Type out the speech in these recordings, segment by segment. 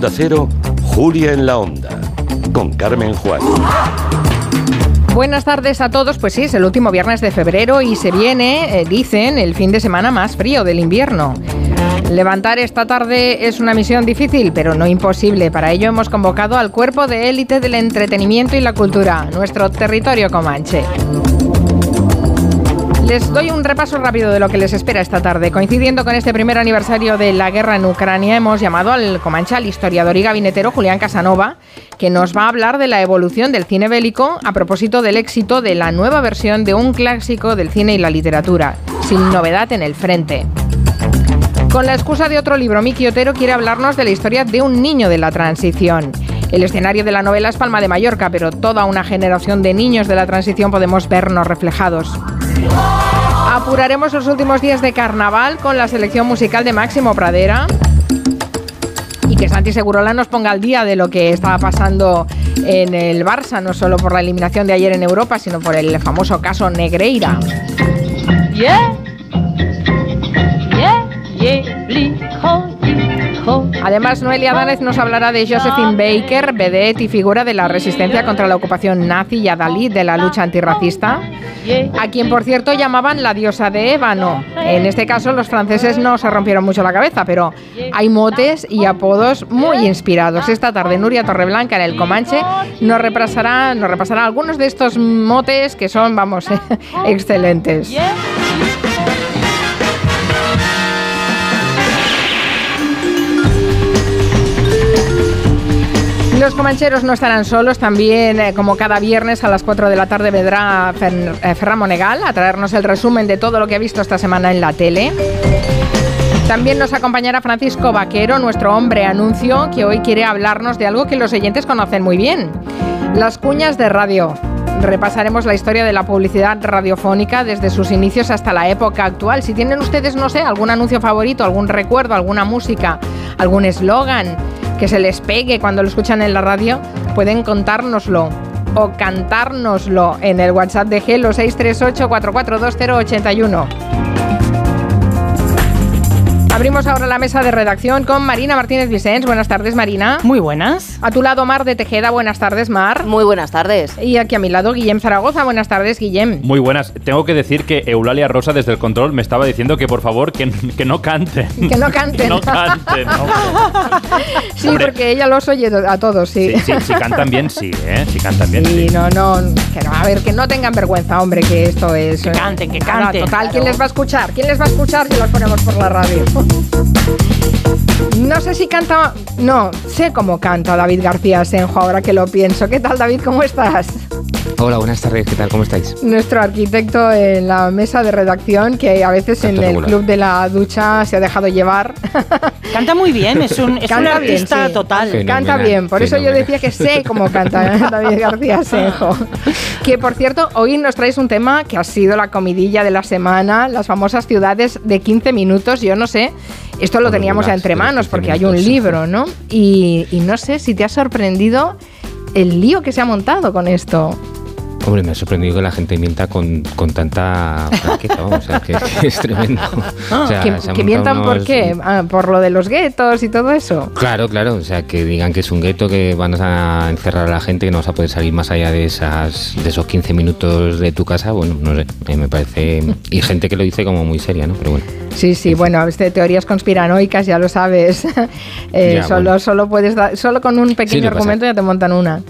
Onda Cero, Julia en la Onda, con Carmen Juan. Buenas tardes a todos. Pues sí, es el último viernes de febrero y se viene, eh, dicen, el fin de semana más frío del invierno. Levantar esta tarde es una misión difícil, pero no imposible. Para ello hemos convocado al cuerpo de élite del entretenimiento y la cultura, nuestro territorio comanche. Les doy un repaso rápido de lo que les espera esta tarde. Coincidiendo con este primer aniversario de la guerra en Ucrania, hemos llamado al Comanche, al historiador y gabinetero Julián Casanova, que nos va a hablar de la evolución del cine bélico a propósito del éxito de la nueva versión de un clásico del cine y la literatura, sin novedad en el frente. Con la excusa de otro libro, Miki Otero quiere hablarnos de la historia de un niño de la transición. El escenario de la novela es Palma de Mallorca, pero toda una generación de niños de la transición podemos vernos reflejados. Apuraremos los últimos días de carnaval con la selección musical de Máximo Pradera. Y que Santi Segurola nos ponga al día de lo que estaba pasando en el Barça, no solo por la eliminación de ayer en Europa, sino por el famoso caso Negreira. Yeah. Además, Noelia Danez nos hablará de Josephine Baker, vedette y figura de la resistencia contra la ocupación nazi y adalid de la lucha antirracista, a quien, por cierto, llamaban la diosa de ébano. En este caso, los franceses no se rompieron mucho la cabeza, pero hay motes y apodos muy inspirados. Esta tarde, Nuria Torreblanca en el Comanche nos repasará, nos repasará algunos de estos motes que son, vamos, excelentes. Los comancheros no estarán solos, también eh, como cada viernes a las 4 de la tarde vendrá Fer, eh, Ferran Monegal a traernos el resumen de todo lo que ha visto esta semana en la tele. También nos acompañará Francisco Vaquero, nuestro hombre anuncio, que hoy quiere hablarnos de algo que los oyentes conocen muy bien, las cuñas de radio. Repasaremos la historia de la publicidad radiofónica desde sus inicios hasta la época actual. Si tienen ustedes, no sé, algún anuncio favorito, algún recuerdo, alguna música, algún eslogan que se les pegue cuando lo escuchan en la radio, pueden contárnoslo o cantárnoslo en el WhatsApp de Gelo 638 442081. Abrimos ahora la mesa de redacción con Marina Martínez Vicens. Buenas tardes, Marina. Muy buenas. A tu lado, Mar de Tejeda. Buenas tardes, Mar. Muy buenas tardes. Y aquí a mi lado, Guillem Zaragoza. Buenas tardes, Guillem. Muy buenas. Tengo que decir que Eulalia Rosa desde el control me estaba diciendo que por favor que, que no canten. Que no canten. no canten. sí, porque ella los oye a todos, sí. Sí, sí. Si cantan bien, sí, ¿eh? Si cantan bien, sí. no, no, que no. A ver, que no tengan vergüenza, hombre, que esto es... Que canten, que canten. total, ¿quién les va a escuchar? ¿Quién les va a escuchar si los ponemos por la radio? No sé si canta. No, sé cómo canta David García Senjo, ahora que lo pienso. ¿Qué tal, David? ¿Cómo estás? Hola, buenas tardes, ¿qué tal? ¿Cómo estáis? Nuestro arquitecto en la mesa de redacción, que a veces en el club de la ducha se ha dejado llevar. Canta muy bien, es un, es un artista bien, total. Fenomenal, canta bien, por eso yo decía que sé cómo canta David García Senjo. Que por cierto, hoy nos traes un tema que ha sido la comidilla de la semana, las famosas ciudades de 15 minutos. Yo no sé, esto lo teníamos ya entre manos porque hay un libro, ¿no? Y, y no sé si te ha sorprendido el lío que se ha montado con esto. Hombre, me ha sorprendido que la gente mienta con, con tanta franqueza, vamos, o sea, que, que es tremendo. O sea, ¿Que, se que mientan por unos- qué? Ah, ¿Por lo de los guetos y todo eso? Claro, claro, o sea, que digan que es un gueto, que van a encerrar a la gente, que no vas a poder salir más allá de esas de esos 15 minutos de tu casa, bueno, no sé, a mí me parece... Y gente que lo dice como muy seria, ¿no? Pero bueno. Sí, sí, bueno, este, teorías conspiranoicas, ya lo sabes. Eh, Ya, solo, bueno. solo puedes dar, solo con un pequeño lo que pasa- argumento ya te montan una.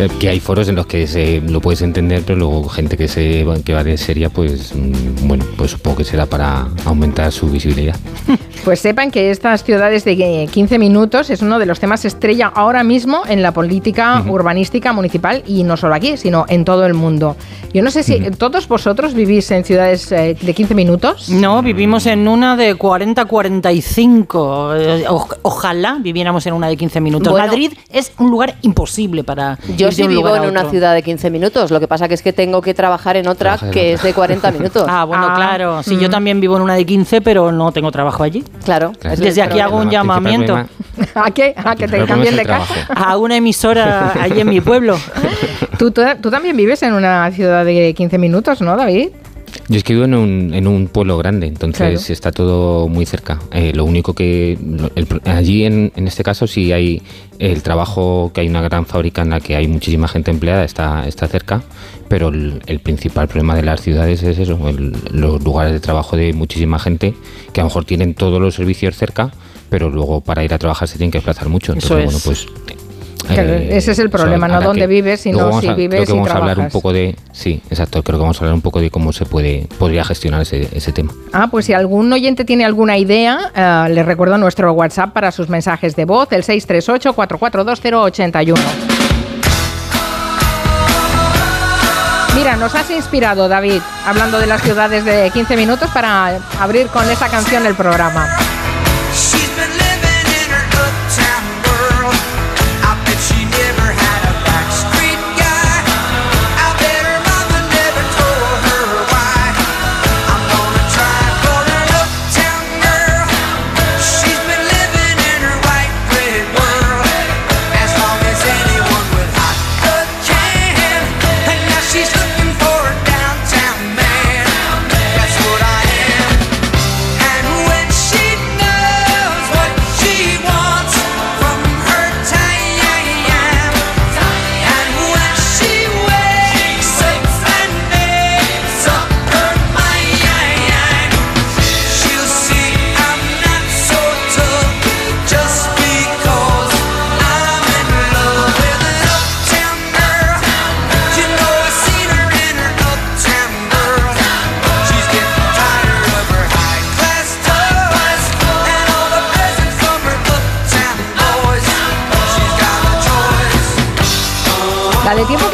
Eh, Que hay foros en los que se lo puedes entender, pero luego gente que se va- que va de seria, pues mm, bueno, pues supongo que será para aumentar su visibilidad. Pues sepan que estas ciudades de 15 minutos es uno de los temas estrella ahora mismo en la política urbanística municipal y no solo aquí, sino en todo el mundo. Yo no sé si todos vosotros vivís en ciudades eh, de 15 minutos. No, vivimos en una de 40-45. Eh, ojalá viviéramos en una de 15 minutos. Bueno. Madrid es un lugar imposible para. Yo de sí un vivo en una ciudad de 15 minutos, lo que pasa que es que tengo que trabajar en otra que otra. es de 40 minutos. Ah, bueno, Ah, claro. Sí, mm. yo también vivo en una de 15, pero no tengo trabajo allí. Claro. Desde aquí hago un llamamiento. ¿A qué? ¿A que te cambien de casa? A una emisora allí en mi pueblo. ¿Tú, tú, tú también vives en una ciudad de 15 minutos, ¿no, David? Yo es que vivo en un, en un pueblo grande, entonces Claro. está todo muy cerca. Eh, lo único que el allí en, en este caso sí hay el trabajo, que hay una gran fábrica en la que hay muchísima gente empleada, está, está cerca, pero el, el principal problema de las ciudades es eso, el- los lugares de trabajo de muchísima gente que a lo mejor tienen todos los servicios cerca, pero luego para ir a trabajar se tienen que desplazar mucho. Eso Entonces, es. bueno, pues... Claro, ese es el problema, no dónde vives, sino si a- vives creo que y vamos a hablar un poco de... Sí, exacto, creo que vamos a hablar un poco de cómo se puede podría gestionar ese, ese tema. Ah, pues si algún oyente tiene alguna idea, eh, les recuerdo nuestro WhatsApp para sus mensajes de voz, el 638-442081. Mira, nos has inspirado, David, hablando de las ciudades de 15 minutos, para abrir con esa canción el programa.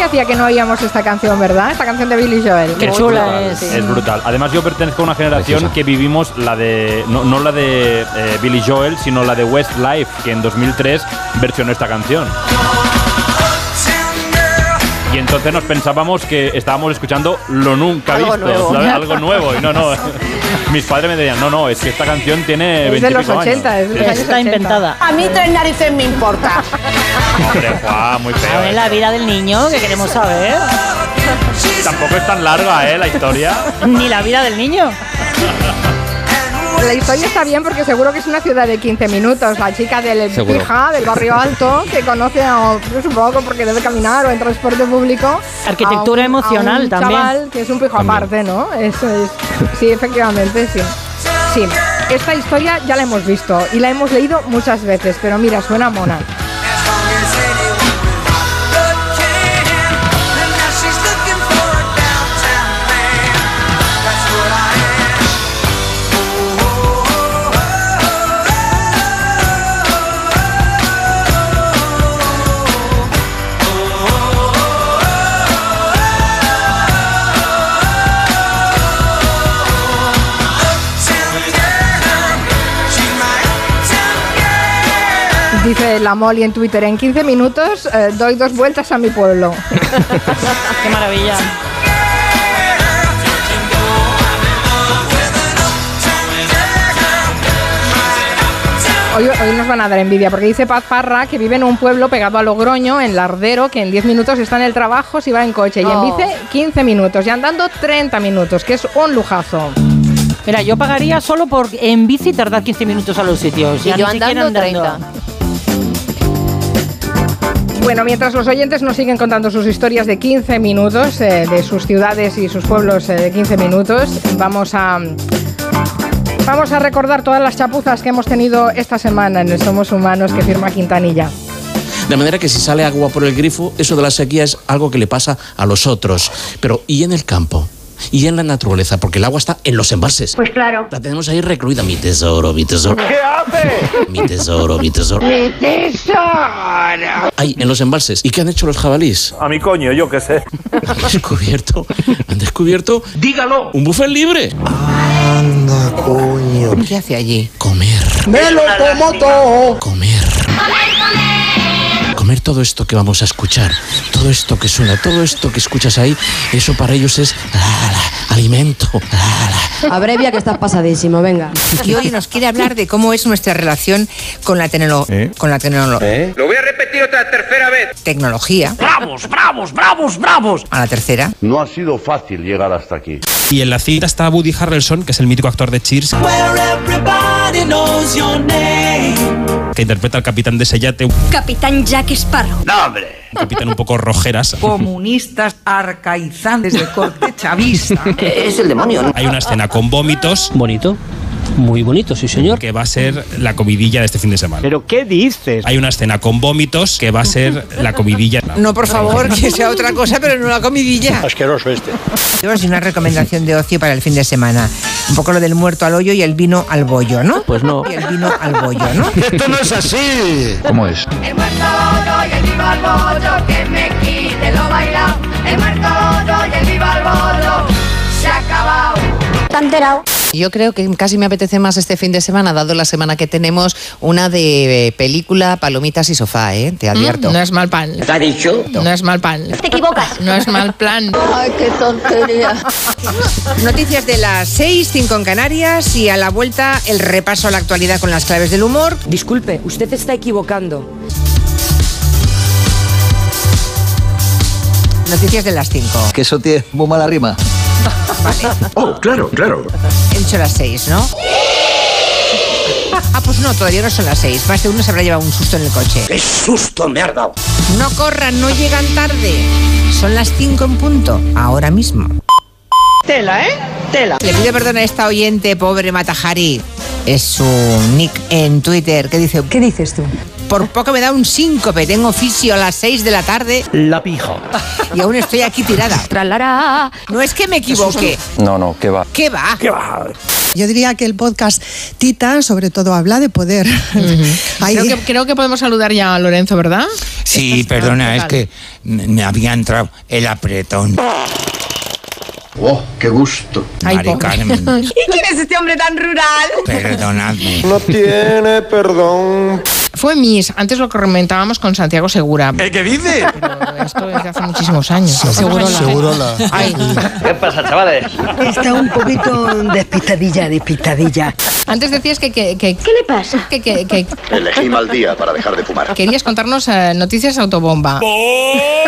Hacía que no oíamos esta canción, ¿verdad? Esta canción de Billy Joel. Qué Es chula brutal, es. Es brutal. Además, yo pertenezco a una generación Preciosa. que vivimos la de. No, no la de eh, Billy Joel, sino la de Westlife, que en 2003 versionó esta canción. Y entonces nos pensábamos que estábamos escuchando lo nunca Algo visto, algo nuevo. Y no, no. Mis padres me decían, no, no, es que esta canción tiene Es de los 25 años. 80, es de los años Está 80. inventada. A mí tres narices me importa. Hombre, Juan, muy A feo. ver ¿eh? la vida del niño, que queremos saber. Tampoco es tan larga, ¿eh? La historia. Ni la vida del niño. La historia está bien porque seguro que es una ciudad de 15 minutos. La chica del Seguro. Pija, del barrio alto, que conoce a, supongo porque debe caminar o en transporte público. Arquitectura a un- emocional a un también. chaval que es un pijo También. aparte, ¿no? Eso es. Sí, efectivamente, sí. Sí, esta historia ya la hemos visto y la hemos leído muchas veces, pero mira, suena mona. Dice la Molly en Twitter, en 15 minutos eh, doy dos vueltas a mi pueblo. Qué maravilla. Hoy, hoy nos van a dar envidia porque dice Paz Parra que vive en un pueblo pegado a Logroño, en Lardero, que en 10 minutos está en el trabajo si va en coche y en Oh. bici 15 minutos y andando 30 minutos, que es un lujazo. Mira, yo pagaría solo por en bici tardar 15 minutos a los sitios. Y ya yo ni siquiera andando 30. Bueno, mientras los oyentes nos siguen contando sus historias de 15 minutos, eh, de sus ciudades y sus pueblos eh, de 15 minutos, vamos a... Vamos a recordar todas las chapuzas que hemos tenido esta semana en el Somos Humanos que firma Quintanilla. De manera que si sale agua por el grifo, eso de la sequía es algo que le pasa a los otros. Pero, ¿y en el campo? ¿Y en la naturaleza? Porque el agua está en los embalses. Pues claro. La tenemos ahí recluida. Mi tesoro, mi tesoro. ¿Qué hace? Mi tesoro, mi tesoro. ¡Mi tesoro! Ahí, en los embalses. ¿Y qué han hecho los jabalís? A mi coño, yo qué sé. Han descubierto. Han descubierto. ¡Dígalo! Un buffet libre. ¿Qué hace allí? Comer. ¡Me lo como todo! Comer. Comer todo esto que vamos a escuchar, todo esto que suena, todo esto que escuchas ahí, eso para ellos es la, la alimento. Abrevia que estás pasadísimo, venga. Y hoy nos quiere hablar de cómo es nuestra relación con la, tecnolo- ¿Eh? con la tecnología. Lo voy a repetir otra tercera vez. Tecnología. ¡Bravos, bravos, bravos, bravos! A la tercera. No ha sido fácil llegar hasta aquí. Y en la cinta está Woody Harrelson, que es el mítico actor de Cheers, que interpreta al capitán de ese yate, un Capitán Jack Sparrow. ¡No, hombre! capitán un poco rojeras. Comunistas arcaizantes de corte chavista. Es el demonio. Hay una escena con vómitos Bonito. Muy bonito, sí, señor. que va a ser la comidilla de este fin de semana. ¿Pero qué dices? Hay una escena con vómitos que va a ser la comidilla. No, por favor, que sea otra cosa, pero no la comidilla. Asqueroso este. Y una recomendación de ocio para el fin de semana. Un poco lo del muerto al hoyo y el vino al bollo, ¿no? Pues no. Y el vino al bollo, ¿no? Esto no es así. ¿Cómo es? El muerto y el vivo al bollo, que me quite lo bailado. El muerto y el vivo al bollo, se ha acabado. ¿Te enterado? Yo creo que casi me apetece más este fin de semana, dado la semana que tenemos, una de eh, película, palomitas y sofá, ¿eh? Te advierto. No es mal pan. ¿Te ha dicho? No es mal pan. Te equivocas. No es mal plan. Ay, qué tontería. Noticias de las 6, 5 en Canarias y a la vuelta el repaso a la actualidad con las claves del humor. Disculpe, usted está equivocando. Noticias de las 5. Que eso tiene muy mala rima. Oh, claro, claro. He dicho las 6, ¿no? Ah, pues no, todavía no son las 6. Más de uno se habrá llevado un susto en el coche. ¡Qué susto me has dado! No corran, no llegan tarde. Son las 5 en punto, ahora mismo. Tela, ¿eh? Tela. Le pido perdón a esta oyente, pobre Matajari. Es su nick en Twitter que dice, ¿Qué dices tú? por poco me da un síncope, tengo oficio a las 6 de la tarde La pija. y aún estoy aquí tirada. Tralará. No es que me equivoque. No, no, ¿qué va? ¿Qué va? ¿Qué va? Yo diría que el podcast Tita, sobre todo, habla de poder. Creo que, creo que podemos saludar ya a Lorenzo, ¿verdad? Sí, perdona, es que me había entrado el apretón. Oh, qué gusto. Ay, Mari. Carmen, ¿Quién es este hombre tan rural? perdonadme. No tiene perdón. Fue Miss, antes lo comentábamos con Santiago Segura. ¿Qué dice? Pero esto es de hace muchísimos años. Segurola. Ay, ¿Qué pasa, chavales? Está un poquito despistadilla, despistadilla. antes decías que, que, que- ¿Qué le pasa? que- que- que Elegí mal día para dejar de fumar. querías contarnos eh, noticias autobomba. Eh,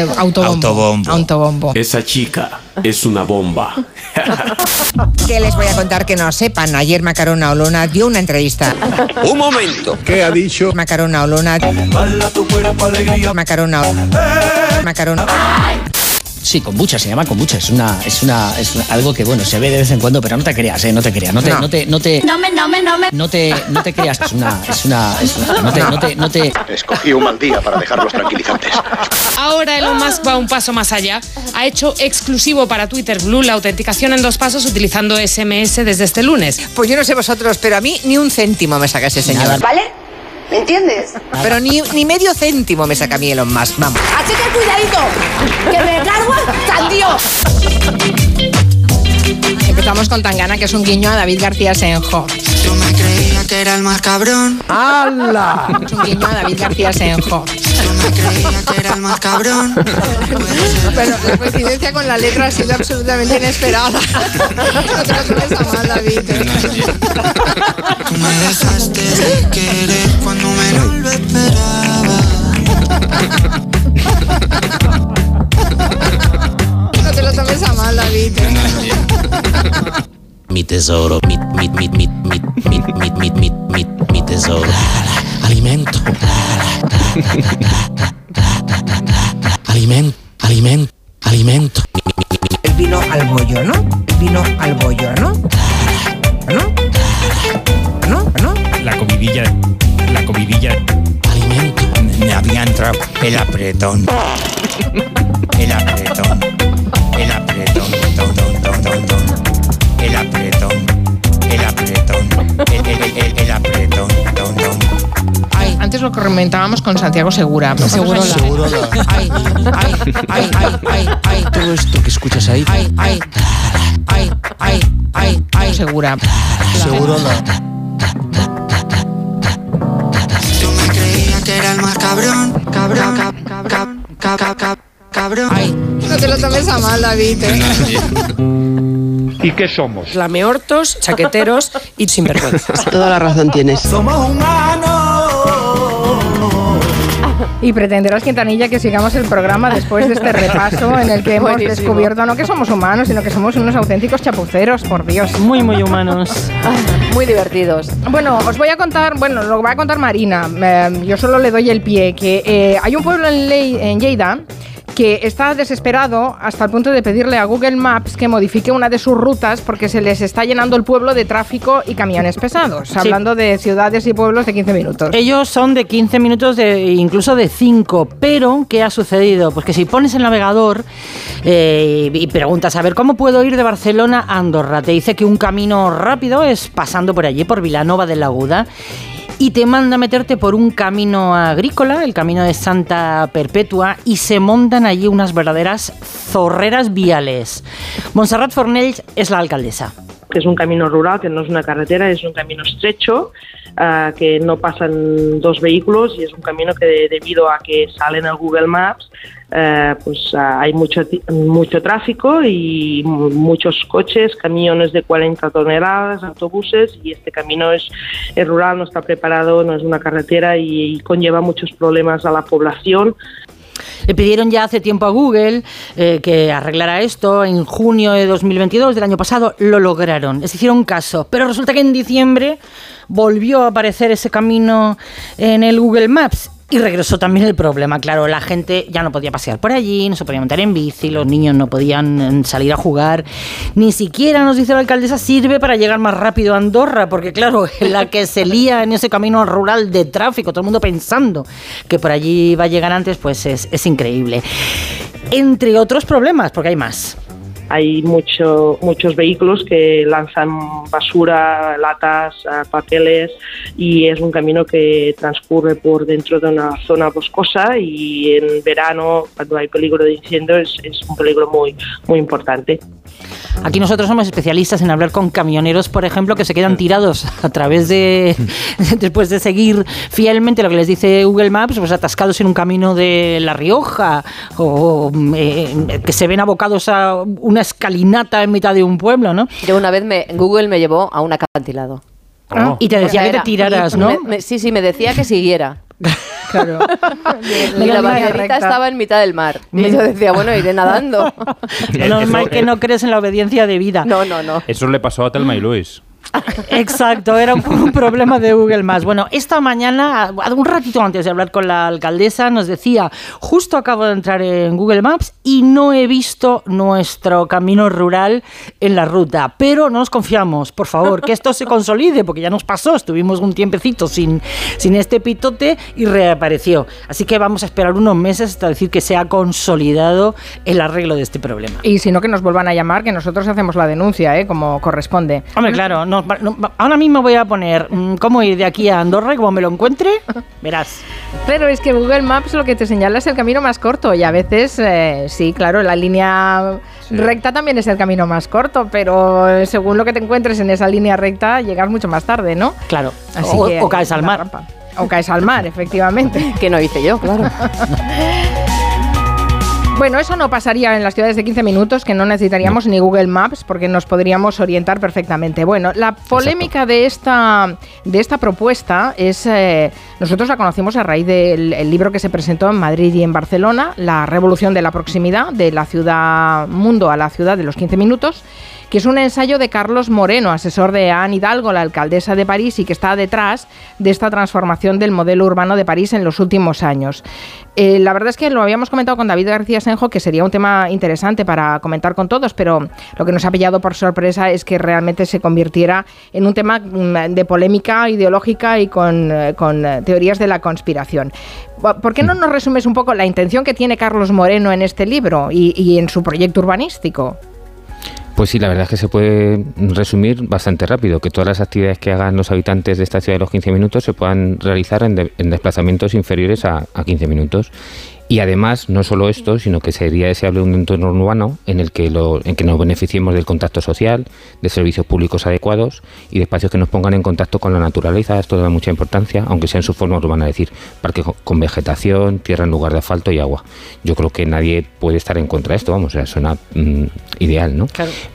autobombo. Autobombo. Autobombo. Esa chica es una bomba. ¿Qué les voy a contar que no sepan? Ayer Macarona Olona dio una entrevista. Un momento. ¿Qué ha dicho? Macarona Olona. Macarona. Macarona. Sí, kombucha, se llama kombucha. Es una, es una, es una- algo que bueno, se ve de vez en cuando, pero no te creas, eh, no te creas, no te, No. no, te, no te, No me, no me, no me. no te, no te creas, es una, es una, es una- no te, no te, no te. Escogí un mal día para dejar los tranquilizantes. Ahora Elon Musk va un paso más allá. Ha hecho exclusivo para Twitter Blue la autenticación en dos pasos utilizando SMS desde este lunes. Pues yo no sé vosotros, pero a mí ni un céntimo me saca ese señor. ¿Vale? ¿Me entiendes? Pero ni, ni medio céntimo me saca a mí Elon Musk, vamos. Así que cuidadito, que me cargo Sandio. Empezamos con Tangana, que es un guiño a David García Senjo. Yo me creía que era el más cabrón. ¡Hala! Es un guiño a David García Senjo. Yo me creía que era el más cabrón. Pero la coincidencia con la letra ha sido absolutamente inesperada. No te lo tomes a mal, David. Tú me dejaste de querer lo esperaba. No te lo tomes a mal, David. Mi tesoro, mi, mi, mi, mi, mi, mi, mi, mi, mi, mi, mi tesoro. Alimento. Alimento, alimento, alimento. El vino al bollo, ¿no? Vino al bollo, ¿no? ¿No? ¿No? ¿No? La comidilla. La comidilla. Alimento. Me había entrado el apretón. El apretón. El apretón. El apretón. El apretón. El, el, el, el, el apretón. Ay, antes lo comentábamos con Santiago Segura. Segurola. Ay, ay, ay, ay, ay, ay. Todo esto que escuchas ahí. Ay, ay, ay, ay, ay, ay, segura. Segurola. Yo más cabrón. Cabrón, cap, cap, cap, cap. Cabrón. No te lo tomes a mal, David. ¿eh? ¿Y qué somos? Lameortos, chaqueteros y sinvergüenzas. Toda la razón tienes. Somos Y pretenderás, Quintanilla, que sigamos el programa después de este repaso en el que hemos Buenísimo. descubierto no que somos humanos, sino que somos unos auténticos chapuceros, por Dios. Muy, muy humanos. Muy divertidos. Bueno, os voy a contar, bueno, lo va a contar Marina, eh, yo solo le doy el pie, que eh, hay un pueblo en, Ley- en Lleida que está desesperado hasta el punto de pedirle a Google Maps que modifique una de sus rutas porque se les está llenando el pueblo de tráfico y camiones pesados, Sí. hablando de ciudades y pueblos de 15 minutos. Ellos son de 15 minutos, de, incluso de 5. Pero, ¿qué ha sucedido? Pues que si pones el navegador eh, y preguntas, a ver, ¿cómo puedo ir de Barcelona a Andorra? Te dice que un camino rápido es pasando por allí, por Vilanova de la Aguda. Y te manda a meterte por un camino agrícola, el camino de Santa Perpetua, y se montan allí unas verdaderas zorreras viales. Montserrat Fornells es la alcaldesa. es un camino rural, que no es una carretera, es un camino estrecho, ah, que no pasan dos vehículos y es un camino que de- debido a que sale en el Google Maps, eh, pues ah, hay mucho, mucho tráfico y mu- muchos coches, camiones de 40 toneladas, autobuses y este camino es, es rural, no está preparado, no es una carretera y, y conlleva muchos problemas a la población. Le pidieron ya hace tiempo a Google eh, que arreglara esto. En junio de 2022, del año pasado, lo lograron. Les hicieron caso. Pero resulta que en diciembre volvió a aparecer ese camino en el Google Maps. Y regresó también el problema, claro, la gente ya no podía pasear por allí, no se podía montar en bici, los niños no podían eh, salir a jugar, ni siquiera, nos dice la alcaldesa, sirve para llegar más rápido a Andorra, porque claro, la que se lía en ese camino rural de tráfico, todo el mundo pensando que por allí va a llegar antes, pues es, es increíble. Entre otros problemas, porque hay más. Hay mucho, muchos vehículos que lanzan basura, latas, eh, papeles y es un camino que transcurre por dentro de una zona boscosa y en verano, cuando hay peligro de incendio, es, un peligro muy, muy importante. Aquí nosotros somos especialistas en hablar con camioneros, por ejemplo, que se quedan tirados a través de, después de seguir fielmente lo que les dice Google Maps, pues atascados en un camino de La Rioja o eh, que se ven abocados a una escalinata en mitad de un pueblo, ¿no? Yo una vez me, Google me llevó a un acantilado. Ah, y te decía O sea, que te tiraras, ¿no? me- me- sí, sí, me decía que siguiera. Claro. Y la recta. estaba en mitad del mar. Y yo decía, bueno, iré nadando. Normal que no crees en la obediencia de vida. No, no, no. Eso le pasó a Telma y Luis. Exacto, era un, un problema de Google Más. Bueno, esta mañana, un ratito antes de hablar con la alcaldesa, nos decía, justo acabo de entrar en Google Maps y no he visto nuestro camino rural en la ruta. Pero no nos confiamos, por favor, que esto se consolide, porque ya nos pasó, estuvimos un tiempecito sin, sin este pitote y reapareció. Así que vamos a esperar unos meses hasta decir que se ha consolidado el arreglo de este problema. Y si no, que nos vuelvan a llamar, que nosotros hacemos la denuncia, ¿eh? como corresponde. Hombre, claro, no, no, ahora mismo voy a poner mm, cómo ir de aquí a Andorra y como me lo encuentre, verás. Pero es que Google Maps lo que te señala es el camino más corto y a veces, eh, sí, claro, la línea recta también es el camino más corto, pero eh, según lo que te encuentres en esa línea recta, llegas mucho más tarde, ¿no? Claro. Así o, que o caes al mar. O caes al mar, efectivamente. Que no hice yo, claro. Bueno, eso no pasaría en las ciudades de 15 minutos, que no necesitaríamos ni Google Maps porque nos podríamos orientar perfectamente. Bueno, la polémica de esta, de esta propuesta es, eh, nosotros la conocimos a raíz del el libro que se presentó en Madrid y en Barcelona, La revolución de la proximidad, de la ciudad mundo a la ciudad de los 15 minutos, que es un ensayo de Carlos Moreno, asesor de Anne Hidalgo, la alcaldesa de París, y que está detrás de esta transformación del modelo urbano de París en los últimos años. Eh, la verdad es que lo habíamos comentado con David García Senjo, que sería un tema interesante para comentar con todos, pero lo que nos ha pillado por sorpresa es que realmente se convirtiera en un tema mm, de polémica ideológica y con, eh, eh, teorías de la conspiración. ¿Por qué no nos resumes un poco la intención que tiene Carlos Moreno en este libro y en su proyecto urbanístico? Pues sí, la verdad es que se puede resumir bastante rápido, que todas las actividades que hagan los habitantes de esta ciudad de los 15 minutos se puedan realizar en, de- en desplazamientos inferiores a, a 15 minutos. Y además, no solo esto, sino que sería deseable un entorno urbano en el que, lo, en que nos beneficiemos del contacto social, de servicios públicos adecuados y de espacios que nos pongan en contacto con la naturaleza. Esto da mucha importancia, aunque sea en su forma urbana, es decir, parque co- con vegetación, tierra en lugar de asfalto y agua. Yo creo que nadie puede estar en contra de esto, vamos, o sea, suena mm, ideal, ¿no?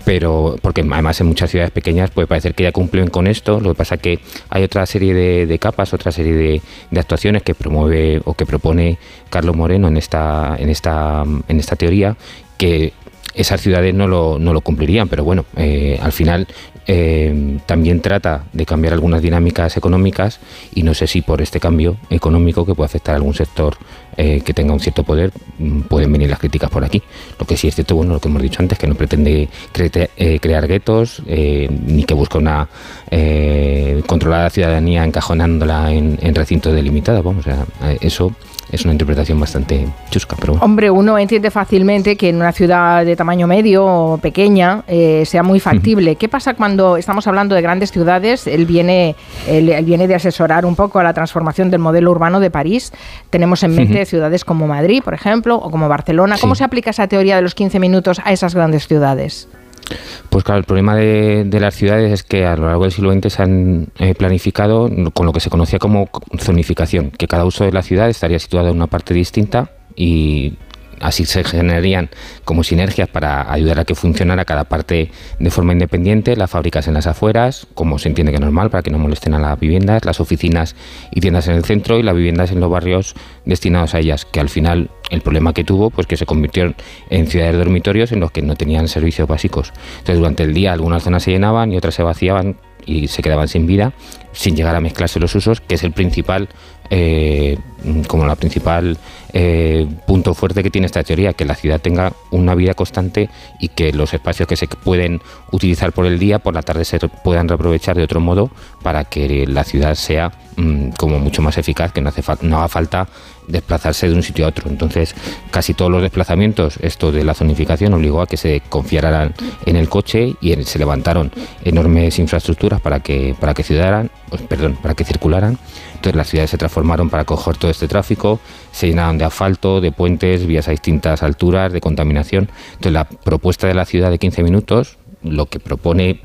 Pero, porque además en muchas ciudades pequeñas puede parecer que ya cumplen con esto, lo que pasa que hay otra serie de, de capas, otra serie de, de actuaciones que promueve o que propone Carlos Moreno en esta, en esta, en esta teoría que esas ciudades no lo, no lo cumplirían, pero bueno, eh, al final eh, también trata de cambiar algunas dinámicas económicas y no sé si por este cambio económico que puede afectar a algún sector eh, que tenga un cierto poder mm, pueden venir las críticas por aquí. Lo que sí es cierto, bueno, lo que hemos dicho antes, que no pretende cre- crear guetos ni que busca una controlar a la ciudadanía encajonándola en, en recintos delimitados, vamos, o sea, eso es una interpretación bastante chusca, pero bueno. Hombre, uno entiende fácilmente que en una ciudad de tamaño medio o pequeña eh, sea muy factible. ¿Qué pasa cuando estamos hablando de grandes ciudades? Él viene, él, él viene de asesorar un poco a la transformación del modelo urbano de París. Tenemos en mente ciudades como Madrid, por ejemplo, o como Barcelona. ¿Cómo Sí. se aplica esa teoría de los 15 minutos a esas grandes ciudades? Pues claro, el problema de, de las ciudades es que a lo largo del siglo XX se han eh, planificado con lo que se conocía como zonificación, que cada uso de la ciudad estaría situado en una parte distinta y así se generarían como sinergias para ayudar a que funcionara cada parte de forma independiente, las fábricas en las afueras, como se entiende que es normal, para que no molesten a las viviendas, las oficinas y tiendas en el centro y las viviendas en los barrios destinados a ellas, que al final el problema que tuvo, pues que se convirtieron en ciudades dormitorios en los que no tenían servicios básicos. Entonces durante el día algunas zonas se llenaban y otras se vaciaban y se quedaban sin vida, sin llegar a mezclarse los usos, que es el principal, eh, como la principal eh, punto fuerte que tiene esta teoría, que la ciudad tenga una vida constante y que los espacios que se pueden utilizar por el día, por la tarde se puedan reaprovechar de otro modo para que la ciudad sea mm, como mucho más eficaz, que no, hace fa- no haga falta desplazarse de un sitio a otro. Entonces, casi todos los desplazamientos, esto de la zonificación obligó a que se confiaran en el coche y se levantaron enormes infraestructuras para que para que ciudaran, pues, perdón, para que circularan. Entonces las ciudades se transformaron para acoger todo este tráfico, se llenaron de asfalto, de puentes, vías a distintas alturas, de contaminación. Entonces la propuesta de la ciudad de 15 minutos, lo que propone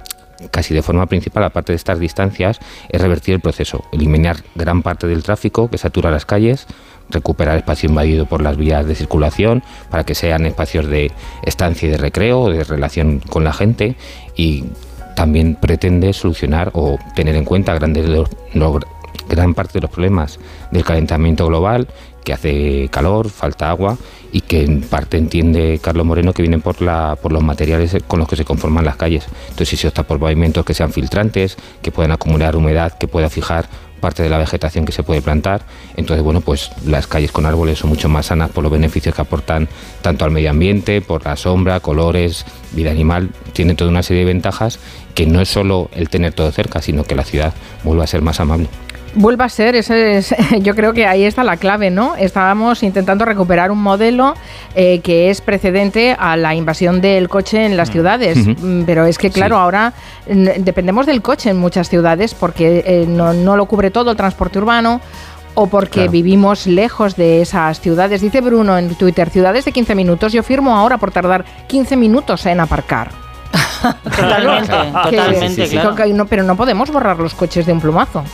casi de forma principal, aparte de estas distancias, es revertir el proceso, eliminar gran parte del tráfico que satura las calles, recuperar espacio invadido por las vías de circulación para que sean espacios de estancia y de recreo, de relación con la gente y también pretende solucionar o tener en cuenta grandes gran parte de los problemas del calentamiento global que hace calor, falta agua y que en parte entiende Carlos Moreno que vienen por los materiales con los que se conforman las calles. Entonces si se opta por pavimentos que sean filtrantes, que puedan acumular humedad, que pueda fijar parte de la vegetación que se puede plantar. Entonces, bueno, pues las calles con árboles son mucho más sanas por los beneficios que aportan tanto al medio ambiente, por la sombra, colores, vida animal. Tienen toda una serie de ventajas que no es solo el tener todo cerca, sino que la ciudad vuelva a ser más amable. Vuelva a ser, ese es- yo creo que ahí está la clave, ¿no? Estábamos intentando recuperar un modelo eh, que es precedente a la invasión del coche en las ciudades, Ujú. Mm, pero es que claro, ahora mm, dependemos del coche en muchas ciudades porque eh, no, no lo cubre todo el transporte urbano o porque Claro. vivimos lejos de esas ciudades. Dice Bruno en Twitter, ciudades de 15 minutos, yo firmo ahora por tardar 15 minutos en aparcar. Totalmente, Que- totalmente, claro. no- pero no podemos borrar los coches de un plumazo.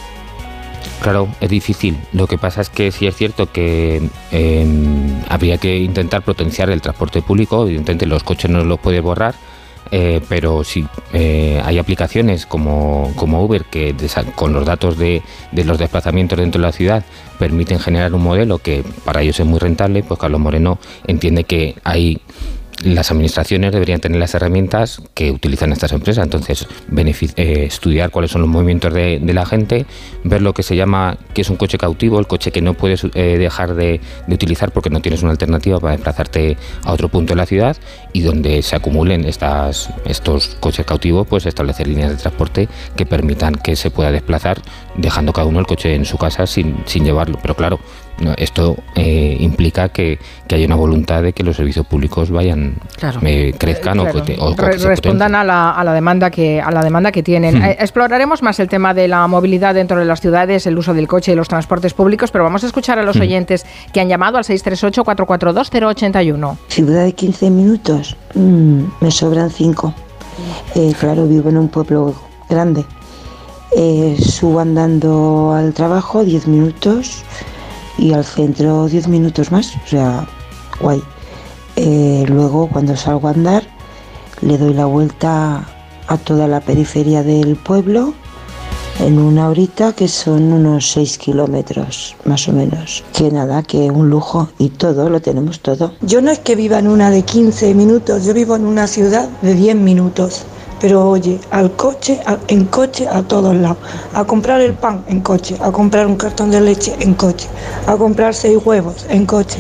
Claro, es difícil. Lo que pasa es que sí es cierto que eh, habría que intentar potenciar el transporte público. Evidentemente los coches no los puede borrar, eh, pero sí eh, hay aplicaciones como, como Uber que con los datos de, de los desplazamientos dentro de la ciudad permiten generar un modelo que para ellos es muy rentable. Pues Carlos Moreno entiende que hay las administraciones deberían tener las herramientas que utilizan estas empresas. Entonces, eh, estudiar cuáles son los movimientos de, la gente, ver lo que se llama que es un coche cautivo, el coche que no puedes eh, dejar de, utilizar porque no tienes una alternativa para desplazarte a otro punto de la ciudad y donde se acumulen estas, estos coches cautivos, pues establecer líneas de transporte que permitan que se pueda desplazar dejando cada uno el coche en su casa sin, sin llevarlo. Pero claro, esto eh, implica que, que haya una voluntad de que los servicios públicos vayan Claro. eh, crezcan o Claro, que te- o que re- se respondan a la, a la demanda que a la demanda que tienen. Hmm. Eh, exploraremos más el tema de la movilidad dentro de las ciudades, el uso del coche y los transportes públicos, pero vamos a escuchar a los Hmm. oyentes que han llamado al 638 442 081. Ciudad de 15 minutos, mm, me sobran 5. claro, vivo en un pueblo grande. Eh, subo andando al trabajo 10 minutos y al centro 10 minutos más, o sea, guay. Eh, luego cuando salgo a andar le doy la vuelta a toda la periferia del pueblo en una horita que son unos 6 kilómetros más o menos. Que nada, que un lujo y todo, lo tenemos todo. Yo no es que viva en una de 15 minutos, yo vivo en una ciudad de 10 minutos. Pero oye, al coche, a- en coche a todos lados. A comprar el pan en coche, a comprar un cartón de leche en coche, a comprar seis huevos en coche.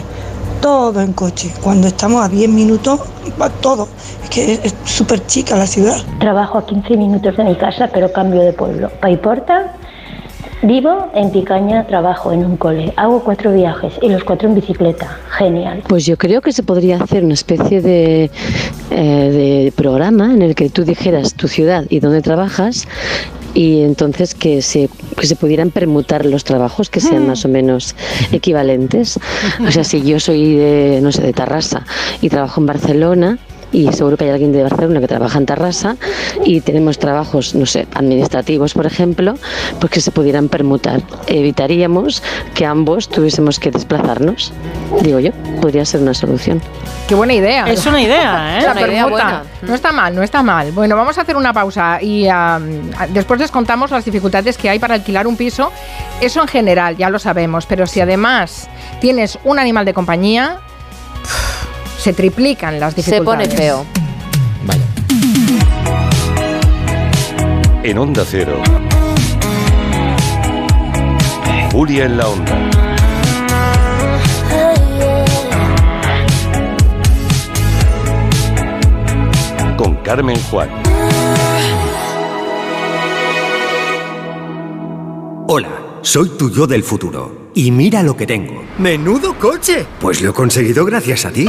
Todo en coche. Cuando estamos a 10 minutos, va todo. Es que es- súper chica la ciudad. Trabajo a 15 minutos de mi casa, pero cambio de pueblo. Paiporta, vivo en Picaña, trabajo en un cole. Hago cuatro viajes y los cuatro en bicicleta. Genial. Pues yo creo que se podría hacer una especie de, eh, de programa en el que tú dijeras tu ciudad y dónde trabajas y entonces que se, que se pudieran permutar los trabajos que sean más o menos equivalentes. O sea, si yo soy de, no sé, de Tarrasa y trabajo en Barcelona, y seguro que hay alguien de Barcelona que trabaja en Tarrasa y tenemos trabajos, no sé, administrativos, por ejemplo, pues que se pudieran permutar. Evitaríamos que ambos tuviésemos que desplazarnos. Digo yo, podría ser una solución. Qué buena idea. Es una idea, ¿eh? La Una idea permuta. buena. No está mal, no está mal. Bueno, vamos a hacer una pausa y am, después les contamos las dificultades que hay para alquilar un piso. Eso en general, ya lo sabemos, pero si además tienes un animal de compañía, se triplican las Se pone dificultades. feo. En Onda Cero. Julia en la Onda. Con Carmen Juan. Hola, soy tu yo del futuro. Y mira lo que tengo. ¡Menudo coche! Pues lo he conseguido gracias a ti.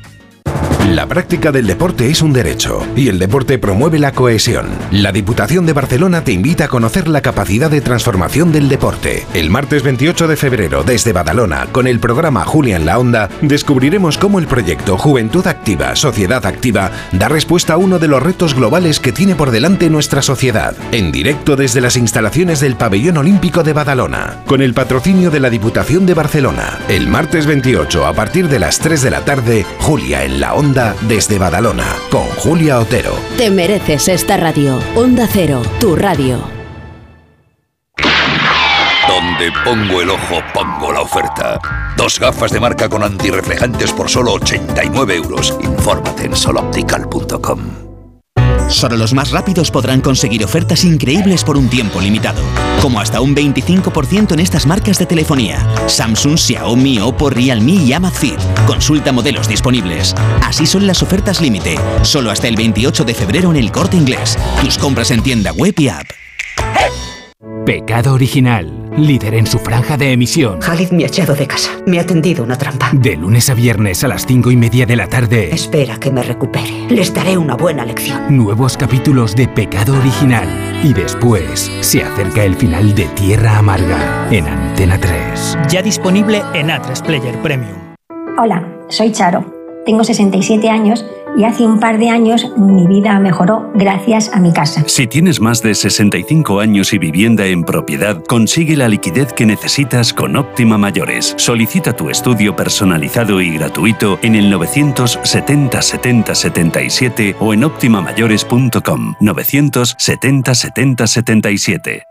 La práctica del deporte es un derecho y el deporte promueve la cohesión. La Diputación de Barcelona te invita a conocer la capacidad de transformación del deporte. El martes 28 de febrero, desde Badalona, con el programa Julia en la Onda, descubriremos cómo el proyecto Juventud Activa, Sociedad Activa da respuesta a uno de los retos globales que tiene por delante nuestra sociedad. En directo desde las instalaciones del Pabellón Olímpico de Badalona, con el patrocinio de la Diputación de Barcelona. El martes 28, a partir de las 3 de la tarde, Julia en la Onda desde Badalona, con Julia Otero. Te mereces esta radio. Onda Cero, tu radio. Donde pongo el ojo, pongo la oferta. Dos gafas de marca con antirreflejantes por solo 89 euros. Infórmate en soloptical.com. Solo los más rápidos podrán conseguir ofertas increíbles por un tiempo limitado, como hasta un 25% en estas marcas de telefonía: Samsung, Xiaomi, Oppo, Realme y Amazfit. Consulta modelos disponibles. Así son las ofertas límite, solo hasta el 28 de febrero en el Corte Inglés. Tus compras en tienda web y app. Pecado Original, líder en su franja de emisión. Khalid me ha echado de casa. Me ha tendido una trampa. De lunes a viernes a las cinco y media de la tarde. Espera que me recupere. Les daré una buena lección. Nuevos capítulos de Pecado Original. Y después se acerca el final de Tierra Amarga en Antena 3. Ya disponible en A3 Player Premium. Hola, soy Charo. Tengo 67 años y hace un par de años mi vida mejoró gracias a mi casa. Si tienes más de 65 años y vivienda en propiedad, consigue la liquidez que necesitas con Óptima Mayores. Solicita tu estudio personalizado y gratuito en el 970 70 77 o en optimamayores.com. 970 70 77.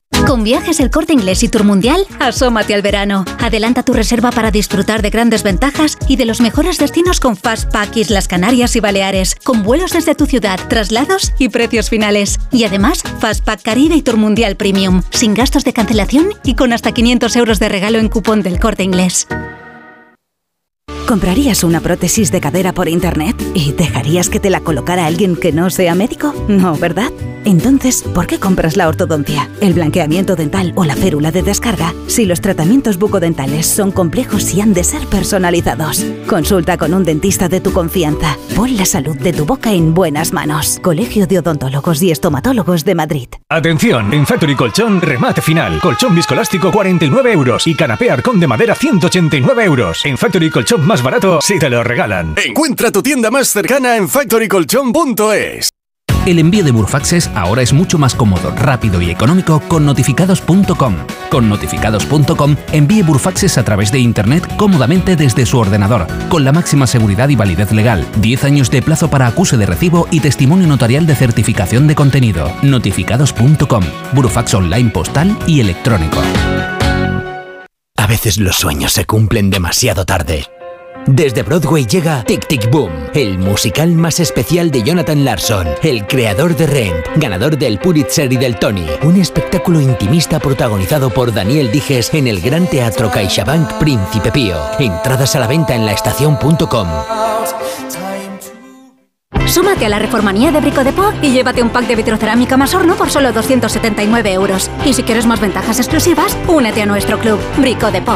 Con viajes el corte inglés y Tour Mundial, asómate al verano. Adelanta tu reserva para disfrutar de grandes ventajas y de los mejores destinos con Fastpack Islas Canarias y Baleares, con vuelos desde tu ciudad, traslados y precios finales. Y además, Fastpack Caribe y Tour Mundial Premium, sin gastos de cancelación y con hasta 500 euros de regalo en cupón del corte inglés. ¿Comprarías una prótesis de cadera por internet y dejarías que te la colocara alguien que no sea médico? No, ¿verdad? Entonces, ¿por qué compras la ortodoncia, el blanqueamiento dental o la férula de descarga si los tratamientos bucodentales son complejos y han de ser personalizados? Consulta con un dentista de tu confianza. Pon la salud de tu boca en buenas manos. Colegio de Odontólogos y Estomatólogos de Madrid. Atención, en Factory Colchón, remate final. Colchón viscolástico 49 euros y canapé arcón de madera 189 euros. En Factory Colchón más barato si te lo regalan. Encuentra tu tienda más cercana en factorycolchón.es. El envío de Burfaxes ahora es mucho más cómodo, rápido y económico con notificados.com. Con notificados.com envíe Burfaxes a través de Internet cómodamente desde su ordenador, con la máxima seguridad y validez legal, 10 años de plazo para acuse de recibo y testimonio notarial de certificación de contenido. Notificados.com, Burfax online postal y electrónico. A veces los sueños se cumplen demasiado tarde. Desde Broadway llega Tic Tic Boom, el musical más especial de Jonathan Larson, el creador de Rent, ganador del Pulitzer y del Tony. Un espectáculo intimista protagonizado por Daniel Dijes en el Gran Teatro CaixaBank Príncipe Pío. Entradas a la venta en laestacion.com. Súmate a la reformanía de Brico de Po y llévate un pack de vitrocerámica más horno por solo 279 euros. Y si quieres más ventajas exclusivas, únete a nuestro club, Brico de Po.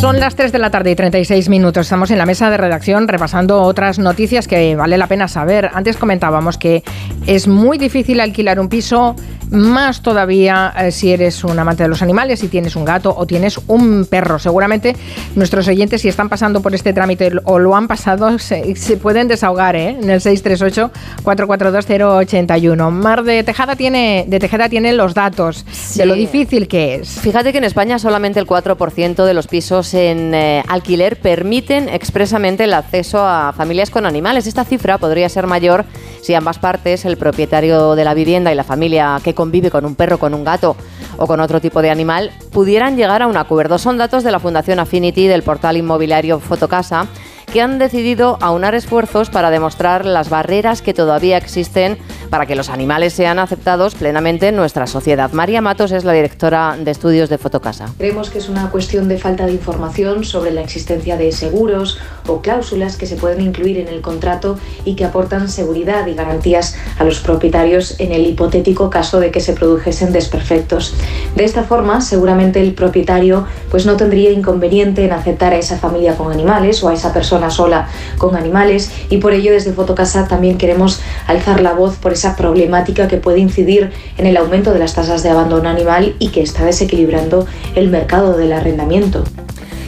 Son las 3 de la tarde y 36 minutos. Estamos en la mesa de redacción repasando otras noticias que vale la pena saber. Antes comentábamos que es muy difícil alquilar un piso, más todavía eh, si eres un amante de los animales, si tienes un gato o tienes un perro. Seguramente nuestros oyentes, si están pasando por este trámite o lo han pasado, se, se pueden desahogar ¿eh? en el 638-442-081. Mar de Tejada, tiene, de Tejeda tiene los datos de lo difícil que es. Fíjate que en España solamente el 4% de los pisos en eh, alquiler permiten expresamente el acceso a familias con animales. Esta cifra podría ser mayor si ambas partes, el propietario de la vivienda y la familia que convive con un perro, con un gato o con otro tipo de animal, pudieran llegar a un acuerdo. Son datos de la Fundación Affinity del portal inmobiliario Fotocasa que han decidido aunar esfuerzos para demostrar las barreras que todavía existen para que los animales sean aceptados plenamente en nuestra sociedad. María Matos es la directora de estudios de Fotocasa. Creemos que es una cuestión de falta de información sobre la existencia de seguros o cláusulas que se pueden incluir en el contrato y que aportan seguridad y garantías a los propietarios en el hipotético caso de que se produjesen desperfectos. De esta forma, seguramente el propietario pues no tendría inconveniente en aceptar a esa familia con animales o a esa persona sola con animales y por ello desde Fotocasa también queremos alzar la voz por esa problemática que puede incidir en el aumento de las tasas de abandono animal y que está desequilibrando el mercado del arrendamiento.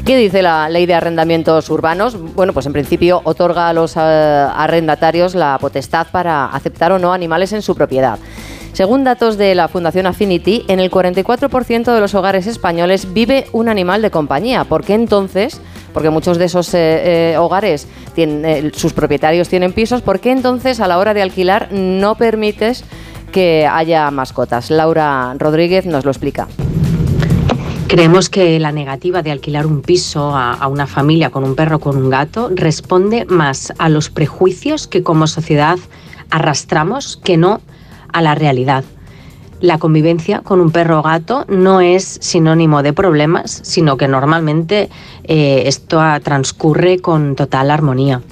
¿Qué dice la ley de arrendamientos urbanos? Bueno, pues en principio otorga a los eh, arrendatarios la potestad para aceptar o no animales en su propiedad. Según datos de la Fundación Affinity, en el 44% de los hogares españoles vive un animal de compañía. ¿Por qué entonces? Porque muchos de esos eh, eh, hogares, tienen, sus propietarios tienen pisos. ¿Por qué entonces a la hora de alquilar no permites que haya mascotas? Laura Rodríguez nos lo explica. Creemos que la negativa de alquilar un piso a, una familia con un perro o con un gato responde más a los prejuicios que como sociedad arrastramos que no a la realidad. La convivencia con un perro o gato no es sinónimo de problemas, sino que normalmente eh, esto transcurre con total armonía.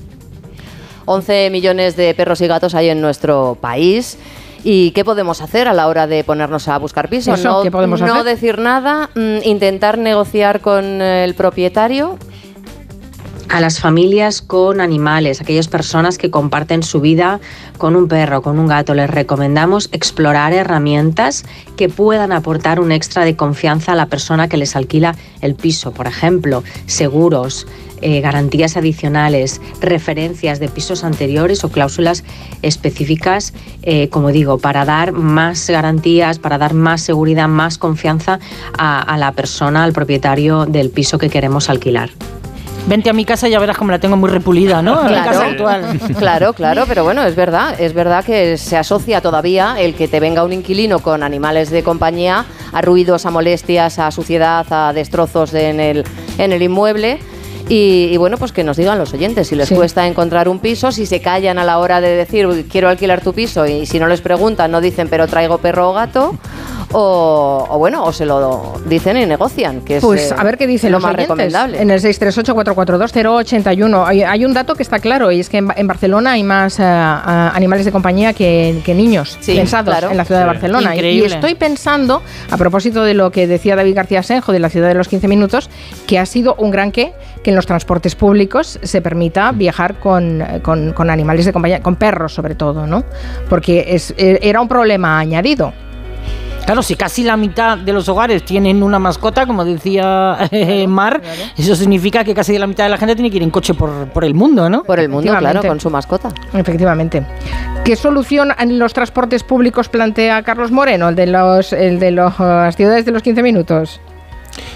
11 millones de perros y gatos hay en nuestro país. ¿Y qué podemos hacer a la hora de ponernos a buscar pisos? no, no decir nada, mm, intentar negociar con el propietario a las familias con animales, aquellas personas que comparten su vida con un perro, con un gato, les recomendamos explorar herramientas que puedan aportar un extra de confianza a la persona que les alquila el piso. Por ejemplo, seguros, eh, garantías adicionales, referencias de pisos anteriores o cláusulas específicas, eh, como digo, para dar más garantías, para dar más seguridad, más confianza a la persona, al propietario del piso que queremos alquilar vente a mi casa y ya verás cómo la tengo muy repulida, ¿no? Claro, casa actual. Claro, claro, pero bueno, es verdad, es verdad que se asocia todavía el que te venga un inquilino con animales de compañía a ruidos, a molestias, a suciedad, a destrozos en el, en el inmueble. Y, bueno, pues que nos digan los oyentes si les cuesta encontrar un piso, si se callan a la hora de decir quiero alquilar tu piso y si no les preguntan no dicen pero traigo perro o gato o, bueno, o se lo dicen y negocian, que es Pues a ver qué dicen lo los más recomendable. En el 638-442-081 hay, hay, un dato que está claro y es que en, Barcelona hay más eh, animales de compañía que, niños pensados en la ciudad de Barcelona. Y, estoy pensando, a propósito de lo que decía David García Senjo de la ciudad de los 15 minutos, que ha sido un gran qué que en los transportes públicos se permita viajar con, con animales de compañía, con perros sobre todo, ¿no? Porque es, e, era un problema añadido. Claro, si casi la mitad de los hogares tienen una mascota, como decía eh, Mar, eso significa que casi la mitad de la gente tiene que ir en coche por, por el mundo, ¿no? Por el mundo, claro, con su mascota. Efectivamente. ¿Qué solución en los transportes públicos plantea Carlos Moreno, el de, los, el de las ciudades de los 15 minutos?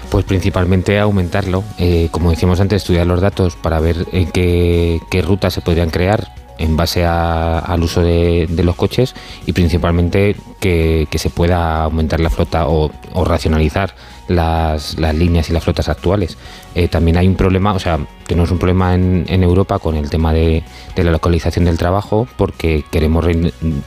Pues principalmente aumentarlo. Eh, como decíamos antes, estudiar los datos para ver en qué, rutas se podrían crear en base al uso de, los coches y principalmente que, se pueda aumentar la flota o, racionalizar las, líneas y las flotas actuales. Eh, también hay un problema, o sea, tenemos un problema en, Europa con el tema de, la localización del trabajo porque queremos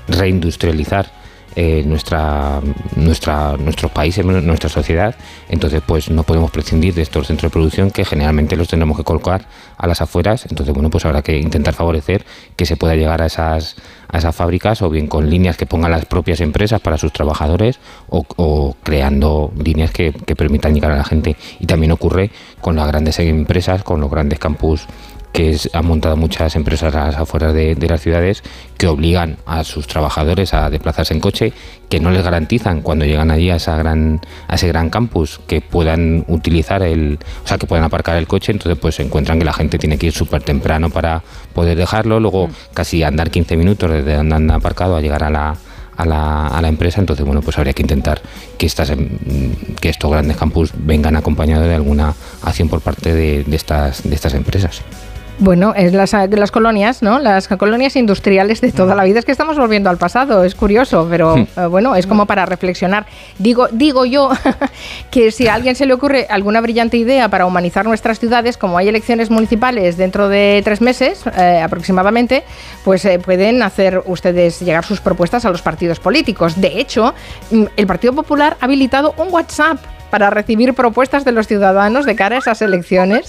reindustrializar eh, nuestra, nuestra, nuestros países, nuestra sociedad. Entonces, pues no podemos prescindir de estos centros de producción que generalmente los tendremos que colocar a las afueras. Entonces, bueno, pues habrá que intentar favorecer que se pueda llegar a esas, a esas fábricas o bien con líneas que pongan las propias empresas para sus trabajadores o, creando líneas que permitan llegar a la gente. Y también ocurre con las grandes empresas, con los grandes campus que han montado muchas empresas a las afueras de, las ciudades que obligan a sus trabajadores a desplazarse en coche, que no les garantizan cuando llegan allí a, esa gran, a ese gran campus que puedan utilizar el, o sea, que puedan aparcar el coche, entonces pues se encuentran que la gente tiene que ir súper temprano para poder dejarlo, luego mm. casi andar 15 minutos desde donde han aparcado a llegar a la, a la, a la, empresa. Entonces, bueno, pues habría que intentar que, estas, em, que estos grandes campus vengan acompañados de alguna acción por parte de, de, estas, de estas empresas. Bueno, es las, las colonias, ¿no? Las colonias industriales de toda la vida. Es que estamos volviendo al pasado, es curioso, pero hmm. eh, bueno, es como para reflexionar. Digo, digo yo que si a alguien se le ocurre alguna brillante idea para humanizar nuestras ciudades, como hay elecciones municipales dentro de tres meses eh, aproximadamente, pues eh, pueden hacer ustedes llegar sus propuestas a los partidos políticos. De hecho, mm, el Partido Popular ha habilitado un WhatsApp para recibir propuestas de los ciudadanos de cara a esas elecciones.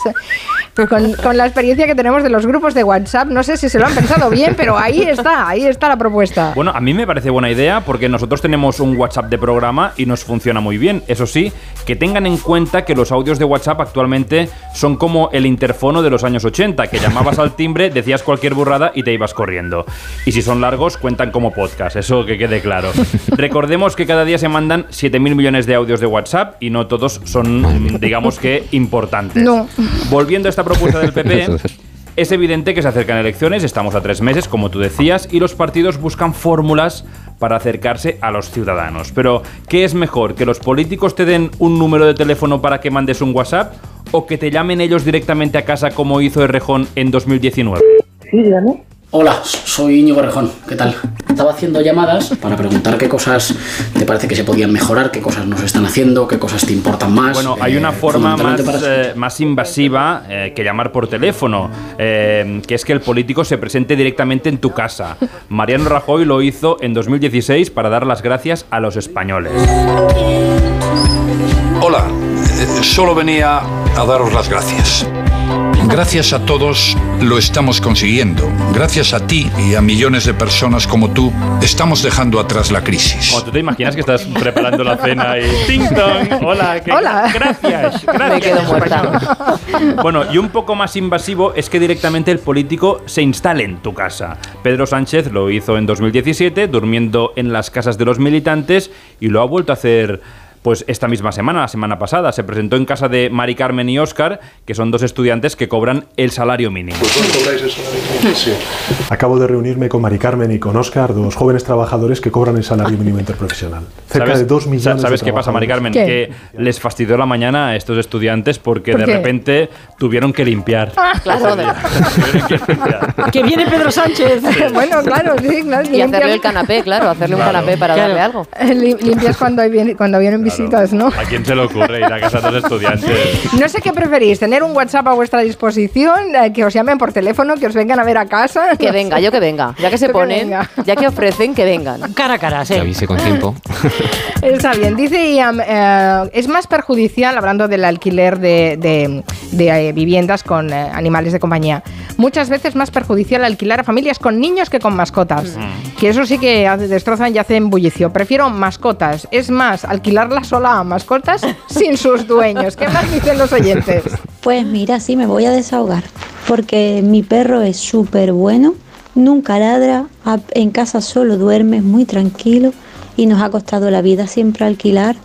Pues con, la experiencia que tenemos de los grupos de WhatsApp, no sé si se lo han pensado bien, pero ahí está, ahí está la propuesta. Bueno, a mí me parece buena idea porque nosotros tenemos un WhatsApp de programa y nos funciona muy bien. Eso sí, que tengan en cuenta que los audios de WhatsApp actualmente son como el interfono de los años 80, que llamabas al timbre, decías cualquier burrada y te ibas corriendo. Y si son largos, cuentan como podcast, eso que quede claro. Recordemos que cada día se mandan 7.000 millones de audios de WhatsApp no todos son, digamos que, importantes. No. Volviendo a esta propuesta del PP, es evidente que se acercan elecciones, estamos a tres meses, como tú decías, y los partidos buscan fórmulas para acercarse a los ciudadanos. Pero, ¿qué es mejor? ¿Que los políticos te den un número de teléfono para que mandes un WhatsApp? ¿O que te llamen ellos directamente a casa como hizo Errejón en 2019? Sí, dígame. Hola, soy Íñigo Rejón. ¿Qué tal? Estaba haciendo llamadas para preguntar qué cosas te parece que se podían mejorar, qué cosas no se están haciendo, qué cosas te importan más. Bueno, hay Eh, una forma más, eh, más invasiva eh, que llamar por teléfono, eh, que es que el político se presente directamente en tu casa. Mariano Rajoy lo hizo en 2016 para dar las gracias a los españoles. Hola, eh, solo venía a daros las gracias. Gracias a todos lo estamos consiguiendo. Gracias a ti y a millones de personas como tú, estamos dejando atrás la crisis. Cuando tú te imaginas que estás preparando la cena y ¡Ting tong! Hola, ¿qué- Hola. gracias, gracias. Me quedo muerta. Bueno, y un poco más invasivo es que directamente el político se instale en tu casa. Pedro Sánchez lo hizo en 2017, durmiendo en las casas de los militantes, y lo ha vuelto a hacer. Pues esta misma semana, la semana pasada, se presentó en casa de Mari Carmen y Óscar, que son dos estudiantes que cobran el salario mínimo. Acabo de reunirme con Mari Carmen y con Oscar, dos jóvenes trabajadores que cobran el salario mínimo interprofesional. Cerca ¿Sabes- de dos millones ¿Sabes de qué pasa, Mari Carmen? trabajadores. Que les fastidió la mañana a estos estudiantes porque ¿Por de qué? repente tuvieron que limpiar. Claro. ¡Que viene Pedro Sánchez! bueno, claro, sí, claro. Y hacerle el canapé, claro, hacerle un canapé para darle algo. Li- Limpias cuando, hay cuando vienen visitas, ¿no? ¿A quién se le ocurre ir a casa de los estudiantes? No sé qué preferís, tener un WhatsApp a vuestra disposición, eh, que os llamen por teléfono, que os vengan a ver a casa. Que venga, yo que venga. Ya que se ponen, ya que ofrecen, que vengan. Cara a cara, sí. Que avise con tiempo. Está bien, dice Ian, eh, es más perjudicial, hablando del alquiler de, de- de, eh, viviendas con eh, animales de compañía, muchas veces más perjudicial alquilar a familias con niños que con mascotas. Que eso sí que destrozan y hacen bullicio. Prefiero mascotas. Es más, alquilarla sola a mascotas sin sus dueños. ¿Qué más dicen los oyentes? Pues mira, sí, me voy a desahogar, porque mi perro es súper bueno, nunca ladra, en casa solo duerme, muy tranquilo y nos ha costado la vida siempre alquilar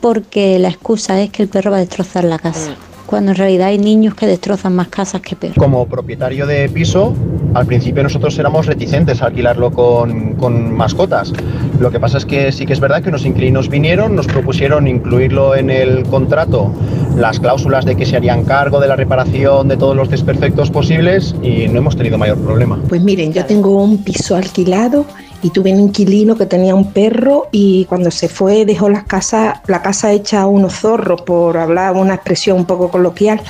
porque la excusa es que el perro va a destrozar la casa, cuando en realidad hay niños que destrozan más casas que perros. Como propietario de piso, al principio nosotros éramos reticentes a alquilarlo con, con mascotas. Lo que pasa es que sí que es verdad que unos inquilinos vinieron, nos propusieron incluirlo en el contrato, las cláusulas de que se harían cargo de la reparación de todos los desperfectos posibles y no hemos tenido mayor problema. Pues miren, yo tengo un piso alquilado y tuve un inquilino que tenía un perro y cuando se fue dejó la casa, la casa hecha unos zorros, por hablar una expresión un poco coloquial.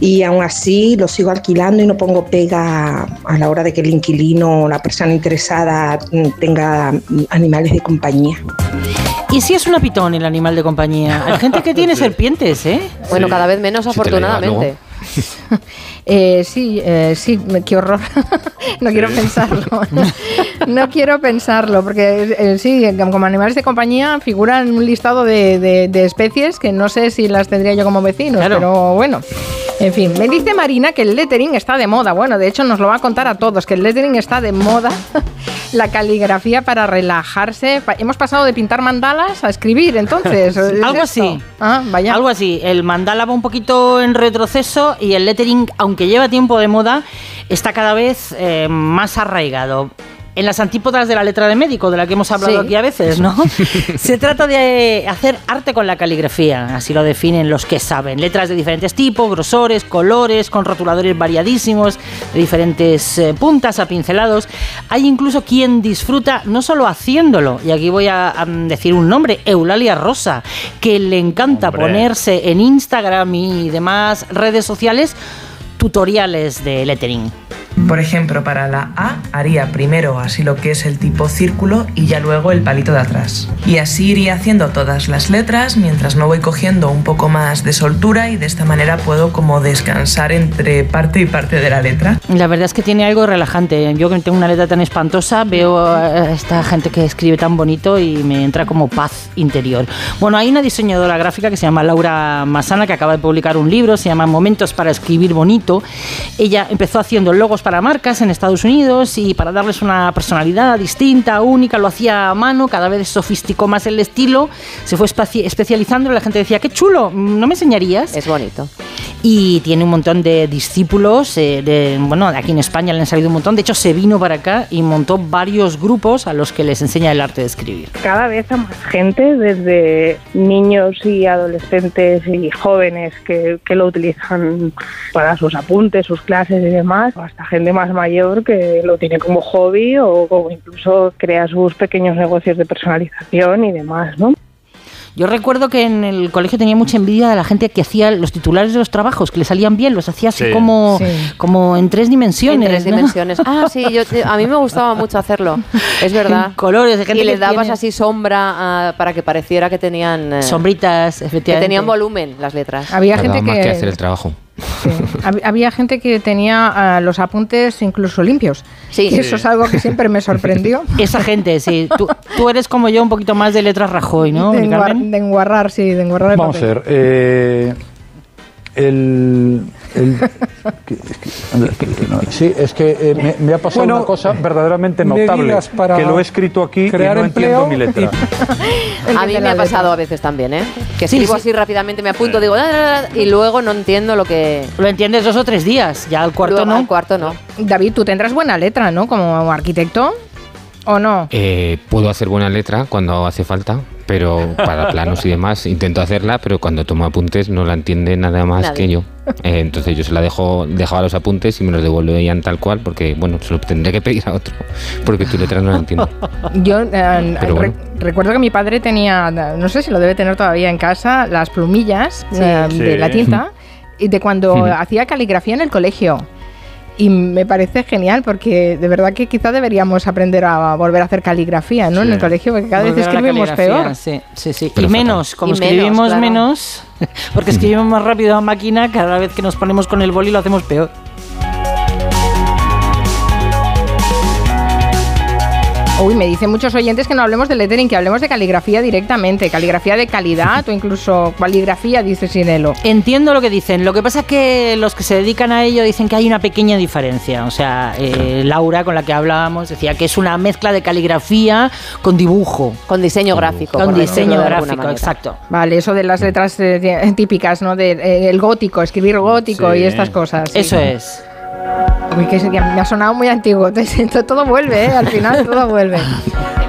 Y aún así lo sigo alquilando y no pongo pega a la hora de que el inquilino o la persona interesada tenga animales de compañía. ¿Y si es una pitón el animal de compañía? Hay gente que tiene serpientes, ¿eh? Bueno, cada vez menos afortunadamente. Eh, sí, eh, sí, qué horror. no quiero pensarlo. no quiero pensarlo, porque eh, sí, como animales de compañía figuran un listado de, de- de especies que no sé si las tendría yo como vecinos, pero bueno. En fin, me dice Marina que el lettering está de moda. Bueno, de hecho nos lo va a contar a todos, que el lettering está de moda. La caligrafía para relajarse. Hemos pasado de pintar mandalas a escribir, entonces. ¿es Algo esto? así. Ah, vaya. Algo así. El mandala va un poquito en retroceso y el lettering, aunque lleva tiempo de moda, está cada vez eh, más arraigado. En las antípodas de la letra de médico, de la que hemos hablado Sí. aquí a veces, ¿no? Se trata de hacer arte con la caligrafía, así lo definen los que saben. Letras de diferentes tipos, grosores, colores, con rotuladores variadísimos, de diferentes eh, puntas a pincelados. Hay incluso quien disfruta no solo haciéndolo, y aquí voy a, a decir un nombre, Eulalia Rosa, que le encanta Hombre. ponerse en Instagram y demás redes sociales tutoriales de lettering. Por ejemplo, para la A haría primero así lo que es el tipo círculo y ya luego el palito de atrás. Y así iría haciendo todas las letras mientras me voy cogiendo un poco más de soltura y de esta manera puedo como descansar entre parte y parte de la letra. La verdad es que tiene algo relajante. Yo que tengo una letra tan espantosa, veo a esta gente que escribe tan bonito y me entra como paz interior. Bueno, hay una diseñadora gráfica que se llama Laura Masana que acaba de publicar un libro, se llama Momentos para escribir bonito. Ella empezó haciendo logos para marcas en Estados Unidos y para darles una personalidad distinta, única, lo hacía a mano, cada vez sofisticó más el estilo, se fue especializando y la gente decía, qué chulo, ¿no me enseñarías? Es bonito. Y tiene un montón de discípulos, eh, de, bueno, aquí en España le han salido un montón, de hecho se vino para acá y montó varios grupos a los que les enseña el arte de escribir. cada vez a más gente, desde niños y adolescentes y jóvenes que, que lo utilizan para sus apuntes, sus clases y demás, hasta gente más mayor que lo tiene como hobby o, o incluso crea sus pequeños negocios de personalización y demás, ¿no? Yo recuerdo que en el colegio tenía mucha envidia de la gente que hacía los titulares de los trabajos, que le salían bien, los hacía así Sí. como, Sí. como en tres dimensiones. En tres ¿no? dimensiones. Ah, sí, yo, a mí me gustaba mucho hacerlo. Es verdad. En colores, de gente y le que dabas tiene- así sombra ah, para que pareciera que tenían. eh, Sombritas, Que efectivamente. tenían volumen las letras. Había gente más que- que hacer el trabajo. Hab- Había gente que tenía ah, los apuntes incluso limpios. Sí. Y eso es algo que siempre me sorprendió. Esa gente, sí. Tú, tú eres como yo, un poquito más de letras Rajoy, ¿no? de, enguar- enguarrar, sí, de enguarrar el Vamos a ver. eh, el, el- que- que- no, sí, es que eh, me, me ha pasado Bueno, una cosa verdaderamente notable, para que lo he escrito aquí y crear no entiendo empleo mi letra. A mí me ha pasado a veces también, ¿eh? Que escribo así rápidamente, me apunto, digo, y luego no entiendo lo que. Lo entiendes dos o tres días, ya al cuarto Luego, no. al cuarto no. David, tú tendrás buena letra, ¿no? Como arquitecto. ¿O no? Eh, puedo hacer buena letra cuando hace falta, pero para planos y demás intento hacerla, pero cuando tomo apuntes no la entiende nada más Nadie. que yo. Eh, entonces yo se la dejo, dejaba los apuntes y me los devolvían tal cual, porque bueno, se lo tendré que pedir a otro, porque tu letra no la entiendo. Yo eh, Pero re- bueno. recuerdo que mi padre tenía, no sé si lo debe tener todavía en casa, las plumillas Sí. eh, de la tinta y de cuando hacía caligrafía en el colegio. Y me parece genial porque de verdad que quizá deberíamos aprender a volver a hacer caligrafía ¿no? en el colegio, porque cada vez Volver escribimos peor. Sí, sí, sí. Pero y menos, como Y menos, escribimos claro. menos, porque escribimos más rápido a máquina, cada vez que nos ponemos con el boli lo hacemos peor. Uy, me dicen muchos oyentes que no hablemos de lettering, que hablemos de caligrafía directamente, caligrafía de calidad o incluso caligrafía, dice Sinelo. Entiendo lo que dicen. Lo que pasa es que los que se dedican a ello dicen que hay una pequeña diferencia. O sea, eh, Laura, con la que hablábamos, decía que es una mezcla de caligrafía con dibujo. Con diseño gráfico. Con diseño de gráfico, exacto. Vale, eso de las letras eh, tí- típicas, ¿no? De, eh, el gótico, escribir gótico Sí. y estas cosas. sí. Eso es. Uy, que, me ha sonado muy antiguo. Todo vuelve, ¿eh? Al final todo vuelve.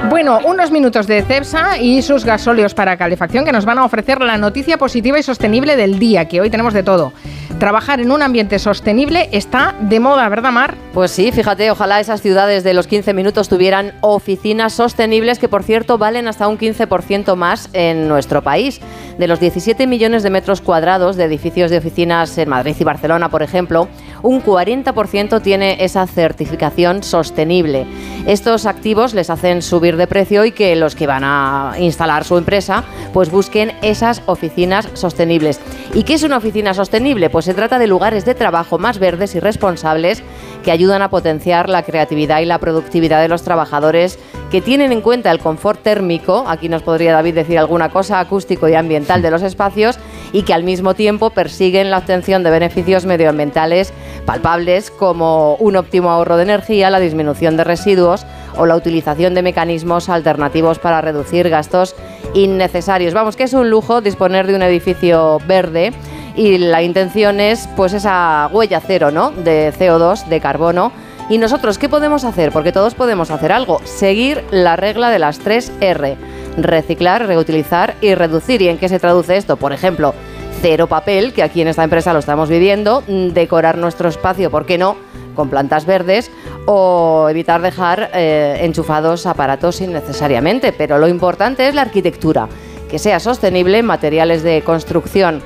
Bueno, unos minutos de Cepsa y sus gasóleos para calefacción que nos van a ofrecer la noticia positiva y sostenible del día, que hoy tenemos de todo. Trabajar en un ambiente sostenible está de moda, ¿verdad, Mar? Pues sí, fíjate, ojalá esas ciudades de los 15 minutos tuvieran oficinas sostenibles que, por cierto, valen hasta un 15% más en nuestro país. De los 17 millones de metros cuadrados de edificios de oficinas en Madrid y Barcelona, por ejemplo, un 40% tiene esa certificación sostenible. Estos activos les hacen subir de precio y que los que van a instalar su empresa pues busquen esas oficinas sostenibles. ¿Y qué es una oficina sostenible? Pues se trata de lugares de trabajo más verdes y responsables que ayudan a potenciar la creatividad y la productividad de los trabajadores que tienen en cuenta el confort térmico, aquí nos podría David decir alguna cosa, acústico y ambiental de los espacios, y que al mismo tiempo persiguen la obtención de beneficios medioambientales palpables como un óptimo ahorro de energía, la disminución de residuos o la utilización de mecanismos alternativos para reducir gastos innecesarios. Vamos, que es un lujo disponer de un edificio verde y la intención es pues esa huella cero, ¿no? De CO2, de carbono. ¿Y nosotros qué podemos hacer? Porque todos podemos hacer algo. Seguir la regla de las tres R. Reciclar, reutilizar y reducir. ¿Y en qué se traduce esto? Por ejemplo, cero papel, que aquí en esta empresa lo estamos viviendo, mm, decorar nuestro espacio, ¿por qué no? con plantas verdes o evitar dejar eh, enchufados aparatos innecesariamente. Pero lo importante es la arquitectura, que sea sostenible, materiales de construcción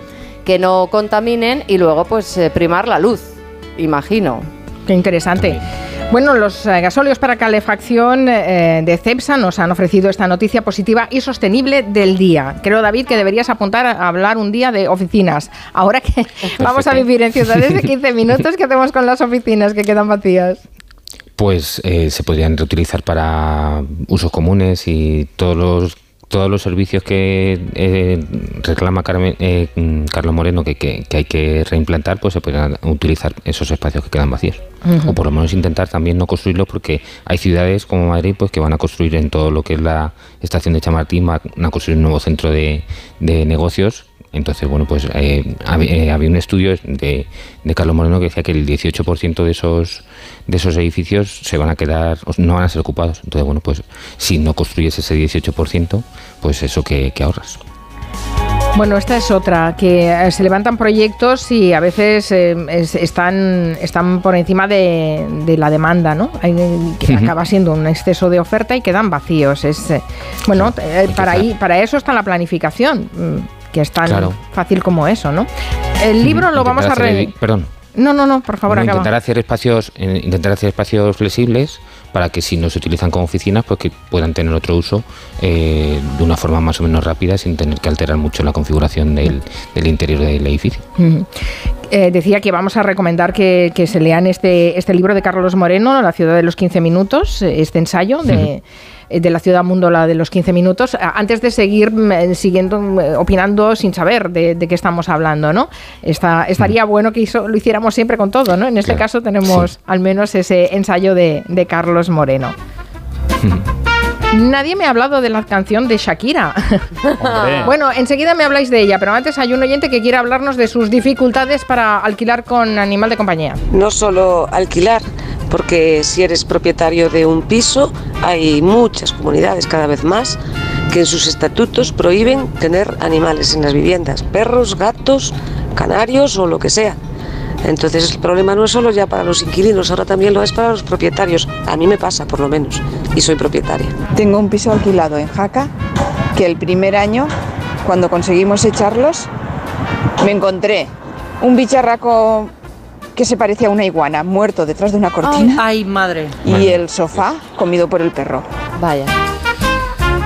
que no contaminen y luego pues eh, primar la luz, imagino. Qué interesante. Bueno, los eh, gasóleos para calefacción eh, de CEPSA nos han ofrecido esta noticia positiva y sostenible del día. Creo, David, que deberías apuntar a hablar un día de oficinas. Ahora que vamos a vivir en ciudades de 15 minutos, ¿qué hacemos con las oficinas que quedan vacías? Pues eh, se podrían reutilizar para usos comunes y todos los todos los servicios que eh, reclama eh, Carlos Moreno que, hay que reimplantar, pues se pueden utilizar esos espacios que quedan vacíos. O por lo menos intentar también no construirlos porque hay ciudades como Madrid pues que van a construir en todo lo que es la estación de Chamartín, van a construir un nuevo centro de, de negocios entonces, bueno, pues eh, eh, había, un estudio de, Carlos Moreno que decía que el 18% de esos, de esos edificios se van a quedar, no van a ser ocupados. Entonces, bueno, pues si no construyes ese 18%, pues eso que, ahorras. Bueno, esta es otra, que eh, se levantan proyectos y a veces están, están por encima de, la demanda, ¿no? que acaba siendo un exceso de oferta y quedan vacíos. Es, bueno, para, ahí, para eso está la planificación mm que es tan fácil como eso, ¿no? El libro lo vamos a... Re... Perdón. No, no, no, por favor, Intentar hacer espacios, eh, intentar hacer espacios flexibles para que si no se utilizan como oficinas, pues que puedan tener otro uso eh, de una forma más o menos rápida sin tener que alterar mucho la configuración del, interior del edificio. Eh, decía que vamos a recomendar que, se lean este, este libro de Carlos Moreno, La ciudad de los 15 minutos, este ensayo de... De la Ciudad Mundo, la de los 15 minutos, antes de seguir mm, eh, siguiendo, mm, eh, opinando sin saber de, qué estamos hablando, ¿no? Está, estaría mm. bueno que lo hiciéramos siempre con todo, ¿no? En este caso tenemos al menos ese ensayo de, Carlos Moreno. Nadie me ha hablado de la canción de Shakira. bueno, enseguida me habláis de ella, pero antes hay un oyente que quiere hablarnos de sus dificultades para alquilar con animal de compañía. No solo alquilar, porque si eres propietario de un piso, hay muchas comunidades cada vez más que en sus estatutos prohíben tener animales en las viviendas, perros, gatos, canarios o lo que sea. Entonces el problema no es solo ya para los inquilinos, ahora también lo es para los propietarios. A mí me pasa, por lo menos, y soy propietaria. Tengo un piso alquilado en Jaca que el primer año, cuando conseguimos echarlos, me encontré un bicharraco que se parecía a una iguana, muerto detrás de una cortina. Ay, madre. Y el sofá comido por el perro. Vaya.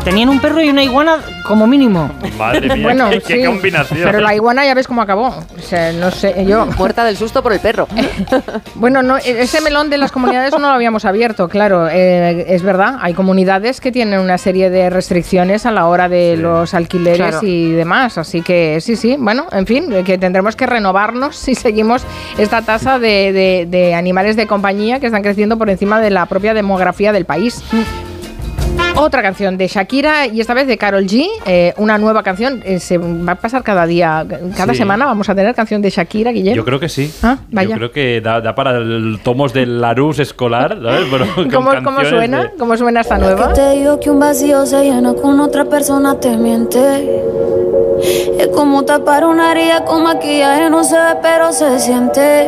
Tenían un perro y una iguana como mínimo. Madre mía, bueno, qué, combinación. Pero la iguana ya ves cómo acabó. O sea, no sé, yo... Muerta del susto por el perro. bueno, no, ese melón de las comunidades no lo habíamos abierto, claro. Eh, es verdad, hay comunidades que tienen una serie de restricciones a la hora de los alquileres y demás. Así que sí, sí, bueno, en fin, que tendremos que renovarnos si seguimos esta tasa de, de animales de compañía que están creciendo por encima de la propia demografía del país. Otra canción de Shakira y esta vez de Carol G, eh, una nueva canción. Eh, se va a pasar cada día, cada semana vamos a tener canción de Shakira, Guillermo. Yo creo que sí. Ah, Yo creo que da, para el tomos del Larus escolar. ¿Cómo, ¿Cómo, suena? ¿Cómo suena esta nueva? te digo que un vacío se llena con otra persona te miente. Es como tapar una herida con maquillaje, no se ve, pero se siente.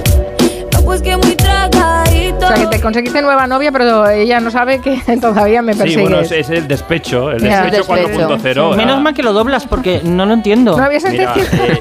Pues que muy tragadito. O sea, que te conseguiste nueva novia, pero ella no sabe que todavía me persigues. Sí, bueno, es, el despecho, el despecho, 4.0. Menos mal que lo doblas porque no lo entiendo. No habías Mira, eh,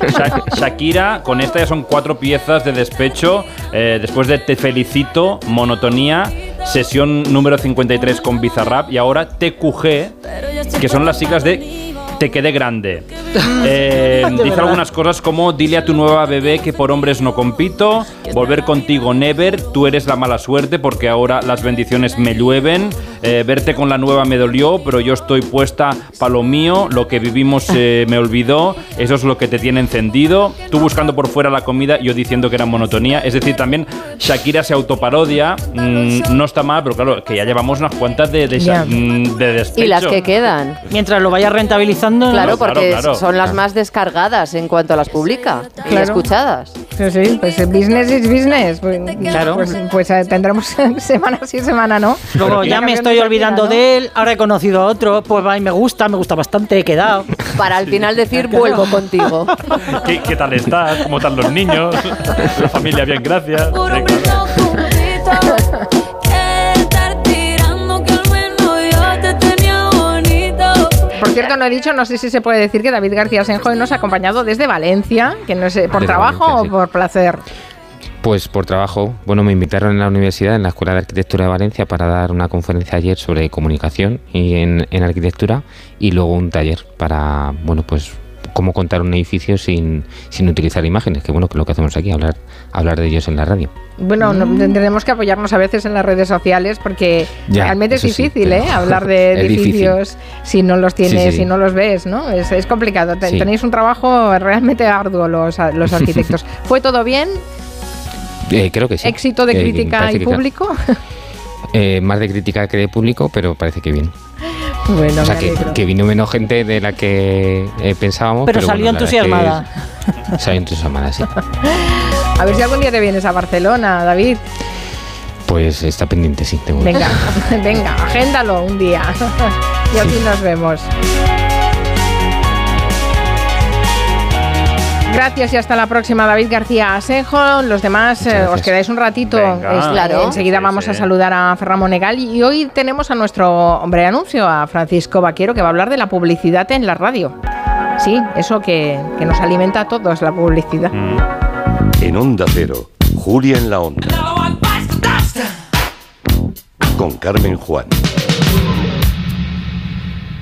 Shakira, con esta ya son cuatro piezas de despecho. Eh, después de Te felicito, monotonía sesión número 53 con Bizarrap y ahora TQG, que son las siglas de te quedé grande. Eh, dice algunas cosas como dile a tu nueva bebé que por hombres no compito, volver contigo never, tú eres la mala suerte porque ahora las bendiciones me llueven, eh, verte con la nueva me dolió, pero yo estoy puesta para lo mío, lo que vivimos me olvidó, eso es lo que te tiene encendido, tú buscando por fuera la comida, yo diciendo que era monotonía, es decir, también Shakira se autoparodia, mm, no está mal, pero claro, que ya llevamos unas cuantas de, de, mm, despecho. Y las que quedan. Mientras lo vaya rentabilizando Claro, porque son las más descargadas en cuanto a las publica y escuchadas. Sí, sí, pues business is business. Pues, claro. Pues, pues eh, tendremos semana sí, semana no. Luego ya me estoy olvidando de él, ahora he conocido a otro, pues va y me gusta, me gusta bastante, he quedado. Para al final decir vuelvo contigo. ¿Qué, tal estás? ¿Cómo están los niños? La familia bien, gracias. Por cierto, no he dicho, no sé si se puede decir que David García Senjo nos ha acompañado desde Valencia, que no sé, ¿por trabajo o por placer? Pues por trabajo. Bueno, me invitaron en la universidad, en la Escuela de Arquitectura de Valencia, para dar una conferencia ayer sobre comunicación y en, en arquitectura y luego un taller para, bueno, pues cómo contar un edificio sin, sin utilizar imágenes, que bueno, que es lo que hacemos aquí, hablar, hablar de ellos en la radio. Bueno, mm. tendremos que apoyarnos a veces en las redes sociales porque realmente es difícil, ¿eh? Hablar de edificios si no los tienes, si no los ves, ¿no? Es, es complicado. Tenéis un trabajo realmente arduo los, los arquitectos. ¿Fue todo bien? Eh, creo que sí. ¿Éxito de eh, crítica y público? Eh, más de crítica que de público, pero parece que bien. Bueno, o sea, que, vino menos gente de la que pensábamos. Pero, salió entusiasmada. salió entusiasmada, sí. A ver si algún día te vienes a Barcelona, David. Pues está pendiente, sí. Tengo venga, venga, agéndalo un día. y aquí nos vemos. Gracias y hasta la próxima, David García Asenjo. Los demás eh, os quedáis un ratito. claro. Enseguida vamos a saludar a Ferran Monegal y hoy tenemos a nuestro hombre de anuncio, a Francisco Vaquero, que va a hablar de la publicidad en la radio. Sí, eso que, nos alimenta a todos, la publicidad. Mm. En Onda Cero, Julia en la Onda. Con Carmen Juan.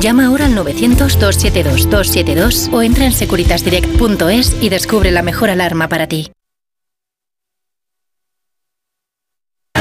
Llama ahora al 900-272-272 o entra en securitasdirect.es y descubre la mejor alarma para ti.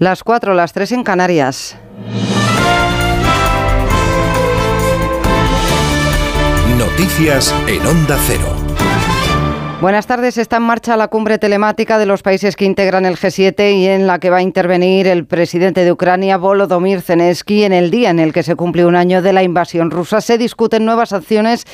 Las 4, las 3 en Canarias. Noticias en Onda Cero. Buenas tardes. Está en marcha la cumbre telemática de los países que integran el G7 y en la que va a intervenir el presidente de Ucrania, Volodymyr Zelensky, en el día en el que se cumple un año de la invasión rusa. Se discuten nuevas acciones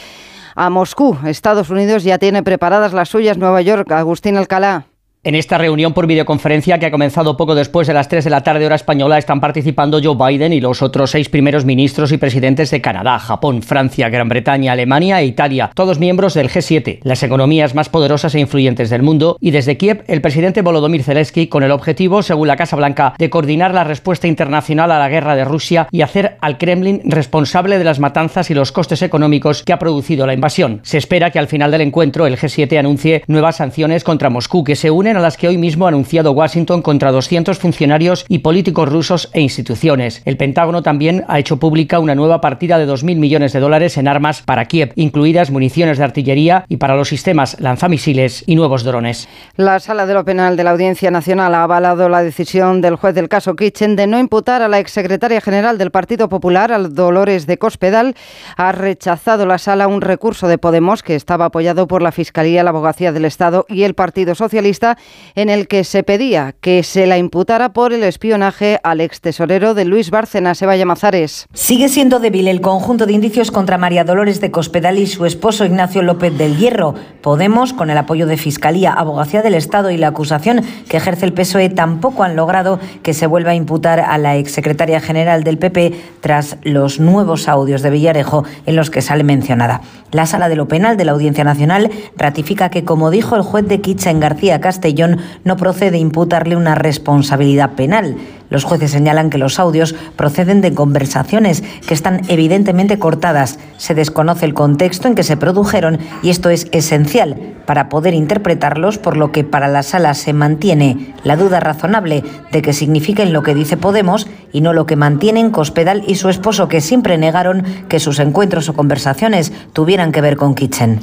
a Moscú. Estados Unidos ya tiene preparadas las suyas. Nueva York, Agustín Alcalá. En esta reunión por videoconferencia que ha comenzado poco después de las 3 de la tarde hora española están participando Joe Biden y los otros seis primeros ministros y presidentes de Canadá, Japón, Francia, Gran Bretaña, Alemania e Italia, todos miembros del G7, las economías más poderosas e influyentes del mundo, y desde Kiev el presidente Volodymyr Zelensky con el objetivo, según la Casa Blanca, de coordinar la respuesta internacional a la guerra de Rusia y hacer al Kremlin responsable de las matanzas y los costes económicos que ha producido la invasión. Se espera que al final del encuentro el G7 anuncie nuevas sanciones contra Moscú que se unen a las que hoy mismo ha anunciado Washington contra 200 funcionarios y políticos rusos e instituciones. El Pentágono también ha hecho pública una nueva partida de 2.000 millones de dólares en armas para Kiev, incluidas municiones de artillería y para los sistemas lanzamisiles y nuevos drones. La Sala de lo Penal de la Audiencia Nacional ha avalado la decisión del juez del caso Kitchen de no imputar a la exsecretaria general del Partido Popular, al Dolores de Cospedal. Ha rechazado la Sala un recurso de Podemos que estaba apoyado por la Fiscalía, la Abogacía del Estado y el Partido Socialista en el que se pedía que se la imputara por el espionaje al ex tesorero de Luis Bárcenas, Eva Llamazares. Sigue siendo débil el conjunto de indicios contra María Dolores de Cospedal y su esposo Ignacio López del Hierro. Podemos, con el apoyo de Fiscalía, Abogacía del Estado y la acusación que ejerce el PSOE, tampoco han logrado que se vuelva a imputar a la exsecretaria general del PP tras los nuevos audios de Villarejo en los que sale mencionada. La Sala de lo Penal de la Audiencia Nacional ratifica que, como dijo el juez de Quicha en García Castellón, no procede imputarle una responsabilidad penal. Los jueces señalan que los audios proceden de conversaciones que están evidentemente cortadas. Se desconoce el contexto en que se produjeron y esto es esencial para poder interpretarlos, por lo que para la sala se mantiene la duda razonable de que signifiquen lo que dice Podemos y no lo que mantienen Cospedal y su esposo, que siempre negaron que sus encuentros o conversaciones tuvieran que ver con Kitchen.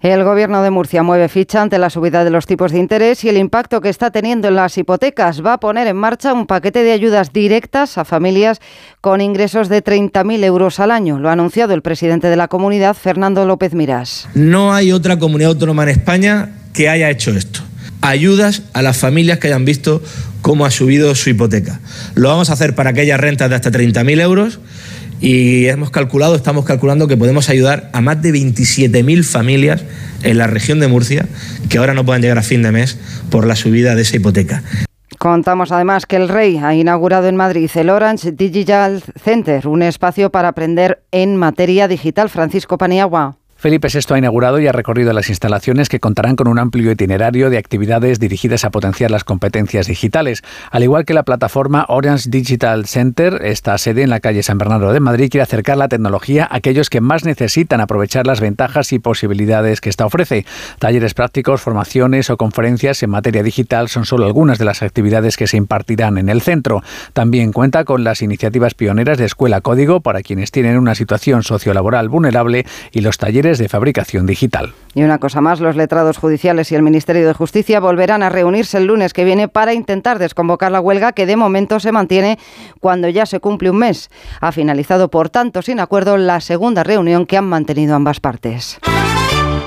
El Gobierno de Murcia mueve ficha ante la subida de los tipos de interés y el impacto que está teniendo en las hipotecas. Va a poner en marcha un paquete de ayudas directas a familias con ingresos de 30.000 euros al año. Lo ha anunciado el presidente de la comunidad, Fernando López Mirás. No hay otra comunidad autónoma en España que haya hecho esto. Ayudas a las familias que hayan visto cómo ha subido su hipoteca. Lo vamos a hacer para aquellas rentas de hasta 30.000 euros y hemos calculado, estamos calculando que podemos ayudar a más de 27.000 familias en la región de Murcia que ahora no puedan llegar a fin de mes por la subida de esa hipoteca. Contamos además que el Rey ha inaugurado en Madrid el Orange Digital Center, un espacio para aprender en materia digital. Francisco Paniagua. Felipe VI ha inaugurado y ha recorrido las instalaciones que contarán con un amplio itinerario de actividades dirigidas a potenciar las competencias digitales. Al igual que la plataforma Orange Digital Center, esta sede en la calle San Bernardo de Madrid quiere acercar la tecnología a aquellos que más necesitan aprovechar las ventajas y posibilidades que esta ofrece. Talleres prácticos, formaciones o conferencias en materia digital son solo algunas de las actividades que se impartirán en el centro. También cuenta con las iniciativas pioneras de Escuela Código para quienes tienen una situación sociolaboral vulnerable y los talleres de fabricación digital. Y una cosa más, los letrados judiciales y el Ministerio de Justicia volverán a reunirse el lunes que viene para intentar desconvocar la huelga que de momento se mantiene cuando ya se cumple un mes. Ha finalizado, por tanto, sin acuerdo, la segunda reunión que han mantenido ambas partes.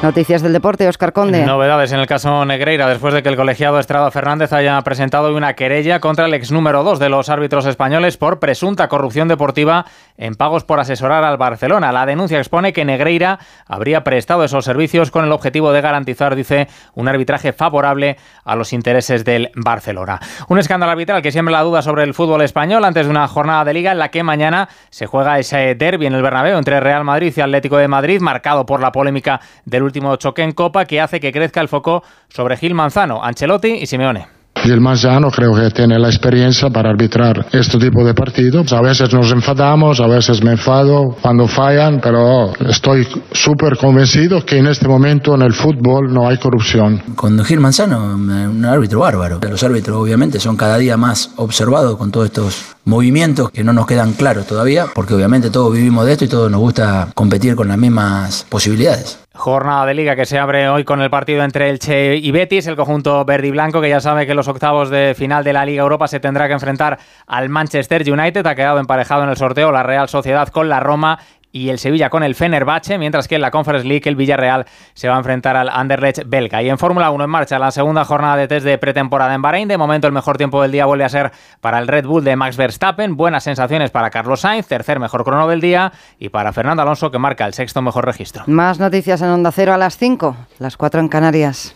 Noticias del deporte, Oscar Conde. Novedades en el caso Negreira, después de que el colegiado Estrada Fernández haya presentado una querella contra el ex número 2 de los árbitros españoles por presunta corrupción deportiva en pagos por asesorar al Barcelona. La denuncia expone que Negreira habría prestado esos servicios con el objetivo de garantizar, dice, un arbitraje favorable a los intereses del Barcelona. Un escándalo arbitral que siembra la duda sobre el fútbol español antes de una jornada de liga en la que mañana se juega ese derby en el Bernabéu entre Real Madrid y Atlético de Madrid, marcado por la polémica del último choque en Copa que hace que crezca el foco sobre Gil Manzano, Ancelotti y Simeone. El Manzano creo que tiene la experiencia para arbitrar este tipo de partidos. A veces nos enfadamos, a veces me enfado cuando fallan, pero estoy súper convencido que en este momento en el fútbol no hay corrupción. Con Gil Manzano, un árbitro bárbaro. Los árbitros obviamente son cada día más observados con todos estos movimientos que no nos quedan claros todavía, porque obviamente todos vivimos de esto y todos nos gusta competir con las mismas posibilidades. Jornada de liga que se abre hoy con el partido entre Elche y Betis, el conjunto verde y blanco que ya sabe que los octavos de final de la Liga Europa se tendrá que enfrentar al Manchester United, ha quedado emparejado en el sorteo la Real Sociedad con la Roma y el Sevilla con el Fenerbahce, mientras que en la Conference League el Villarreal se va a enfrentar al Anderlecht belga. Y en Fórmula 1 en marcha la segunda jornada de test de pretemporada en Bahrein. De momento el mejor tiempo del día vuelve a ser para el Red Bull de Max Verstappen. Buenas sensaciones para Carlos Sainz, tercer mejor crono del día. Y para Fernando Alonso que marca el sexto mejor registro. Más noticias en Onda Cero a las 5, las 4 en Canarias.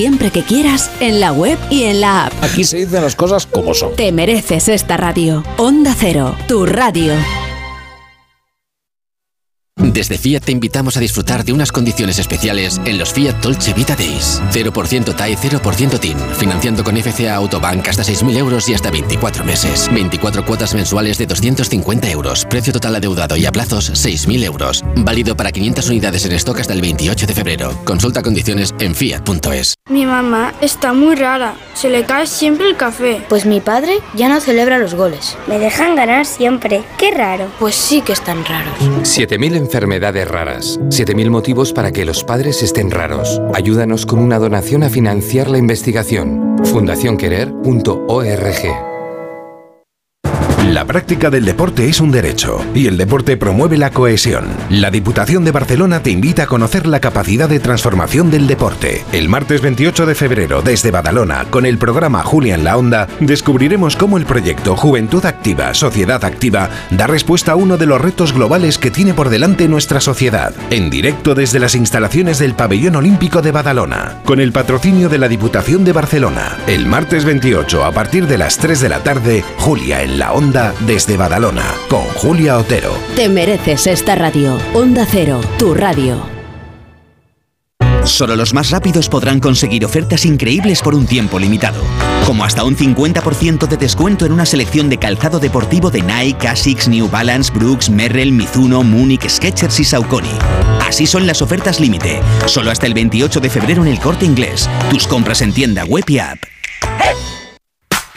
siempre que quieras en la web y en la app. Aquí se dicen las cosas como son. Te mereces esta radio. Onda Cero, tu radio. Desde Fiat te invitamos a disfrutar de unas condiciones especiales en los Fiat Dolce Vita Days. 0% TAE, 0% TIN. Financiando con FCA Autobank hasta 6.000 euros y hasta 24 meses. 24 cuotas mensuales de 250 euros. Precio total adeudado y a plazos 6.000 euros. Válido para 500 unidades en stock hasta el 28 de febrero. Consulta condiciones en fiat.es. Mi mamá está muy rara. Se le cae siempre el café. Pues mi padre ya no celebra los goles. Me dejan ganar siempre. Qué raro. Pues sí que están raros. 7.000 en enfermedades raras. 7.000 motivos para que los padres estén raros. Ayúdanos con una donación a financiar la investigación. fundacionquerer.org La práctica del deporte es un derecho y el deporte promueve la cohesión. La Diputación de Barcelona te invita a conocer la capacidad de transformación del deporte. El martes 28 de febrero, desde Badalona, con el programa Julia en la Onda, descubriremos cómo el proyecto Juventud Activa, Sociedad Activa da respuesta a uno de los retos globales que tiene por delante nuestra sociedad. En directo desde las instalaciones del Pabellón Olímpico de Badalona, con el patrocinio de la Diputación de Barcelona. El martes 28, a partir de las 3 de la tarde, Julia en la Onda desde Badalona, con Julia Otero. Te mereces esta radio. Onda Cero, tu radio. Solo los más rápidos podrán conseguir ofertas increíbles por un tiempo limitado, como hasta un 50% de descuento en una selección de calzado deportivo de Nike, Asics, New Balance, Brooks, Merrell, Mizuno, Munich, Skechers y Saucony. Así son las ofertas límite, solo hasta el 28 de febrero en el Corte Inglés. Tus compras en tienda web y app.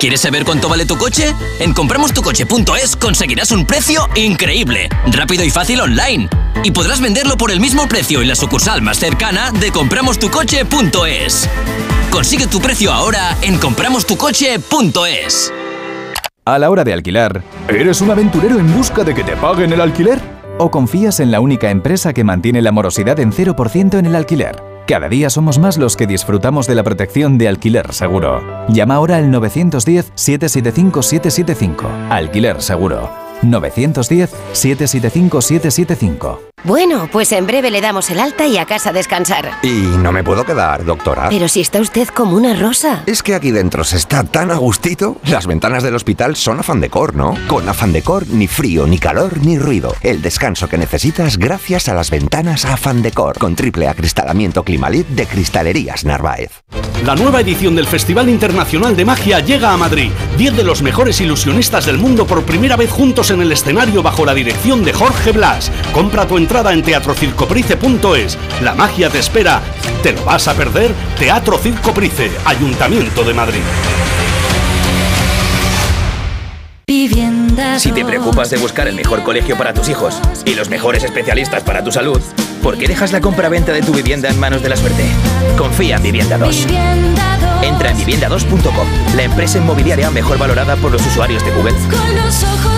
¿Quieres saber cuánto vale tu coche? En compramostucoche.es conseguirás un precio increíble, rápido y fácil online. Y podrás venderlo por el mismo precio en la sucursal más cercana de compramostucoche.es. Consigue tu precio ahora en compramostucoche.es. A la hora de alquilar, ¿eres un aventurero en busca de que te paguen el alquiler? ¿O confías en la única empresa que mantiene la morosidad en 0% en el alquiler? Cada día somos más los que disfrutamos de la protección de alquiler seguro. Llama ahora al 910-775-775. Alquiler seguro. 910-775-775. Bueno, pues en breve le damos el alta y a casa a descansar. Y no me puedo quedar, doctora. Pero si está usted como una rosa. Es que aquí dentro se está tan a gustito. Las ventanas del hospital son afán decor, ¿no? Con afán decor, ni frío, ni calor, ni ruido. El descanso que necesitas gracias a las ventanas afán decor. Con triple acristalamiento Climalit de Cristalerías Narváez. La nueva edición del Festival Internacional de Magia llega a Madrid. Diez de los mejores ilusionistas del mundo por primera vez juntos en el escenario bajo la dirección de Jorge Blas. Compra tu entrada en teatrocircoprice.es. La magia te espera. ¿Te lo vas a perder? Teatro Circoprice, Ayuntamiento de Madrid. Si te preocupas de buscar el mejor colegio para tus hijos y los mejores especialistas para tu salud, ¿por qué dejas la compra-venta de tu vivienda en manos de la suerte? Confía en Vivienda 2. Entra en vivienda2.com, la empresa inmobiliaria mejor valorada por los usuarios de Google. Con los ojos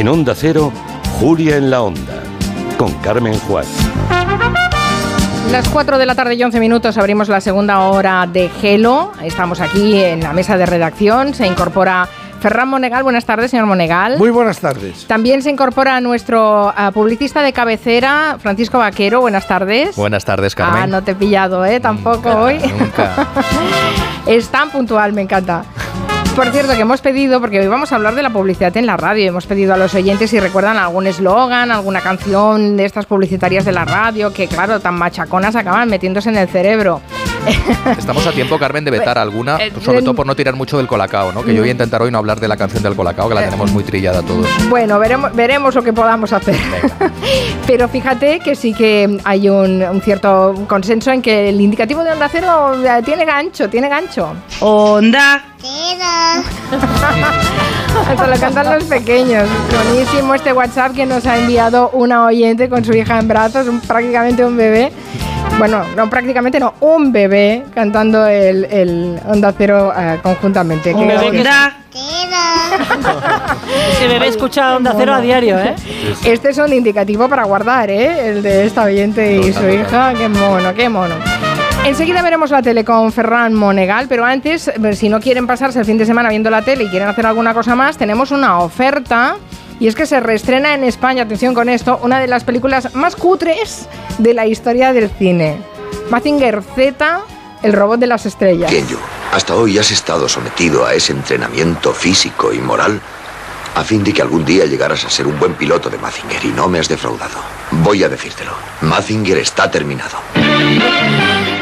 En Onda Cero, Julia en la Onda, con Carmen Juárez. Las 4 de la tarde y 11 minutos abrimos la segunda hora de Gelo. Estamos aquí en la mesa de redacción. Se incorpora Ferran Monegal. Buenas tardes, señor Monegal. Muy buenas tardes. También se incorpora nuestro uh, publicista de cabecera, Francisco Vaquero. Buenas tardes. Buenas tardes, Carmen. Ah, no te he pillado, ¿eh? Tampoco Nunca, hoy. Nunca. es tan puntual, me encanta. Por cierto, que hemos pedido, porque hoy vamos a hablar de la publicidad en la radio, hemos pedido a los oyentes si recuerdan algún eslogan, alguna canción de estas publicitarias de la radio, que claro, tan machaconas acaban metiéndose en el cerebro. Estamos a tiempo, Carmen, de vetar alguna, Eh, sobre todo por no tirar mucho del colacao, ¿no? Que yo voy a intentar hoy no hablar de la canción del colacao, que la tenemos muy trillada todos. Bueno, veremos, veremos lo que podamos hacer. Pero fíjate que sí que hay un, un cierto consenso en que el indicativo de onda cero eh, tiene gancho, tiene gancho. Onda Hasta lo cantan los pequeños. Buenísimo este WhatsApp que nos ha enviado una oyente con su hija en brazos, un- prácticamente un bebé. Bueno, no prácticamente no, un bebé cantando el, el Onda Cero eh, conjuntamente. Un Qué bebé que. Ese bebé escucha Onda Cero a diario, ¿eh? Este es un indicativo para guardar, ¿eh? El de esta oyente y su hija. Qué mono, qué mono. Enseguida veremos la tele con Ferran Monegal, pero antes, eh, si no quieren pasarse el fin de semana viendo la tele y quieren hacer alguna cosa más, tenemos una oferta. Y es que se reestrena en España, atención con esto, una de las películas más cutres de la historia del cine. Mazinger Z, el robot de las estrellas. Kenyu, hasta hoy has estado sometido a ese entrenamiento físico y moral a fin de que algún día llegaras a ser un buen piloto de Mazinger y no me has defraudado. Voy a decírtelo. Mazinger está terminado.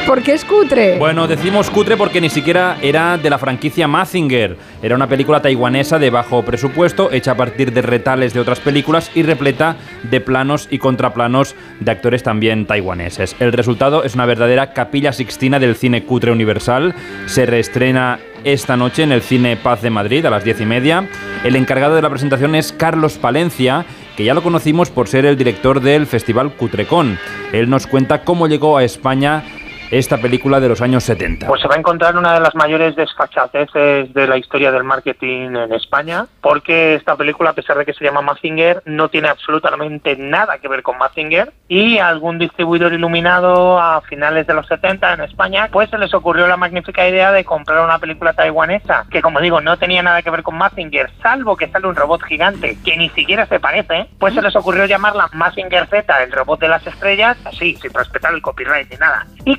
¿Por qué es cutre? Bueno, decimos cutre porque ni siquiera era de la franquicia Mazinger. Era una película taiwanesa de bajo presupuesto, hecha a partir de retales de otras películas y repleta de planos y contraplanos de actores también taiwaneses. El resultado es una verdadera capilla sixtina del cine cutre universal. Se reestrena esta noche en el Cine Paz de Madrid a las diez y media. El encargado de la presentación es Carlos Palencia, que ya lo conocimos por ser el director del Festival Cutrecon. Él nos cuenta cómo llegó a España esta película de los años 70. Pues se va a encontrar una de las mayores desfachateces de la historia del marketing en España, porque esta película, a pesar de que se llama Mazinger, no tiene absolutamente nada que ver con Mazinger y algún distribuidor iluminado a finales de los 70 en España, pues se les ocurrió la magnífica idea de comprar una película taiwanesa que, como digo, no tenía nada que ver con Mazinger, salvo que sale un robot gigante que ni siquiera se parece, pues se les ocurrió llamarla Mazinger Z, el robot de las estrellas, así, sin respetar el copyright ni nada, y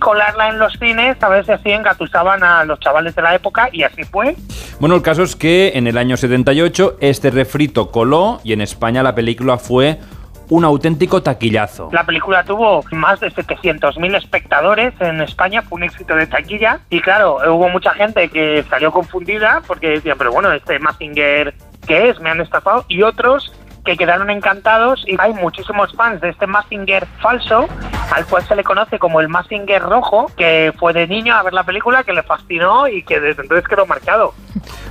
en los cines a ver si así engatusaban a los chavales de la época y así fue. Bueno, el caso es que en el año 78 este refrito coló y en España la película fue un auténtico taquillazo. La película tuvo más de 700.000 espectadores en España, fue un éxito de taquilla y claro, hubo mucha gente que salió confundida porque decían, pero bueno, este Mazinger, ¿qué es? Me han estafado y otros que quedaron encantados y hay muchísimos fans de este Mazinger falso, al cual se le conoce como el Mazinger rojo, que fue de niño a ver la película, que le fascinó y que desde entonces quedó marcado.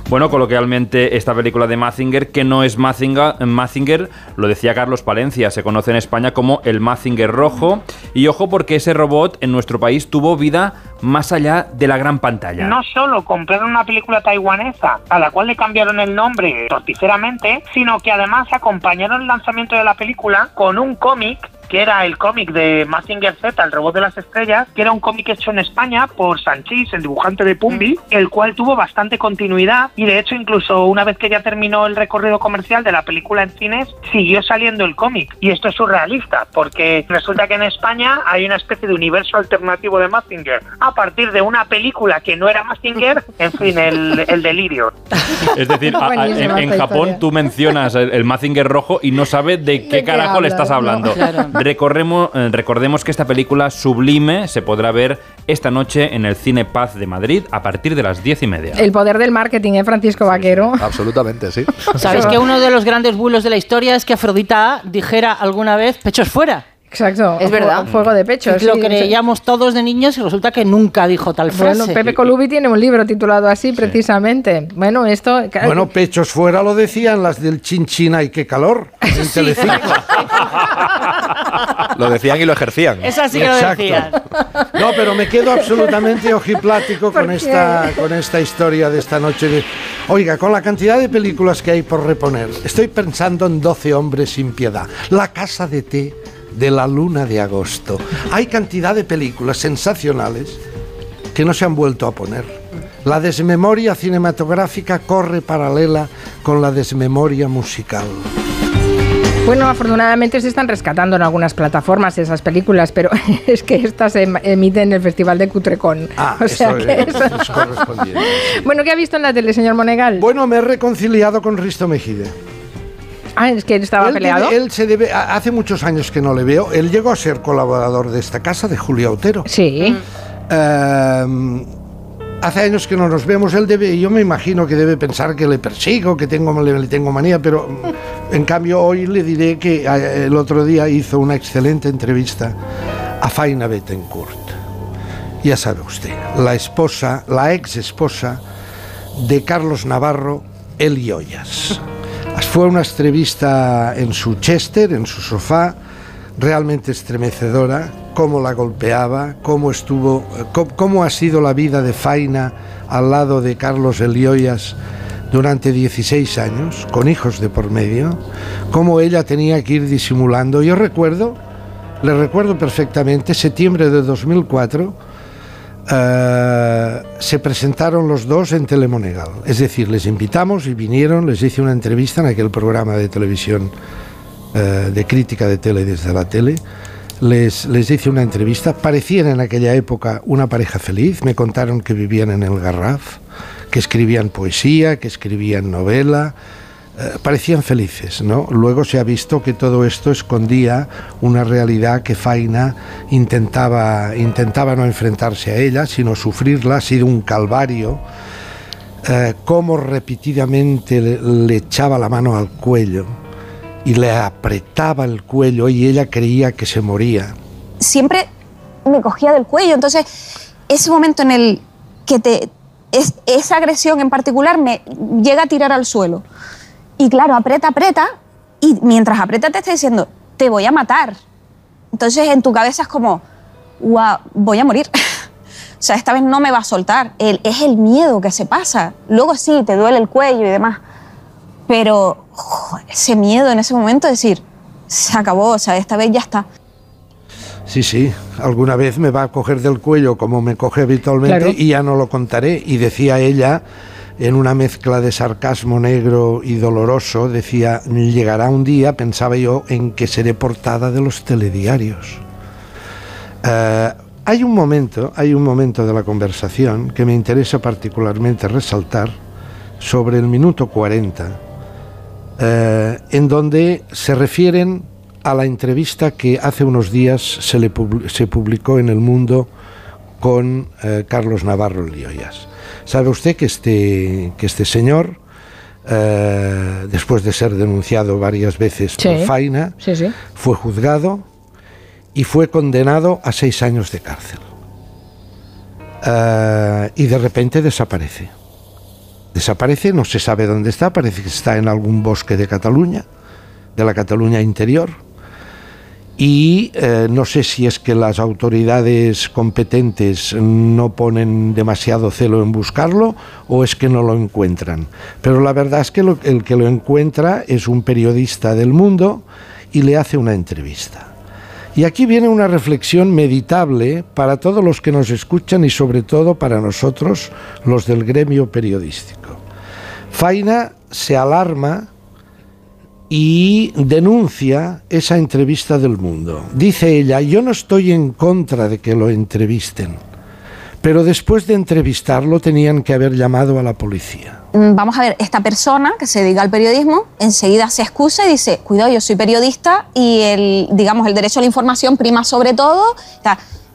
Bueno, coloquialmente esta película de Mazinger, que no es Mazinger, Mazinger, lo decía Carlos Palencia, se conoce en España como el Mazinger rojo. Y ojo porque ese robot en nuestro país tuvo vida más allá de la gran pantalla. No solo compraron una película taiwanesa a la cual le cambiaron el nombre torticeramente, sino que además acompañaron el lanzamiento de la película con un cómic que era el cómic de Mazinger Z, el robot de las estrellas, que era un cómic hecho en España por Sanchis, el dibujante de Pumbi, el cual tuvo bastante continuidad y de hecho incluso una vez que ya terminó el recorrido comercial de la película en cines, siguió saliendo el cómic. Y esto es surrealista, porque resulta que en España hay una especie de universo alternativo de Mazinger. A partir de una película que no era Mazinger, en fin, el, el delirio. Es decir, a- a- Buenísima en, Japón tú mencionas el, el Mazinger rojo y no sabe de qué qué carajo le estás no? hablando. Claro. Recorremos, eh, recordemos que esta película sublime se podrá ver esta noche en el Cine Paz de Madrid a partir de las diez y media. El poder del marketing, ¿eh, Francisco Vaquero? Absolutamente, sí. ¿Sabéis que uno de los grandes bulos de la historia es que Afrodita dijera alguna vez pechos fuera? Exacto. Es verdad. Fuego de pecho. Lo sí, creíamos todos de niños y resulta que nunca dijo tal frase. Bueno, Pepe Colubi tiene un libro titulado así, precisamente. Bueno, esto. Bueno, pechos fuera lo decían las del Chinchina y qué calor. En Telecinco. Lo decían y lo ejercían. Esa sí que lo Exacto. decían. No, pero me quedo absolutamente ojiplático ¿Por con qué? esta, con esta historia de esta noche. de- Oiga, con la cantidad de películas que hay por reponer, estoy pensando en 12 hombres sin piedad. La casa de té de la luna de agosto. Hay cantidad de películas sensacionales que no se han vuelto a poner. La desmemoria cinematográfica corre paralela con la desmemoria musical. Bueno, afortunadamente se están rescatando en algunas plataformas esas películas, pero es que estas se em- emiten en el Festival de Cutrecon. Ah, O sea eso que es, eso- es correspondiente. Bueno, ¿qué ha visto en la tele, señor Monegal? Bueno, me he reconciliado con Risto Mejide. Ah, es que él estaba él peleado. debe- él se debe, hace muchos años que no le veo. Él llegó a ser colaborador de esta casa, de Julio Autero. Sí. hace años que no nos vemos. Él debe, yo me imagino que debe pensar que le persigo, que tengo, le, le tengo manía, pero mm, en cambio hoy le diré que eh, el otro día hizo una excelente entrevista a Faina Bettencourt. Ya sabe usted, la esposa, la ex esposa de Carlos Navarro, El Ollas. Fue una entrevista en su Chester, en su sofá, realmente estremecedora, cómo la golpeaba, cómo estuvo, eh, cómo, cómo ha sido la vida de Faina al lado de Carlos Elioyas durante 16 años, con hijos de por medio, cómo ella tenía que ir disimulando. Yo recuerdo, le recuerdo perfectamente, septiembre de 2004, eh, se presentaron los dos en Telemonegal. Es decir, les invitamos y vinieron, les hice una entrevista en aquel programa de televisión eh, de crítica de tele desde la tele. Les, les hice una entrevista. Parecían en aquella época una pareja feliz. Me contaron que vivían en el Garraf, que escribían poesía, que escribían novela. Eh, parecían felices, ¿no? Luego se ha visto que todo esto escondía una realidad que Faina intentaba, intentaba no enfrentarse a ella, sino sufrirla. Ha sido un calvario. Eh, cómo repetidamente le, le echaba la mano al cuello y le apretaba el cuello y ella creía que se moría. siempre me cogía del cuello. Entonces, ese momento en el que te. Es, esa agresión en particular me llega a tirar al suelo. Y claro, aprieta, aprieta, y mientras aprieta te está diciendo, te voy a matar. Entonces en tu cabeza es como, wow, voy a morir. o sea, esta vez no me va a soltar. El- es el miedo que se pasa. Luego sí, te duele el cuello y demás. Pero ese miedo en ese momento de decir, se acabó, o sea, esta vez ya está. Sí, sí, alguna vez me va a coger del cuello como me coge habitualmente Claro. y ya no lo contaré. Y decía ella, en una mezcla de sarcasmo negro y doloroso, decía, llegará un día, pensaba yo, en que seré portada de los telediarios. Eh, hay un momento, hay un momento de la conversación que me interesa particularmente resaltar sobre el minuto 40, eh, en donde se refieren a la entrevista que hace unos días se, publicó en El Mundo con eh, Carlos Navarro Lioyas. Sabe usted que este, que este señor, eh, después de ser denunciado varias veces por. Faina, Sí, sí. fue juzgado y fue condenado a seis años de cárcel. Eh, y de repente desaparece. Desaparece, no se sabe dónde está, parece que está en algún bosque de Cataluña, de la Cataluña interior. Y eh, no sé si es que las autoridades competentes no ponen demasiado celo en buscarlo o es que no lo encuentran. Pero la verdad es que el que lo encuentra es un periodista del mundo y le hace una entrevista. Y aquí viene una reflexión meditable para todos los que nos escuchan y sobre todo para nosotros, los del gremio periodístico. Faina se alarma y denuncia esa entrevista del mundo. Dice ella, yo no estoy en contra de que lo entrevisten, pero después de entrevistarlo tenían que haber llamado a la policía. Mm, Vamos a ver, esta persona que se dedica al periodismo enseguida se excusa y dice, cuidado, yo soy periodista y el, digamos, el derecho a la información prima sobre todo.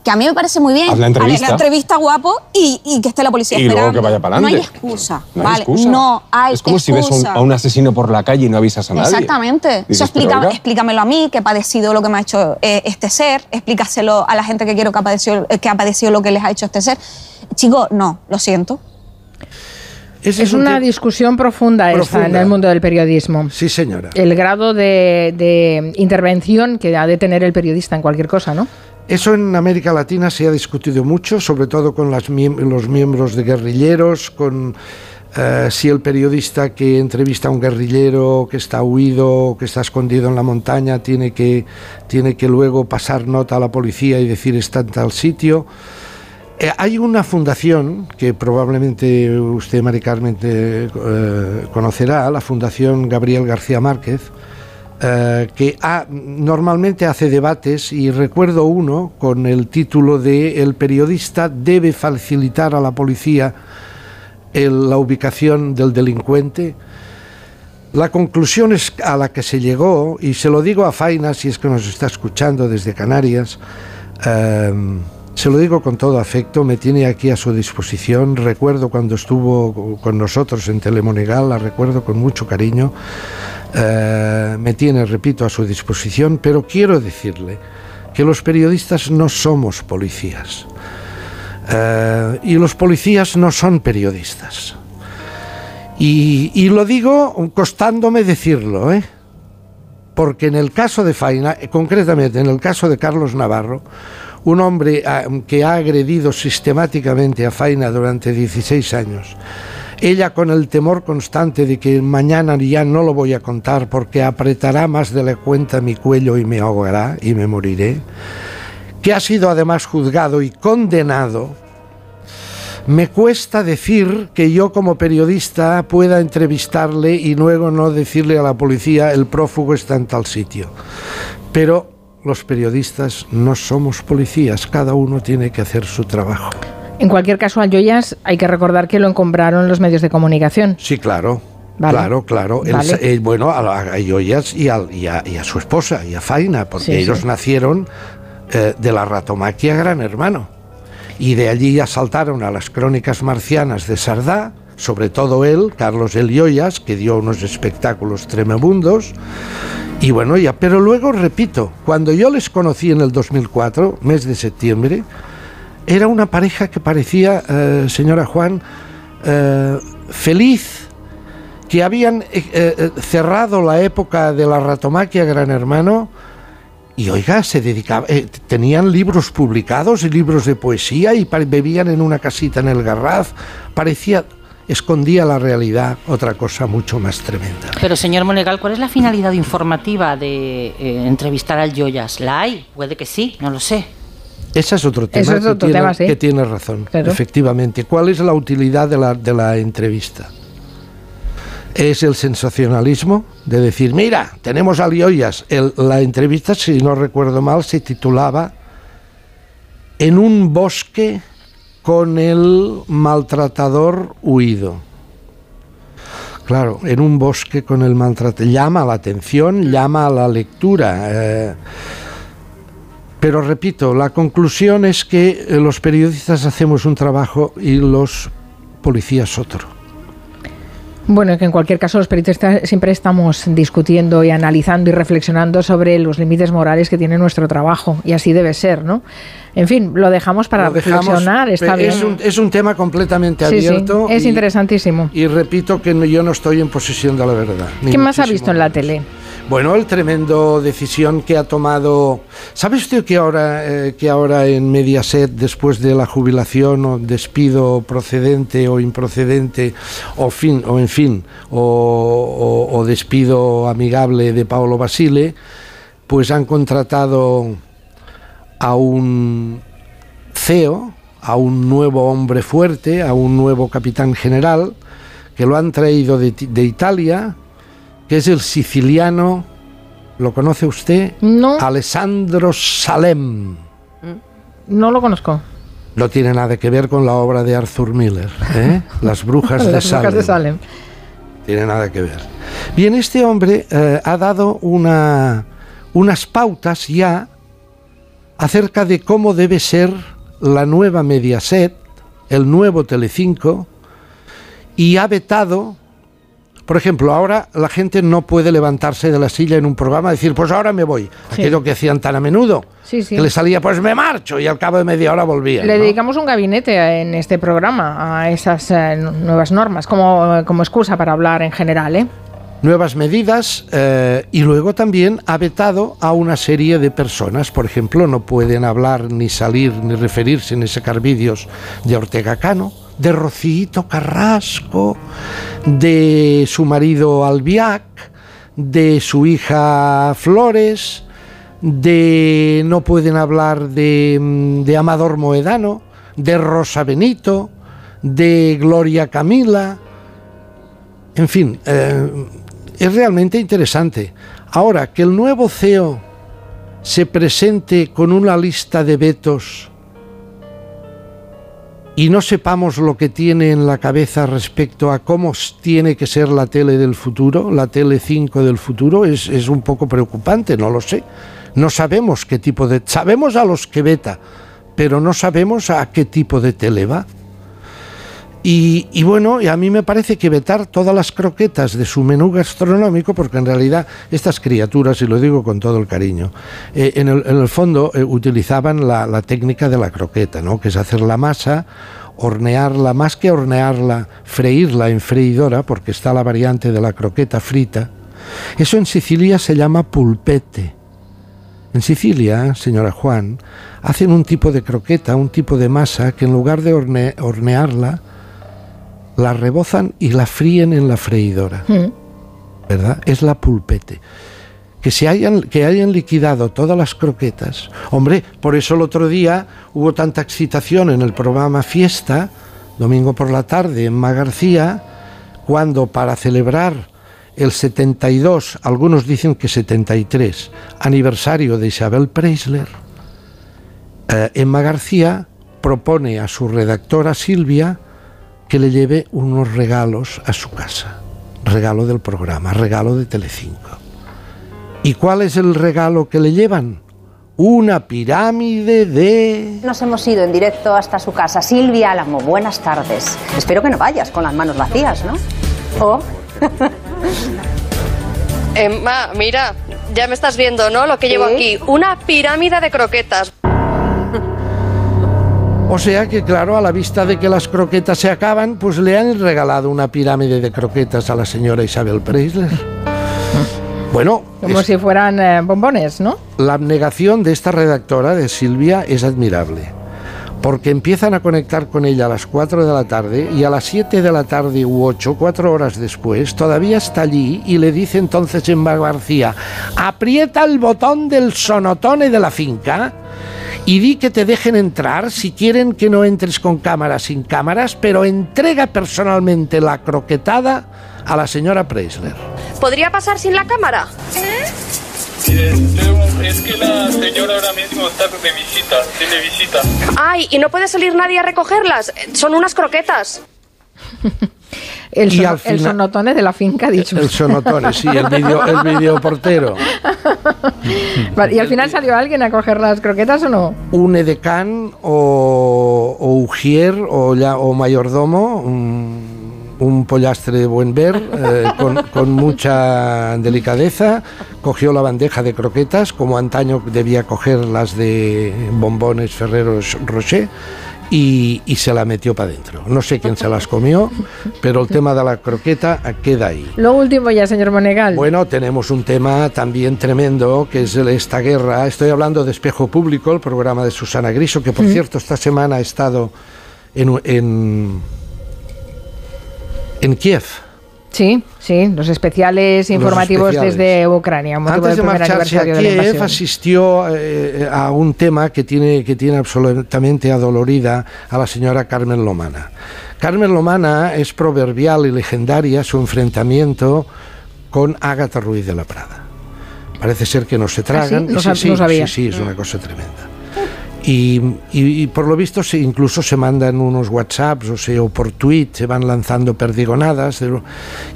Que a mí me parece muy bien. Haz la entrevista. Haz la entrevista guapo y, y que esté la policía Y luego esperando. que vaya para No hay adelante. excusa. No hay vale, excusa. no hay es como si ves a un- excusa. a un asesino por la calle y no avisas a nadie. Exactamente. Dices, Eso "Pero explica, oiga". explícamelo a mí, que he padecido lo que me ha hecho eh, este ser, explícaselo a la gente que quiero que ha, padecido, eh, que ha padecido lo que les ha hecho este ser. Chicos, no, lo siento. Es, una discusión profunda, esta Profunda. en el mundo del periodismo. Sí, señora. El grado de, de intervención que ha de tener el periodista en cualquier cosa, ¿no? Eso en América Latina se ha discutido mucho, sobre todo con los miembros de guerrilleros, con eh, si el periodista que entrevista a un guerrillero que está huido, que está escondido en la montaña, tiene que, tiene que luego pasar nota a la policía y decir está en tal sitio. Eh, hay una fundación que probablemente usted, Mari Carmen, eh, conocerá, la Fundación Gabriel García Márquez, eh, que ha- normalmente hace debates y recuerdo uno con el título de El periodista debe facilitar a la policía la ubicación del delincuente. La conclusión es a la que se llegó, y se lo digo a Faina si es que nos está escuchando desde Canarias, eh, se lo digo con todo afecto, me tiene aquí a su disposición. Recuerdo cuando estuvo con nosotros en Telemonegal, la recuerdo con mucho cariño. Eh, me tiene, repito, a su disposición, pero quiero decirle que los periodistas no somos policías. Eh, y los policías no son periodistas. Y, y lo digo costándome decirlo, ¿eh? porque en el caso de Faina, eh, concretamente en el caso de Carlos Navarro, un hombre ah, que ha agredido sistemáticamente a Faina durante 16 años, ella con el temor constante de que mañana ya no lo voy a contar porque apretará más de la cuenta mi cuello y me ahogará y me moriré, que ha sido además juzgado y condenado me cuesta decir que yo como periodista pueda entrevistarle y luego no decirle a la policía el prófugo está en tal sitio. Pero los periodistas no somos policías, cada uno tiene que hacer su trabajo. En cualquier caso, a Joyas hay que recordar que lo encombraron los medios de comunicación. Sí, claro. Vale. Claro, claro. El- eh, bueno, a, a Yoyas y, al- y a, y a su esposa, y a Faina, porque Sí, ellos sí. nacieron eh, de la ratomaquia Gran Hermano. Y de allí ya saltaron a las crónicas marcianas de Sardá, sobre todo él, Carlos El Yoyas, que dio unos espectáculos tremebundos. Y bueno, ya, pero luego repito, cuando yo les conocí en el 2004, mes de septiembre, era una pareja que parecía, eh, señora Juan, eh, feliz, que habían eh, cerrado la época de la ratomaquia Gran Hermano y oiga, se dedicaba, tenían libros publicados y libros de poesía y bebían en una casita en el Garraf, parecía, escondía la realidad, otra cosa mucho más tremenda. Pero señor Monegal, ¿cuál es la finalidad informativa de eh, entrevistar al Joyas? ¿La hay? Puede que sí, no lo sé. Ese es otro tema, es que, otro tiene, tema, sí. que tiene razón, Claro. efectivamente. ¿Cuál es la utilidad de la, de la entrevista? ¿Es el sensacionalismo de decir, mira, tenemos a Lioyas? El- la entrevista, si no recuerdo mal, se titulaba En un bosque con el maltratador huido. Claro, en un bosque con el maltratador. Llama la atención, llama a la lectura. eh, pero repito, la conclusión es que los periodistas hacemos un trabajo y los policías otro. Bueno, que en cualquier caso los periodistas siempre estamos discutiendo y analizando y reflexionando sobre los límites morales que tiene nuestro trabajo y así debe ser, ¿no? En fin, lo dejamos para Lo dejamos, reflexionar, está es bien. Un, es un tema completamente Sí, sí, abierto. es y- interesantísimo. Y repito que no- yo no estoy en posesión de la verdad. ¿Qué más ha visto en la tele? Bueno, el tremendo decisión que ha tomado. ¿Sabe usted que ahora, eh, que ahora en Mediaset, después de la jubilación o despido procedente o improcedente, o, fin, o en fin, o, o- o despido amigable de Paolo Basile, pues han contratado a un CEO, a un nuevo hombre fuerte, a un nuevo capitán general, que lo han traído de, de Italia, que es el siciliano, ¿lo conoce usted? No. Alessandro Salem. No lo conozco. No tiene nada que ver con la obra de Arthur Miller, ¿eh? Las brujas de Las brujas de Salem. Tiene nada que ver. Bien, este hombre eh, ha dado una, unas pautas ya acerca de cómo debe ser la nueva Mediaset, el nuevo Telecinco, y ha vetado, por ejemplo, ahora la gente no puede levantarse de la silla en un programa y decir, pues ahora me voy. Sí. Aquello que hacían tan a menudo, Sí, sí. que le salía, pues me marcho, y al cabo de media hora volvía. Le dedicamos un gabinete en este programa a esas eh, nuevas normas como, como excusa para hablar en general, ¿eh? nuevas medidas eh, y luego también ha vetado a una serie de personas. Por ejemplo, no pueden hablar ni salir ni referirse ni sacar vídeos de Ortega Cano, de Rocito Carrasco, de su marido Albiac, de su hija Flores, de no pueden hablar de, mm, de Amador Moedano, de Rosa Benito, de Gloria Camila, en fin, eh, es realmente interesante. Ahora, que el nuevo CEO se presente con una lista de vetos y no sepamos lo que tiene en la cabeza respecto a cómo tiene que ser la tele del futuro, la tele 5 del futuro, es, es un poco preocupante, no lo sé. No sabemos qué tipo de... Sabemos a los que veta, pero no sabemos a qué tipo de tele va. Y, bueno, y a mí me parece que vetar todas las croquetas de su menú gastronómico, porque en realidad estas criaturas, y lo digo con todo el cariño, eh, en, el, fondo eh, utilizaban la, técnica de la croqueta, ¿no? que es hacer la masa, hornearla, más que hornearla, freírla en freidora, porque está la variante de la croqueta frita. Eso en Sicilia se llama pulpete. En Sicilia, señora Juan, hacen un tipo de croqueta, un tipo de masa, que en lugar de horne- hornearla, la rebozan y la fríen en la freidora. ¿Verdad? Es la pulpete. Que se hayan, que hayan liquidado todas las croquetas. Hombre, por eso el otro día hubo tanta excitación en el programa Fiesta, domingo por la tarde, en Magarcía, cuando para celebrar el 72, algunos dicen que 73, aniversario de Isabel Preisler, eh, Emma García propone a su redactora Silvia que le lleve unos regalos a su casa. Regalo del programa, regalo de Telecinco. ¿Y cuál es el regalo que le llevan? Una pirámide de... Nos hemos ido en directo hasta su casa. Silvia Álamo, buenas tardes. Espero que no vayas con las manos vacías, ¿no? Oh. Emma, mira, ya me estás viendo, ¿no? Lo que llevo aquí. Una pirámide de croquetas. O sea que, claro, a la vista de que las croquetas se acaban, pues le han regalado una pirámide de croquetas a la señora Isabel Preisler. Bueno, Como es- si fueran eh, bombones, ¿no? la abnegación de esta redactora, de Silvia, es admirable. Porque empiezan a conectar con ella a las 4 de la tarde y a las 7 de la tarde u 8, cuatro horas después, todavía está allí y le dice entonces Emma García, aprieta el botón del sonotone de la finca y di que te dejen entrar si quieren que no entres con cámaras sin cámaras, pero entrega personalmente la croquetada a la señora Preisler. ¿Podría pasar sin la cámara? Es que la señora ahora mismo está de visita, tiene visita. Ay, ¿y no puede salir nadie a recogerlas? Son unas croquetas. El, Y al el final- sonotone de la finca, ha dicho. El sonotone, sí, el video, el videoportero. Vale, ¿Y al final salió alguien a coger las croquetas o no? un edecán o, o ujier o, ya, o mayordomo, un, un pollastre de buen ver, eh, con, con mucha delicadeza, cogió la bandeja de croquetas, como antaño debía coger las de bombones Ferreros Rocher, y, y se la metió para adentro. No sé quién se las comió, pero el tema de la croqueta queda ahí. Lo último ya, señor Monegal. Bueno, tenemos un tema también tremendo, que es esta guerra. Estoy hablando de Espejo Público, el programa de Susana Griso, que por Mm. cierto esta semana ha estado en, en, en Kiev. Sí, sí, los especiales informativos especiales. desde Ucrania. Antes de marcharse a Kiev asistió eh, a un tema que tiene, que tiene absolutamente adolorida a la señora Carmen Lomana. Carmen Lomana es proverbial y legendaria su enfrentamiento con Ágata Ruiz de la Prada. Parece ser que no se tragan. ¿Ah, sí? No sab- sí, no sí, sabía. sí, sí, es una cosa tremenda. Y, y- por lo visto se, incluso se mandan unos WhatsApps o, sea, o por tweet se van lanzando perdigonadas.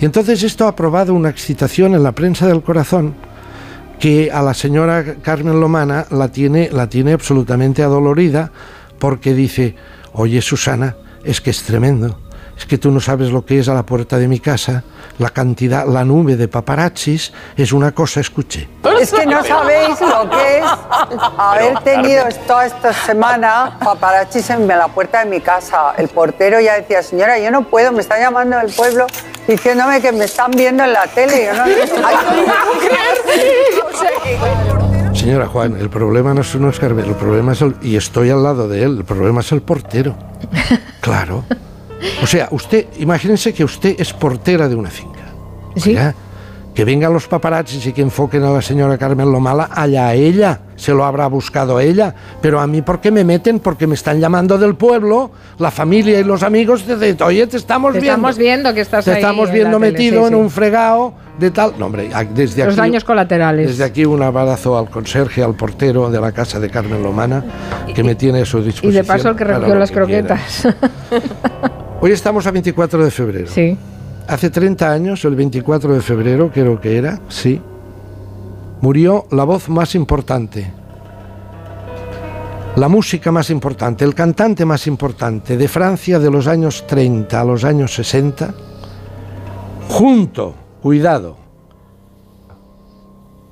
Y entonces esto ha probado una excitación en la prensa del corazón que a la señora Carmen Lomana la tiene, la tiene absolutamente adolorida porque dice, oye Susana, es que es tremendo. Es que tú no sabes lo que es a la puerta de mi casa, la cantidad, la nube de paparazzis es una cosa, escuché. Es que no sabéis lo que es haber tenido toda esta semana paparazzis en la puerta de mi casa. El portero ya decía, señora, yo no puedo, me está llamando del pueblo diciéndome que me están viendo en la tele. Yo no, Señora Juan, el problema no es uno es Carmen, el problema es el, y estoy al lado de él, el problema es el portero. Claro. O sea, usted, imagínense que usted es portera de una finca. Sí. Que vengan los paparazzis y que enfoquen a la señora Carmen Lomala, allá ella, se lo habrá buscado ella. Pero a mí, ¿por qué me meten? Porque me están llamando del pueblo, la familia y los amigos, de, de, oye, te estamos Te viendo. estamos viendo que estás Te ahí estamos en viendo tele, metido sí, en un fregado de tal. No, hombre, a- desde Los aquí. daños colaterales. Desde aquí un abrazo al conserje, al portero de la casa de Carmen Lomana, que me tiene a su Y disposición. de paso el que recogió las croquetas. Hoy estamos a 24 de febrero. Sí. Hace 30 años, el 24 de febrero, creo que era, sí, murió la voz más importante, la música más importante, el cantante más importante de Francia de los años 30 a los años 60, junto, cuidado,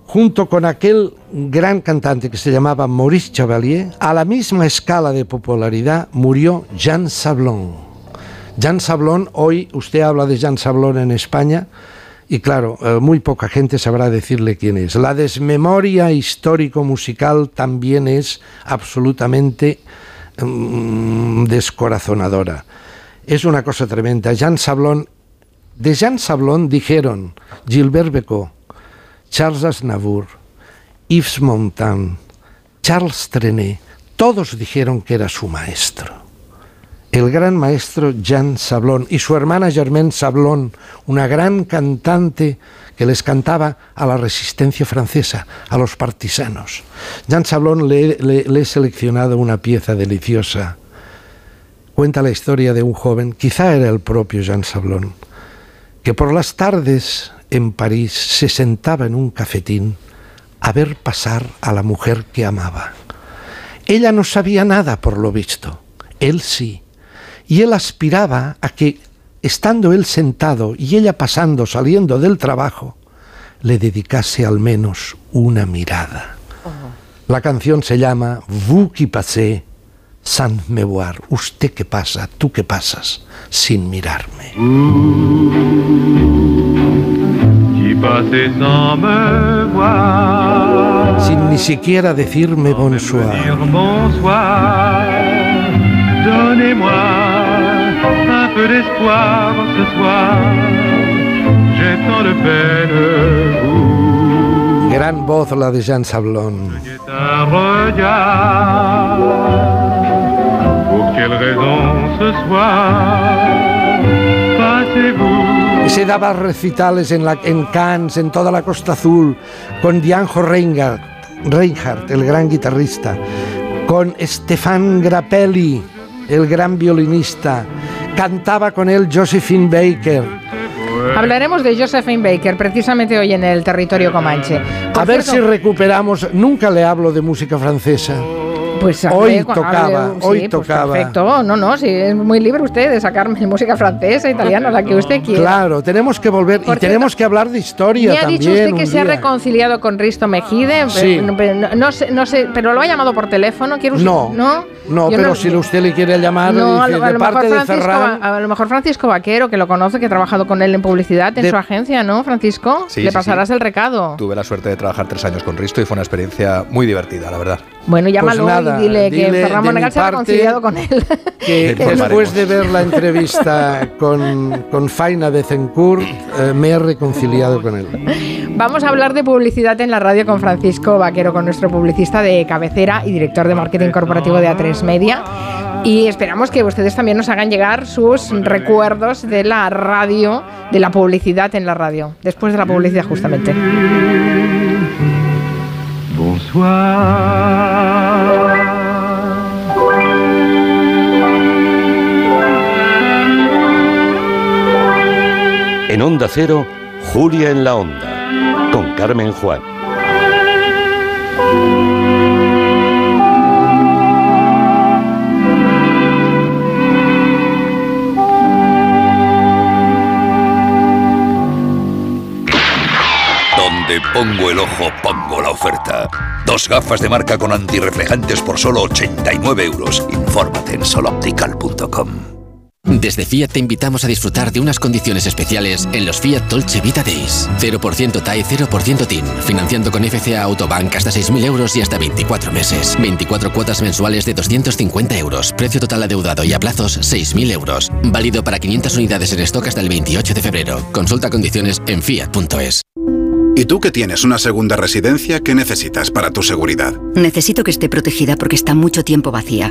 junto con aquel gran cantante que se llamaba Maurice Chevalier, a la misma escala de popularidad murió Jean Sablon. Jean Sablon, hoy usted habla de Jean Sablon en España y claro, eh, muy poca gente sabrá decirle quién es. La desmemoria histórico-musical también es absolutamente mm, descorazonadora. Es una cosa tremenda. Jean Sablon, de Jean Sablon dijeron Gilbert Becot, Charles Aznavour, Yves Montand, Charles Trenet, todos dijeron que era su maestro. El gran maestro Jean Sablon y su hermana Germaine Sablon, una gran cantante que les cantaba a la resistencia francesa, a los partisanos. Jean Sablon le, he seleccionado una pieza deliciosa. Cuenta la historia de un joven, quizá era el propio Jean Sablon, que por las tardes en París se sentaba en un cafetín a ver pasar a la mujer que amaba. Ella no sabía nada por lo visto, él sí, y él aspiraba a que, estando él sentado y ella pasando, saliendo del trabajo, le dedicase al menos una mirada. La canción se llama Vous qui passez sans me voir. Usted que pasa, tú que pasas, sin mirarme. Qui passait sans me voir. Sin ni siquiera decirme bonsoir. Donnez-moi peu d'espoir ce soir. J'ai tant de peine. Gran voz la de Jean Sablon. Un regard. Pour quelle raison ce soir passez-vous Y se daba recitales en, la, en Cannes, en toda la Costa Azul, con Dianjo Reinhardt, Reinhardt, el gran guitarrista, con Stefan Grappelli, el gran violinista. Cantaba con él Josephine Baker. Hablaremos de Josephine Baker precisamente hoy en el territorio comanche. Por A ver si recuperamos. Nunca le hablo de música francesa. Pues hoy tocaba, hable- hoy sí, pues tocaba. perfecto, no, no, sí, es muy libre usted de sacarme música francesa, italiana, la que usted quiera. Claro, tenemos que volver Por y tenemos que hablar de historia Me ha también. dicho usted que se ha reconciliado con Risto Mejide, Sí. pero, pero no, no sé, no sé, pero lo ha llamado por teléfono, ¿quiere usted? No, no, no, pero si usted le quiere llamar, No, a lo, a de parte mejor de Francisco, Ferran. A lo mejor Francisco Vaquero, que lo conoce, que ha trabajado con él en publicidad en De- su agencia, ¿no, Francisco? Sí, Le sí, pasarás sí. el recado. Tuve la suerte de trabajar tres años con Risto y fue una experiencia muy divertida, la verdad. Bueno, llámalo Pues nada, dile, que de Monegal mi se ha reconciliado con él. que después de ver la entrevista con, con Faina Bezencourt, eh, me he reconciliado con él. Vamos a hablar de publicidad en la radio con Francisco Vaquero, con nuestro publicista de cabecera y director de marketing corporativo de A3 Media. Y esperamos que ustedes también nos hagan llegar sus recuerdos de la radio, de la publicidad en la radio, después de la publicidad justamente. En Onda Cero, Julia en la Onda, con Carmen Juan. Donde pongo el ojo, pongo la oferta. Dos gafas de marca con antirreflejantes por solo 89 euros. Infórmate en soloptical.com. Desde Fiat te invitamos a disfrutar de unas condiciones especiales en los Fiat Dolce Vita Days. 0% TAE, 0% TIN. Financiando con FCA Autobank hasta 6.000 euros y hasta 24 meses. 24 cuotas mensuales de 250 euros. Precio total adeudado y a plazos 6.000 euros. Válido para 500 unidades en stock hasta el 28 de febrero. Consulta condiciones en fiat.es. ¿Y tú que tienes una segunda residencia, qué necesitas para tu seguridad? Necesito que esté protegida porque está mucho tiempo vacía.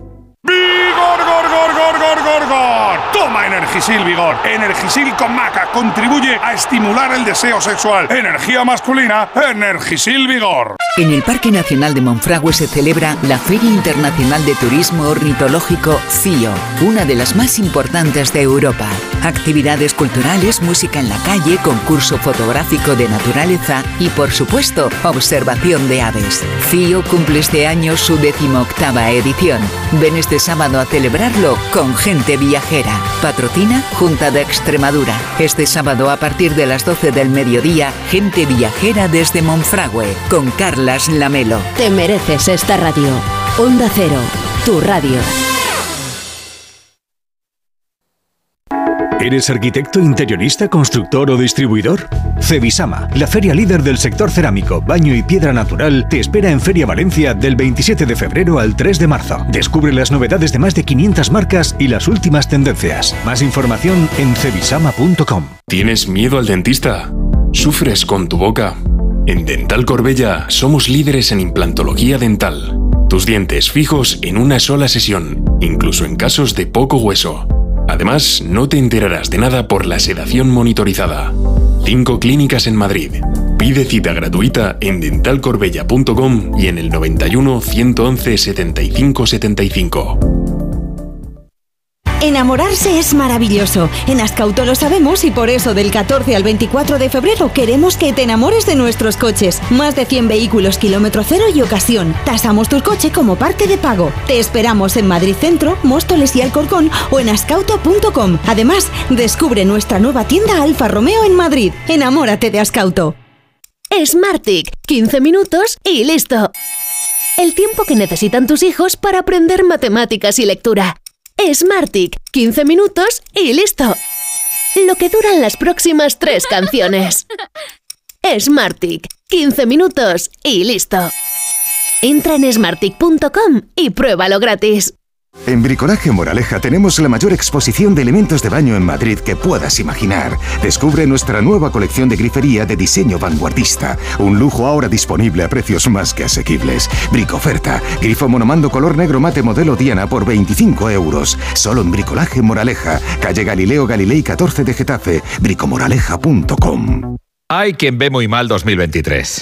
Toma Energisil Vigor. Energisil con maca contribuye a estimular el deseo sexual. Energía masculina, Energisil Vigor. En el Parque Nacional de Monfragüe se celebra la Feria Internacional de Turismo Ornitológico FIO, una de las más importantes de Europa. Actividades culturales, música en la calle, concurso fotográfico de naturaleza y, por supuesto, observación de aves. FIO cumple este año su decimoctava edición. Ven este sábado a celebrarlo con gente viajera. Patrocina Junta de Extremadura. Este sábado a partir de las 12 del mediodía, gente viajera desde Monfragüe con Carlas Lamelo. Te mereces esta radio. Onda Cero, tu radio. ¿Eres arquitecto, interionista, constructor o distribuidor? Cebisama, la feria líder del sector cerámico, baño y piedra natural, te espera en Feria Valencia del 27 de febrero al 3 de marzo. Descubre las novedades de más de 500 marcas y las últimas tendencias. Más información en cebisama.com. ¿Tienes miedo al dentista? ¿Sufres con tu boca? En Dental Corbella somos líderes en implantología dental. Tus dientes fijos en una sola sesión, incluso en casos de poco hueso. Además, no te enterarás de nada por la sedación monitorizada. Cinco clínicas en Madrid. Pide cita gratuita en dentalcorbella.com y en el 91 111 75 75. Enamorarse es maravilloso. En Ascauto lo sabemos y por eso del 14 al 24 de febrero queremos que te enamores de nuestros coches. Más de 100 vehículos kilómetro cero y ocasión. Tasamos tu coche como parte de pago. Te esperamos en Madrid Centro, Móstoles y Alcorcón o en ascauto.com. Además, descubre nuestra nueva tienda Alfa Romeo en Madrid. Enamórate de Ascauto. Smartick, 15 minutos y listo. El tiempo que necesitan tus hijos para aprender matemáticas y lectura. Smartick, 15 minutos y listo. Lo que duran las próximas tres canciones. Smartick, 15 minutos y listo. Entra en smartick.com y pruébalo gratis. En Bricolaje Moraleja tenemos la mayor exposición de elementos de baño en Madrid que puedas imaginar. Descubre nuestra nueva colección de grifería de diseño vanguardista. Un lujo ahora disponible a precios más que asequibles. Bricoferta. Grifo monomando color negro mate modelo Diana por 25 euros. Solo en Bricolaje Moraleja. Calle Galileo Galilei 14 de Getafe. Bricomoraleja.com. Hay quien ve muy mal 2023.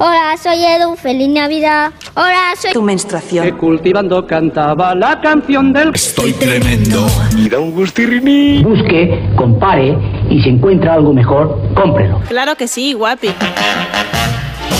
Hola, soy Edu, feliz Navidad. Hola, soy... Tu menstruación. Que cultivando cantaba la canción del... Estoy tremendo. Y da un gustirriní. Busque, compare y si encuentra algo mejor, cómprelo. Claro que sí, guapi.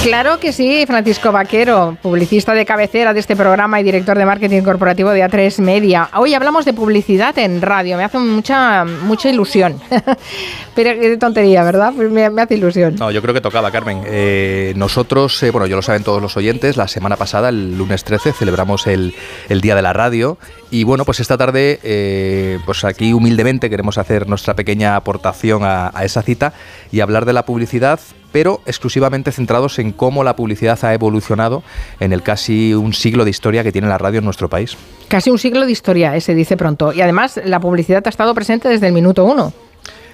Claro que sí, Francisco Vaquero, publicista de cabecera de este programa y director de marketing corporativo de A3 Media. Hoy hablamos de publicidad en radio, me hace mucha, mucha ilusión. Pero qué tontería, ¿verdad? Pues me, hace ilusión. No, yo creo que tocaba, Carmen. Eh, nosotros, eh, bueno, yo lo saben todos los oyentes, la semana pasada, el lunes 13, celebramos el, el Día de la Radio y bueno, pues esta tarde, eh, pues aquí humildemente queremos hacer nuestra pequeña aportación a, esa cita y hablar de la publicidad, pero exclusivamente centrados en cómo la publicidad ha evolucionado en el casi un siglo de historia que tiene la radio en nuestro país. Casi un siglo de historia, eh, se dice pronto. Y además la publicidad ha estado presente desde el minuto uno.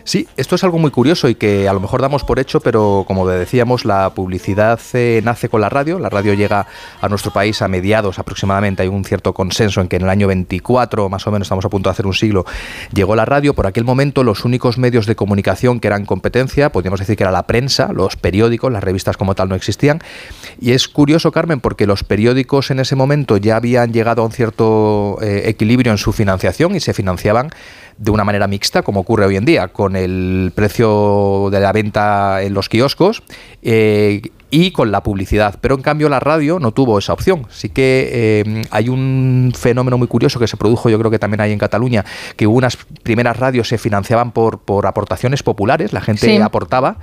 Sí, esto es algo muy curioso y que a lo mejor damos por hecho, pero como decíamos, la publicidad eh, nace con la radio. La radio llega a nuestro país a mediados aproximadamente. Hay un cierto consenso en que en el año 24, más o menos, estamos a punto de hacer un siglo, llegó la radio. Por aquel momento, los únicos medios de comunicación que eran competencia, podríamos decir que era la prensa, los periódicos, las revistas como tal no existían. Y es curioso, Carmen, porque los periódicos en ese momento ya habían llegado a un cierto eh, equilibrio en su financiación y se financiaban de una manera mixta, como ocurre hoy en día, con el precio de la venta en los kioscos eh, y con la publicidad. Pero en cambio la radio no tuvo esa opción. Sí que eh, hay un fenómeno muy curioso que se produjo, yo creo que también hay en Cataluña, que unas primeras radios se financiaban por, por aportaciones populares, la gente aportaba,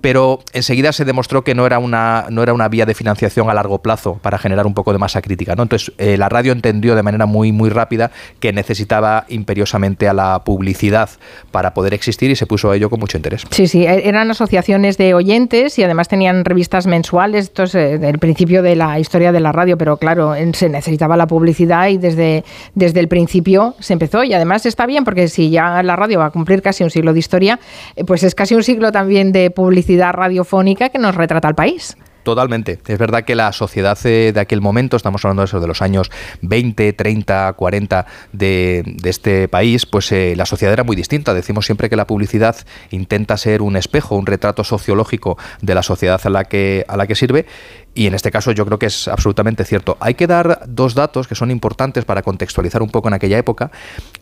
pero enseguida se demostró que no era, una, no era una vía de financiación a largo plazo para generar un poco de masa crítica. ¿no? Entonces eh, la radio entendió de manera muy, muy rápida que necesitaba imperiosamente a la publicidad para poder existir y se puso a ello con mucho interés. Sí, sí, e-, eran asociaciones de oyentes y además tenían revistas mensuales, esto es eh, el principio de la historia de la radio, pero claro, se necesitaba la publicidad y desde, desde el principio se empezó y además está bien porque si ya la radio va a cumplir casi un siglo de historia, eh, pues es casi un siglo también de publicidad radiofónica que nos retrata al país. Totalmente. Es verdad que la sociedad de aquel momento, estamos hablando de eso, de los años 20, 30, 40 de, este país, pues eh, la sociedad era muy distinta. Decimos siempre que la publicidad intenta ser un espejo, un retrato sociológico de la sociedad a la que, a la que sirve y en este caso yo creo que es absolutamente cierto. Hay que dar dos datos que son importantes para contextualizar un poco en aquella época.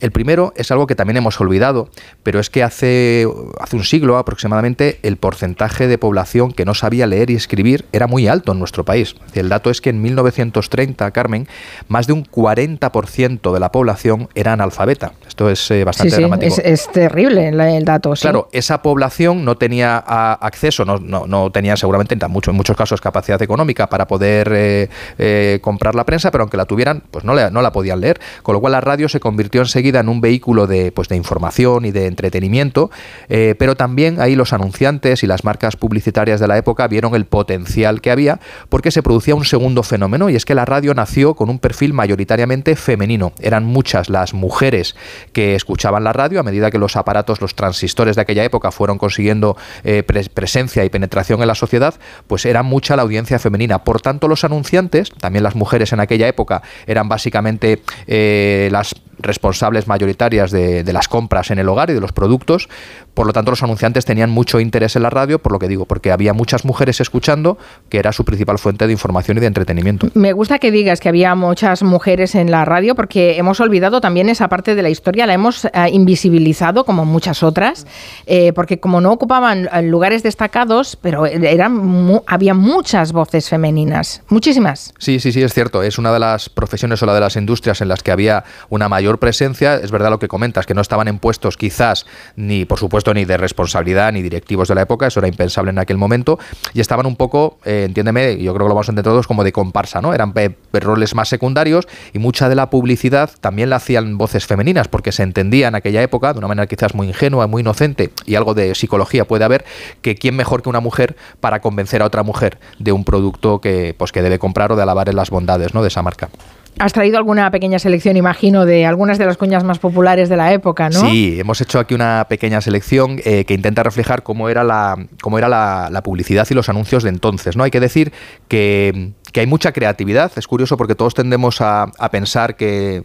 El primero es algo que también hemos olvidado, pero es que hace, hace un siglo aproximadamente el porcentaje de población que no sabía leer y escribir era muy alto en nuestro país. El dato es que en 1930, Carmen, más de un 40% de la población era analfabeta. Esto es eh, bastante dramático. Es, terrible el dato. Claro, esa población no tenía acceso, no, no, no tenía seguramente en, mucho, en muchos casos capacidad económica para poder eh, eh, comprar la prensa, pero aunque la tuvieran, pues no, no la podían leer. Con lo cual la radio se convirtió enseguida en un vehículo de, pues, de información y de entretenimiento, eh, pero también ahí los anunciantes y las marcas publicitarias de la época vieron el potencial que había porque se producía un segundo fenómeno y es que la radio nació con un perfil mayoritariamente femenino. Eran muchas las mujeres que escuchaban la radio a medida que los aparatos, los transistores de aquella época fueron consiguiendo presencia y penetración en la sociedad, pues era mucha la audiencia femenina por tanto, los anunciantes, también las mujeres en aquella época, eran básicamente eh, las responsables mayoritarias de, las compras en el hogar y de los productos. Por lo tanto, los anunciantes tenían mucho interés en la radio, por lo que digo, porque había muchas mujeres escuchando, que era su principal fuente de información y de entretenimiento. Me gusta que digas que había muchas mujeres en la radio, porque hemos olvidado también esa parte de la historia, la hemos eh, invisibilizado como muchas otras, eh, porque como no ocupaban eh, lugares destacados, pero eran había muchas voces femeninas, muchísimas. Sí, sí, sí, es cierto. Es una de las profesiones o la de las industrias en las que había una mayor presencia. Es verdad lo que comentas, que no estaban en puestos quizás ni, por supuesto, ni de responsabilidad ni directivos de la época, eso era impensable en aquel momento, y estaban un poco, eh, entiéndeme, yo creo que lo vamos a entender todos, como de comparsa, ¿no? Eran roles más secundarios y mucha de la publicidad también la hacían voces femeninas, porque se entendía en aquella época, de una manera quizás muy ingenua, muy inocente, y algo de psicología puede haber, que quién mejor que una mujer para convencer a otra mujer de un producto que, pues, que debe comprar o de alabar en las bondades ¿no? de esa marca. Has traído alguna pequeña selección, imagino, de algunas de las cuñas más populares de la época, ¿no? Sí, hemos hecho aquí una pequeña selección eh, que intenta reflejar cómo era la, cómo era la, la, publicidad y los anuncios de entonces. ¿no? Hay que decir que que hay mucha creatividad. Es curioso porque todos tendemos a, pensar que,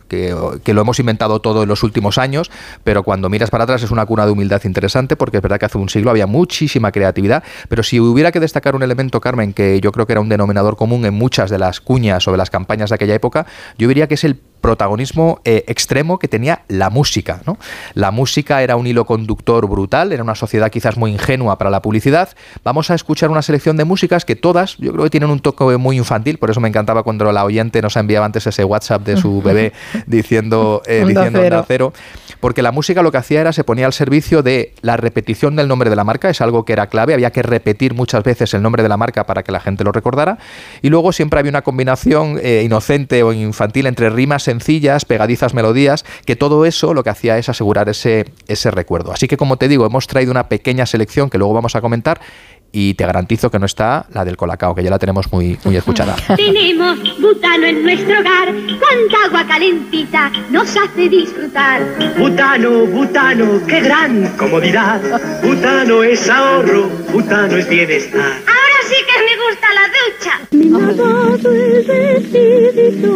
lo hemos inventado todo en los últimos años, pero cuando miras para atrás es una cuna de humildad interesante porque es verdad que hace un siglo había muchísima creatividad. Pero si hubiera que destacar un elemento, Carmen, que yo creo que era un denominador común en muchas de las cuñas o de las campañas de aquella época, yo diría que es el protagonismo eh, extremo que tenía la música. ¿no? La música era un hilo conductor brutal, era una sociedad quizás muy ingenua para la publicidad. Vamos a escuchar una selección de músicas que todas, yo creo que tienen un toque muy infantil, por eso me encantaba cuando la oyente nos enviaba antes ese WhatsApp de su bebé diciendo, eh, diciendo. Onda cero, porque la música lo que hacía era se ponía al servicio de la repetición del nombre de la marca, es algo que era clave, había que repetir muchas veces el nombre de la marca para que la gente lo recordara, y luego siempre había una combinación eh, inocente o infantil entre rimas sencillas, pegadizas melodías, que todo eso lo que hacía es asegurar ese, ese recuerdo. Así que como te digo, hemos traído una pequeña selección que luego vamos a comentar y te garantizo que no está la del Colacao, que ya la tenemos muy, muy escuchada. Tenemos butano en nuestro hogar, cuánta agua calentita nos hace disfrutar. Butano, butano, qué gran comodidad. Butano es ahorro, butano es bienestar. Ahora sí que me gusta la ducha. Me lavado el vestidito,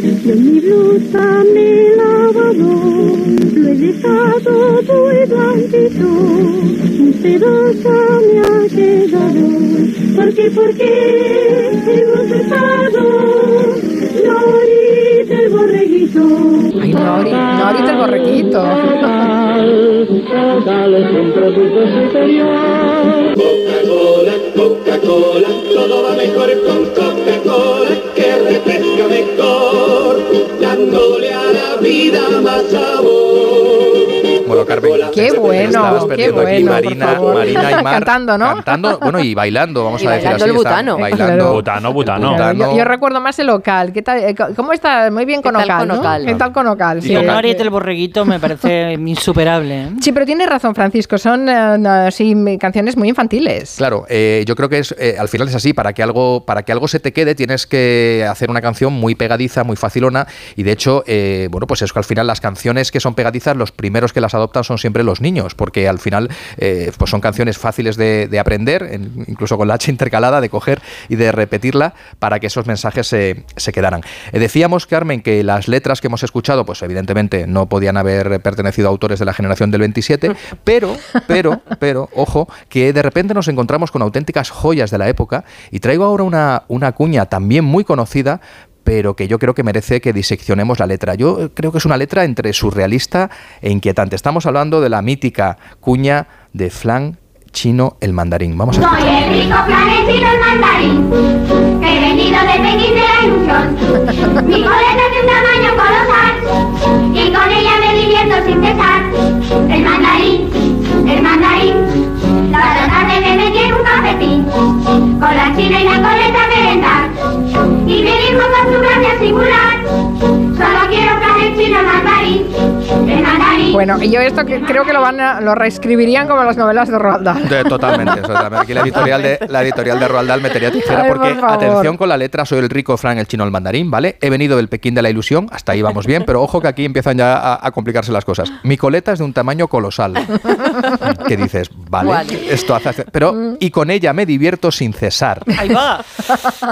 yo mi blusa me he lavado, lo he dejado muy blandito, un pedazo me ha quedado, porque, porque hemos dejado Norita el borreguito. Ay, Nori, Norita el borreguito. Coca-Cola, Coca-Cola, todo va mejor con Coca-Cola, que refresca mejor, dándole a la vida más sabor. Carmen, Qué bueno, qué aquí bueno, por Marina, favor. Marina y Mar Cantando, ¿no? Cantando, bueno, y bailando, vamos Y a decir bailando así. el está butano. Bailando. Claro. Butano, butano. Yo, Butano. yo recuerdo más el local. ¿Qué tal, eh, ¿Cómo está? Muy bien con ¿Qué tal Ocal, con ¿no? Ocal? ¿Qué tal con Ocal? Sí, el borreguito me parece insuperable. ¿eh? Sí, pero tienes razón, Francisco. Son eh, no, sí, canciones muy infantiles. Claro, eh, yo creo que es eh, al final es así. Para que algo para que algo se te quede tienes que hacer una canción muy pegadiza, muy facilona. Y de hecho, eh, bueno, pues es que al final las canciones que son pegadizas, los primeros que las adoptan son siempre los niños, porque al final eh, pues son canciones fáciles de, de aprender, en- incluso con la H intercalada, de coger y de repetirla para que esos mensajes se, se quedaran. Eh, decíamos, Carmen, que las letras que hemos escuchado, pues evidentemente no podían haber pertenecido a autores de la generación del 27, pero, pero, pero, ojo, que de repente nos encontramos con auténticas joyas de la época y traigo ahora una, una cuña también muy conocida, pero que yo creo que merece que diseccionemos la letra. Yo creo que es una letra entre surrealista e inquietante. Estamos hablando de la mítica cuña de Flan Chino el Mandarín. Vamos a Soy el rico planetino el mandarín, que he venido de Pekín de la ilusión. Mi coleta de un tamaño colosal, y con ella me divierto sin cesar. El mandarín, el mandarín, cada tarde me metí en un cafetín, con la china y la coleta. Y me dijo con su gracia singular, solo quiero mandarín, el mandarín. Bueno, y yo esto que creo que lo van a, lo reescribirían como las novelas de Roald Dahl. De- totalmente, totalmente. Aquí la editorial de la editorial de Roald Dahl metería tijera Ay, porque por atención con la letra, soy el rico Fran el chino el mandarín, ¿vale? He venido del Pekín de la ilusión, hasta ahí vamos bien, pero ojo que aquí empiezan ya a, a complicarse las cosas. Mi coleta es de un tamaño colosal. ¿Qué dices? Vale, Vale. esto hace pero y con ella me divierto sin cesar. Ahí va.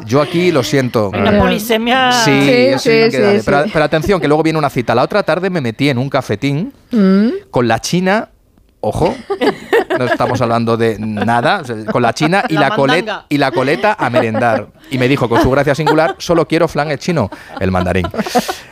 Yo aquí lo siento. Una polisemia. Sí, Sí, sí, que sí, dale. sí. Pero, pero atención, que luego viene una cita. La otra tarde me metí en un cafetín Con la China, ojo, no estamos hablando de nada, con la China y La la, coleta, mandanga. y la coleta a merendar. Y me dijo con su gracia singular, solo quiero flan el chino, el mandarín.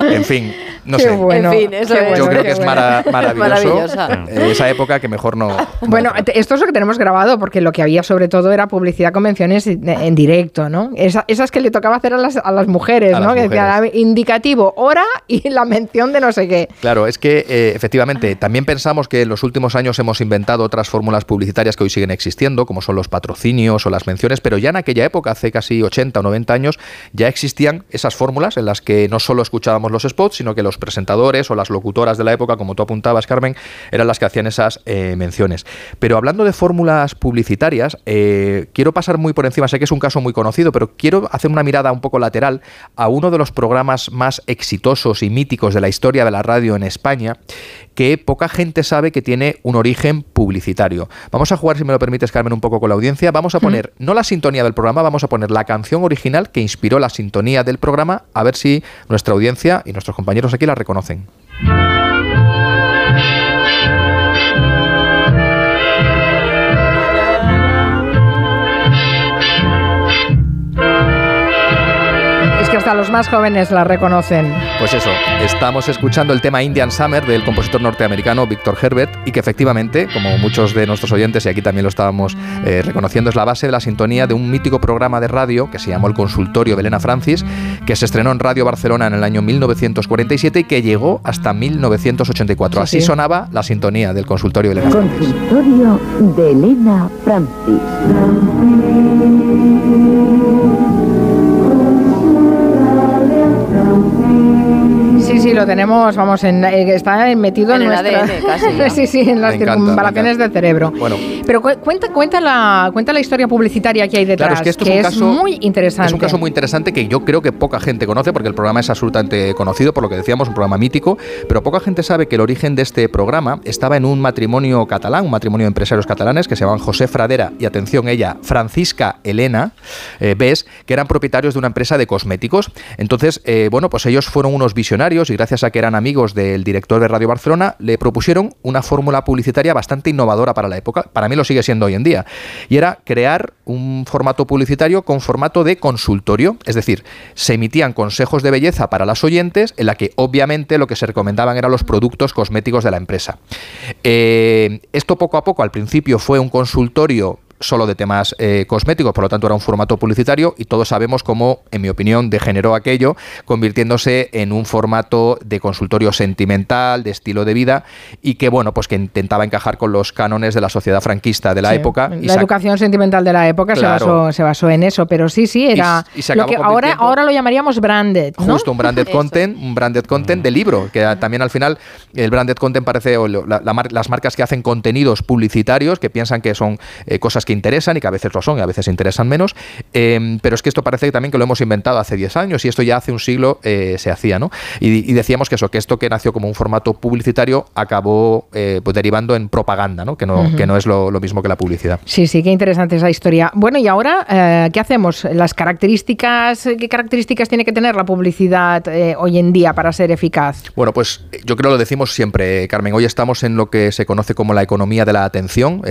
En fin, no Qué sé. bueno, En fin, eso qué es. bueno, Yo creo qué que es mara- maravilloso. Eh, esa época que mejor no. Bueno, esto es lo que tenemos grabado, porque lo que había sobre todo era publicidad convenciones en en directo, ¿no? Esa- esas que le tocaba hacer a las, a las mujeres, A ¿no? las Que decía mujeres. indicativo, hora y la mención de no sé qué. Claro, es que eh, efectivamente también pensamos que en los últimos años hemos inventado otras fórmulas publicitarias que hoy siguen existiendo, como son los patrocinios o las menciones, pero ya en aquella época, hace casi 80 o 90 años, ya existían esas fórmulas en las que no solo escuchábamos los spots, sino que los presentadores o las locutoras de la época, como tú apuntabas, Carmen, eran las que hacían esas eh, menciones. Pero hablando de fórmulas publicitarias, eh, quiero pasar muy por encima, sé que es un caso muy conocido, pero quiero hacer una mirada un poco lateral a uno de los programas más exitosos y míticos de la historia de la radio en España, que poca gente sabe que tiene un origen publicitario. Vamos a jugar, si me lo permites, Carmen, un poco con la audiencia. Vamos a poner, no la sintonía del programa, vamos a poner la canción original que inspiró la sintonía del programa, a ver si nuestra audiencia y nuestros compañeros aquí la reconocen. Más jóvenes la reconocen. Pues eso, estamos escuchando el tema Indian Summer del compositor norteamericano Victor Herbert y que efectivamente, como muchos de nuestros oyentes, y aquí también lo estábamos eh, reconociendo, es la base de la sintonía de un mítico programa de radio que se llamó El Consultorio de Elena Francis, que se estrenó en Radio Barcelona en el año 1947 y que llegó hasta 1984. Sí, Así sí. sonaba la sintonía del Consultorio de Elena Francis. Consultorio de Elena Francis. Sí, sí, lo tenemos, vamos, en, eh, está metido en, En el nuestra... ADN casi, sí, sí, en las circunvalaciones del cerebro. Bueno, Pero cu- cuenta, cuenta, la, cuenta la historia publicitaria que hay detrás, Claro, es que esto es un caso muy interesante. Es un caso muy interesante que yo creo que poca gente conoce porque el programa es absolutamente conocido, por lo que decíamos, un programa mítico, pero poca gente sabe que el origen de este programa estaba en un matrimonio catalán, un matrimonio de empresarios catalanes que se llamaban José Fradera y atención ella, Francisca Elena eh, Bes, que eran propietarios de una empresa de cosméticos. Entonces, eh, bueno, pues ellos fueron unos visionarios y gracias a que eran amigos del director de Radio Barcelona, le propusieron una fórmula publicitaria bastante innovadora para la época. Para mí lo sigue siendo hoy en día. Y era crear un formato publicitario con formato de consultorio. Es decir, se emitían consejos de belleza para las oyentes, en la que obviamente lo que se recomendaban eran los productos cosméticos de la empresa. Eh, esto poco a poco, al principio, fue un consultorio solo de temas eh, cosméticos, por lo tanto era un formato publicitario y todos sabemos cómo, en mi opinión, degeneró aquello, convirtiéndose en un formato de consultorio sentimental, de estilo de vida y que, bueno, pues que intentaba encajar con los cánones de la sociedad franquista de la Sí, época. La educación sentimental de la época se, basó, se basó en eso, pero sí, sí, era Y- y se lo que ahora, ahora lo llamaríamos branded, ¿no? Justo, un branded content, un branded content de libro, que también al final el branded content parece o lo- la- la mar- las marcas que hacen contenidos publicitarios, que piensan que son eh, cosas que interesan y que a veces lo son y a veces interesan menos, eh, pero es que esto parece también que lo hemos inventado hace 10 años y esto ya hace un siglo eh, se hacía, ¿no? Y, y decíamos que eso, que esto que nació como un formato publicitario acabó eh, pues derivando en propaganda, ¿no? Que no, que no es lo, lo mismo que la publicidad. Sí, sí, qué interesante esa historia. Bueno, y ahora, eh, ¿qué hacemos? Las características, ¿qué características tiene que tener la publicidad hoy en día para ser eficaz? Bueno, pues yo creo lo decimos siempre, Carmen. Hoy estamos en lo que se conoce como la economía de la atención.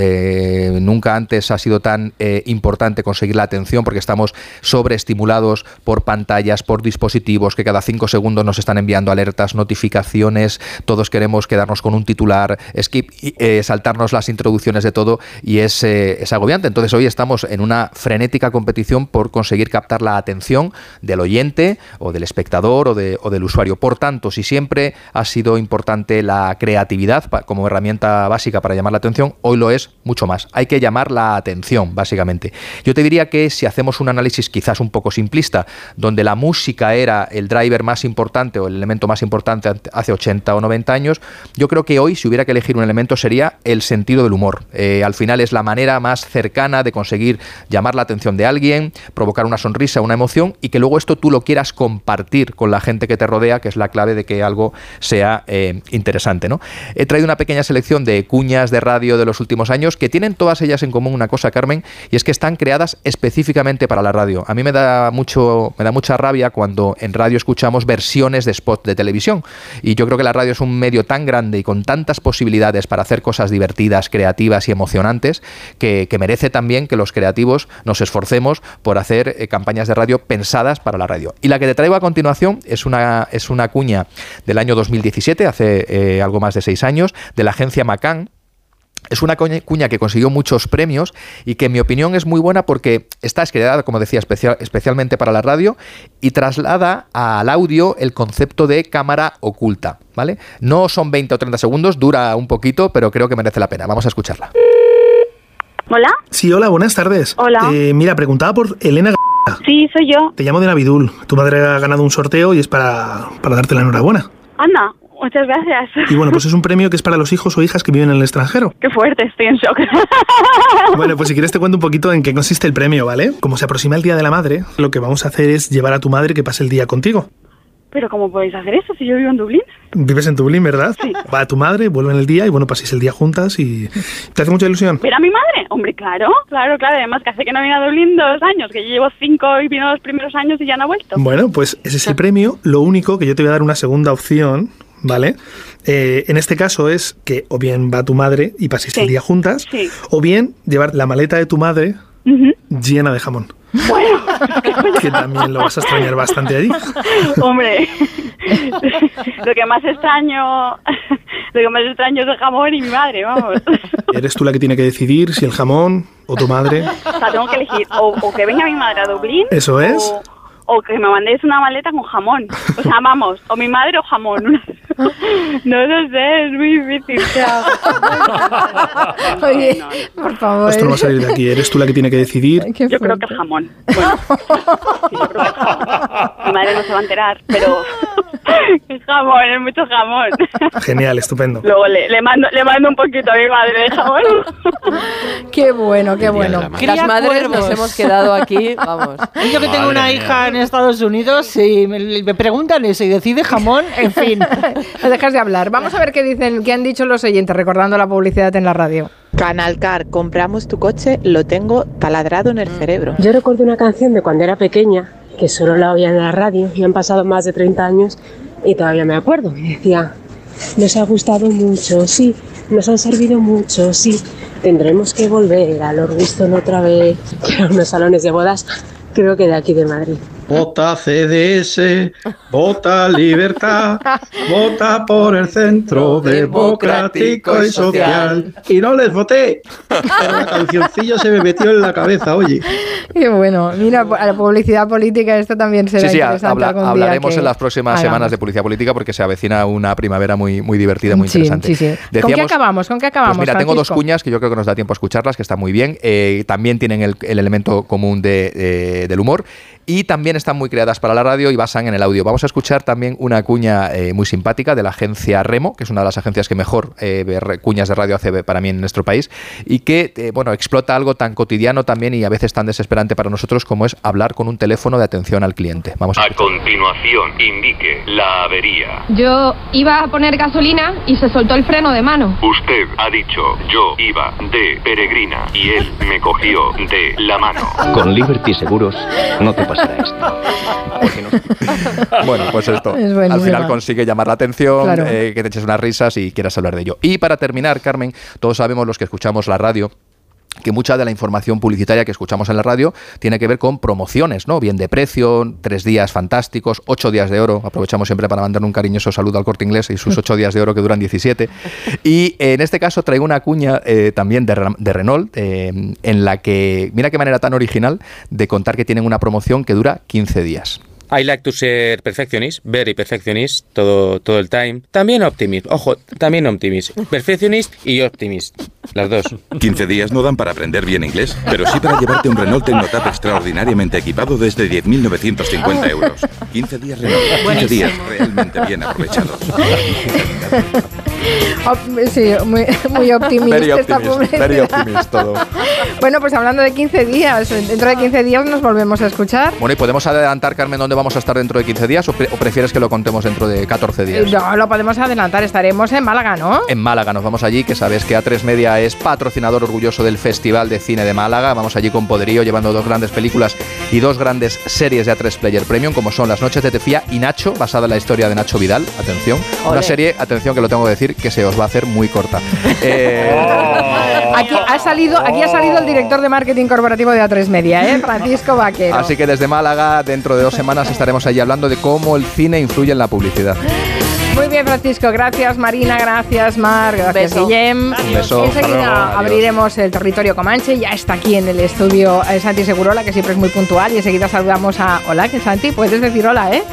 Nunca antes ha sido tan eh, importante conseguir la atención porque estamos sobreestimulados por pantallas, por dispositivos que cada cinco segundos nos están enviando alertas, notificaciones. Todos queremos quedarnos con un titular, skip, eh, saltarnos las introducciones de todo y es, eh, es agobiante. Entonces hoy estamos en una frenética competición por conseguir captar la atención del oyente o del espectador o, o del usuario. Por tanto, si siempre ha sido importante la creatividad como herramienta básica para llamar la atención, hoy lo es mucho más. Hay que llamar la atención, básicamente. Yo te diría que si hacemos un análisis quizás un poco simplista, donde la música era el driver más importante o el elemento más importante ante- hace 80 o 90 años, yo creo que hoy, si hubiera que elegir un elemento, sería el sentido del humor. Eh, al final es la manera más cercana de conseguir llamar la atención de alguien, provocar una sonrisa, una emoción y que luego esto tú lo quieras compartir con la gente que te rodea, que es la clave de que algo sea eh, interesante. ¿no? He traído una pequeña selección de cuñas de radio de los últimos años que tienen todas ellas en común una cosa, Carmen, y es que están creadas específicamente para la radio. A mí me da mucho, me da mucha rabia cuando en radio escuchamos versiones de spot de televisión. Y yo creo que la radio es un medio tan grande y con tantas posibilidades para hacer cosas divertidas, creativas y emocionantes que, merece también que los creativos nos esforcemos por hacer eh, campañas de radio pensadas para la radio. Y la que te traigo a continuación es una, es una cuña del año 2017, hace eh, algo más de seis años, de la agencia Macan. Es una cuña que consiguió muchos premios y que en mi opinión es muy buena porque está creada, como decía, especial- especialmente para la radio y traslada al audio el concepto de cámara oculta, ¿vale? No son 20 o 30 segundos, dura un poquito, pero creo que merece la pena. Vamos a escucharla. ¿Hola? Sí, hola, buenas tardes. Hola. Eh, mira, preguntaba por Elena. G- Sí, soy yo. Te llamo de Navidul. Tu madre ha ganado un sorteo y es para, para darte la enhorabuena. Anda, muchas gracias. Y bueno, pues es un premio que es para los hijos o hijas que viven en el extranjero. Qué fuerte, estoy en shock. Bueno, pues si quieres te cuento un poquito en qué consiste el premio, ¿vale? Como se aproxima el Día de la Madre, lo que vamos a hacer es llevar a tu madre que pase el día contigo. Pero ¿cómo podéis hacer eso si yo vivo en Dublín? Vives en Dublín, ¿verdad? Sí. Va a tu madre, vuelven el día y bueno, paséis el día juntas y... ¿Te hace mucha ilusión? ¿Ver a mi madre? Hombre, claro, claro, claro. Además que hace que no vine a Dublín dos años, que yo llevo cinco y vino los primeros años y ya no ha vuelto. Bueno, pues ese es el premio. Lo único que yo te voy a dar una segunda opción, ¿vale? Eh, en este caso es que o bien va tu madre y paséis Sí. el día juntas, Sí. o bien llevar la maleta de tu madre llena de jamón. Bueno, Que también lo vas a extrañar bastante allí. hombre, lo que más extraño, lo que más extraño es el jamón y mi madre, vamos. Eres tú la que tiene que decidir si el jamón o tu madre. O sea, tengo que elegir o, o que venga mi madre a Dublín. Eso es. O, o que me mandéis una maleta con jamón. O sea, vamos, o mi madre o jamón. No lo sé, es muy difícil. Oye, por favor. Esto no va a salir de aquí. Eres tú la que tiene que decidir. Yo creo que el jamón. Bueno, sí, yo creo que el jamón. Mi madre no se va a enterar, pero jamón, es mucho jamón. Genial, estupendo. Luego le, le mando le mando un poquito a mi madre de jamón. Qué bueno, qué bueno. Las madres nos hemos quedado aquí, vamos. Yo que tengo una hija en Estados Unidos y me, me preguntan eso y decide jamón, en fin. No dejas de hablar. Vamos a ver qué dicen, qué han dicho los oyentes recordando la publicidad en la radio. Canalcar, compramos tu coche, lo tengo taladrado en el cerebro. Yo recuerdo una canción de cuando era pequeña, que solo la oía en la radio, y han pasado más de 30 años, y todavía me acuerdo. Y decía, nos ha gustado mucho, sí, nos han servido mucho, sí, tendremos que volver a Lord Winston otra vez, que eran unos salones de bodas, creo que de aquí de Madrid. Vota CDS, vota libertad, vota por el centro democrático y social. Y no les voté, la cancioncilla se me metió en la cabeza, oye. Qué bueno. Mira, a la publicidad política esto también será Sí, sí, interesante habla- algún día hablaremos que en las próximas hagamos. semanas de publicidad política porque se avecina una primavera muy, muy divertida, muy Sí, interesante. sí, sí. ¿Con qué Decíamos- acabamos? ¿Con qué acabamos? Pues mira, tengo dos cuñas que yo creo que nos da tiempo a escucharlas, que están muy bien. Eh, también tienen el, el elemento común de, eh, del humor. Y también están muy creadas para la radio y basan en el audio. Vamos a escuchar también una cuña eh, muy simpática de la agencia Remo, que es una de las agencias que mejor eh, cuñas de radio hace para mí en nuestro país, y que eh, bueno, explota algo tan cotidiano también y a veces tan desesperante para nosotros como es hablar con un teléfono de atención al cliente. Vamos a A continuación, indique la avería. Yo iba a poner gasolina y se soltó el freno de mano. Usted ha dicho, yo iba de peregrina y él me cogió de la mano. Con Liberty Seguros no te pasará esto. Bueno, pues esto. Es al final consigue llamar la atención, Claro. eh, que te eches unas risas y quieras hablar de ello. Y para terminar, Carmen, todos sabemos los que escuchamos la radio que mucha de la información publicitaria que escuchamos en la radio tiene que ver con promociones, ¿no? Bien de precio, tres días fantásticos, ocho días de oro. Aprovechamos siempre para mandar un cariñoso saludo al corte inglés y sus ocho días de oro que duran 17. Y en este caso traigo una cuña eh, también de, de Renault, eh, en la que, mira qué manera tan original de contar que tienen una promoción que dura 15 días. I like to ser perfectionist, very perfectionist, todo, todo el time. También optimist, ojo, también optimist. Perfectionist y optimist, las dos. 15 días no dan para aprender bien inglés, pero sí para llevarte un Renault Tecnotap extraordinariamente equipado desde 10.950 euros. 15 días Renault, 15 días realmente bien aprovechados. Sí, muy, muy optimista Very esta optimist, very optimist todo. Bueno, pues hablando de 15 días, dentro de 15 días nos volvemos a escuchar. Bueno, ¿y podemos adelantar, Carmen, dónde vamos a estar dentro de 15 días o, pre- o prefieres que lo contemos dentro de 14 días? No, lo podemos adelantar, estaremos en Málaga, ¿no? En Málaga nos vamos allí, que sabes que A3 Media es patrocinador orgulloso del Festival de Cine de Málaga. Vamos allí con poderío, llevando dos grandes películas y dos grandes series de A3 Player Premium, como son Las Noches de Tefía y Nacho, basada en la historia de Nacho Vidal. Atención. Una serie, atención, que lo tengo que decir, que se os va a hacer muy corta. Eh, Aquí ha salido, aquí ha salido el director de marketing corporativo de A3 Media, ¿eh? Francisco Vaquero. Así que desde Málaga, dentro de dos semanas, estaremos allí hablando de cómo el cine influye en la publicidad. Muy bien, Francisco. Gracias, Marina. Gracias, Mar. Gracias, Beso. Guillem. Un beso. Enseguida abriremos el territorio Comanche. Ya está aquí en el estudio eh, Santi Segurola, que siempre es muy puntual. Y enseguida saludamos a. Hola, que Santi, puedes decir hola, ¿eh?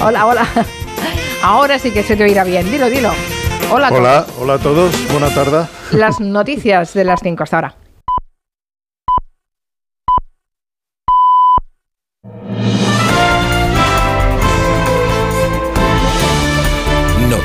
Hola. hola, Ahora sí que se te oirá bien. Dilo, dilo. Hola, a todos. Hola, hola a todos, buena tarde. Las noticias de las 5 hasta ahora.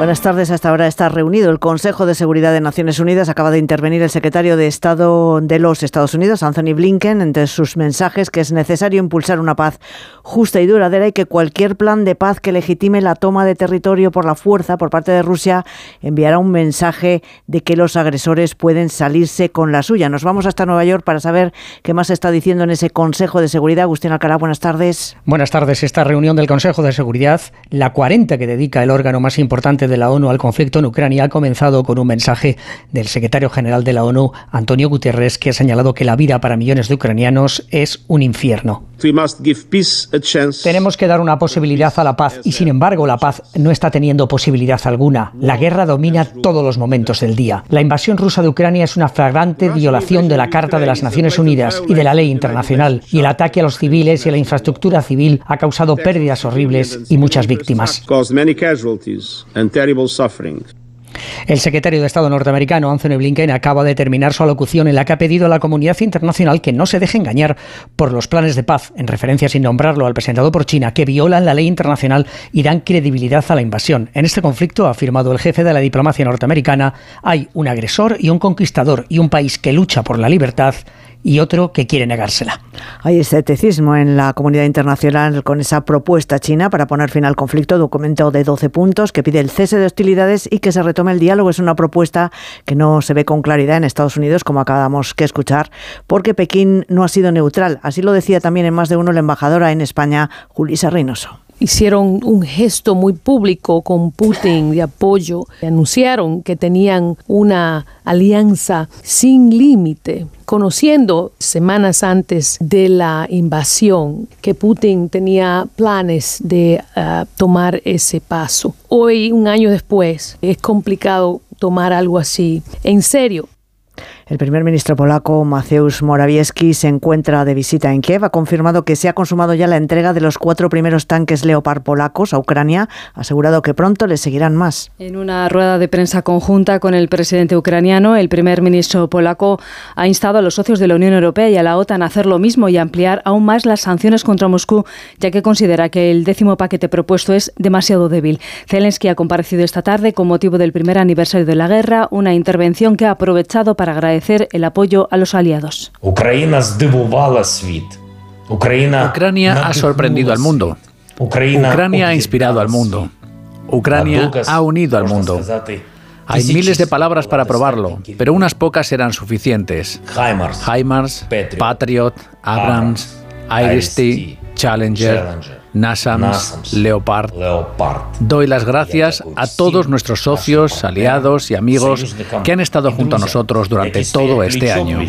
Buenas tardes. Hasta ahora está reunido el Consejo de Seguridad de Naciones Unidas. Acaba de intervenir el secretario de Estado de los Estados Unidos, Anthony Blinken, entre sus mensajes que es necesario impulsar una paz justa y duradera y que cualquier plan de paz que legitime la toma de territorio por la fuerza por parte de Rusia enviará un mensaje de que los agresores pueden salirse con la suya. Nos vamos hasta Nueva York para saber qué más está diciendo en ese Consejo de Seguridad. Agustín Alcalá, buenas tardes. Buenas tardes. Esta reunión del Consejo de Seguridad, la 40 que dedica el órgano más importante de la ONU al conflicto en Ucrania ha comenzado con un mensaje del secretario general de la ONU, Antonio Guterres, que ha señalado que la vida para millones de ucranianos es un infierno. Tenemos que dar una posibilidad a la paz y sin embargo la paz no está teniendo posibilidad alguna. La guerra domina todos los momentos del día. La invasión rusa de Ucrania es una flagrante violación de la Carta de las Naciones Unidas y de la ley internacional y el ataque a los civiles y a la infraestructura civil ha causado pérdidas horribles y muchas víctimas. El secretario de Estado norteamericano, Anthony Blinken, acaba de terminar su alocución en la que ha pedido a la comunidad internacional que no se deje engañar por los planes de paz, en referencia sin nombrarlo al presentado por China, que violan la ley internacional y dan credibilidad a la invasión. En este conflicto, ha afirmado el jefe de la diplomacia norteamericana, hay un agresor y un conquistador y un país que lucha por la libertad y otro que quiere negársela. Hay escepticismo en la comunidad internacional con esa propuesta china para poner fin al conflicto, documento de 12 puntos que pide el cese de hostilidades y que se retome el diálogo. Es una propuesta que no se ve con claridad en Estados Unidos, como acabamos que escuchar, porque Pekín no ha sido neutral. Así lo decía también en más de uno la embajadora en España, Julisa Reynoso hicieron un gesto muy público con Putin de apoyo. Anunciaron que tenían una alianza sin límite, conociendo semanas antes de la invasión que Putin tenía planes de uh, tomar ese paso. Hoy, un año después, es complicado tomar algo así en serio. El primer ministro polaco Mateusz Morawiecki se encuentra de visita en Kiev. Ha confirmado que se ha consumado ya la entrega de los cuatro primeros tanques Leopard polacos a Ucrania. Ha asegurado que pronto le seguirán más. En una rueda de prensa conjunta con el presidente ucraniano, el primer ministro polaco ha instado a los socios de la Unión Europea y a la OTAN a hacer lo mismo y ampliar aún más las sanciones contra Moscú, ya que considera que el décimo paquete propuesto es demasiado débil. Zelensky ha comparecido esta tarde con motivo del primer aniversario de la guerra, una intervención que ha aprovechado para agradecer el apoyo a los aliados. Ucrania ha sorprendido al mundo. Ucrania ha inspirado al mundo. Ucrania ha unido al mundo. Hay miles de palabras para probarlo, pero unas pocas serán suficientes. HIMARS, Patriot, Abrams, Iris-T, Challenger, NASAMS, Leopard. Doy las gracias a todos nuestros socios, aliados y amigos que han estado junto a nosotros durante todo este año.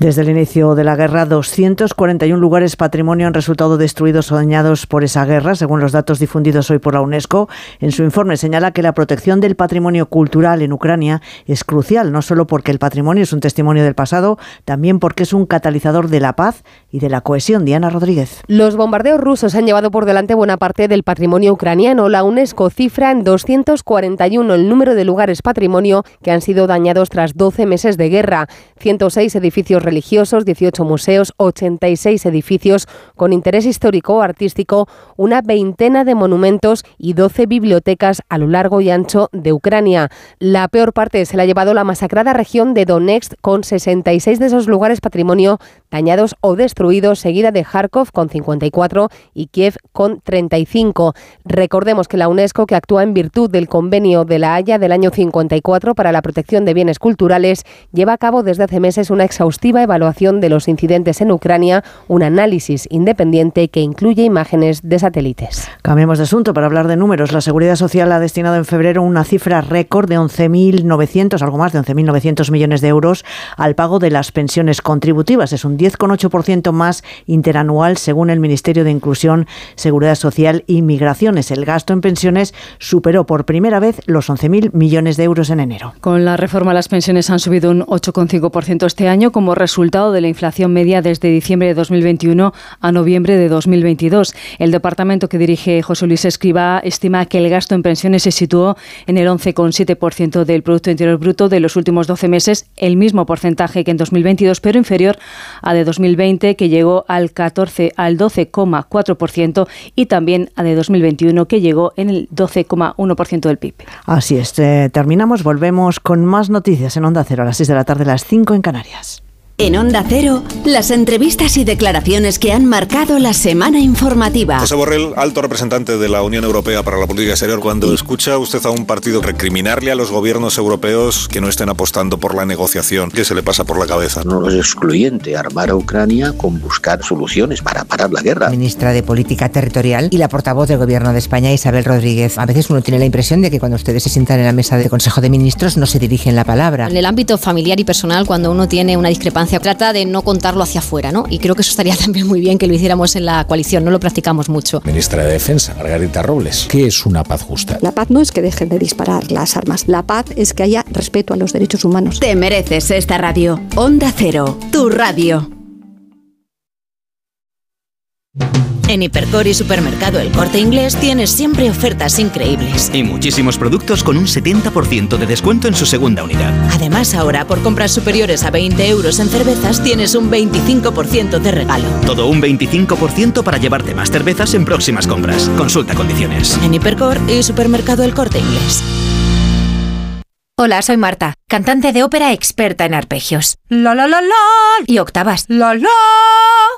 Desde el inicio de la guerra, 241 lugares patrimonio han resultado destruidos o dañados por esa guerra, según los datos difundidos hoy por la UNESCO. En su informe señala que la protección del patrimonio cultural en Ucrania es crucial, no solo porque el patrimonio es un testimonio del pasado, también porque es un catalizador de la paz y de la cohesión. Diana Rodríguez. Los bombardeos rusos han llevado por delante buena parte del patrimonio ucraniano. La UNESCO cifra en 241 el número de lugares patrimonio que han sido dañados tras 12 meses de guerra. 106 edificios religiosos, 18 museos, 86 edificios con interés histórico o artístico, una veintena de monumentos y 12 bibliotecas a lo largo y ancho de Ucrania. La peor parte se la ha llevado la masacrada región de Donetsk con 66 de esos lugares patrimonio dañados o destruidos, seguida de Kharkov con 54 y Kiev con 35. Recordemos que la UNESCO, que actúa en virtud del convenio de la Haya del año 54 para la protección de bienes culturales, lleva a cabo desde hace meses una exhaustiva evaluación de los incidentes en Ucrania, un análisis independiente que incluye imágenes de satélites. Cambiemos de asunto para hablar de números. La Seguridad Social ha destinado en febrero una cifra récord de 11.900, algo más de 11.900 millones de euros al pago de las pensiones contributivas. Es un 10,8% más interanual según el Ministerio de Inclusión, Seguridad Social y Migraciones. El gasto en pensiones superó por primera vez los 11.000 millones de euros en enero. Con la reforma las pensiones han subido un 8,5% este año como resultado de la inflación media desde diciembre de 2021 a noviembre de 2022. El departamento que dirige José Luis Escriba estima que el gasto en pensiones se situó en el 11,7% del Producto Interior Bruto de los últimos 12 meses, el mismo porcentaje que en 2022, pero inferior a de 2020 que llegó al 14 al 12,4% y también a de 2021 que llegó en el 12,1% del PIB. Así es, eh, terminamos, volvemos con más noticias en Onda Cero a las 6 de la tarde, las 5 en Canarias. En Onda Cero, las entrevistas y declaraciones que han marcado la semana informativa. José Borrell, alto representante de la Unión Europea para la Política Exterior, cuando escucha usted a un partido recriminarle a los gobiernos europeos que no estén apostando por la negociación, ¿qué se le pasa por la cabeza? No es excluyente armar a Ucrania con buscar soluciones para parar la guerra. Ministra de Política Territorial y la portavoz del Gobierno de España, Isabel Rodríguez. A veces uno tiene la impresión de que cuando ustedes se sientan en la mesa del Consejo de Ministros no se dirigen la palabra. En el ámbito familiar y personal, cuando uno tiene una discrepancia, trata de no contarlo hacia afuera, ¿no? Y creo que eso estaría también muy bien que lo hiciéramos en la coalición, no lo practicamos mucho. Ministra de Defensa, Margarita Robles, ¿qué es una paz justa? La paz no es que dejen de disparar las armas, la paz es que haya respeto a los derechos humanos. Te mereces esta radio. Onda Cero, tu radio. En Hipercor y Supermercado El Corte Inglés tienes siempre ofertas increíbles. Y muchísimos productos con un 70% de descuento en su segunda unidad. Además, ahora por compras superiores a 20 euros en cervezas tienes un 25% de regalo. Todo un 25% para llevarte más cervezas en próximas compras. Consulta condiciones. En Hipercor y Supermercado El Corte Inglés. Hola, soy Marta, cantante de ópera experta en arpegios. La la la la. Y octavas. La la.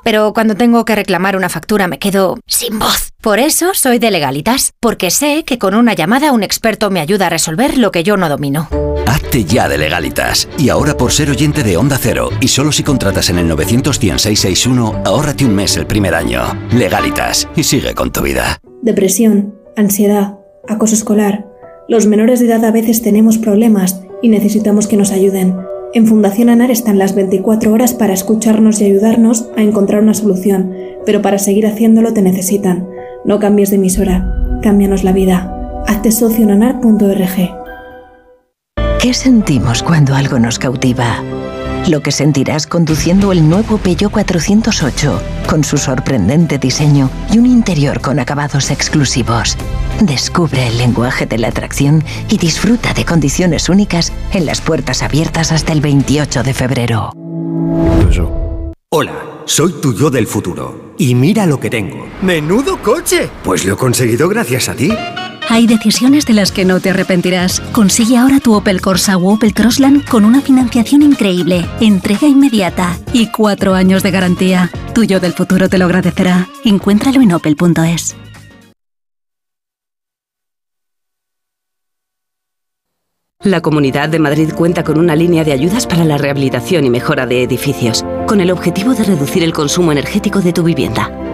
Pero cuando tengo que reclamar una factura me quedo sin voz. Por eso soy de legalitas, porque sé que con una llamada un experto me ayuda a resolver lo que yo no domino. Hazte ya de legalitas. Y ahora por ser oyente de Onda Cero, y solo si contratas en el 91661, ahórrate un mes el primer año. Legalitas, y sigue con tu vida. Depresión, ansiedad, acoso escolar. Los menores de edad a veces tenemos problemas y necesitamos que nos ayuden. En Fundación ANAR están las 24 horas para escucharnos y ayudarnos a encontrar una solución, pero para seguir haciéndolo te necesitan. No cambies de emisora, cámbianos la vida. Hazte socio en anar.org. ¿Qué sentimos cuando algo nos cautiva? Lo que sentirás conduciendo el nuevo Peugeot 408, con su sorprendente diseño y un interior con acabados exclusivos. Descubre el lenguaje de la atracción y disfruta de condiciones únicas en las puertas abiertas hasta el 28 de febrero. Hola, soy tu yo del futuro. Y mira lo que tengo. ¡Menudo coche! Pues lo he conseguido gracias a ti. Hay decisiones de las que no te arrepentirás. Consigue ahora tu Opel Corsa o Opel Crossland con una financiación increíble, entrega inmediata y cuatro años de garantía. Tuyo del futuro te lo agradecerá. Encuéntralo en opel.es. La Comunidad de Madrid cuenta con una línea de ayudas para la rehabilitación y mejora de edificios, con el objetivo de reducir el consumo energético de tu vivienda.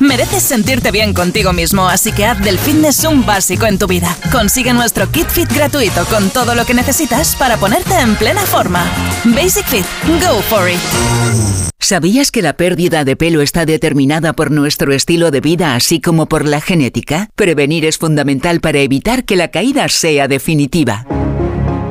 Mereces sentirte bien contigo mismo, así que haz del fitness un básico en tu vida. Consigue nuestro kit fit gratuito con todo lo que necesitas para ponerte en plena forma. Basic Fit, go for it. ¿Sabías que la pérdida de pelo está determinada por nuestro estilo de vida así como por la genética? Prevenir es fundamental para evitar que la caída sea definitiva.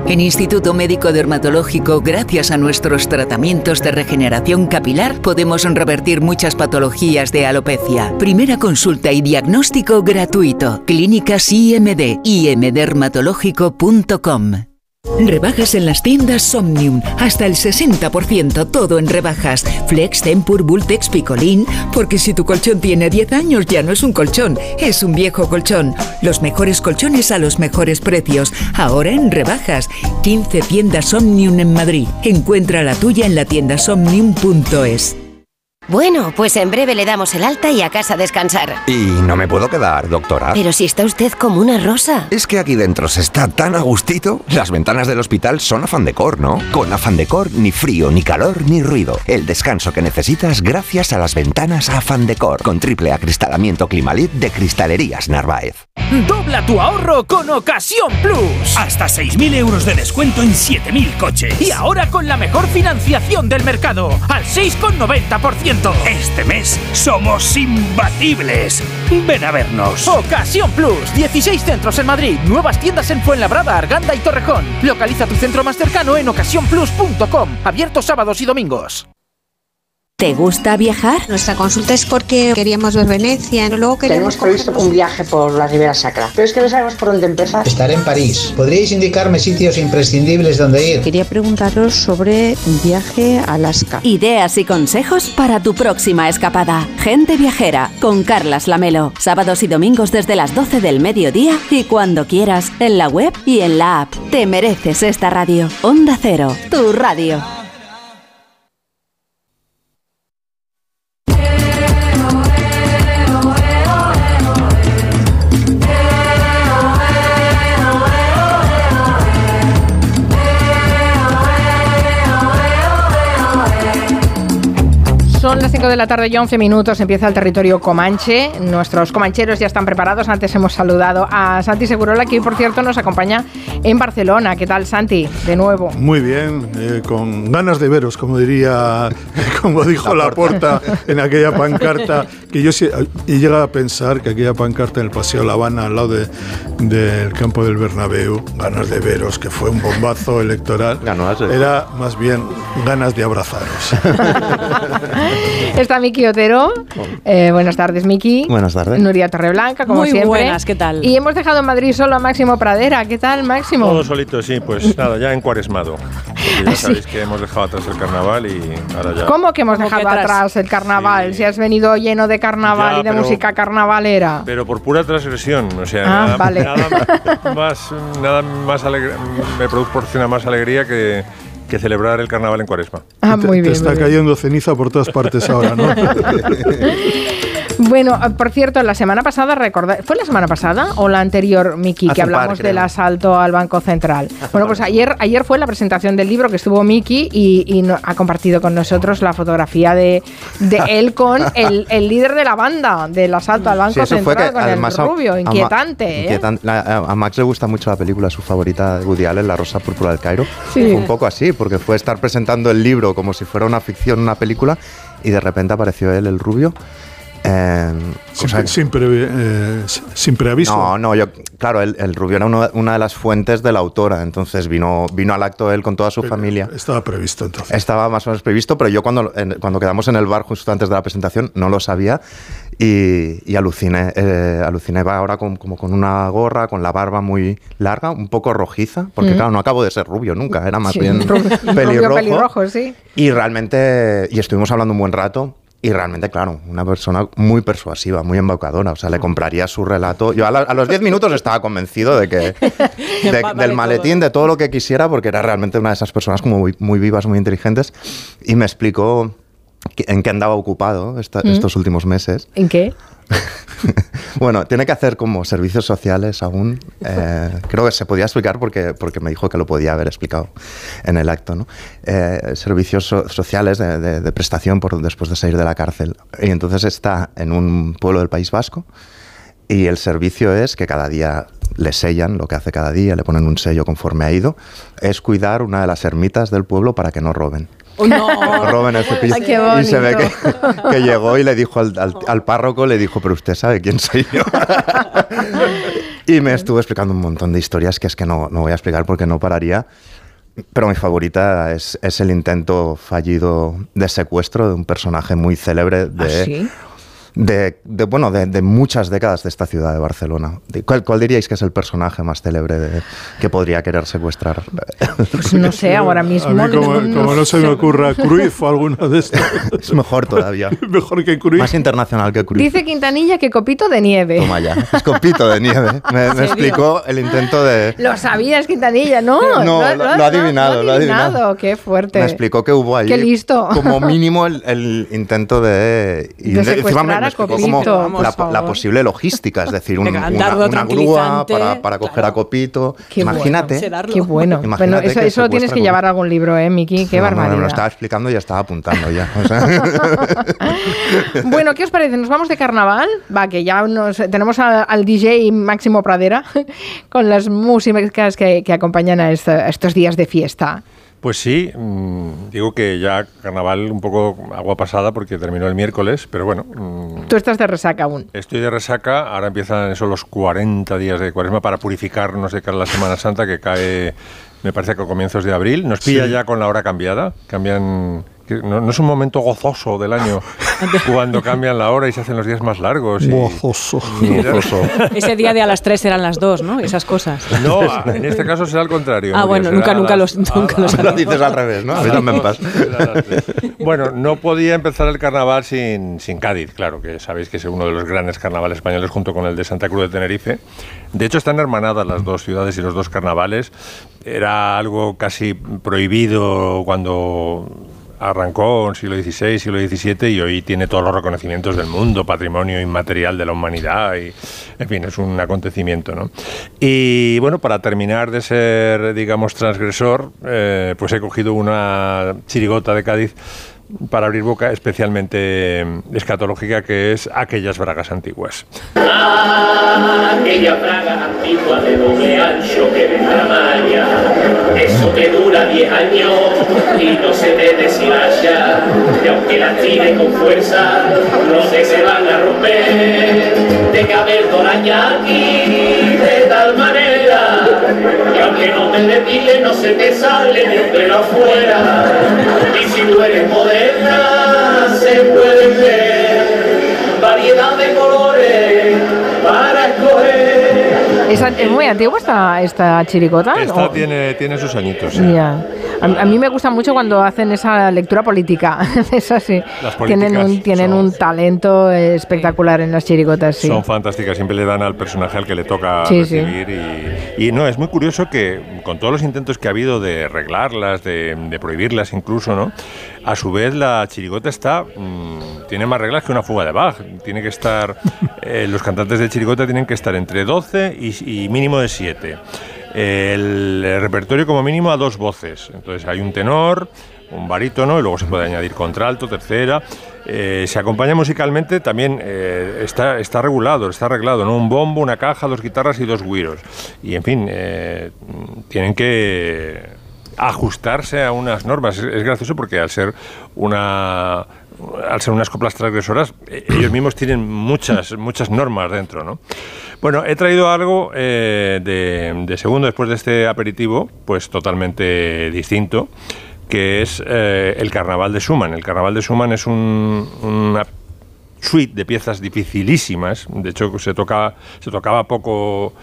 En Instituto Médico Dermatológico, gracias a nuestros tratamientos de regeneración capilar, podemos revertir muchas patologías de alopecia. Primera consulta y diagnóstico gratuito. Clínicas IMD, imdermatológico.com. Rebajas en las tiendas Somnium. Hasta el 60% todo en rebajas. Flex, Tempur, Bultex, Picolín. Porque si tu colchón tiene 10 años ya no es un colchón, es un viejo colchón. Los mejores colchones a los mejores precios. Ahora en rebajas. 15 tiendas Somnium en Madrid. Encuentra la tuya en la tienda somnium.es. Bueno, pues en breve le damos el alta y a casa a descansar. Y no me puedo quedar, doctora. Pero si está usted como una rosa. Es que aquí dentro se está tan a gustito. Las ventanas del hospital son afán decor, ¿no? Con afán decor, ni frío, ni calor, ni ruido. El descanso que necesitas gracias a las ventanas afán decor. Con triple acristalamiento Climalit de Cristalerías Narváez. Dobla tu ahorro con Ocasión Plus. Hasta 6.000 euros de descuento en 7.000 coches. Y ahora con la mejor financiación del mercado. Al 6,90%. 20%. Este mes somos imbatibles. Ven a vernos. Ocasión Plus, 16 centros en Madrid, nuevas tiendas en Fuenlabrada, Arganda y Torrejón. Localiza tu centro más cercano en ocasiónplus.com, abierto sábados y domingos. ¿Te gusta viajar? Nuestra consulta es porque queríamos ver Venecia, luego queríamos Tenemos previsto un viaje por la Ribera Sacra, pero es que no sabemos por dónde empezar. Estaré en París. ¿Podríais indicarme sitios imprescindibles donde ir? Quería preguntaros sobre un viaje a Alaska. Ideas y consejos para tu próxima escapada. Gente viajera con Carlas Lamelo. Sábados y domingos desde las 12 del mediodía y cuando quieras en la web y en la app. Te mereces esta radio. Onda Cero, tu radio. Son las 5 de la tarde y 11 minutos, empieza el territorio Comanche. Nuestros comancheros ya están preparados. Antes hemos saludado a Santi Segurola, que hoy, por cierto, nos acompaña en Barcelona. ¿Qué tal, Santi? De nuevo. Muy bien, eh, con ganas de veros, como diría, como dijo la porta en aquella pancarta, que yo he llegado a pensar que aquella pancarta en el Paseo La Habana, al lado de- del campo del Bernabéu, ganas de veros, que fue un bombazo electoral, era más bien ganas de abrazaros. Está Miki Otero. Eh, buenas tardes, Miki. Buenas tardes. Nuria Torreblanca, como Muy siempre. buenas, ¿qué tal? Y hemos dejado en Madrid solo a Máximo Pradera. ¿Qué tal, Máximo? Todo solito, sí, pues nada, ya encuaresmado. Porque ya Ah, sabéis que hemos dejado atrás el carnaval y ahora ya. ¿Cómo que hemos ¿Cómo dejado que atrás? atrás el carnaval? Si has venido lleno de carnaval Ya, y de pero- música carnavalera. Pero por pura transgresión, o sea, Ah, nada, vale. nada más, nada más alegre- me proporciona más alegría que, que celebrar el carnaval en cuaresma. Ah, te, muy te bien. está muy bien. cayendo ceniza por todas partes ahora, ¿no? Bueno, eh, por cierto, la semana pasada, recordad, ¿fue la semana pasada o la anterior, Miki, que par, hablamos del asalto al Banco Central? Bueno, pues ayer, ayer fue la presentación del libro que estuvo Miki y, y no- ha compartido con nosotros la fotografía de, de él con el, el líder de la banda del asalto al Banco Sí, eso fue Central, que con además a- rubio, a inquietante, ¿eh? inquietan- la- a, a Max le gusta mucho la película, su favorita de Woody Allen, La Rosa Púrpura del Cairo. Sí. Fue un poco así, porque fue estar presentando el libro como si fuera una ficción, una película, y de repente apareció él, el rubio. Eh, cosa Sin, que- sin, pre- eh, sin preaviso. no, no, yo, claro, el, el rubio era uno- una de las fuentes de la autora, entonces vino, vino al acto él con toda su familia. Estaba previsto entonces. Estaba más o menos previsto, pero yo cuando, en- cuando quedamos en el bar justo antes de la presentación no lo sabía y, y aluciné. eh, aluciné va ahora con, como con una gorra, con la barba muy larga, un poco rojiza, porque Mm. claro, no acabo de ser rubio nunca, era más Sí, bien rubio- rubio pelirrojo. pelirrojo, sí. Y realmente, y estuvimos hablando un buen rato. Y realmente, claro, una persona muy persuasiva, muy embaucadora. O sea, le compraría su relato. Yo a, la- a los 10 minutos estaba convencido de que de- Vale del maletín, de todo lo que quisiera, porque era realmente una de esas personas como muy, muy vivas, muy inteligentes. Y me explicó en qué andaba ocupado esta- Mm. estos últimos meses. ¿En qué? Bueno, tiene que hacer como servicios sociales aún. eh, creo que se podía explicar porque, porque me dijo que lo podía haber explicado en el acto, ¿no? Eh, servicios so- sociales de, de- de prestación por, después de salir de la cárcel. Y entonces está en un pueblo del País Vasco y el servicio es que cada día le sellan lo que hace cada día, le ponen un sello conforme ha ido, es cuidar una de las ermitas del pueblo para que no roben. No. roben el cepillo. Ay, qué y se ve que, que llegó y le dijo al, al- al párroco, le dijo, pero usted sabe quién soy yo. y me estuvo explicando un montón de historias que es que no, no voy a explicar porque no pararía. Pero mi favorita es, es el intento fallido de secuestro de un personaje muy célebre de, ¿Ah, sí? De, de, bueno, de, de muchas décadas de esta ciudad de Barcelona. ¿Cuál, cuál diríais que es el personaje más célebre de- que podría querer secuestrar? Pues no sé, ahora mismo. A mí, como, no- como no se me ocurra Cruyff o alguno de estos. es mejor todavía. Mejor que Cruyff. Más internacional que Cruyff. Dice Quintanilla que copito de nieve. Toma ya. Es copito de nieve. Me, explicó el intento de... Lo sabías, Quintanilla, ¿no? No, lo- lo ha adivinado, lo ha adivinado. Qué fuerte. Me explicó que hubo ahí Qué listo. como mínimo el, el intento de... y De encima secuestrar me explicó como la, posible logística, es decir, un- una, grúa para, para coger a Copito. Qué Imagínate. Qué bueno. Bueno, Imagínate eso, lo tienes que llevar a algún libro, ¿eh, Miki? Qué No, no, me barbaridad. lo estaba explicando y ya estaba apuntando ya. o sea. Bueno, ¿qué os parece? ¿Nos vamos de carnaval? Va, que ya nos, tenemos a- al DJ Máximo Pradera con las músicas que, que acompañan a estos días de fiesta. Pues sí, mm, digo que ya carnaval un poco agua pasada porque terminó el miércoles, pero bueno. mm, Tú estás de resaca aún. Estoy de resaca, ahora empiezan esos los 40 días de cuaresma para purificarnos de cara a la Semana Santa que cae, me parece que a comienzos de abril. Nos pilla Sí. ya con la hora cambiada, cambian... que No, no es un momento gozoso del año cuando cambian la hora y se hacen los días más largos. y- Gozoso. Mira. Ese día de a las 3 eran las 2, ¿no? Esas cosas. No, en este caso será al contrario. Ah, bueno, nunca, a nunca las- los, nunca los Lo dices al revés, ¿no? A dos, a tres. Bueno, no podía empezar el carnaval sin, sin Cádiz, claro, que sabéis que es uno de los grandes carnavales españoles junto con el de Santa Cruz de Tenerife. De hecho, están hermanadas las dos ciudades y los dos carnavales. Era algo casi prohibido cuando arrancó en siglo XVI, siglo XVII y hoy tiene todos los reconocimientos del mundo, patrimonio inmaterial de la humanidad y, en fin, es un acontecimiento, ¿no? Y bueno, para terminar de ser, digamos, transgresor, eh, pues he cogido una chirigota de Cádiz para abrir boca, especialmente eh, escatológica, que es aquellas bragas antiguas. Aquella braga antigua de doble ancho que de tramalla, eso que dura diez años y no se te deshilaya, y aunque la tire con fuerza, no sé se van a romper, de caber doraña aquí de tal que aunque no te depile no se te sale ni un pelo afuera, y si tú eres moderna se pueden ver. Variedad de colores ¿Es, es muy antigua esta, esta chiricota? Esta ¿O- tiene, tiene sus añitos. sí. Ya. A, a mí me gusta mucho cuando hacen esa lectura política. es así. Las Tienen un, tienen un talento eh, espectacular en las chiricotas, sí. Son fantásticas, siempre le dan al personaje al que le toca Sí, recibir. Y, y no, es muy curioso que con todos los intentos que ha habido de arreglarlas, de, de prohibirlas incluso, ¿no? A su vez la chirigota está, mm, tiene más reglas que una fuga de Bach. Tiene que estar, eh, los cantantes de chirigota tienen que estar entre 12 y, y mínimo de 7. El, repertorio como mínimo a dos voces. Entonces hay un tenor, un barítono y luego se puede añadir contralto, tercera. Eh, se acompaña musicalmente también, eh, está, está regulado, está arreglado, ¿no? Un bombo, una caja, dos guitarras y dos güiros. Y en fin, eh, tienen que ajustarse a unas normas. Es, es gracioso porque al ser una al ser unas coplas transgresoras, eh, ellos mismos tienen muchas, muchas normas dentro, ¿no? Bueno, he traído algo eh, de, de segundo después de este aperitivo, pues totalmente distinto, que es eh, el Carnaval de Schumann. El Carnaval de Schumann es un- una suite de piezas dificilísimas. De hecho, se, toca, se tocaba poco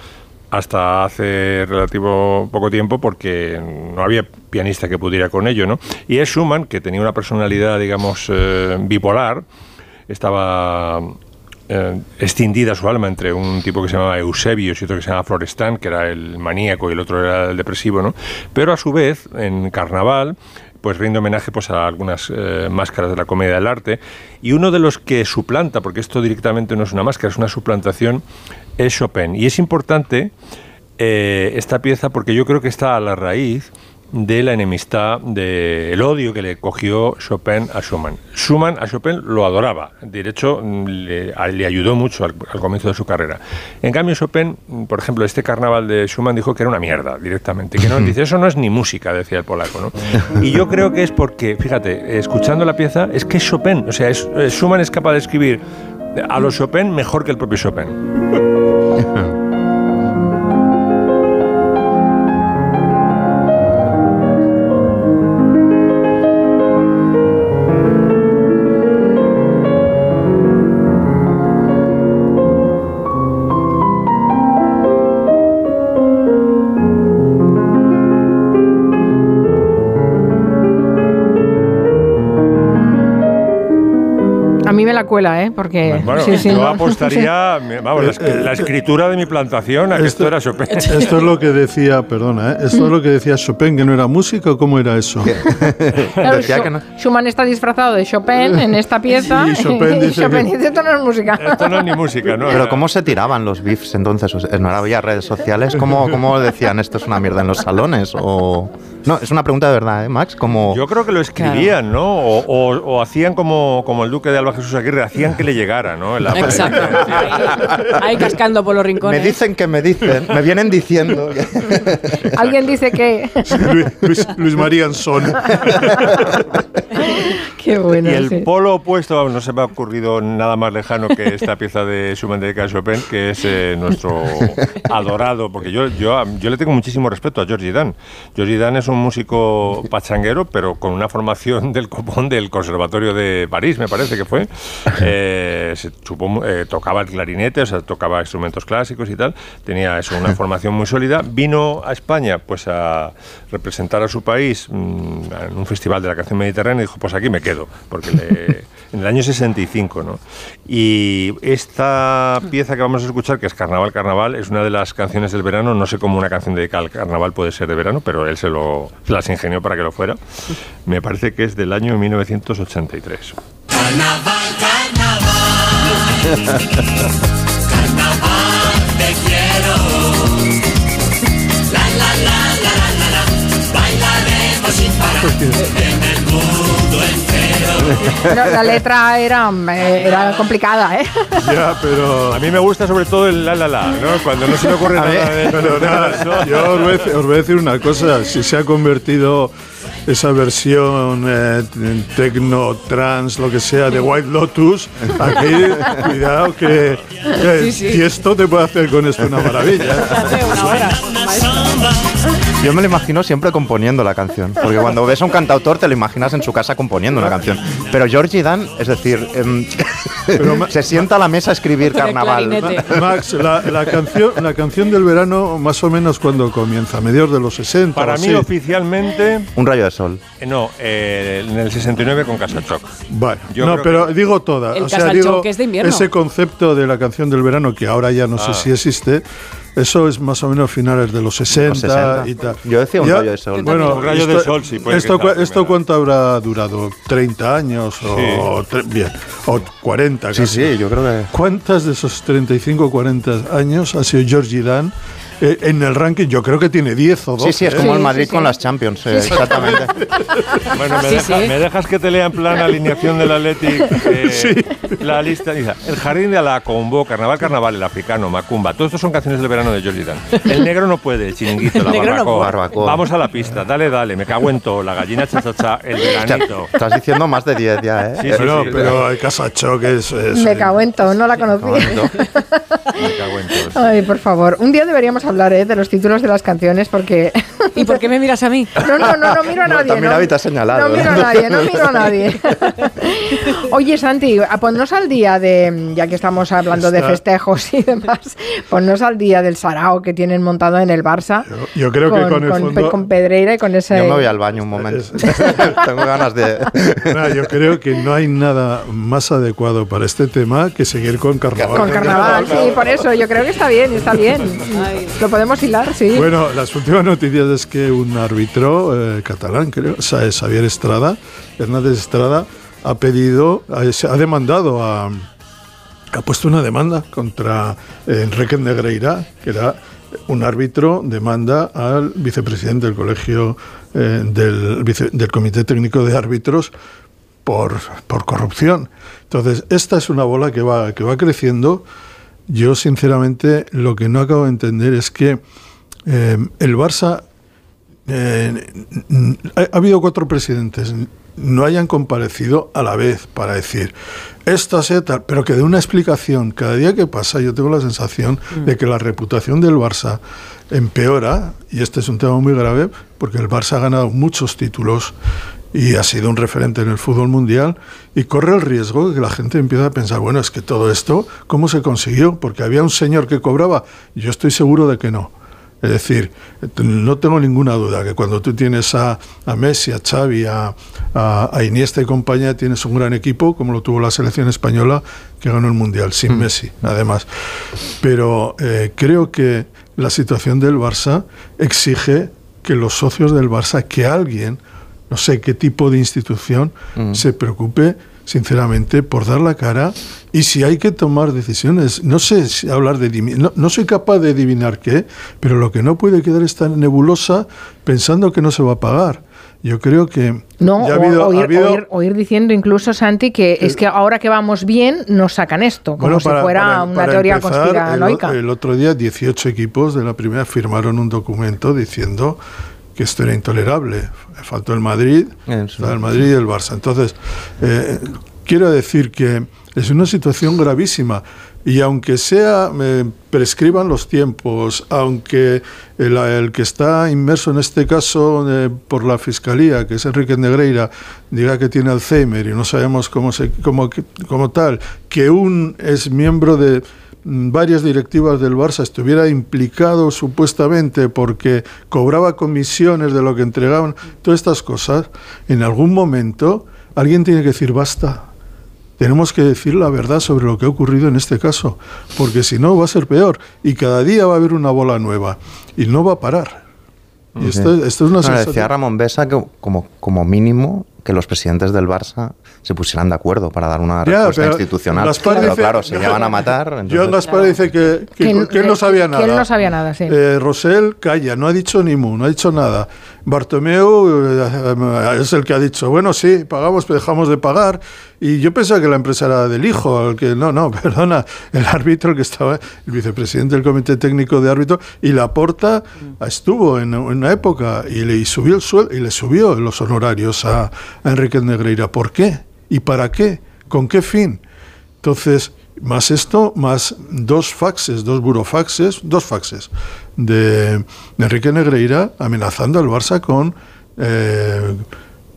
hasta hace relativo poco tiempo porque no había pianista que pudiera con ello, ¿no? Y es Schumann, que tenía una personalidad, digamos, eh, bipolar, estaba eh, extendida su alma entre un tipo que se llamaba Eusebius y otro que se llamaba Florestan, que era el maníaco y el otro era el depresivo, ¿no? Pero a su vez, en Carnaval, pues rinde homenaje pues, a algunas eh, máscaras de la comedia del arte. Y uno de los que suplanta, porque esto directamente no es una máscara, es una suplantación, es Chopin. Y es importante eh, esta pieza porque yo creo que está a la raíz de la enemistad, del odio que le cogió Chopin a Schumann. Schumann a Chopin lo adoraba, de hecho le, ayudó mucho al, al comienzo de su carrera. En cambio Chopin, por ejemplo, este carnaval de Schumann dijo que era una mierda directamente, que no, dice, eso no es ni música, decía el polaco. ¿no? Y yo creo que es porque, fíjate, escuchando la pieza, es que es Chopin, o sea, es- eh, Schumann es capaz de escribir a los Chopin mejor que el propio Chopin. la cuela, ¿eh? Porque. Bueno, sí, sí, yo no. apostaría, vamos, la, es- la escritura de mi plantación a que esto era Chopin. Esto es lo que decía, perdona, ¿eh? esto es lo que decía Chopin, que no era música, ¿o ¿cómo era eso? Claro, Schumann está disfrazado de Chopin en esta pieza. Y Chopin dice Chopin dice, esto no es música. Esto no es ni música, ¿no? Pero ¿cómo se tiraban los beefs entonces? O sea, ¿No había redes sociales? ¿Cómo, ¿Cómo decían esto es una mierda en los salones? ¿O No, es una pregunta de verdad, ¿eh, Max? Como... Yo creo que lo escribían, ¿no? O, o- o hacían como, como el duque de Alba Jesús Aguirre, hacían que le llegara, ¿no? En la- Exacto. Ahí cascando por los Me rincones. dicen que me dicen, me vienen diciendo. Alguien dice que... Luis, Luis- Luis María Anson. Qué bueno. y el sí. polo opuesto, no se me ha ocurrido nada más lejano que esta pieza de Schumann de Chopin, que es eh, nuestro adorado, porque yo, yo, yo le tengo muchísimo respeto a Georgie Dan. Georgie Dan es un músico pachanguero, pero con una formación del copón del Conservatorio de París, me parece que fue. Eh, se chupó, eh, tocaba el clarinete, o sea, tocaba instrumentos clásicos y tal. Tenía eso, una formación muy sólida. Vino a España, pues a representar a su país mm, en un festival de la canción mediterránea y dijo, pues aquí me quedo, porque le- en el año 65, ¿no? Y esta pieza que vamos a escuchar, que es Carnaval, Carnaval, es una de las canciones del verano, no sé cómo una canción dedicada al carnaval puede ser de verano, pero él se, lo, las ingenió para que lo fuera. Me parece que es del año 1983. Carnaval, carnaval. Carnaval, te quiero. La la la la la la la. Bailaremos sin parar en el mundo entero. No, la letra era, eh, era complicada, ¿eh? Ya, pero... A mí me gusta sobre todo el la la la, ¿no? Cuando no se me ocurre A nada ver, pero nada, yo os voy, a decir, os voy a decir una cosa, si se ha convertido esa versión eh, tecno, trans, lo que sea, de White Lotus, aquí, cuidado que, que Sí, sí. Tiesto te puede hacer con esto una maravilla. Yo me lo imagino siempre componiendo la canción, porque cuando ves a un cantautor te lo imaginas en su casa componiendo una canción. Pero Georgie Dan, es decir, em, se sienta a la mesa a escribir carnaval. Ma- Max, la, la canción, la canción del verano, más o menos cuando comienza, a mediados de los 60. Para o mí, así. oficialmente, Un rayo de sol. eh, no, eh, en el 69 con Casachoc. Bueno, Yo no, creo pero que- digo toda. El o sea, digo, es de invierno. ese concepto de la canción del verano, que ahora ya no sé Ah. si existe, eso es más o menos finales de los 60, 60. y tal. Yo decía un Ya- rayo de sol. Bueno, Un rayo esto, de sol, sí, puede esto, que ¿Esto cuánto habrá durado? ¿30 años? O, tre- bien, o 40 Sí, casi. sí, yo creo que... ¿Cuántas de esos 35 o 40 años ha sido Georgie Dan eh, en el ranking? Yo creo que tiene 10 o 12. Sí, sí, es ¿eh? como el Madrid con las Champions, eh, exactamente. Bueno, me, Sí, deja- sí. me dejas que te lea en plan alineación del Athletic eh, la lista. Dice, el jardín de Alacombo, Carnaval, Carnaval, el africano, Macumba. Todos estos son canciones del verano de Georgie Dan. El negro no puede, el chiringuito, la El negro no barbacoa. puede. Barbacoa. Vamos a la pista, dale, dale, me cago en todo, la gallina chachacha, el veranito. Estás diciendo más de 10 ya, ¿eh? Sí, sí, pero el Casacho, que es. es- Me cago en todo, no la conocí. Me cago en todo. Ay, por favor. Un día deberíamos hablar ¿eh? de los títulos de las canciones porque... ¿Y por qué me miras a mí? No, no, no, no miro a No, nadie. mirado y te has señalado. No miro a nadie, no miro a nadie. Oye, Santi, a ponnos al día de, ya que estamos hablando de festejos y demás, ponnos al día del sarao que tienen montado en el Barça. Yo creo que con el fondo- con Pedreira y con ese... Yo me voy al baño un momento. Tengo ganas de... Nah, yo creo que no hay nada más adecuado para este tema que seguir con carnaval. Con carnaval, sí, por eso yo creo que está bien, está bien. Lo podemos hilar, sí. Bueno, las últimas noticias que un árbitro eh, catalán, creo, Xavier Estrada, Hernández Estrada, ha pedido, ha, demandado ha puesto una demanda contra eh, Enrique Negreira, que era un árbitro, demanda al vicepresidente del colegio eh, del, del Comité Técnico de Árbitros por, por corrupción. Entonces, esta es una bola que va, que va creciendo. Yo, sinceramente, lo que no acabo de entender es que el Barça eh, ha, ha habido cuatro presidentes, no hayan comparecido a la vez para decir esto es tal, pero que de una explicación. Cada día que pasa, yo tengo la sensación de que la reputación del Barça empeora, y este es un tema muy grave, porque el Barça ha ganado muchos títulos y ha sido un referente en el fútbol mundial y corre el riesgo de que la gente empiece a pensar, bueno, es que todo esto, ¿cómo se consiguió? Porque había un señor que cobraba, yo estoy seguro de que no. Es decir, no tengo ninguna duda que cuando tú tienes a, a Messi, a Xavi, a, a, a Iniesta y compañía, tienes un gran equipo, como lo tuvo la selección española, que ganó el Mundial, sin Messi, además. Pero eh, creo que la situación del Barça exige que los socios del Barça, que alguien, no sé qué tipo de institución, se preocupe sinceramente, por dar la cara y si hay que tomar decisiones. No sé si hablar de. No, no, soy capaz de adivinar qué, pero lo que no puede quedar es tan nebulosa pensando que no se va a pagar. Yo creo que. No, ya ha habido, oír, ha habido, oír, oír, diciendo incluso, Santi, que, es que ahora que vamos bien nos sacan esto, como bueno, para, si fuera para, para una teoría conspiranoica. El, el otro día, 18 equipos de la primera firmaron un documento diciendo que esto era intolerable. Faltó el Madrid, el Madrid y el Barça. Entonces, eh, quiero decir que es una situación gravísima. Y aunque sea, prescriban los tiempos, aunque el, que está inmerso en este caso eh, por la Fiscalía, que es Enrique Negreira, diga que tiene Alzheimer y no sabemos cómo, se, cómo, cómo tal, que un es miembro de, Mm, varias directivas del Barça estuviera implicado supuestamente porque cobraba comisiones de lo que entregaban, todas estas cosas, en algún momento alguien tiene que decir basta. Tenemos que decir la verdad sobre lo que ha ocurrido en este caso, porque si no va a ser peor y cada día va a haber una bola nueva y no va a parar. Y esto, es una Decía Ramón Besa que como, como mínimo que los presidentes del Barça se pusieran de acuerdo para dar una respuesta institucional. Pero dice, claro, se llevan a matar. Entonces... Gaspar dice que, que, ¿Quién, él no sabía nada. Eh, Rosell calla, no ha dicho ni mu, no ha dicho nada. Bartomeu eh, es el que ha dicho, bueno, sí, pagamos, pero dejamos de pagar. Y yo pensaba que la empresa era del hijo, el que no, no, perdona, el árbitro que estaba, el vicepresidente del comité técnico de árbitro, y la porta mm. estuvo en, una época y le subió el sueldo y le subió los honorarios a Enrique Negreira. ¿Por qué? ¿Y para qué? ¿Con qué fin? Entonces, más esto, más dos faxes, dos burofaxes, dos faxes de Enrique Negreira amenazando al Barça con eh,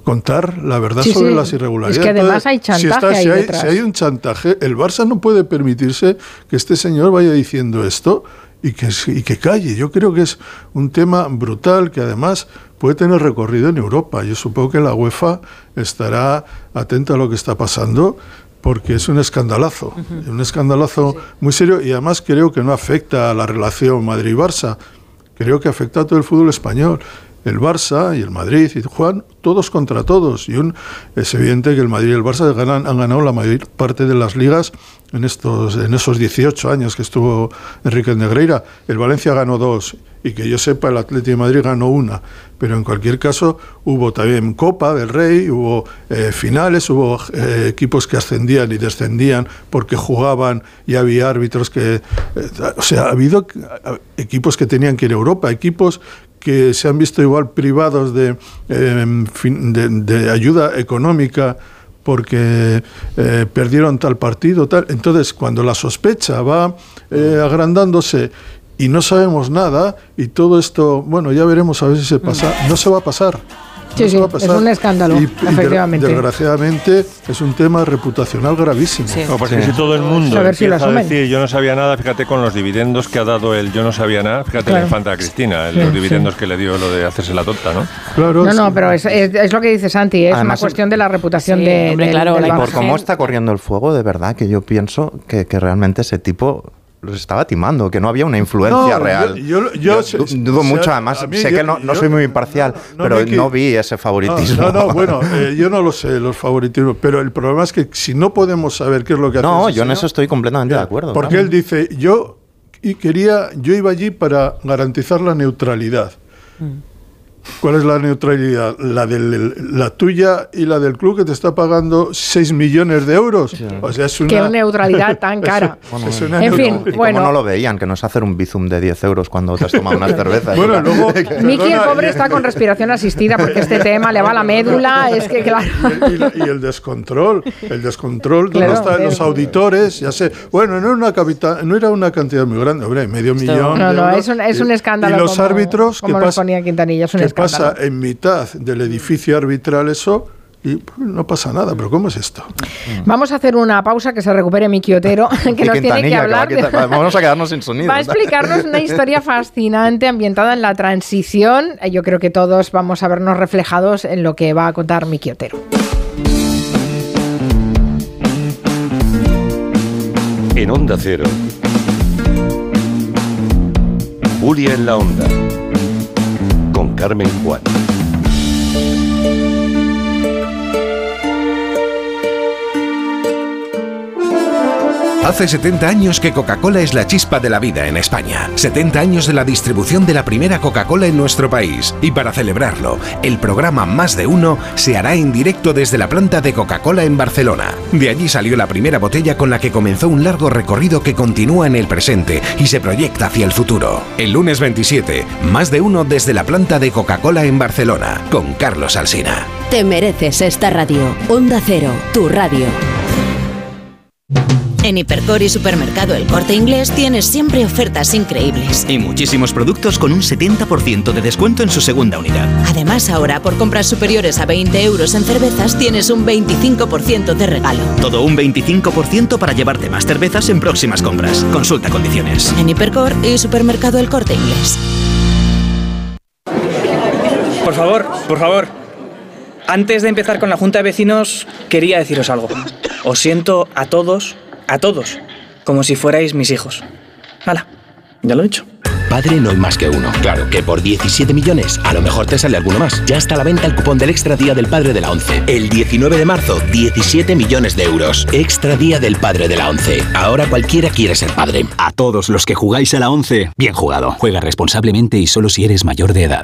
contar la verdad sí, sobre sí. las irregularidades. Es que además hay chantaje. Si, está, ahí si, hay, detrás. si hay un chantaje, el Barça no puede permitirse que este señor vaya diciendo esto y que, y que calle. Yo creo que es un tema brutal que además puede tener recorrido en Europa. Yo supongo que la UEFA estará atenta a lo que está pasando porque es un escandalazo, un escandalazo muy serio y además creo que no afecta a la relación Madrid-Barça, creo que afecta a todo el fútbol español el Barça y el Madrid y Juan, todos contra todos. Y es evidente que el Madrid y el Barça han ganado la mayor parte de las ligas en, estos, en esos 18 años que estuvo Enrique Negreira. El Valencia ganó dos y que yo sepa el Atlético de Madrid ganó una. Pero en cualquier caso hubo también Copa del Rey, hubo eh, finales, hubo eh, equipos que ascendían y descendían porque jugaban y había árbitros que... Eh, o sea, ha habido equipos que tenían que ir a Europa, equipos que se han visto igual privados de, eh, ayuda económica porque eh, perdieron tal partido, tal. Entonces, cuando la sospecha va eh, agrandándose y no sabemos nada, y todo esto, bueno, ya veremos a ver si se pasa, no se va a pasar. Sí, sí, es un escándalo, efectivamente. Desgraciadamente es un tema reputacional gravísimo. Sí. No, porque sí. si todo el mundo a si a decir yo no sabía nada, fíjate con los dividendos que ha dado el yo no sabía nada, fíjate claro. la infanta Cristina, los dividendos que le dio lo de hacerse la tonta, ¿no? Claro. No, no, pero es, es, lo que dice Santi, es una cuestión de la reputación de... Hombre, del, claro, del y por cómo está corriendo el fuego, de verdad, que yo pienso que realmente ese tipo los estaba timando, que no había una influencia real. Yo, dudo mucho, además sé que no, no soy muy imparcial, pero no vi ese favoritismo. No, no, bueno, eh, yo no lo sé, los favoritismos, pero el problema es que si no podemos saber qué es lo que hace... No, yo en eso estoy completamente de acuerdo. Porque él dice, yo y quería, yo iba allí para garantizar la neutralidad. Mm. ¿Cuál es la neutralidad? La, del, la tuya y la del club que te está pagando 6 millones de euros. Sí. O sea, es una... Qué neutralidad tan cara. Bueno, es una en fin, ¿Y bueno. ¿cómo no lo veían, que nos hacer un bizum de 10 euros cuando te has tomado unas cervezas. bueno, luego... Miki, el pobre, está con respiración asistida porque este tema le va a la médula. es que, claro... y, el, y, el descontrol. El descontrol claro, están los auditores. Ya sé. Bueno, no era una, capital, no era una cantidad muy grande. Hombre, medio Esto, millón No, no, euros. Es, un, es un, escándalo. Y los como, árbitros... Como que ponía Quintanilla, es un escándalo pasa en mitad del edificio arbitral eso y pues, no pasa nada, pero ¿cómo es esto? Mm. Vamos a hacer una pausa que se recupere mi quiotero, que nos tiene que hablar. Que a vamos a quedarnos sin sonido. Va a explicarnos una historia fascinante ambientada en la transición. Eh, yo creo que todos vamos a vernos reflejados en lo que va a contar mi quiotero. En Onda Cero, Julia en la Onda con Carmen Juan. Hace 70 años que Coca-Cola es la chispa de la vida en España. 70 años de la distribución de la primera Coca-Cola en nuestro país. Y para celebrarlo, el programa Más de Uno se hará en directo desde la planta de Coca-Cola en Barcelona. De allí salió la primera botella con la que comenzó un largo recorrido que continúa en el presente y se proyecta hacia el futuro. El lunes 27, Más de Uno desde la planta de Coca-Cola en Barcelona, con Carlos Alsina. Te mereces esta radio. Onda Cero, tu radio. En Hipercor y Supermercado El Corte Inglés tienes siempre ofertas increíbles. Y muchísimos productos con un 70% de descuento en su segunda unidad. Además, ahora por compras superiores a 20 euros en cervezas tienes un 25% de regalo. Todo un 25% para llevarte más cervezas en próximas compras. Consulta condiciones. En Hipercor y Supermercado El Corte Inglés. Por favor, por favor. Antes de empezar con la Junta de Vecinos, quería deciros algo. Os siento a todos, a todos, como si fuerais mis hijos. Hala, ya lo he dicho. Padre no hay más que uno. Claro que por 17 millones a lo mejor te sale alguno más. Ya está a la venta el cupón del Extra Día del Padre de la ONCE. El 19 de marzo, 17 millones de euros. Extra Día del Padre de la ONCE. Ahora cualquiera quiere ser padre. A todos los que jugáis a la 11, bien jugado. Juega responsablemente y solo si eres mayor de edad.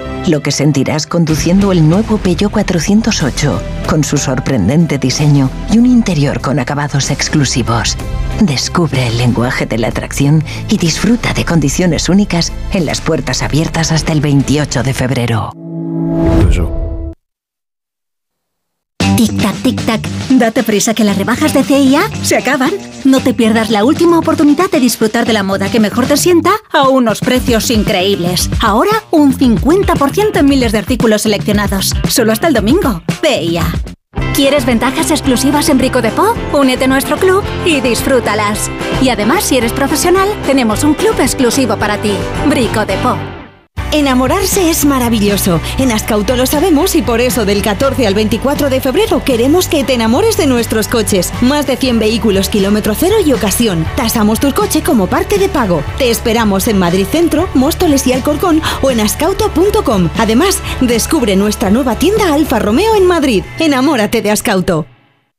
Lo que sentirás conduciendo el nuevo Peugeot 408, con su sorprendente diseño y un interior con acabados exclusivos. Descubre el lenguaje de la atracción y disfruta de condiciones únicas en las puertas abiertas hasta el 28 de febrero. Tic-tac, tic-tac. Date prisa que las rebajas de CIA se acaban. No te pierdas la última oportunidad de disfrutar de la moda que mejor te sienta a unos precios increíbles. Ahora un 50% en miles de artículos seleccionados. Solo hasta el domingo. CIA. ¿Quieres ventajas exclusivas en Brico de Po? Únete a nuestro club y disfrútalas. Y además, si eres profesional, tenemos un club exclusivo para ti. Brico de Po. Enamorarse es maravilloso. En Ascauto lo sabemos y por eso del 14 al 24 de febrero queremos que te enamores de nuestros coches. Más de 100 vehículos kilómetro cero y ocasión. Tasamos tu coche como parte de pago. Te esperamos en Madrid Centro, Móstoles y Alcorcón o en ascauto.com. Además, descubre nuestra nueva tienda Alfa Romeo en Madrid. Enamórate de Ascauto.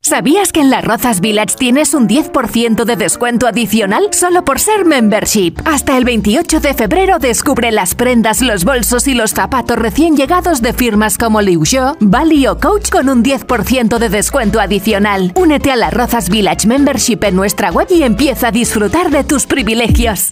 ¿Sabías que en las Rozas Village tienes un 10% de descuento adicional solo por ser membership? Hasta el 28 de febrero descubre las prendas, los bolsos y los zapatos recién llegados de firmas como Liu Xiu, Bali o Coach con un 10% de descuento adicional. Únete a las Rozas Village Membership en nuestra web y empieza a disfrutar de tus privilegios.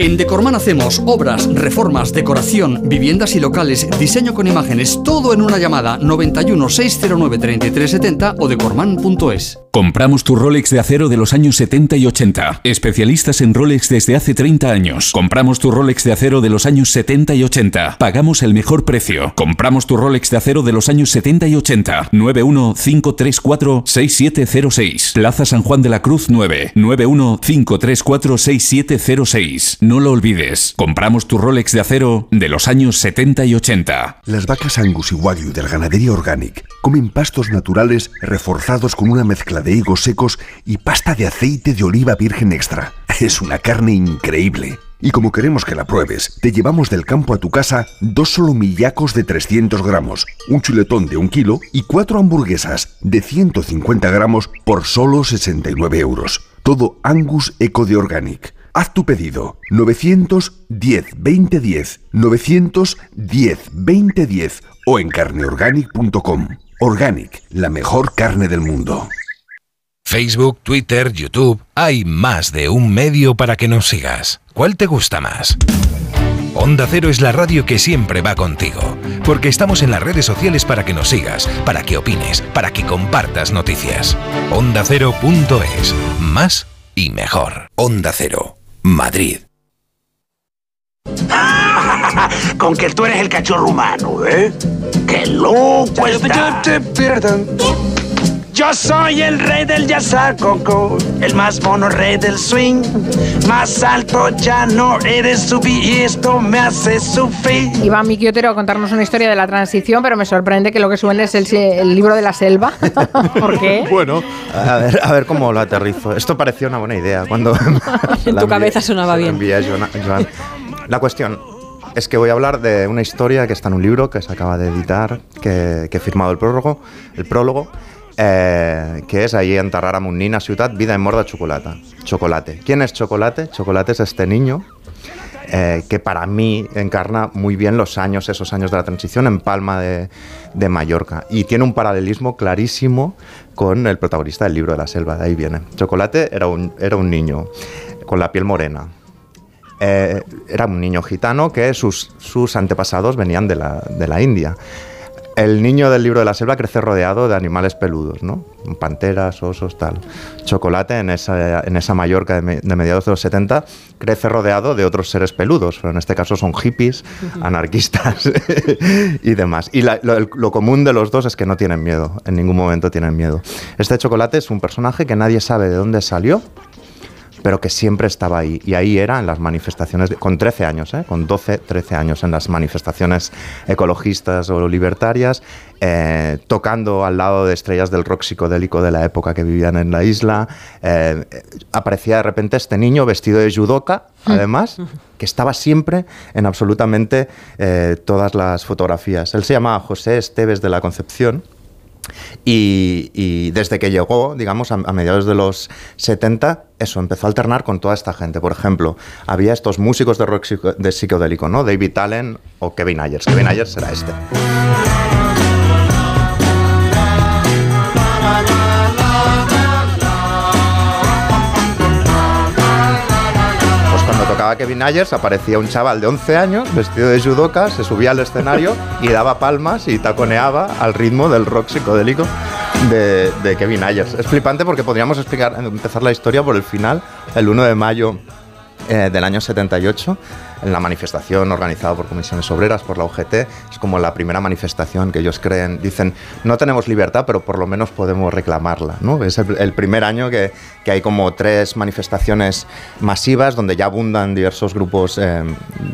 En Decorman hacemos obras, reformas, decoración, viviendas y locales, diseño con imágenes, todo en una llamada 91 609 3370 o decorman.es. Compramos tu Rolex de acero de los años 70 y 80. Especialistas en Rolex desde hace 30 años. Compramos tu Rolex de acero de los años 70 y 80. Pagamos el mejor precio. Compramos tu Rolex de acero de los años 70 y 80. 915346706. Plaza San Juan de la Cruz 9. 915346706. No lo olvides. Compramos tu Rolex de acero de los años 70 y 80. Las vacas Angus y Wagyu de la ganadería Organic comen pastos naturales reforzados con una mezcla de higos secos y pasta de aceite de oliva virgen extra. Es una carne increíble. Y como queremos que la pruebes, te llevamos del campo a tu casa dos solomillacos de 300 gramos, un chuletón de un kilo y cuatro hamburguesas de 150 gramos por solo 69 euros. Todo Angus Eco de Organic. Haz tu pedido 910 2010 910 2010 o en carneorganic.com. Organic, la mejor carne del mundo. Facebook, Twitter, YouTube, hay más de un medio para que nos sigas. ¿Cuál te gusta más? Onda Cero es la radio que siempre va contigo, porque estamos en las redes sociales para que nos sigas, para que opines, para que compartas noticias. OndaCero.es, más y mejor. Onda Cero, Madrid. Con que tú eres el cachorro humano, ¿eh? ¡Qué loco está! Yo soy el rey del Coco, el más mono rey del swing. Más alto ya no eres subir y esto me hace sufrir. Iba mi Quiotero a contarnos una historia de la transición, pero me sorprende que lo que suene es el, el libro de la selva. ¿Por qué? Bueno, A ver, a ver cómo lo aterrizo. Esto parecía una buena idea cuando... En tu cabeza sonaba bien. envié a Joana- Joan. La cuestión es que voy a hablar de una historia que está en un libro que se acaba de editar, que, que he firmado el prólogo, el prólogo eh, que es ahí en Tarraramunina, ciudad, vida en morda chocolate. Chocolate. ¿Quién es Chocolate? Chocolate es este niño eh, que para mí encarna muy bien los años, esos años de la transición en Palma de, de Mallorca. Y tiene un paralelismo clarísimo con el protagonista del libro de la selva, de ahí viene. Chocolate era un, era un niño con la piel morena. Eh, era un niño gitano que sus, sus antepasados venían de la, de la India. El niño del libro de la selva crece rodeado de animales peludos, ¿no? Panteras, osos, tal. Chocolate en esa, en esa Mallorca de, me- de mediados de los 70 crece rodeado de otros seres peludos, pero en este caso son hippies, anarquistas y demás. Y la- lo, lo común de los dos es que no tienen miedo, en ningún momento tienen miedo. Este Chocolate es un personaje que nadie sabe de dónde salió, pero que siempre estaba ahí. Y ahí era en las manifestaciones, de- con 13 años, ¿eh? con 12, 13 años, en las manifestaciones ecologistas o libertarias, eh, tocando al lado de estrellas del rock psicodélico de la época que vivían en la isla. Eh, eh, aparecía de repente este niño vestido de judoka, además, que estaba siempre en absolutamente todas las fotografías. Él se llamaba José Esteves de la Concepción. Y, desde que llegó, digamos, a, mediados de los 70, eso, empezó a alternar con toda esta gente. Por ejemplo, había estos músicos de rock de psicodélico, ¿no? David Allen o Kevin Ayers. Kevin Ayers era este. Kevin Ayers aparecía un chaval de 11 años vestido de judoka, se subía al escenario y daba palmas y taconeaba al ritmo del rock psicodélico de, de Kevin Ayers. Es flipante porque podríamos explicar, empezar la historia por el final, el 1 de mayo eh, del año 78, en la manifestación organizada por comisiones obreras, por la UGT. Como la primera manifestación que ellos creen, dicen, no tenemos libertad, pero por lo menos podemos reclamarla. ¿no? Es el, el primer año que, que hay como tres manifestaciones masivas donde ya abundan diversos grupos, eh,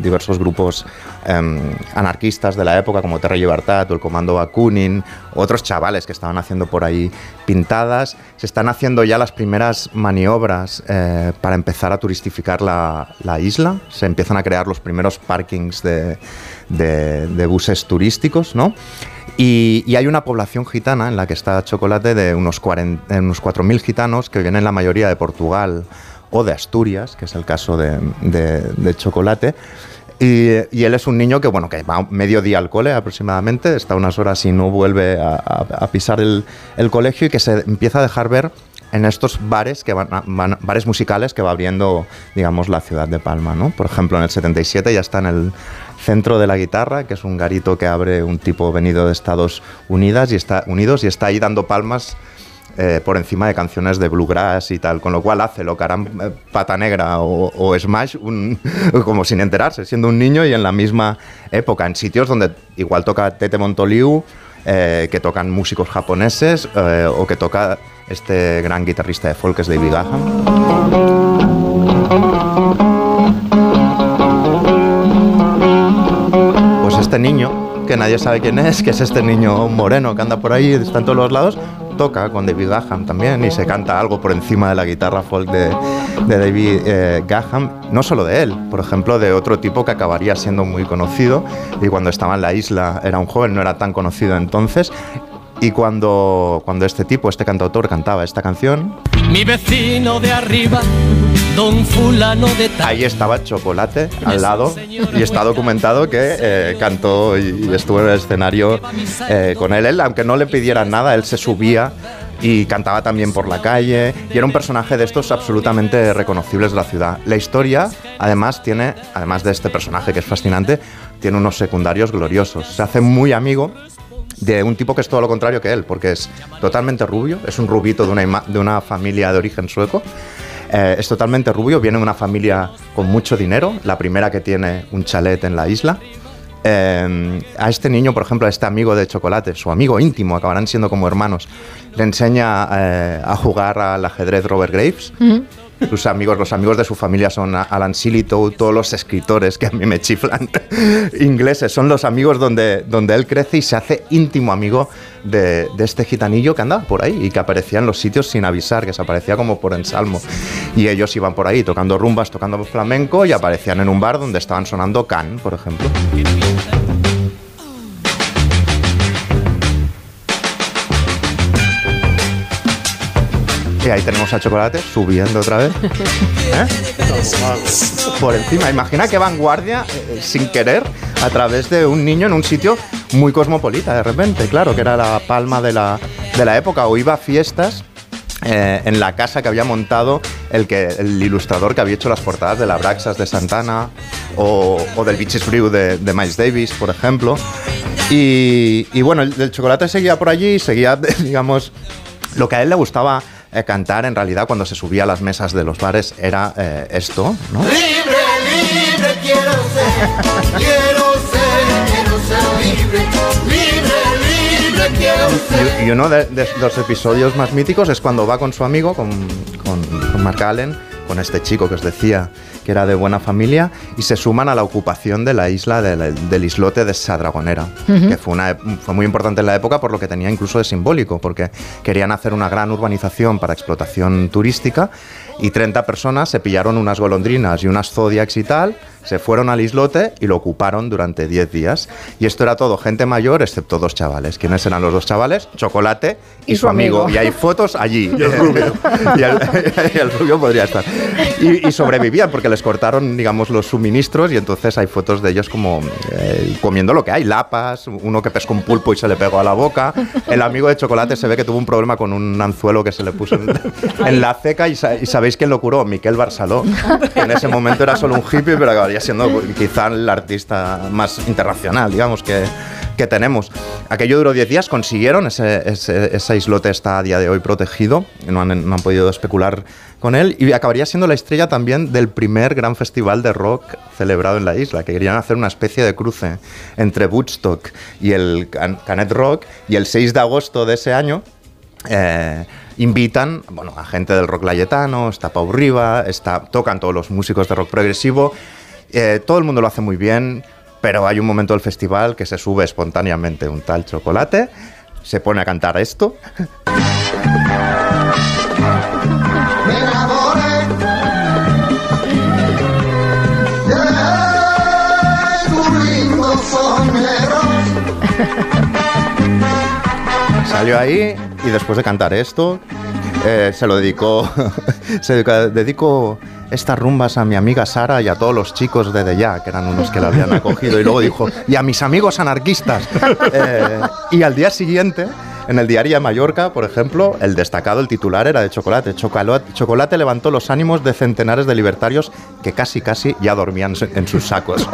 diversos grupos eh, anarquistas de la época, como Terra Libertad o el Comando Bakunin, otros chavales que estaban haciendo por ahí pintadas. Se están haciendo ya las primeras maniobras eh, para empezar a turistificar la, la isla. Se empiezan a crear los primeros parkings de, de- buses turísticos, ¿no? Y, hay una población gitana en la que está Chocolate de unos, 40 eh, unos 4.000 gitanos que vienen la mayoría de Portugal o de Asturias, que es el caso de, Chocolate. Y, él es un niño que, bueno, que va medio día al cole aproximadamente, está unas horas y no vuelve a, pisar el, colegio y que se empieza a dejar ver en estos bares que van- bares musicales que va abriendo, digamos, la ciudad de Palma, ¿no? Por ejemplo, en el 77 ya está en el Centro de la Guitarra, que es un garito que abre un tipo venido de Estados Unidos y está, Unidos y está ahí dando palmas eh, por encima de canciones de bluegrass y tal, con lo cual hace lo que harán eh, Pata Negra o, o Smash un- como sin enterarse, siendo un niño y en la misma época, en sitios donde igual toca Tete Montoliu, eh, que tocan músicos japoneses eh, o que toca este gran guitarrista de folk que es David Gahan. Este niño, que nadie sabe quién es, que es este niño moreno que anda por ahí, está en todos los lados, toca con David Gaham también y se canta algo por encima de la guitarra folk de, David eh, Gaham, no solo de él, por ejemplo, de otro tipo que acabaría siendo muy conocido y cuando estaba en la isla era un joven, no era tan conocido entonces. Y cuando, cuando este tipo, este cantautor, cantaba esta canción, Mi vecino de arriba, don fulano de tal. Ahí estaba Chocolate al lado y está documentado que eh, cantó y estuvo en el escenario eh, con él. Él, aunque no le pidieran nada, él se subía y cantaba también por la calle y era un personaje de estos absolutamente reconocibles de la ciudad. La historia, además, tiene, además de este personaje que es fascinante, tiene unos secundarios gloriosos. Se hace muy amigo de un tipo que es todo lo contrario que él, porque es totalmente rubio, es un rubito de una, de una familia de origen sueco. Eh, es totalmente rubio, viene de una familia con mucho dinero, la primera que tiene un chalet en la isla. Eh, a este niño, por ejemplo, a este amigo de chocolate, su amigo íntimo, acabarán siendo como hermanos, le enseña eh, a jugar al ajedrez Robert Graves. Sus amigos, los amigos de su familia son Alan todos los escritores que a mí me chiflan ingleses, son los amigos donde, donde él crece y se hace íntimo amigo de, de este gitanillo que andaba por ahí y que aparecía en los sitios sin avisar, que se aparecía como por ensalmo. Y ellos iban por ahí tocando rumbas, tocando flamenco y aparecían en un bar donde estaban sonando Can, por ejemplo. Y ahí tenemos a Chocolate subiendo otra vez. ¿Eh? Por encima. Imagina qué vanguardia, eh, sin querer, a través de un niño en un sitio muy cosmopolita, de repente, claro, que era la palma de la, de la época. O iba a fiestas eh, en la casa que había montado el, que, el ilustrador que había hecho las portadas de la Braxas de Santana o, o del Beaches Brew de, Miles Davis, por ejemplo. Y, y bueno, el, el chocolate seguía por allí, seguía, digamos, lo que a él le gustaba eh, cantar en realidad cuando se subía a las mesas de los bares era eh, esto, ¿no? Libre, libre quiero ser, quiero ser, quiero ser libre, libre, libre quiero ser. Y, y uno de, de los episodios más míticos es cuando va con su amigo, con, con, con Mark Allen, con este chico que os decía que era de buena familia, y se suman a la ocupación de la isla del, del islote de Sadragonera, Ujú. que fue, una, fue muy importante en la época por lo que tenía incluso de simbólico, porque querían hacer una gran urbanización para explotación turística y 30 personas se pillaron unas golondrinas y unas zodiacs y tal, se fueron al islote y lo ocuparon durante 10 días. Y esto era todo gente mayor, excepto dos chavales. ¿Quiénes eran los dos chavales? Chocolate y, su amigo. Y hay fotos allí. Y el rubio. y, el, y el rubio podría estar. Y, y sobrevivían porque les cortaron, digamos, los suministros y entonces hay fotos de ellos como eh, comiendo lo que hay, lapas, uno que pescó un pulpo y se le pegó a la boca. El amigo de chocolate se ve que tuvo un problema con un anzuelo que se le puso en, en la ceca y, y sabéis quién lo curó, Miquel Barceló, que en ese momento era solo un hippie, pero acabaría siendo quizá el artista más internacional, digamos, que, que tenemos. Aquello duró 10 días, consiguieron, ese, ese, ese islote está a día de hoy protegido, no han, no han podido especular con él, y acabaría siendo la estrella también del primer gran festival de rock celebrado en la isla, que querían hacer una especie de cruce entre Woodstock y el Can- Canet Rock, y el 6 de agosto de ese año eh, invitan bueno, a gente del rock layetano, está Pau Riva, está, tocan todos los músicos de rock progresivo, eh, todo el mundo lo hace muy bien, pero hay un momento del festival que se sube espontáneamente un tal chocolate, se pone a cantar esto, salió ahí y después de cantar esto, eh, se lo dedicó, se dedicó, estas rumbas a mi amiga Sara y a todos los chicos de Ya, que eran unos que la habían acogido, y luego dijo, y a mis amigos anarquistas. Eh, y al día siguiente, en el diario de Mallorca, por ejemplo, el destacado, el titular era de Chocolate. Chocolate, Chocolate levantó los ánimos de centenares de libertarios que casi, casi ya dormían en sus sacos.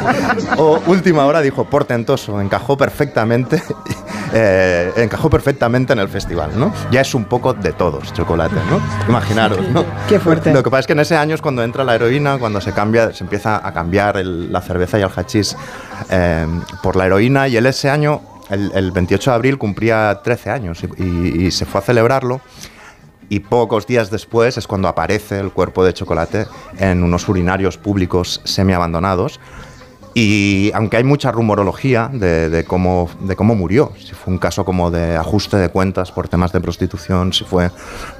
o última hora dijo, portentoso, encajó perfectamente, eh, encajó perfectamente en el festival, ¿no? Ya es un poco de todos, Chocolate, ¿no? Imaginaros, ¿no? Qué fuerte. Lo que pasa es que en ese año es cuando entra la heroína, cuando se cambia, se empieza a cambiar el- la cerveza y el hachís eh, por la heroína y él ese año, el, el 28 de abril, cumplía 13 años y, se fue a celebrarlo y pocos días después es cuando aparece el cuerpo de chocolate en unos urinarios públicos semiabandonados. Y aunque hay mucha rumorología de cómo, de cómo murió, si fue un caso como de ajuste de cuentas por temas de prostitución, si fue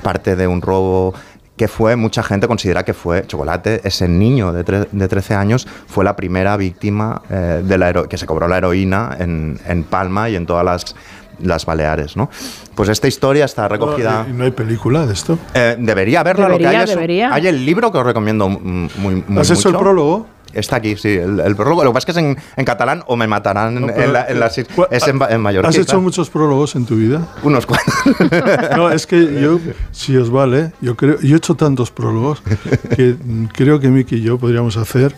parte de un robo, que fue, mucha gente considera que fue Chocolate, ese niño de, tre- de 13 años, fue la primera víctima eh, de la hero- que se cobró la heroína en, en Palma y en todas las, las Baleares. ¿no? Pues esta historia está recogida... ¿Y no hay película de esto? Eh, debería haberla. lo que Debería, hay es- debería. hay el libro que os recomiendo mm, muy, muy ¿Has hecho el mucho. prólogo? Está aquí, sí, el, el prólogo. Lo que pasa es que es en, en catalán o me matarán No, en, la, en las- Es en, en. ¿Has hecho muchos prólogos en tu vida? Unos cuantos. No, es que yo, si os vale, yo creo, yo he hecho tantos prólogos que creo que Miki y yo podríamos hacer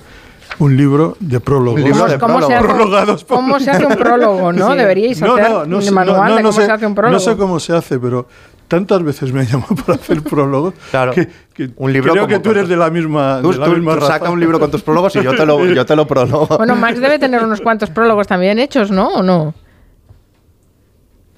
un libro de prólogos. Un libro de ¿Cómo se, hace, Prologados por- cómo se hace un prólogo, no? Sí. Deberíais No, hacer no, no un sé- manual no, no, de no cómo sé- se hace un prólogo. No sé cómo se hace, pero tantas veces me han llamado para hacer prólogos que, que Un libro creo que tú eres de la misma, Tú, de la tú- misma tú raza. saca un libro con tus prólogos y yo te lo, yo te lo prólogo. Bueno, Max debe tener unos cuantos prólogos también hechos, ¿no? ¿O no?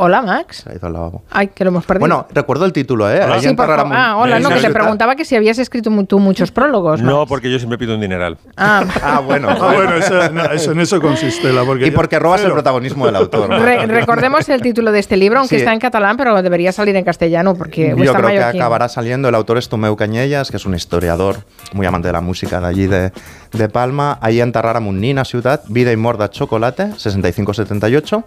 Hola, Max. Se ha ido al lavabo. Ay, que lo hemos perdido. Bueno, recuerdo el título, ¿eh? Ahí Sí, por favor. Ah, hola, no, que te preguntaba que si habías escrito tú muchos prólogos. No, porque yo siempre pido un dineral. Ah, Ah, bueno. Ah, bueno, eso, no, eso- en eso consiste la porque Y porque robas el protagonismo del autor. Re- recordemos el título de este libro, aunque Sí. está en catalán, pero debería salir en castellano porque Yo creo que acabará saliendo. El autor es Tomeu Cañellas, que es un historiador muy amante de la música de allí de, de Palma. Ahí en Tarrara ciudad, Vida y Morda Chocolate, 6578.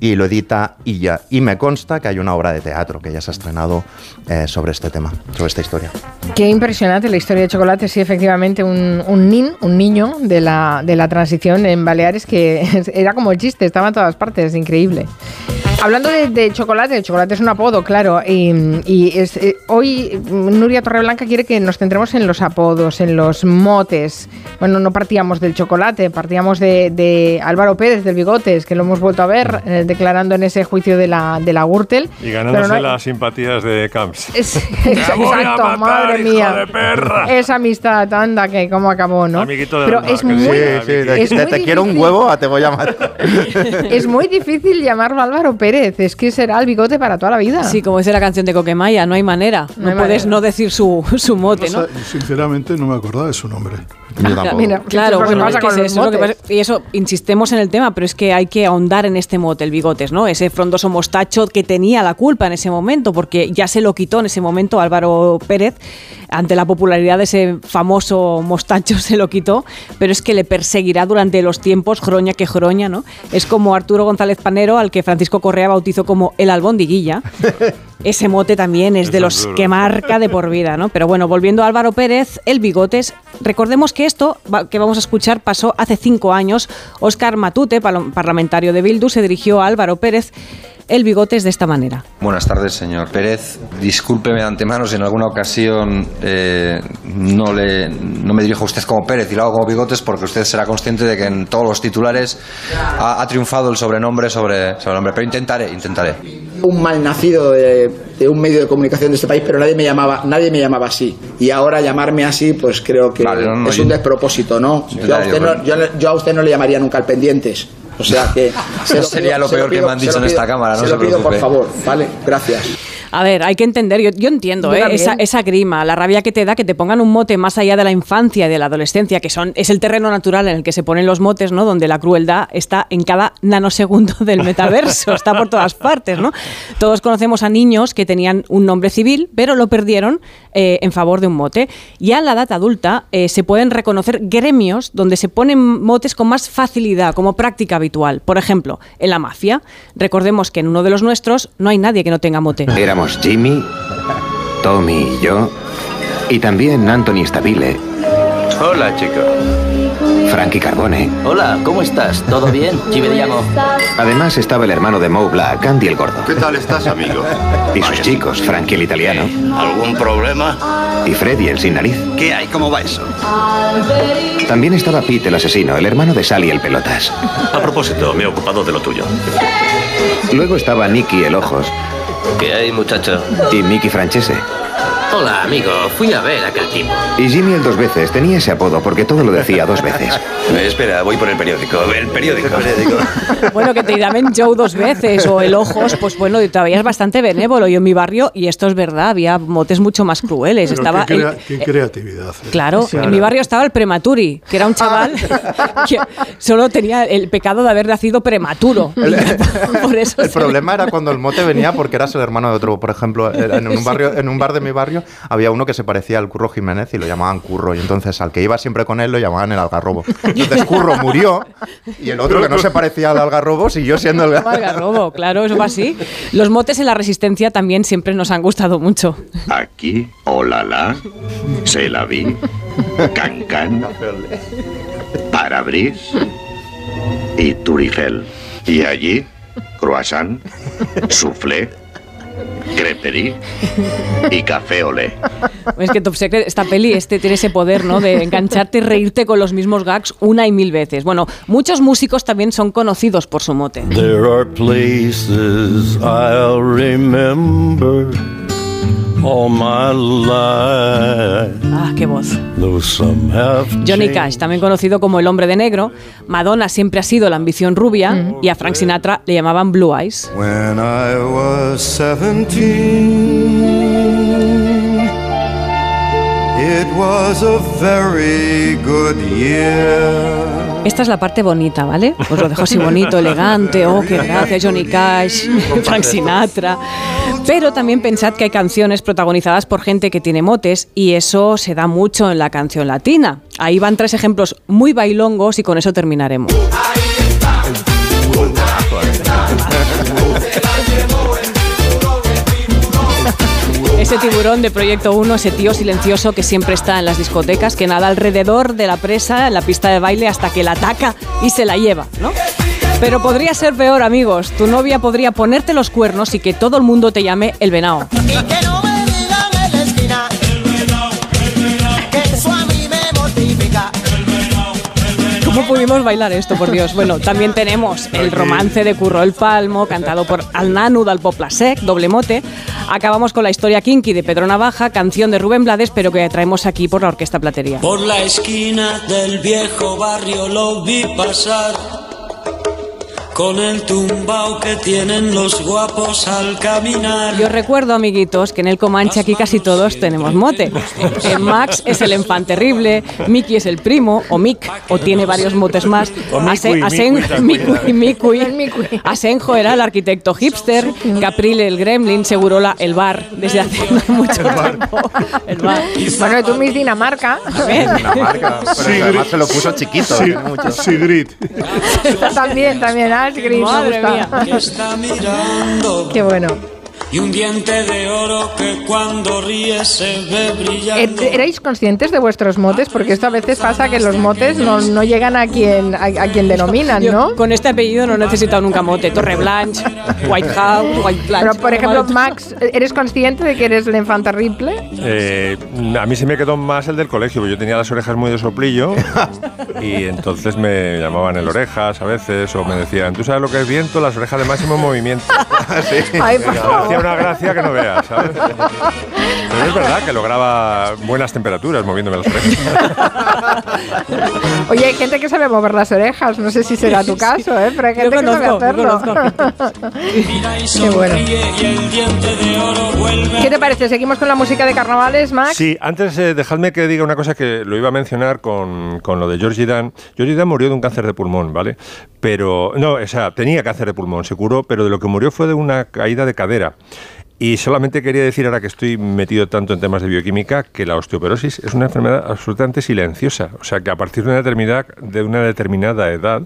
Y lo edita Illa. Y me consta que hay una obra de teatro que ya se ha estrenado eh, sobre este tema, sobre esta historia. Qué impresionante la historia de Chocolate, sí, efectivamente, un, un nin, un niño de la, de la transición en Baleares que era como el chiste, estaba en todas partes, increíble. Hablando de, de chocolate, el chocolate es un apodo, claro, y, y es, eh, hoy mm, Nuria Torreblanca quiere que nos centremos en los apodos, en los motes. Bueno, no partíamos del chocolate, partíamos de, de Álvaro Pérez del Bigotes, que lo hemos vuelto a ver eh, declarando en ese juicio de la, de la Gürtel. Y ganándose no- las simpatías de Camps. es- Te voy a exacto, matar, madre hijo mía. de perra. Esa amistad, anda, que cómo acabó, ¿no? Amiguito del Pero es que muy, sí, Sí, de, es de muy te quiero un difícil. huevo a te voy a matar. es muy difícil llamarlo Álvaro Pérez, es que será el bigote para toda la vida. Sí, como dice la canción de Coquemaya, no hay manera. No, No hay puedes manera. no decir su, su mote, ¿no? O sea, sinceramente no me acordaba de su nombre. Mira, Claro, ¿qué bueno, pasa es que con es los eso lo que motes? pasa- y eso, insistemos en el tema, pero es que hay que ahondar en este mote, el bigotes, ¿no? Ese frondoso mostacho que tenía la culpa en ese momento, porque ya se lo quitó en ese momento Álvaro Pérez, ante la popularidad de ese famoso mostacho se lo quitó, pero es que le perseguirá durante los tiempos, jroña que jroña, ¿no? Es como Arturo González Panero, al que Francisco Correa bautizó como el albondiguilla. Ese mote también es de los duro. que marca de por vida, ¿no? Pero bueno, volviendo a Álvaro Pérez, el bigotes, recordemos que esto que vamos a escuchar pasó hace cinco años. Óscar Matute, parlamentario de Bildu, se dirigió a Álvaro Pérez el bigotes de esta manera. Buenas tardes, señor Pérez. Discúlpeme de antemano si en alguna ocasión eh, no, le, no me dirijo a usted como Pérez y lo hago como bigotes porque usted será consciente de que en todos los titulares ha, ha triunfado el sobrenombre sobre, sobre el nombre. Pero intentaré, intentaré. un mal nacido de, de un medio de comunicación de este país, pero nadie me llamaba, nadie me llamaba así. Y ahora llamarme así, pues creo que Vale, no, no, es yo- un despropósito, ¿no? Yo a, usted no, yo a usted no le llamaría nunca al pendientes. O sea que se Eso sería lo se peor que me han dicho en pido- esta cámara, no se se lo pido por favor, ¿vale? Gracias. A ver, hay que entender, yo, yo entiendo Yo ¿eh? esa grima, la rabia que te da que te pongan un mote más allá de la infancia y de la adolescencia, que son es el terreno natural en el que se ponen los motes, ¿no? Donde la crueldad está en cada nanosegundo del metaverso, está por todas partes, ¿no? Todos conocemos a niños que tenían un nombre civil, pero lo perdieron eh, en favor de un mote. Ya en la edad adulta eh, se pueden reconocer gremios donde se ponen motes con más facilidad, como práctica habitual. Por ejemplo, en la mafia. Recordemos que en uno de los nuestros no hay nadie que no tenga mote. Éramos Jimmy, Tommy y yo, y también Anthony Stabile, Hola, chico. Frankie Carbone. Hola, ¿cómo estás? ¿Todo bien? Llamo. Además estaba el hermano de Mo Black, Andy el Gordo. ¿Qué tal estás, amigo? Y sus chicos, Frankie el italiano. ¿Algún problema? Y Freddy el sin nariz. ¿Qué hay? ¿Cómo va eso? También estaba Pete el asesino, el hermano de Sally el pelotas. A propósito, me he ocupado de lo tuyo. Luego estaba Nicky el ojos. ¿Qué hay, muchacho? Y Mickey Francese. Hola, amigo. Fui a ver a aquel tipo. Y Jimmy el dos veces. Tenía ese apodo porque todo lo decía dos veces. Eh, espera, voy por el periódico. El periódico. Bueno, que te llamen Joe dos veces o el Ojos, pues bueno, todavía es bastante benévolo. Yo en mi barrio, y esto es verdad, había motes mucho más crueles. Pero Estaba qué, el- crea- qué creatividad. eh. Claro, Sí. en mi barrio estaba el prematuri, que era un chaval que solo tenía el pecado de haber nacido prematuro. Por eso El se- problema era cuando el mote venía porque eras el hermano de otro. Por ejemplo, en un, barrio, en un bar de mi barrio había uno que se parecía al Curro Jiménez y lo llamaban Curro. Y entonces al que iba siempre con él lo llamaban el algarrobo. Entonces Curro murió y el otro que no se parecía al algarrobo siguió siendo el Algarrobo, claro, eso va así. Los motes en la resistencia también siempre nos han gustado mucho. Aquí, hola, la. Se la vi. Can, can. parabris y turifel. Y allí, croissant, soufflé, creperie y café olé. Es que Top Secret, esta peli este, tiene ese poder, ¿no? De engancharte y reírte con los mismos gags una y mil veces. Bueno, muchos músicos también son conocidos por su mote. There are places I'll remember all my life. Ah, qué voz. Johnny Cash, también conocido como el hombre de negro. Madonna siempre ha sido la ambición rubia y a Frank Sinatra le llamaban Blue Eyes. When I was 17, it was a very good year. Esta es la parte bonita, ¿vale? Os lo dejo así bonito, elegante, oh, qué gracia, Johnny Cash, Frank Sinatra. Pero también pensad que hay canciones protagonizadas por gente que tiene motes y eso se da mucho en la canción latina. Ahí van tres ejemplos muy bailongos y con eso terminaremos. Ese tiburón de Proyecto 1, ese tío silencioso que siempre está en las discotecas, que nada alrededor de la presa en la pista de baile hasta que la ataca y se la lleva, ¿no? Pero podría ser peor, amigos. Tu novia podría ponerte los cuernos y que todo el mundo te llame el mortifica. ¿Cómo pudimos bailar esto, por Dios? Bueno, también tenemos el romance de Curro el Palmo, cantado por Al Nanu doble mote. Acabamos con la historia kinky de Pedro Navaja, canción de Rubén Blades, pero que traemos aquí por la Orquesta Platería. Por la esquina del viejo barrio lo vi pasar con el tumbao que tienen los guapos al caminar. Y os recuerdo, amiguitos, que en el Comanche aquí casi todos tenemos mote. Eh, Max es el enfant terrible, Mickey es el primo, o Mick, o tiene varios motes más. Asen- Asenjo era el arquitecto hipster, Caprile el gremlin, Segurola el bar, desde hace mucho tiempo. El bar. Bueno, tú Miss Dinamarca. Dinamarca, pero además se lo puso chiquito. Sigrid. también, también, Madre gusta. mía. Qué bueno. Y un diente de oro que cuando ríe se ve brillando. Eh, ¿Erais conscientes de vuestros motes? Porque esto a veces pasa que los motes no, no llegan a quien, a, a quien denominan, Yo ¿no? Con este apellido no he necesitado nunca mote. Torre Blanche, White House, White Blanche. Pero, por ejemplo, Max, ¿eres consciente de que eres el infant terrible? Eh, a mí se me quedó más el del colegio, porque yo tenía las orejas muy de soplillo y entonces me llamaban el orejas a veces o me decían, ¿tú sabes lo que es viento? Las orejas de máximo movimiento. Ay, por favor. Una gracia que no veas, ¿sabes? Pero es verdad que lograba buenas temperaturas moviéndome las orejas. Oye, hay gente que sabe mover las orejas, no sé si será tu caso, ¿eh? Pero hay gente que sabe conozco, hacerlo. Qué bueno. ¿Qué te parece? ¿Seguimos con la música de carnavales, Max? Sí, antes eh, dejadme que diga una cosa que lo iba a mencionar con, con lo de Georgie Dan. Georgie Dan murió de un cáncer de pulmón, ¿vale? Pero, no, o sea, tenía cáncer de pulmón, se curó, pero de lo que murió fue de una caída de cadera. Y solamente quería decir, ahora que estoy metido tanto en temas de bioquímica, que la osteoporosis es una enfermedad absolutamente silenciosa. O sea, que a partir de una determinada, de una determinada edad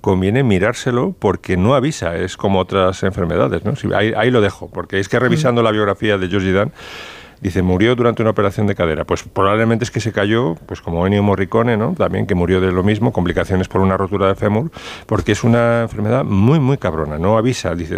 conviene mirárselo porque no avisa, es como otras enfermedades. ¿no? Ahí, ahí lo dejo, porque es que revisando la biografía de Georgie Dan, Dice, murió durante una operación de cadera. Pues probablemente es que se cayó, pues como Ennio Morricone, ¿no? También que murió de lo mismo, complicaciones por una rotura de fémur, porque es una enfermedad muy, muy cabrona. No avisa. Dice,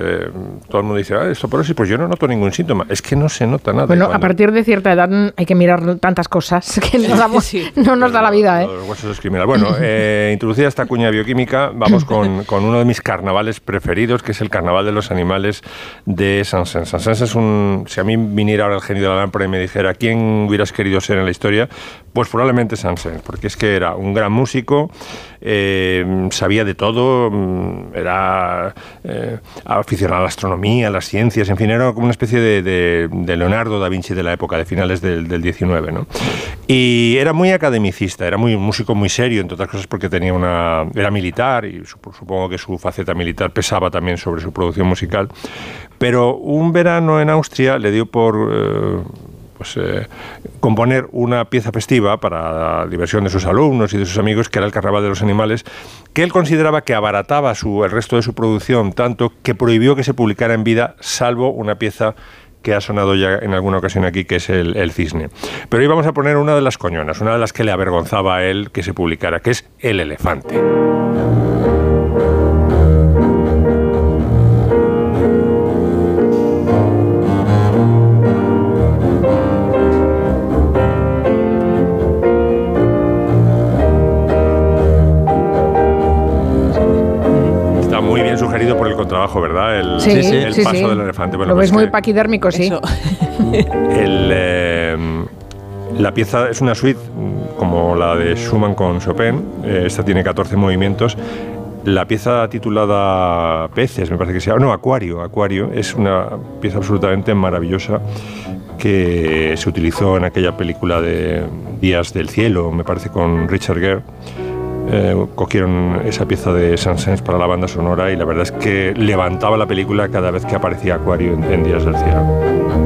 todo el mundo dice, ah, esto por eso, pues yo no noto ningún síntoma. Es que no se nota nada. Bueno, a partir de cierta edad mm, hay que mirar tantas cosas que no, damos- no nos da la vida, ¿eh? Los huesos. Bueno, eh, introducida esta cuña bioquímica, vamos con, con uno de mis carnavales preferidos, que es el Carnaval de los Animales de Sansens. Sansens es un... Si a mí viniera ahora el genio de la lámpara y me dijera quién hubieras querido ser en la historia, pues probablemente Sansens, porque es que era un gran músico, eh, sabía de todo, mm, era eh, aficionado a la astronomía, a las ciencias, en fin, era como una especie de, de- de Leonardo da Vinci de la época, de finales del, del 19, ¿no? Y era muy academicista, era muy un músico muy serio, entre otras cosas porque tenía una era militar y sup- supongo que su faceta militar pesaba también sobre su producción musical. Pero un verano en Austria le dio por eh, pues, eh, componer una pieza festiva para la diversión de sus alumnos y de sus amigos, que era el Carnaval de los Animales, que él consideraba que abarataba su, el resto de su producción tanto que prohibió que se publicara en vida, salvo una pieza que ha sonado ya en alguna ocasión aquí, que es el, el cisne. Pero hoy vamos a poner una de las coñonas, una de las que le avergonzaba a él que se publicara, que es el elefante. El contrabajo, ¿verdad? El, Sí, sí, el sí, paso sí. del elefante. Bueno, Lo pues ves muy que- paquidérmico, sí. El, eh, la pieza es una suite como la de Schumann con Chopin. Eh, esta tiene 14 movimientos. La pieza titulada Peces, me parece que se llama. No, Acuario. Acuario es una pieza absolutamente maravillosa que se utilizó en aquella película de Días del Cielo, me parece, con Richard Gere. Eh, cogieron esa pieza de Saint-Saëns para la banda sonora y la verdad es que levantaba la película cada vez que aparecía Acuario en Días del Cielo.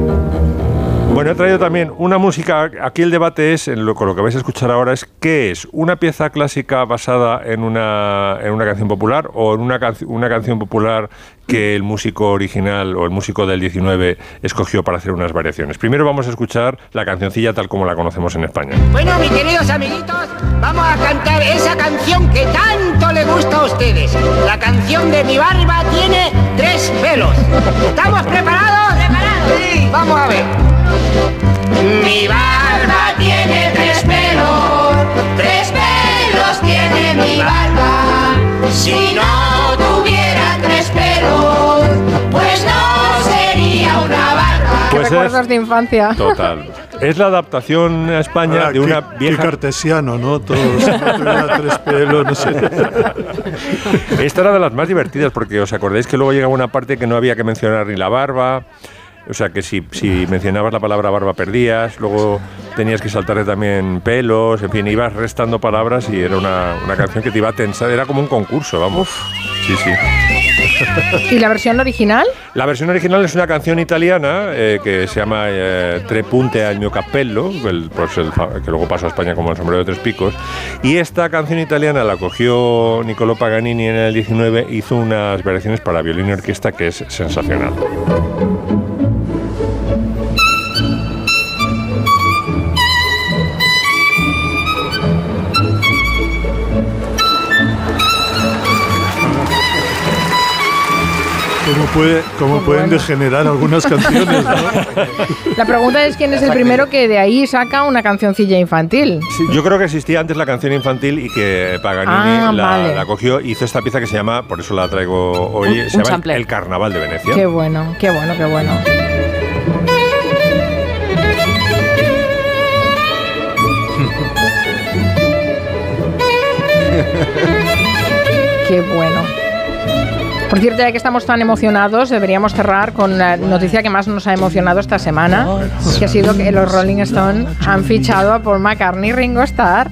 Bueno, he traído también una música. Aquí el debate es, en lo, con lo que vais a escuchar ahora, es qué es una pieza clásica basada en una, en una canción popular o en una, una canción popular que el músico original o el músico del 19 escogió para hacer unas variaciones. Primero vamos a escuchar la cancioncilla tal como la conocemos en España. Bueno, mis queridos amiguitos, vamos a cantar esa canción que tanto le gusta a ustedes. La canción de mi barba tiene tres pelos. ¿Estamos preparados? ¿Preparados? Sí. Vamos a ver. Mi barba tiene tres pelos, tres pelos tiene mi barba. Si no tuviera tres pelos, pues no sería una barba. Pues es- recuerdos de infancia. Total. Es la adaptación a España Ah, de una qué- vieja Qué cartesiano, ¿no? Todos tres pelos, no sé. Esta era de las más divertidas porque os acordáis que luego llegaba una parte que no había que mencionar ni la barba. O sea que si, si mencionabas la palabra barba perdías, luego tenías que saltarle también pelos, en fin, ibas restando palabras y era una, una canción que te iba a tensar, era como un concurso, vamos. Sí, sí. ¿Y la versión original? La versión original es una canción italiana eh, que se llama eh, Tre punte al mio cappello, el- pues el que luego pasó a España como el sombrero de tres picos. Y esta canción italiana la cogió Niccolò Paganini en el 19, hizo unas variaciones para violín y orquesta que es sensacional. ¿Cómo, puede, cómo pueden degenerar algunas canciones, ¿no? La pregunta es quién es el primero que de ahí saca una cancioncilla infantil. Sí, yo creo que existía antes la canción infantil y que Paganini Ah, la, vale. la cogió, hizo esta pieza que se llama, por eso la traigo hoy, Un- se un llama. El Carnaval de Venecia. Qué bueno, qué bueno, qué bueno. Qué bueno. Por cierto, ya que estamos tan emocionados, deberíamos cerrar con la noticia que más nos ha emocionado esta semana, que ha sido que los Rolling Stones han fichado a Paul McCartney y Ringo Starr.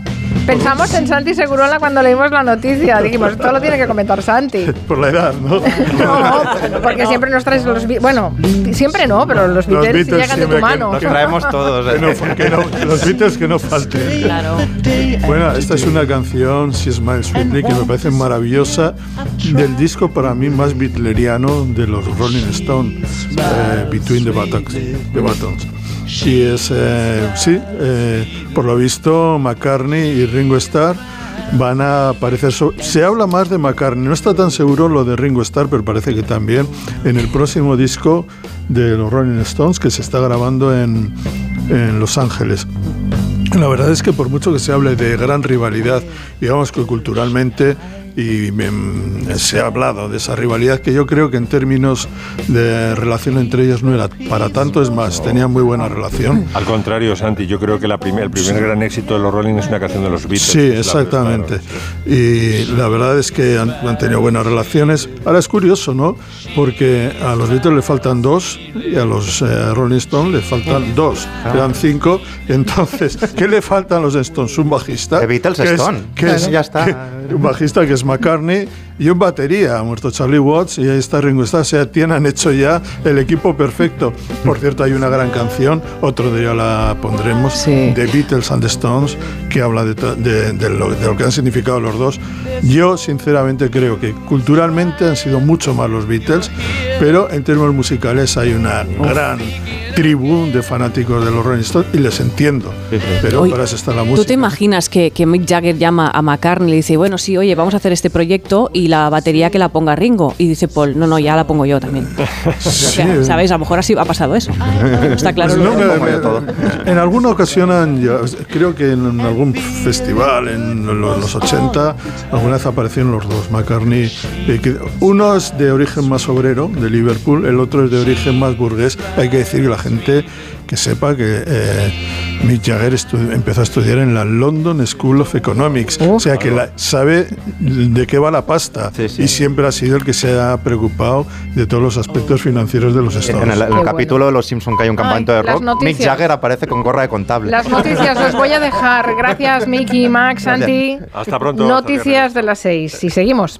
Pensamos en Santi Segurola cuando leímos la noticia. Dijimos, esto lo tiene que comentar Santi. Por la edad, ¿no? No, porque siempre nos traes los... Be- Bueno, siempre no, pero los Los Beatles, Beatles llegan de tu siempre que- mano. que- Que no, que no- los Beatles que no falten. Claro. Bueno, esta es una canción, Si Smile Sweetly, que me parece maravillosa, del disco para mí más bitleriano de los Rolling Stones, eh, Between the Buttons. the Buttons. Y es, eh, sí, eh, por lo visto, McCartney y Ringo Starr van a aparecer. Se habla más de McCartney, no está tan seguro lo de Ringo Starr, pero parece que también en el próximo disco de los Rolling Stones que se está grabando en, en Los Ángeles. La verdad es que por mucho que se hable de gran rivalidad, digamos que culturalmente y mm, se ha hablado de esa rivalidad que yo creo que en términos de relación entre ellos no era para tanto, es más, tenían muy buena relación. Al contrario, Santi, yo creo que la primer- el primer gran éxito de los Rolling es una canción de los Beatles. Sí, Es la- exactamente. Y la verdad es que han, han tenido buenas relaciones. Ahora es curioso, ¿no? Porque a los Beatles le faltan dos y a los eh, Rolling Stones le faltan dos. Ah. Quedan cinco. Entonces, ¿qué le faltan a los Stones? Un bajista. The Beatles que es- Stone. que es- Ya está. que- un bajista que es McCartney y un batería. Ha muerto Charlie Watts y ahí está Ringo Starr. O sea, tienen, han hecho ya el equipo perfecto. Por cierto, hay una gran canción, otro día la pondremos, de Beatles and the Stones, que habla de, de- de lo, de lo que han significado los dos. Yo, sinceramente, creo que culturalmente han sido mucho más los Beatles, pero en términos musicales hay una gran tribu de fanáticos de los Rolling Stones y les entiendo. Pero Oye, para eso está la ¿Tú música. te imaginas que, que Mick Jagger llama a McCartney y le dice, bueno, sí, oye, vamos a hacer este proyecto y la batería que la ponga Ringo? Y dice Paul, no, no, ya la pongo yo también. O sea, ¿Sabéis? A lo mejor así ha pasado eso. Está claro. Pues no, me- me- en alguna ocasión, creo que en algún festival en lo- los 80, alguna vez aparecieron los dos, McCartney. eh, uno es de origen más obrero, de Liverpool, el otro es de origen más burgués. Hay que decir que la gente que sepa que eh, Mick Jagger empezó a estudiar en la London School of Economics, o sea que la- sabe de qué va la pasta y siempre ha sido el que se ha preocupado de todos los aspectos financieros de los estados. En el, en el capítulo de Los Simpson que hay un campamento de las rock, Mick. Jagger aparece con gorra de contable. Las noticias os voy a dejar. Gracias, Miki, Max, Gracias. Santi. Hasta pronto, Noticias de las seis. Y seguimos.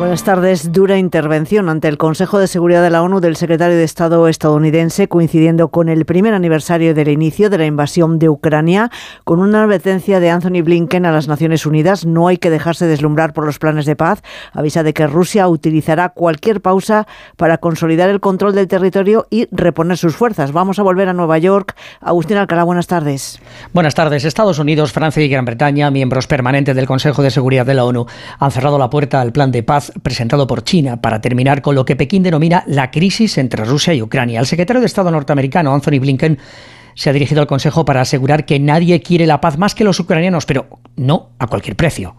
Buenas tardes. Dura intervención ante el Consejo de Seguridad de la ONU del secretario de Estado estadounidense, coincidiendo con el primer aniversario del inicio de la invasión de Ucrania, con una advertencia de Anthony Blinken a las Naciones Unidas. No hay que dejarse deslumbrar por los planes de paz. Avisa de que Rusia utilizará cualquier pausa para consolidar el control del territorio y reponer sus fuerzas. Vamos a volver a Nueva York. Agustín Alcalá, buenas tardes. Buenas tardes. Estados Unidos, Francia y Gran Bretaña, miembros permanentes del Consejo de Seguridad de la ONU, han cerrado la puerta al plan de paz presentado por China para terminar con lo que Pekín denomina la crisis entre Rusia y Ucrania. El secretario de Estado norteamericano, Anthony Blinken, se ha dirigido al Consejo para asegurar que nadie quiere la paz más que los ucranianos, pero no a cualquier precio.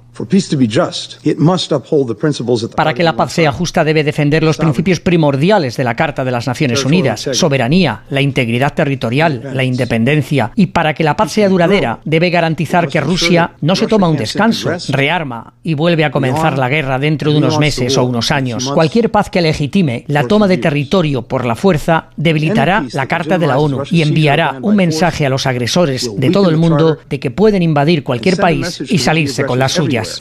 Para que la paz sea justa debe defender los principios primordiales de la Carta de las Naciones Unidas, soberanía, la integridad territorial, la independencia. Y para que la paz sea duradera, debe garantizar que Rusia no se toma un descanso, rearma y vuelve a comenzar la guerra dentro de unos meses o unos años. Cualquier paz que legitime la toma de territorio por la fuerza debilitará la Carta de la ONU y enviará un mensaje a los agresores de todo el mundo de que pueden invadir cualquier país y salirse con las suyas.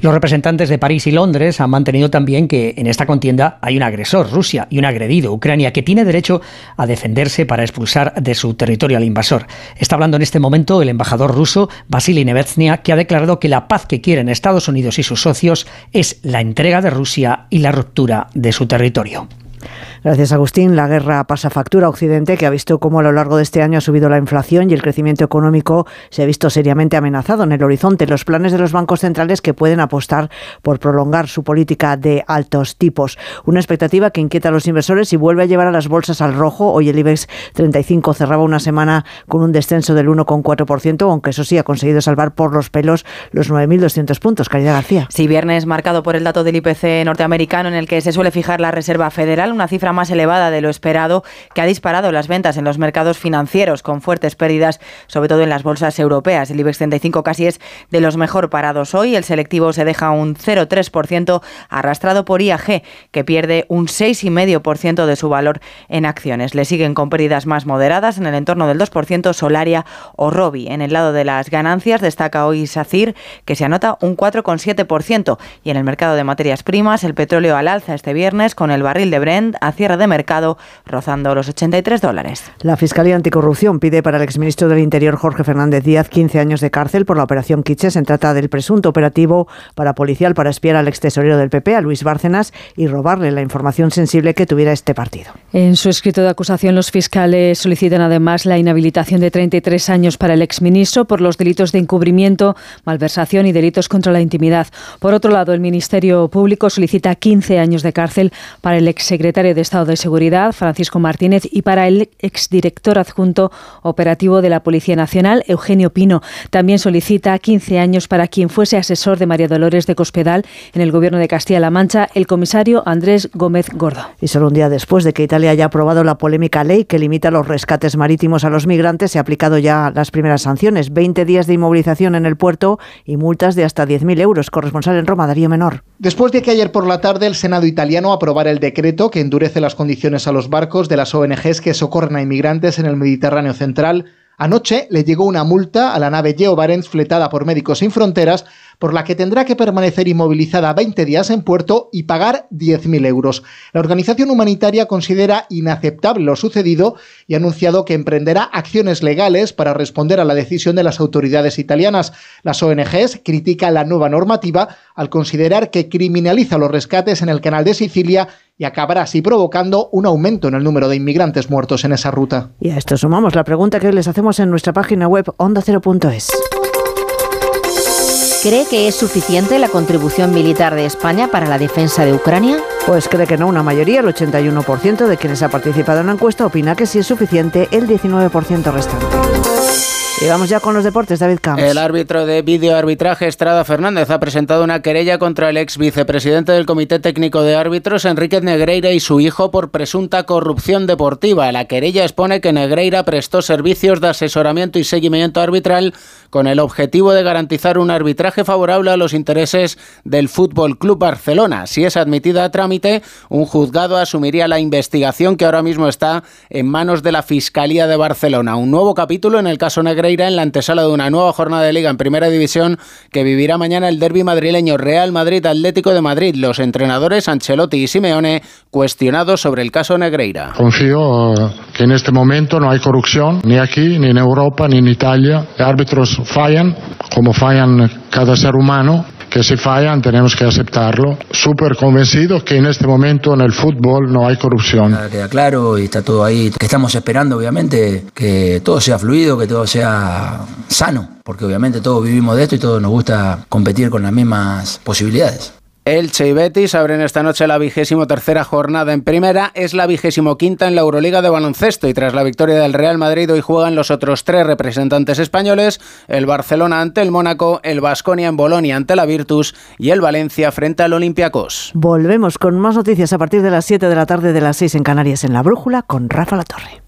Los representantes de París y Londres han mantenido también que en esta contienda hay un agresor, Rusia, y un agredido, Ucrania, que tiene derecho a defenderse para expulsar de su territorio al invasor. Está hablando en este momento el embajador ruso, Vasily Nevetsnia, que ha declarado que la paz que quieren Estados Unidos y sus socios es la entrega de Rusia y la ruptura de su territorio. Gracias, Agustín. La guerra pasa factura a Occidente, que ha visto cómo a lo largo de este año ha subido la inflación y el crecimiento económico se ha visto seriamente amenazado en el horizonte. Los planes de los bancos centrales que pueden apostar por prolongar su política de altos tipos. Una expectativa que inquieta a los inversores y vuelve a llevar a las bolsas al rojo. Hoy el IBEX 35 cerraba una semana con un descenso del 1,4%, aunque eso sí ha conseguido salvar por los pelos los 9.200 puntos. Caridad García. Sí, viernes marcado por el dato del IPC norteamericano en el que se suele fijar la Reserva Federal, una cifra más elevada de lo esperado que ha disparado las ventas en los mercados financieros con fuertes pérdidas, sobre todo en las bolsas europeas. El IBEX 35 casi es de los mejor parados hoy. El selectivo se deja un 0,3% arrastrado por IAG, que pierde un 6,5% de su valor en acciones. Le siguen con pérdidas más moderadas en el entorno del 2% Solaria o Robi. En el lado de las ganancias destaca hoy SACIR, que se anota un 4,7%. Y en el mercado de materias primas, el petróleo al alza este viernes con el barril de Brent a cierre de mercado rozando los 83 dólares. La Fiscalía Anticorrupción pide para el exministro del Interior Jorge Fernández Díaz 15 años de cárcel por la operación Quiche. Se trata del presunto operativo para policial para espiar al extesorero del PP, a Luis Bárcenas, y robarle la información sensible que tuviera este partido. En su escrito de acusación, los fiscales solicitan además la inhabilitación de 33 años para el exministro por los delitos de encubrimiento, malversación y delitos contra la intimidad. Por otro lado, el Ministerio Público solicita 15 años de cárcel para el exsecretario de Estado de Seguridad, Francisco Martínez, y para el exdirector adjunto operativo de la Policía Nacional, Eugenio Pino. También solicita 15 años para quien fuese asesor de María Dolores de Cospedal en el Gobierno de Castilla-La Mancha, el comisario Andrés Gómez Gordo. Y solo un día después de que Italia haya aprobado la polémica ley que limita los rescates marítimos a los migrantes, se ha aplicado ya las primeras sanciones. 20 días de inmovilización en el puerto y multas de hasta 10.000 euros. Corresponsal en Roma, Darío Menor. Después de que ayer por la tarde el Senado italiano aprobara el decreto que endurece las condiciones a los barcos de las ONGs que socorren a inmigrantes en el Mediterráneo central, anoche le llegó una multa a la nave Geo Barents fletada por Médicos Sin Fronteras por la que tendrá que permanecer inmovilizada 20 días en puerto y pagar 10.000 euros. La organización humanitaria considera inaceptable lo sucedido y ha anunciado que emprenderá acciones legales para responder a la decisión de las autoridades italianas. Las ONGs critican la nueva normativa al considerar que criminaliza los rescates en el canal de Sicilia y acabará así provocando un aumento en el número de inmigrantes muertos en esa ruta. Y a esto sumamos la pregunta que les hacemos en nuestra página web ondacero.es. ¿Cree que es suficiente la contribución militar de España para la defensa de Ucrania? Pues cree que no, una mayoría, el 81% de quienes ha participado en la encuesta opina que sí es suficiente, el 19% restante. Y vamos ya con los deportes, David Camps. El árbitro de videoarbitraje Estrada Fernández ha presentado una querella contra el ex vicepresidente del Comité Técnico de Árbitros, Enrique Negreira, y su hijo por presunta corrupción deportiva. La querella expone que Negreira prestó servicios de asesoramiento y seguimiento arbitral con el objetivo de garantizar un arbitraje favorable a los intereses del Fútbol Club Barcelona. Si es admitida a trámite, un juzgado asumiría la investigación que ahora mismo está en manos de la Fiscalía de Barcelona. Un nuevo capítulo en el caso Negreira en la antesala de una nueva jornada de liga en Primera División que vivirá mañana el derby madrileño Real Madrid Atlético de Madrid. Los entrenadores Ancelotti y Simeone cuestionados sobre el caso Negreira. Confío eh, que en este momento no hay corrupción ni aquí, ni en Europa, ni en Italia. Los fallan, como fallan cada ser humano que si fallan tenemos que aceptarlo. Súper convencido que en este momento en el fútbol no hay corrupción. Queda claro y está todo ahí. Estamos esperando, obviamente, que todo sea fluido, que todo sea sano, porque obviamente todos vivimos de esto y todos nos gusta competir con las mismas posibilidades. Elche y Betis abren esta noche la vigésimo tercera jornada en primera, es la vigésimo quinta en la Euroliga de baloncesto y tras la victoria del Real Madrid hoy juegan los otros tres representantes españoles, el Barcelona ante el Mónaco, el Basconia en Bolonia ante la Virtus y el Valencia frente al Olympiacos. Volvemos con más noticias a partir de las 7 de la tarde de las 6 en Canarias en La Brújula con Rafa La Torre.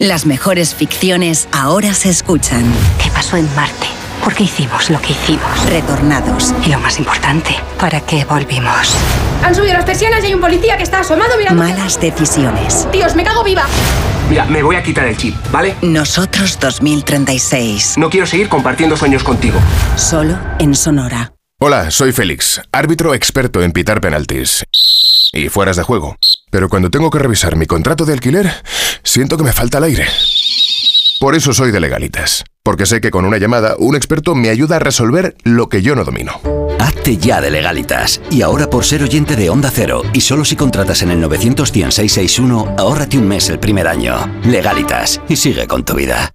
Las mejores ficciones ahora se escuchan. ¿Qué pasó en Marte? ¿Por qué hicimos lo que hicimos? Retornados. Y lo más importante, ¿para qué volvimos? Han subido las persianas y hay un policía que está asomado mirando. Malas decisiones. Dios, me cago viva. Mira, me voy a quitar el chip, ¿vale? Nosotros 2036. No quiero seguir compartiendo sueños contigo. Solo en Sonora. Hola, soy Félix, árbitro experto en pitar penaltis y fueras de juego. Pero cuando tengo que revisar mi contrato de alquiler, siento que me falta el aire. Por eso soy de legalitas, porque sé que con una llamada un experto me ayuda a resolver lo que yo no domino. Hazte ya de legalitas. Y ahora por ser oyente de Onda Cero y solo si contratas en el 91661, ahórrate un mes el primer año. Legalitas y sigue con tu vida.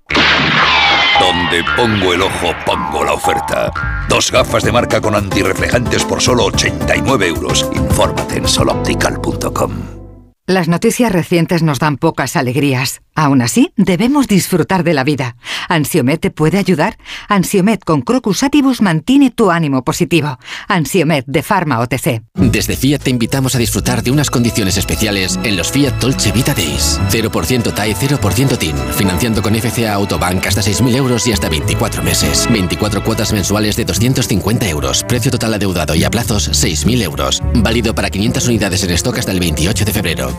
Donde pongo el ojo, pongo la oferta. Dos gafas de marca con antirreflejantes por solo 89 euros. Infórmate en soloptical.com. Las noticias recientes nos dan pocas alegrías. Aún así, debemos disfrutar de la vida. ¿Ansiomet te puede ayudar? Ansiomet con Crocus Atibus mantiene tu ánimo positivo. Ansiomet de Pharma OTC. Desde Fiat te invitamos a disfrutar de unas condiciones especiales en los Fiat Dolce Vita Days. 0% TAE, 0% TIN. Financiando con FCA Autobank hasta 6.000 euros y hasta 24 meses. 24 cuotas mensuales de 250 euros. Precio total adeudado y a plazos 6.000 euros. Válido para 500 unidades en stock hasta el 28 de febrero.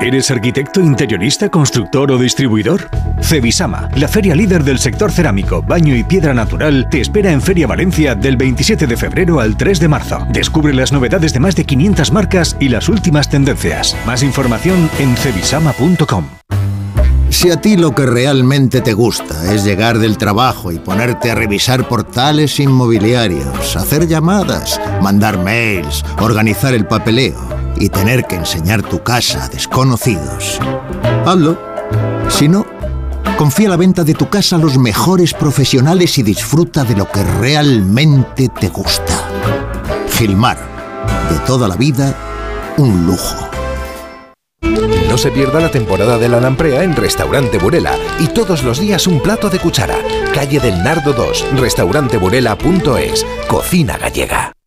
¿Eres arquitecto, interionista, constructor o distribuidor? Cebisama, la feria líder del sector cerámico, baño y piedra natural, te espera en Feria Valencia del 27 de febrero al 3 de marzo. Descubre las novedades de más de 500 marcas y las últimas tendencias. Más información en cebisama.com. Si a ti lo que realmente te gusta es llegar del trabajo y ponerte a revisar portales inmobiliarios, hacer llamadas, mandar mails, organizar el papeleo y tener que enseñar tu casa a desconocidos, hazlo. Si no, confía la venta de tu casa a los mejores profesionales y disfruta de lo que realmente te gusta. Gilmar, de toda la vida, un lujo. No se pierda la temporada de la lamprea en Restaurante Burela y todos los días un plato de cuchara. Calle del Nardo 2, restauranteburela.es, cocina gallega.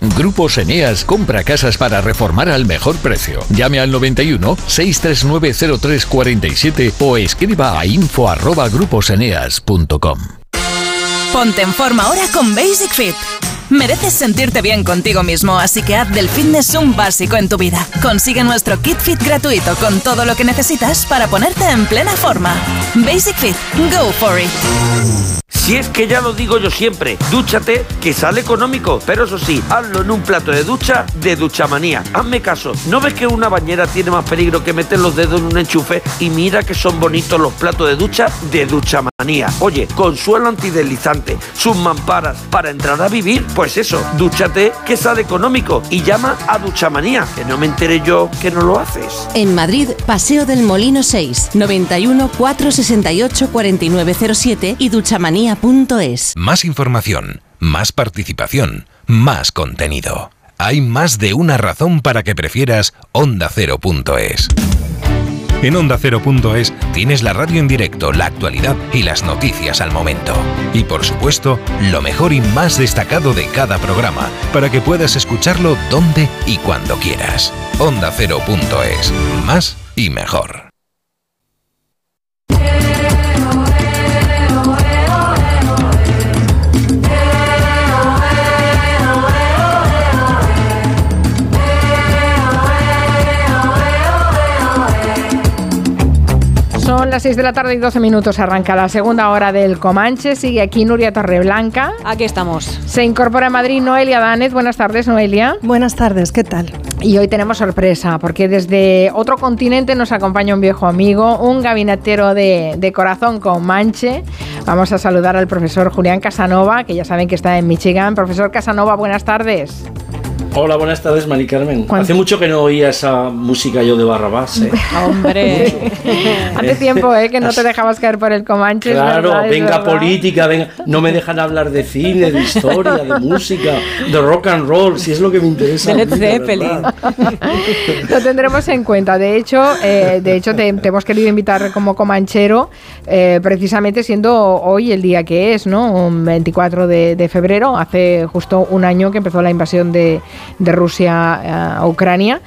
Grupos Eneas compra casas para reformar al mejor precio. Llame al 91 639 0347 o escriba a info@gruposeneas.com. Ponte en forma ahora con Basic Fit. Mereces sentirte bien contigo mismo, así que haz del fitness un básico en tu vida. Consigue nuestro kit fit gratuito con todo lo que necesitas para ponerte en plena forma. Basic Fit, go for it. Si es que ya lo digo yo siempre, dúchate que sale económico, pero eso sí, hazlo en un plato de ducha de Duchamanía. Hazme caso, ¿no ves que una bañera tiene más peligro que meter los dedos en un enchufe? Y mira que son bonitos los platos de ducha de Duchamanía. Oye, con suelo antideslizante, sus mamparas para entrar a vivir, pues eso, dúchate que sale económico y llama a Duchamanía, que no me enteré yo que no lo haces. En Madrid, Paseo del Molino 6, 91 468 4907 y duchamanía.es. Más información, más participación, más contenido. Hay más de una razón para que prefieras ondacero.es. En ondacero.es tienes la radio en directo, la actualidad y las noticias al momento. Y por supuesto, lo mejor y más destacado de cada programa, para que puedas escucharlo donde y cuando quieras. Ondacero.es. Más y mejor. Las 6 de la tarde y 12 minutos. Arranca la segunda hora del Comanche. Sigue aquí Nuria Torreblanca. Aquí estamos. Se incorpora a Madrid Noelia Danez. Buenas tardes, Noelia. Buenas tardes, ¿qué tal? Y hoy tenemos sorpresa, porque desde otro continente nos acompaña un viejo amigo, un gabinetero de, de corazón con manche. Vamos a saludar al profesor Julián Casanova, que ya saben que está en Michigan. Profesor Casanova, buenas tardes. Hola, buenas tardes, Mari Carmen. Hace mucho que no oía esa música yo de Barrabás. ¿eh? Hombre, hace tiempo ¿eh? que no te dejabas caer por el Comanche. Claro, venga verdad. política, venga. No me dejan hablar de cine, de historia, de música, de rock and roll, si es lo que me interesa. de verdad. Lo tendremos en cuenta. De hecho, eh, de hecho te, te hemos querido invitar como comanchero, eh, precisamente siendo hoy el día que es, ¿no? Un 24 de, de febrero, hace justo un año que empezó la invasión de, de Rusia a Ucrania.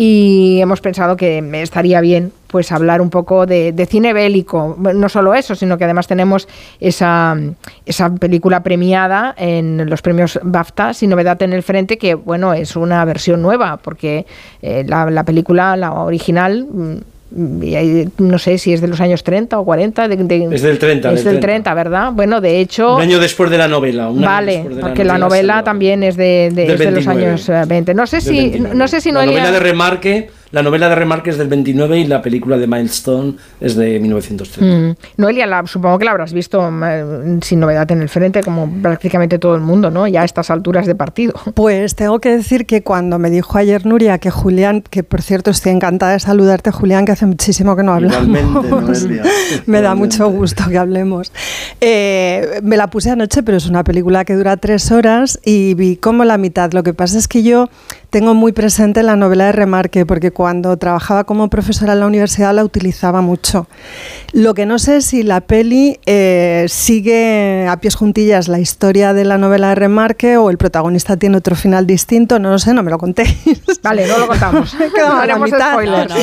Y hemos pensado que estaría bien pues hablar un poco de, cine bélico. No solo eso, sino que además tenemos esa, esa película premiada en los premios BAFTA, Sin Novedad en el Frente, que bueno, es una versión nueva, porque eh, la, la película, la original no sé si es de los años 30 o 40. es del 30. Es del 30, ¿verdad? Bueno, de hecho... Un año después de la novela. vale, porque la novela, también es de, de, los años 20. No sé si, no sé si La novela de Remarque la novela de Remarque es del 29 y la película de Milestone es de 1930. Mm. Noelia, supongo que la habrás visto mm, sin novedad en el frente, como prácticamente todo el mundo, ¿no? Ya a estas alturas de partido. Pues tengo que decir que cuando me dijo ayer Nuria que Julián, que por cierto estoy encantada de saludarte, Julián, que hace muchísimo que no hablamos. me da mucho gusto que hablemos. Eh, me la puse anoche, pero es una película que dura tres horas y vi como la mitad. Lo que pasa es que yo tengo muy presente la novela de Remarque, porque cuando trabajaba como profesora en la universidad la utilizaba mucho. Lo que no sé es si la peli eh, sigue a pies juntillas la historia de la novela de Remarque o el protagonista tiene otro final distinto, no lo sé, no me lo contéis. Vale, no lo contamos. no haremos spoilers.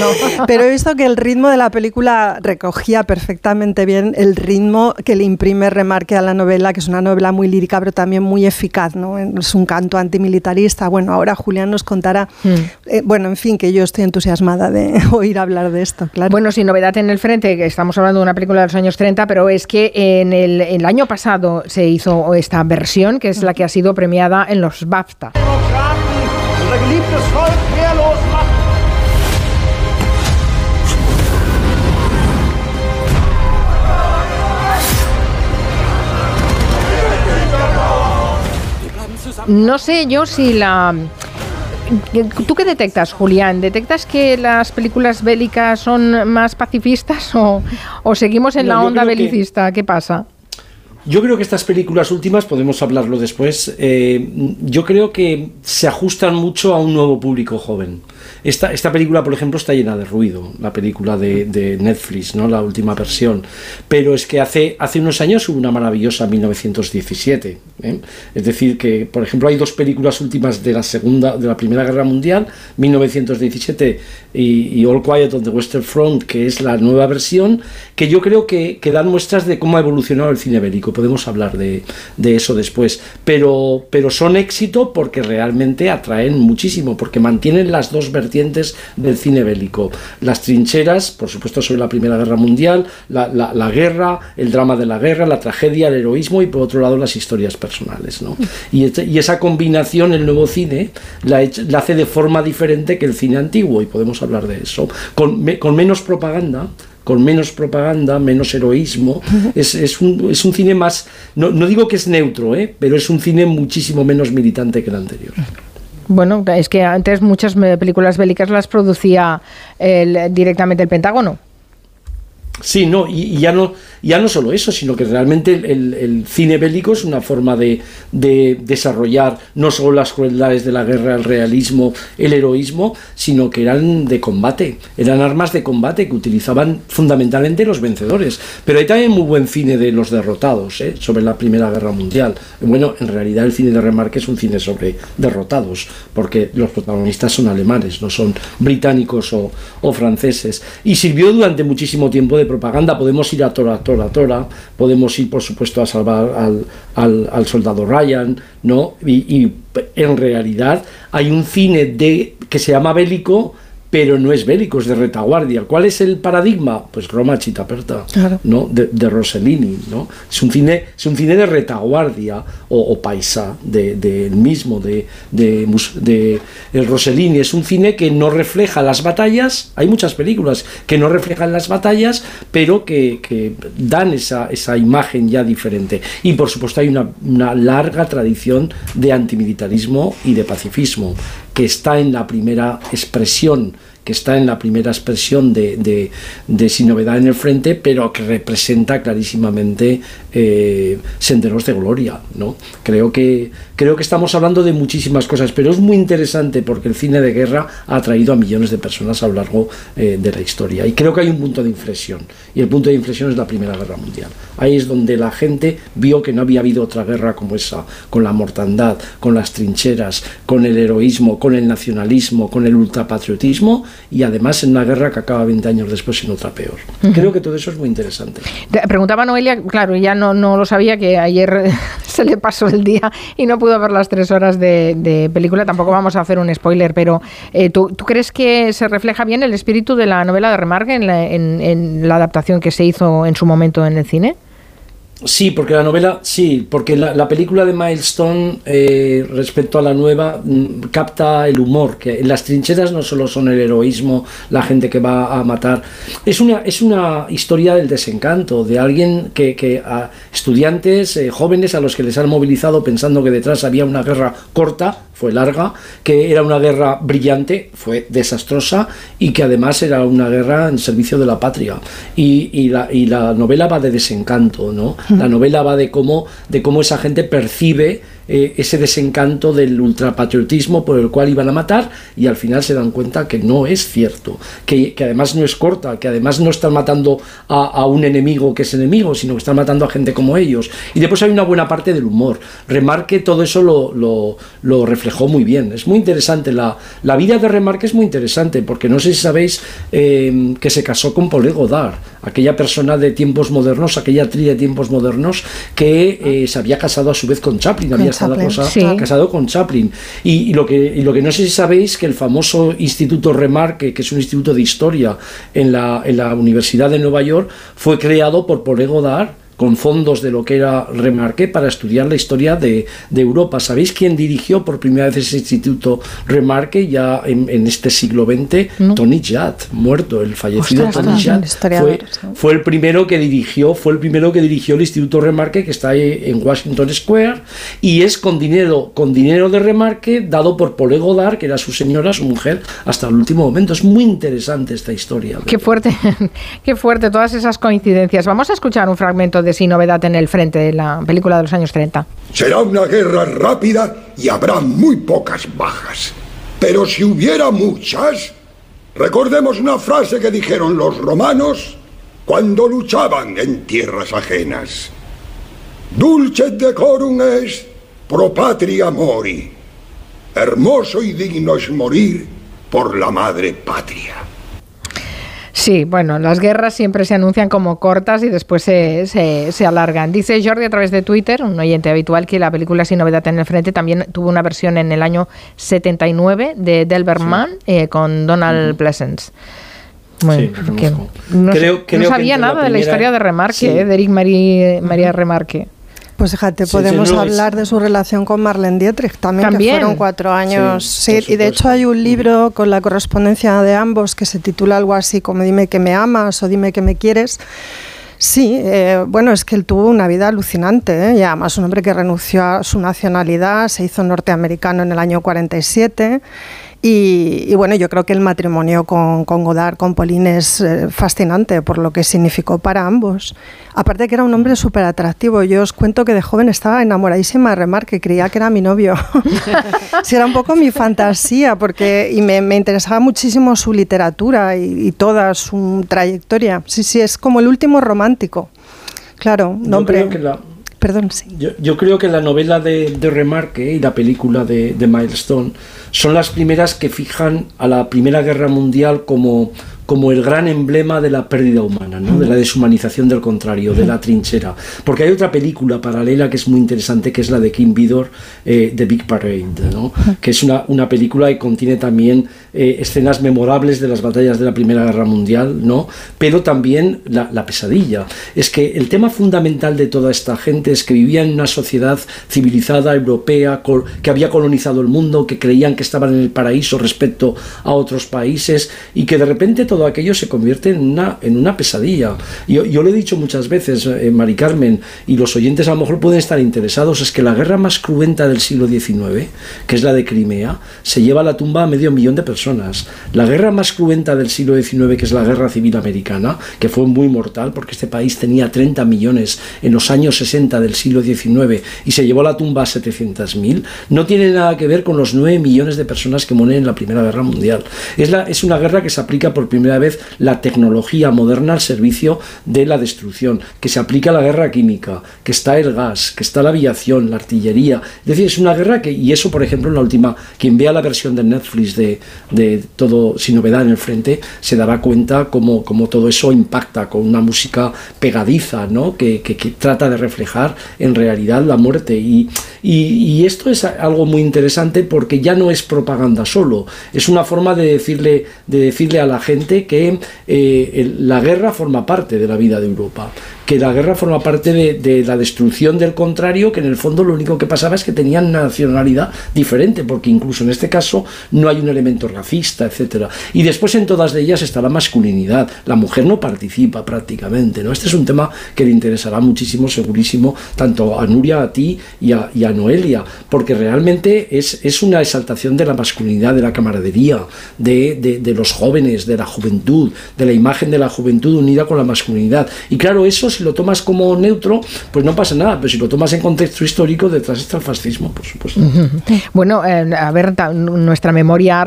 Pero he visto que el ritmo de la película recogía perfectamente bien el ritmo que le imprime Remarque a la novela, que es una novela muy lírica, pero también muy eficaz. ¿no? Es un canto antimilitarista. Bueno, ahora Julián nos contará. Hmm. Eh, bueno, en fin, que yo estoy entusiasmada de oír hablar de esto, claro. Bueno, sin novedad en el frente, que estamos hablando de una película de los años 30, pero es que en el, año pasado se hizo esta versión, que es la que ha sido premiada en los BAFTA. No sé yo si la ¿Tú qué detectas, Julián? ¿Detectas que las películas bélicas son más pacifistas o, seguimos en la onda belicista? ¿Qué pasa? Yo creo que estas películas últimas, podemos hablarlo después, eh, yo creo que se ajustan mucho a un nuevo público joven. Esta, esta película, por ejemplo, está llena de ruido, la película de, Netflix, ¿no? la última versión. Pero es que hace, hace unos años hubo una maravillosa 1917. ¿eh? Es decir, que, por ejemplo, hay dos películas últimas de la segunda, de la Primera Guerra Mundial, 1917 y, All Quiet on the Western Front, que es la nueva versión, que yo creo que, que dan muestras de cómo ha evolucionado el cine bélico. Podemos hablar de, de eso después. Pero, pero son éxito porque realmente atraen muchísimo, porque mantienen las dos vertientes del cine bélico. Las trincheras, por supuesto, sobre la Primera Guerra Mundial, la, la, guerra, el drama de la guerra, la tragedia, el heroísmo y por otro lado las historias personales. ¿no? Y, este, y esa combinación, el nuevo cine, la, la, hace de forma diferente que el cine antiguo y podemos hablar de eso. Con, con menos propaganda, con menos propaganda, menos heroísmo. Es, es, un, es un, cine más, no, no, digo que es neutro, ¿eh? pero es un cine muchísimo menos militante que el anterior. Bueno, es que antes muchas películas bélicas las producía directamente el Pentágono. Sí, no, y, ya no ya no solo eso, sino que realmente el, cine bélico es una forma de, desarrollar no solo las crueldades de la guerra, el realismo, el heroísmo, sino que eran de combate, eran armas de combate que utilizaban fundamentalmente los vencedores. Pero hay también muy buen cine de los derrotados, ¿eh? sobre la Primera Guerra Mundial. Bueno, en realidad el cine de Remarque es un cine sobre derrotados, porque los protagonistas son alemanes, no son británicos o, o franceses. Y sirvió durante muchísimo tiempo de propaganda. Podemos ir a Tora Tora Tora, podemos ir, por supuesto, a salvar al, al, soldado Ryan, ¿no? Y, y, en realidad hay un cine de, que se llama bélico pero no es bélico, es de retaguardia. ¿Cuál es el paradigma? Pues Roma Chitaperta, ¿no? De, de, Rossellini, ¿no? Es un cine, es un cine de retaguardia o, paisa, del de, mismo, de, de, el Rossellini. Es un cine que no refleja las batallas, hay muchas películas que no reflejan las batallas, pero que, dan esa, esa, imagen ya diferente. Y por supuesto hay una, una larga tradición de antimilitarismo y de pacifismo que está en la primera expresión que está en la primera expresión de, de, Sin Novedad en el Frente, pero que representa clarísimamente eh, Senderos de Gloria. ¿no? Creo, que, creo que estamos hablando de muchísimas cosas, pero es muy interesante porque el cine de guerra ha atraído a millones de personas a lo largo eh, de la historia. Y creo que hay un punto de inflexión, y el punto de inflexión es la Primera Guerra Mundial. Ahí es donde la gente vio que no había habido otra guerra como esa, con la mortandad, con las trincheras, con el heroísmo, con el nacionalismo, con el ultrapatriotismo, y además en una guerra que acaba 20 años después en otra peor. Creo que todo eso es muy interesante. Preguntaba Noelia, claro, ya no, no lo sabía, que ayer se le pasó el día y no pudo ver las tres horas de, película, tampoco vamos a hacer un spoiler, pero eh, ¿tú, crees que se refleja bien el espíritu de la novela de Remarque en la adaptación que se hizo en su momento en el cine? Sí, porque la novela, sí, porque la, película de Milestone eh, respecto a la nueva mm, capta el humor, que las trincheras no solo son el heroísmo, la gente que va a matar, es una, es una historia del desencanto, de alguien que, que a estudiantes, eh, jóvenes a los que les han movilizado pensando que detrás había una guerra corta, fue larga, que era una guerra brillante, fue desastrosa y que además era una guerra en servicio de la patria. Y, y, la, y la novela va de desencanto, ¿no? La novela va de cómo, de cómo esa gente percibe eh, ese desencanto del ultrapatriotismo por el cual iban a matar y al final se dan cuenta que no es cierto, que, además no es corta, que además no están matando a, un enemigo que es enemigo, sino que están matando a gente como ellos. Y después hay una buena parte del humor. Remarque todo eso lo, lo, reflejó muy bien. Es muy interesante. La, la, vida de Remarque es muy interesante porque no sé si sabéis eh, que se casó con Paul Godard, aquella persona de tiempos modernos, aquella actriz de tiempos modernos que eh, se había casado a su vez con Chaplin, había casado con Chaplin. Y, lo que, lo que no sé si sabéis que el famoso Instituto Remarque, que es un instituto de historia en la, en la Universidad de Nueva York, fue creado por Paul Godard con fondos de lo que era Remarque para estudiar la historia de, Europa. ¿Sabéis quién dirigió por primera vez ese instituto Remarque ya en, este siglo XX? Tony Judd, muerto, el fallecido Tony Judd. Fue, fue, el primero que dirigió, fue el primero que dirigió el instituto Remarque que está en Washington Square y es con dinero, con dinero de Remarque dado por Paul Godard, que era su señora, su mujer, hasta el último momento. Es muy interesante esta historia. Qué fuerte, qué fuerte todas esas coincidencias. Vamos a escuchar un fragmento de Sin Novedad en el Frente, de la película de los años 30. Será una guerra rápida y habrá muy pocas bajas. Pero si hubiera muchas, recordemos una frase que dijeron los romanos cuando luchaban en tierras ajenas. Dulce decorum es pro patria mori. Hermoso y digno es morir por la madre patria. Sí, bueno, las guerras siempre se anuncian como cortas y después se, se, alargan. Dice Jordi a través de Twitter, un oyente habitual, que la película Sin Novedad en el Frente también tuvo una versión en el año 79 de Delberman eh, con Donald Pleasence. Bueno, no, sabía nada de la historia de Remarque, eh, de Eric María Remarque. Pues fíjate, podemos hablar de su relación con Marlene Dietrich también, que fueron cuatro años. Sí, y de hecho hay un libro con la correspondencia de ambos que se titula algo así como Dime que me amas o Dime que me quieres. Sí, eh, bueno, es que él tuvo una vida alucinante, ¿eh? y además un hombre que renunció a su nacionalidad, se hizo norteamericano en el año 47 y, bueno, yo creo que el matrimonio con, Godard, con Pauline, es eh, fascinante por lo que significó para ambos. Aparte que era un hombre súper atractivo. Yo os cuento que de joven estaba enamoradísima de Remar, que creía que era mi novio. sí, era un poco mi fantasía, porque y me, interesaba muchísimo su literatura y, toda su trayectoria. Sí, sí, es como el último romántico. Claro, nombre. Perdón, sí. Yo, creo que la novela de, de Remarque y la película de, de Milestone son las primeras que fijan a la Primera Guerra Mundial como como el gran emblema de la pérdida humana, ¿no? de la deshumanización del contrario, de la trinchera. Porque hay otra película paralela que es muy interesante, que es la de Kim Vidor, eh, The Big Parade, ¿no? que es una, una película que contiene también eh, escenas memorables de las batallas de la Primera Guerra Mundial, ¿no? pero también la, la, pesadilla. Es que el tema fundamental de toda esta gente es que vivía en una sociedad civilizada, europea, que había colonizado el mundo, que creían que estaban en el paraíso respecto a otros países y que de repente todo aquello se convierte en una, en una pesadilla. Yo, yo lo he dicho muchas veces, eh, Mari Carmen, y los oyentes a lo mejor pueden estar interesados, es que la guerra más cruenta del siglo XIX, que es la de Crimea, se lleva a la tumba a medio millón de personas. La guerra más cruenta del siglo XIX, que es la guerra civil americana, que fue muy mortal, porque este país tenía 30 millones en los años 60 del siglo XIX y se llevó a la tumba a 700.000, no tiene nada que ver con los 9 millones de personas que mueren en la Primera Guerra Mundial. Es, la, es una guerra que se aplica por primera vez la tecnología moderna al servicio de la destrucción, que se aplica la guerra química, que está el gas, que está la aviación, la artillería. Es decir, es una guerra que, y eso, por ejemplo, en la última, quien vea la versión de Netflix de, de todo sin novedad en el frente, se dará cuenta cómo, cómo todo eso impacta con una música pegadiza, ¿no? que, que, que trata de reflejar en realidad la muerte. Y, y, y esto es algo muy interesante porque ya no es propaganda solo, es una forma de decirle, de decirle a la gente que eh, la guerra forma parte de la vida de Europa que la guerra forma parte de, la destrucción del contrario, que en el fondo lo único que pasaba es que tenían nacionalidad diferente, porque incluso en este caso no hay un elemento racista, etcétera. Y después en todas de ellas está la masculinidad. La mujer no participa prácticamente, ¿no? Este es un tema que le interesará muchísimo, segurísimo, tanto a Nuria, a ti y a, Noelia, porque realmente es, es, una exaltación de la masculinidad, de la camaradería, de, de los jóvenes, de la juventud, de la imagen de la juventud unida con la masculinidad. Y claro, eso si lo tomas como neutro, pues no pasa nada, pero si lo tomas en contexto histórico, detrás está el fascismo, por supuesto. Bueno, eh, a ver, nuestra memoria,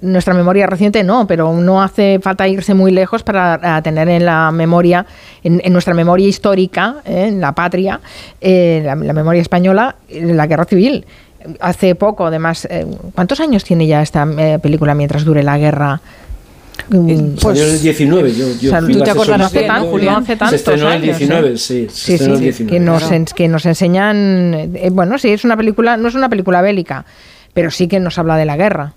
nuestra memoria reciente no, pero no hace falta irse muy lejos para tener en la memoria, en, nuestra memoria histórica, eh, en la patria, eh, la, memoria española, la guerra civil hace poco, además, ¿cuántos años tiene ya esta película mientras dure la guerra? Mm, pues, salió en el 19. Yo, yo o ¿Tú te acuerdas hace, tan, Julio, hace tantos Se estrenó en el 19, ¿eh? sí. sí, sí, el 19, que, nos, que nos enseñan... Eh, bueno, sí, es una película, no es una película bélica, pero sí que nos habla de la guerra.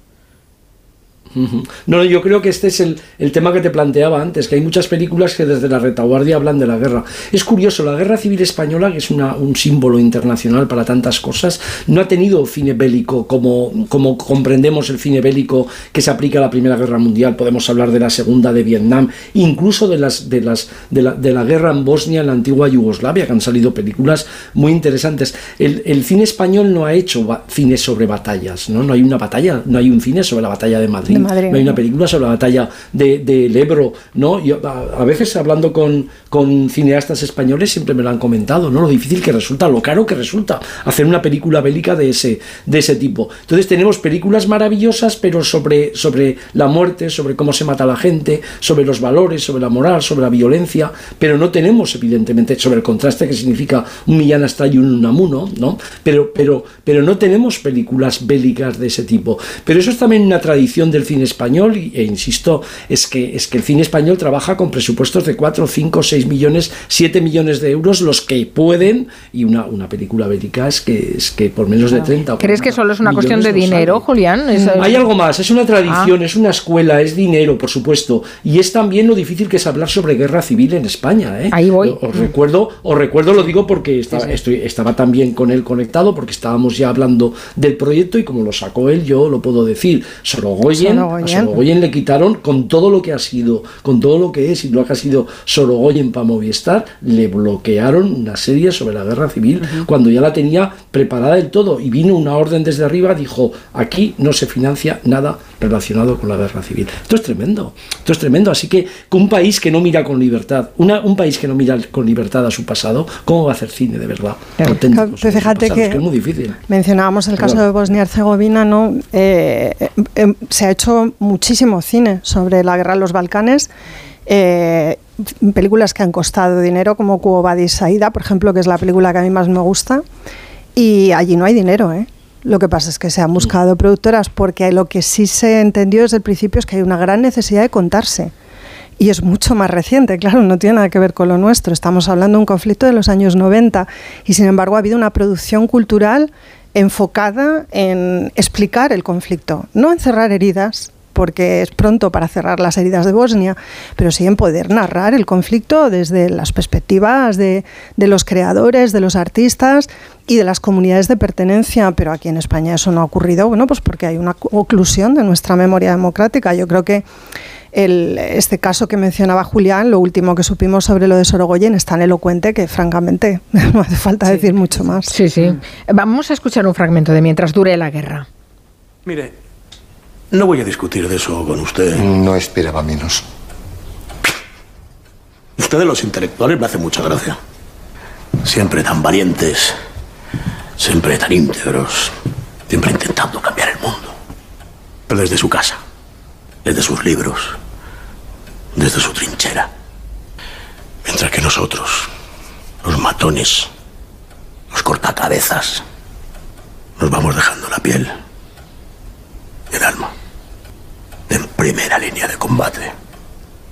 No, yo creo que este es el, tema que te planteaba antes, que hay muchas películas que desde la retaguardia hablan de la guerra. Es curioso, la guerra civil española, que es una, un símbolo internacional para tantas cosas, no ha tenido cine bélico como, como comprendemos el cine bélico que se aplica a la Primera Guerra Mundial. Podemos hablar de la Segunda, de Vietnam, incluso de, las, de, las, de, la, de la guerra en Bosnia, en la antigua Yugoslavia, que han salido películas muy interesantes. El, el cine español no ha hecho cine sobre batallas, ¿no? no hay una batalla, no hay un cine sobre la batalla de Madrid. No hay una película sobre la batalla del de, Ebro, ¿no? a, veces hablando con, con, cineastas españoles siempre me lo han comentado, ¿no? Lo difícil que resulta, lo caro que resulta hacer una película bélica de ese, de ese tipo. Entonces tenemos películas maravillosas, pero sobre, sobre la muerte, sobre cómo se mata a la gente, sobre los valores, sobre la moral, sobre la violencia, pero no tenemos, evidentemente, sobre el contraste que significa un Millán Astray y un Unamuno, ¿no? Pero, pero, pero no tenemos películas bélicas de ese tipo. Pero eso es también una tradición del cine español, e insisto, es que, es que el cine español trabaja con presupuestos de 4, 5, 6 millones, 7 millones de euros, los que pueden, y una, una película bélica es que, es que por menos de 30. ¿Crees que solo es una cuestión de dinero, Julián? Hay algo más, es una tradición, ah. es una escuela, es dinero, por supuesto, y es también lo difícil que es hablar sobre guerra civil en España. ¿eh? Ahí voy. Os recuerdo, os recuerdo, lo digo porque estaba, Estoy, estaba también con él conectado, porque estábamos ya hablando del proyecto y como lo sacó él, yo lo puedo decir. Sorogoyen, a Sorogoyen le quitaron con todo lo que ha sido, con todo lo que es y lo que ha sido Sorogoyen para Movistar, le bloquearon una serie sobre la guerra civil cuando ya la tenía preparada del todo y vino una orden desde arriba, dijo, aquí no se financia nada relacionado con la guerra civil. Esto es tremendo, esto es tremendo. Así que un país que no mira con libertad, una, un país que no mira con libertad a su pasado, ¿cómo va a hacer cine de verdad? fíjate que, es muy difícil. Mencionábamos el caso de Bosnia-Herzegovina, ¿no? Eh, eh, eh, se ha hecho muchísimo cine sobre la guerra en los Balcanes. películas que han costado dinero, como Cuo Saida, por ejemplo, que es la película que a mí más me gusta, y allí no hay dinero, ¿eh? Lo que pasa es que se han buscado productoras porque lo que sí se entendió desde el principio es que hay una gran necesidad de contarse. Y es mucho más reciente, claro, no tiene nada que ver con lo nuestro. Estamos hablando de un conflicto de los años 90 y sin embargo ha habido una producción cultural enfocada en explicar el conflicto, no en cerrar heridas, porque es pronto para cerrar las heridas de Bosnia, pero sí en poder narrar el conflicto desde las perspectivas de, de, los creadores, de los artistas y de las comunidades de pertenencia. Pero aquí en España eso no ha ocurrido, bueno, pues porque hay una oclusión de nuestra memoria democrática. Yo creo que el, este caso que mencionaba Julián, lo último que supimos sobre lo de Sorogoyen es tan elocuente que francamente no hace falta decir mucho más. Sí, sí. Vamos a escuchar un fragmento de Mientras dure la guerra. Mire, no voy a discutir de eso con usted. No esperaba menos. Usted de los intelectuales me hace mucha gracia. Siempre tan valientes, siempre tan íntegros, siempre intentando cambiar el mundo. Pero desde su casa, desde sus libros, desde su trinchera. Mientras que nosotros, los matones, los cortacabezas, nos vamos dejando la piel y el alma en primera línea de combate.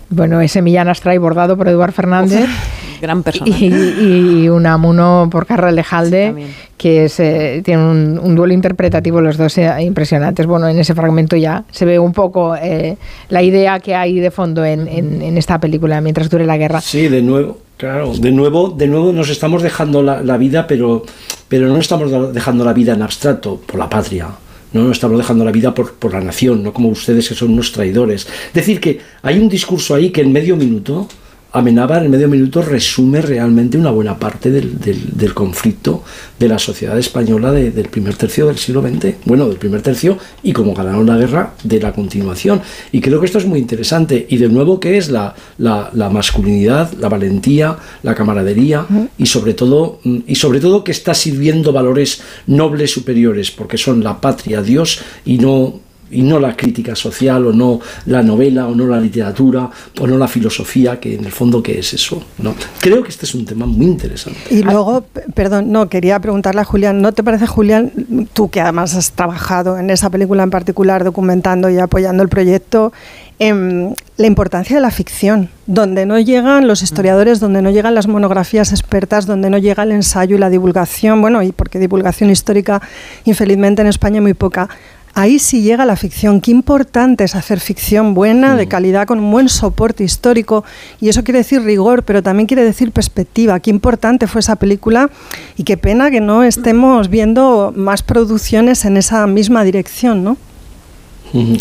Bueno, ese Millán Astray bordado por Eduard Fernández. gran persona. Y, un Amuno por Carra Lejalde, que es, eh, tiene un, duelo interpretativo, los dos eh, impresionantes. Bueno, en ese fragmento ya se ve un poco eh, la idea que hay de fondo en, esta película, mientras dure la guerra. Sí, de nuevo. Claro, de nuevo, de nuevo nos estamos dejando la, la vida, pero, pero no estamos dejando la vida en abstracto por la patria no estamos dejando la vida por, por, la nación, no como ustedes que son unos traidores. Es decir, que hay un discurso ahí que en medio minuto Amenábar en medio minuto resume realmente una buena parte del, del, conflicto de la sociedad española del primer tercio del siglo XX, bueno, del primer tercio y como ganaron la guerra de la continuación. Y creo que esto es muy interesante. Y de nuevo, ¿qué es la, la, la masculinidad, la valentía, la camaradería y sobre, todo, y sobre todo que está sirviendo valores nobles superiores, porque son la patria, Dios y no y no la crítica social o no la novela o no la literatura o no la filosofía, que en el fondo qué es eso. ¿no? Creo que este es un tema muy interesante. Y luego, perdón, no, quería preguntarle a Julián, ¿no te parece, Julián, tú que además has trabajado en esa película en particular, documentando y apoyando el proyecto, em, la importancia de la ficción, donde no llegan los historiadores, donde no llegan las monografías expertas, donde no llega el ensayo y la divulgación, bueno, y porque divulgación histórica, infelizmente en España muy poca ahí sí llega la ficción. Qué importante es hacer ficción buena, de mm. calidad, con un buen soporte histórico. Y eso quiere decir rigor, pero también quiere decir perspectiva. Qué importante fue esa película y qué pena que no estemos viendo más producciones en esa misma dirección, ¿no?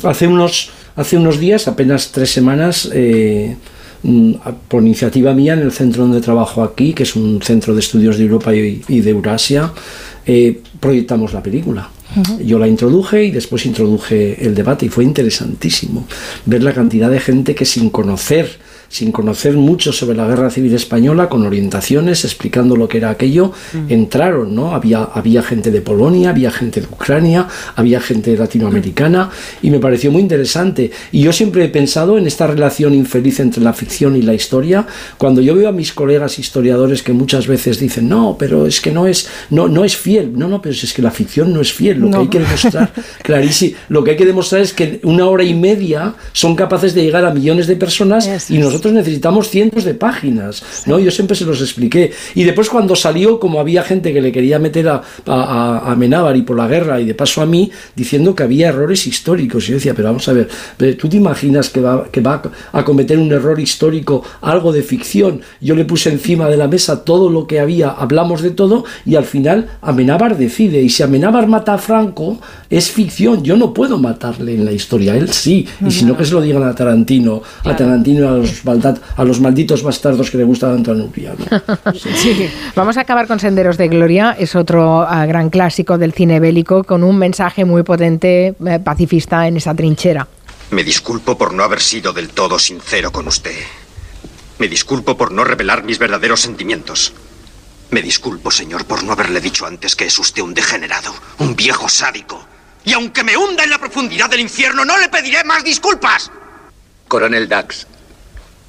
Hace unos, hace unos días, apenas tres semanas, eh, mm, por iniciativa mía en el centro donde trabajo aquí, que es un centro de estudios de Europa y, de Eurasia, eh, proyectamos la película. Yo la introduje y después introduje el debate y fue interesantísimo ver la cantidad de gente que sin conocer sin conocer mucho sobre la guerra civil española, con orientaciones, explicando lo que era aquello, mm. entraron, ¿no? Había, había gente de Polonia, había gente de Ucrania, había gente latinoamericana, y me pareció muy interesante. Y yo siempre he pensado en esta relación infeliz entre la ficción y la historia, cuando yo veo a mis colegas historiadores que muchas veces dicen, no, pero es que no es, no, no es fiel, no, no, pero es que la ficción no es fiel, lo que hay que demostrar, clarísimo, lo que hay que demostrar es que una hora y media son capaces de llegar a millones de personas y nosotros nosotros necesitamos cientos de páginas, ¿no? Yo siempre se los expliqué. Y después cuando salió, como había gente que le quería meter a, a, Menábar y por la guerra y de paso a mí, diciendo que había errores históricos. Y yo decía, pero vamos a ver, ¿tú te imaginas que va, que va a cometer un error histórico, algo de ficción? Yo le puse encima de la mesa todo lo que había, hablamos de todo y al final Amenábar decide. Y si Amenábar mata a Franco, es ficción. Yo no puedo matarle en la historia, él sí. Y si no, que se lo digan a Tarantino, a Tarantino a los a los malditos bastardos que le gusta tanto a Nuria. Vamos a acabar con Senderos de Gloria, es otro ah, gran clásico del cine bélico con un mensaje muy potente eh, pacifista en esa trinchera. Me disculpo por no haber sido del todo sincero con usted. Me disculpo por no revelar mis verdaderos sentimientos. Me disculpo, señor, por no haberle dicho antes que es usted un degenerado, un viejo sádico. Y aunque me hunda en la profundidad del infierno, no le pediré más disculpas. Coronel Dax,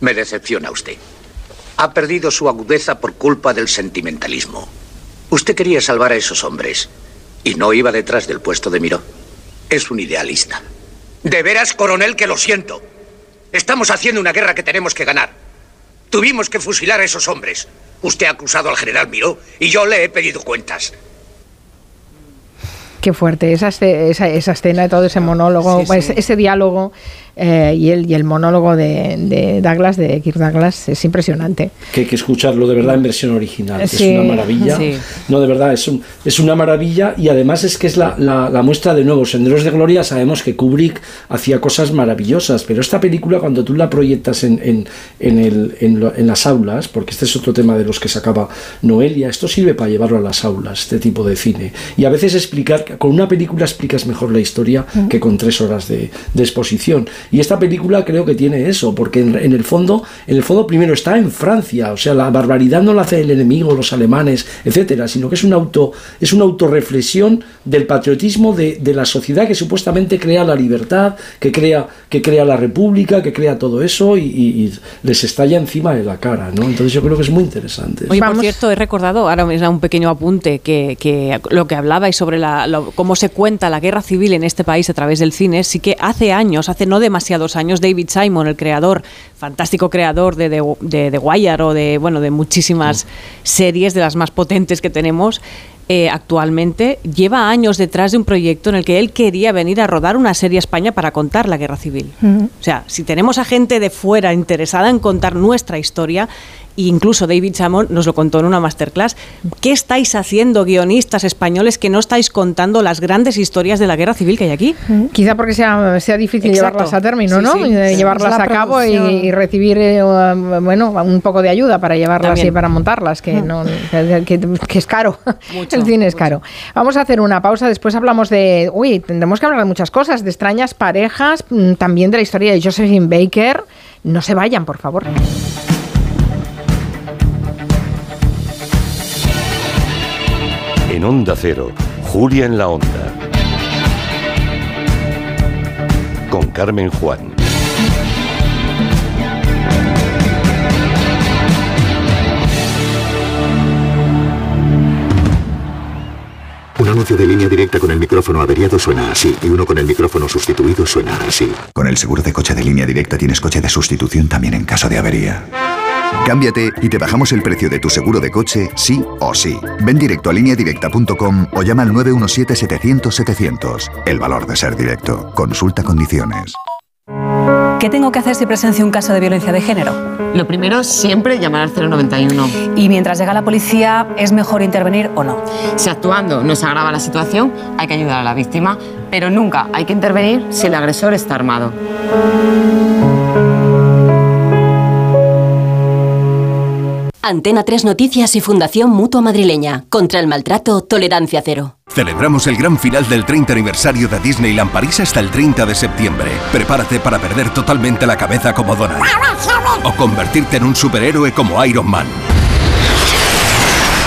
me decepciona usted. Ha perdido su agudeza por culpa del sentimentalismo. Usted quería salvar a esos hombres y no iba detrás del puesto de Miró. Es un idealista. De veras, coronel, que lo siento. Estamos haciendo una guerra que tenemos que ganar. Tuvimos que fusilar a esos hombres. Usted ha acusado al general Miró y yo le he pedido cuentas. Qué fuerte, esa, esa, esa escena, todo ese monólogo, ese diálogo eh, y, el, y el monólogo de, Douglas, de Kirk Douglas, es impresionante. Que hay que escucharlo de verdad en versión original, es una maravilla. No, de verdad, es, un, es una maravilla y además es que es la, la, muestra de nuevo. Senderos de Gloria sabemos que Kubrick hacía cosas maravillosas, pero esta película cuando tú la proyectas en, en, en, el, en, las aulas, porque este es otro tema de los que sacaba Noelia, esto sirve para llevarlo a las aulas, este tipo de cine. Y a veces explicar, con una película explicas mejor la historia que con tres horas de, de exposición. Y esta película creo que tiene eso, porque en, el fondo, en el fondo primero está en Francia, o sea, la barbaridad no la hace el enemigo, los alemanes, etcétera, sino que es un auto, es una autorreflexión del patriotismo de, de la sociedad que supuestamente crea la libertad, que crea, que crea la república, que crea todo eso y, les estalla encima de la cara, ¿no? Entonces yo creo que es muy interesante. Oye, por cierto, he recordado, ahora me da un pequeño apunte, que, que lo que hablabais sobre la, cómo se cuenta la guerra civil en este país a través del cine, sí que hace años, hace no demasiados años, David Simon, el creador, fantástico creador de, de, The Wire o de, bueno, de muchísimas series, de las más potentes que tenemos, eh, actualmente lleva años detrás de un proyecto en el que él quería venir a rodar una serie a España para contar la guerra civil. O sea, si tenemos a gente de fuera interesada en contar nuestra historia, incluso David Chamon nos lo contó en una masterclass. ¿Qué estáis haciendo, guionistas españoles, que no estáis contando las grandes historias de la guerra civil que hay aquí? Quizá porque sea, sea difícil llevarlas a término, ¿no? llevarlas a cabo y, recibir eh, bueno, un poco de ayuda para llevarlas y para montarlas, que, no, que, es caro. El cine es caro. Vamos a hacer una pausa, después hablamos de. Uy, tendremos que hablar de muchas cosas, de extrañas parejas, mm, también de la historia de Josephine Baker. No se vayan, por favor. En Onda Cero, Julia en la Onda. Con Carmen Juan. Un anuncio de línea directa con el micrófono averiado suena así y uno con el micrófono sustituido suena así. Con el seguro de coche de línea directa tienes coche de sustitución también en caso de avería. Cámbiate y te bajamos el precio de tu seguro de coche, sí o sí. Ven directo a lineadirecta.com o llama al 917-700-700. El valor de ser directo. Consulta condiciones. ¿Qué tengo que hacer si presencio un caso de violencia de género? Lo primero, siempre llamar al 091. ¿Y mientras llega la policía, es mejor intervenir o no? Si actuando no se agrava la situación, hay que ayudar a la víctima, pero nunca hay que intervenir si el agresor está armado. Antena 3 Noticias y Fundación Mutua Madrileña. Contra el maltrato, tolerancia cero. Celebramos el gran final del 30 aniversario de Disneyland París hasta el 30 de septiembre. Prepárate para perder totalmente la cabeza como Donald. O convertirte en un superhéroe como Iron Man.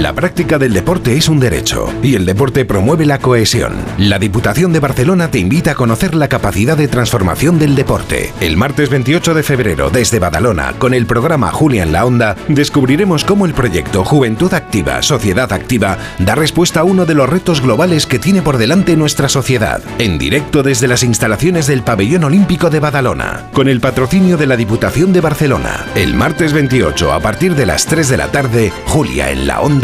La práctica del deporte es un derecho y el deporte promueve la cohesión. La Diputación de Barcelona te invita a conocer la capacidad de transformación del deporte. El martes 28 de febrero, desde Badalona, con el programa Julia en la Onda, descubriremos cómo el proyecto Juventud Activa, Sociedad Activa, da respuesta a uno de los retos globales que tiene por delante nuestra sociedad. En directo desde las instalaciones del Pabellón Olímpico de Badalona, con el patrocinio de la Diputación de Barcelona. El martes 28, a partir de las 3 de la tarde, Julia en la Onda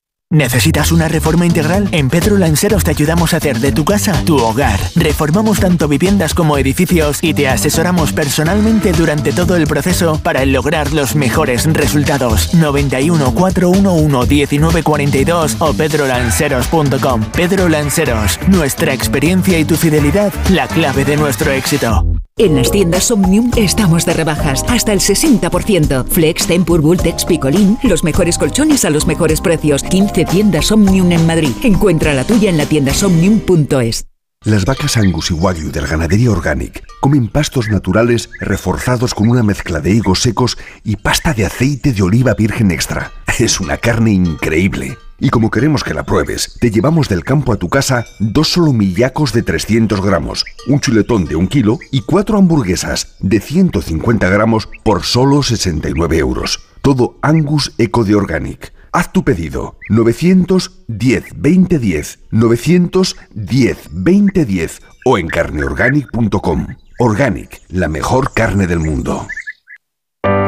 ¿Necesitas una reforma integral? En Pedro Lanceros te ayudamos a hacer de tu casa tu hogar. Reformamos tanto viviendas como edificios y te asesoramos personalmente durante todo el proceso para lograr los mejores resultados. 91 411 1942 o pedrolanceros.com. Pedro Lanceros, nuestra experiencia y tu fidelidad, la clave de nuestro éxito. En las tiendas Omnium estamos de rebajas, hasta el 60%. Flex, Tempur, Bultex, Picolín, los mejores colchones a los mejores precios. 15 tiendas Omnium en Madrid. Encuentra la tuya en la tienda somnium.es. Las vacas Angus y Wagyu del Ganadería Organic comen pastos naturales reforzados con una mezcla de higos secos y pasta de aceite de oliva virgen extra. Es una carne increíble. Y como queremos que la pruebes, te llevamos del campo a tu casa dos solomillacos de 300 gramos, un chuletón de un kilo y cuatro hamburguesas de 150 gramos por solo 69 euros. Todo Angus Eco de Organic Haz tu pedido 910 2010 910 2010 o en carneorganic.com. Organic, la mejor carne del mundo.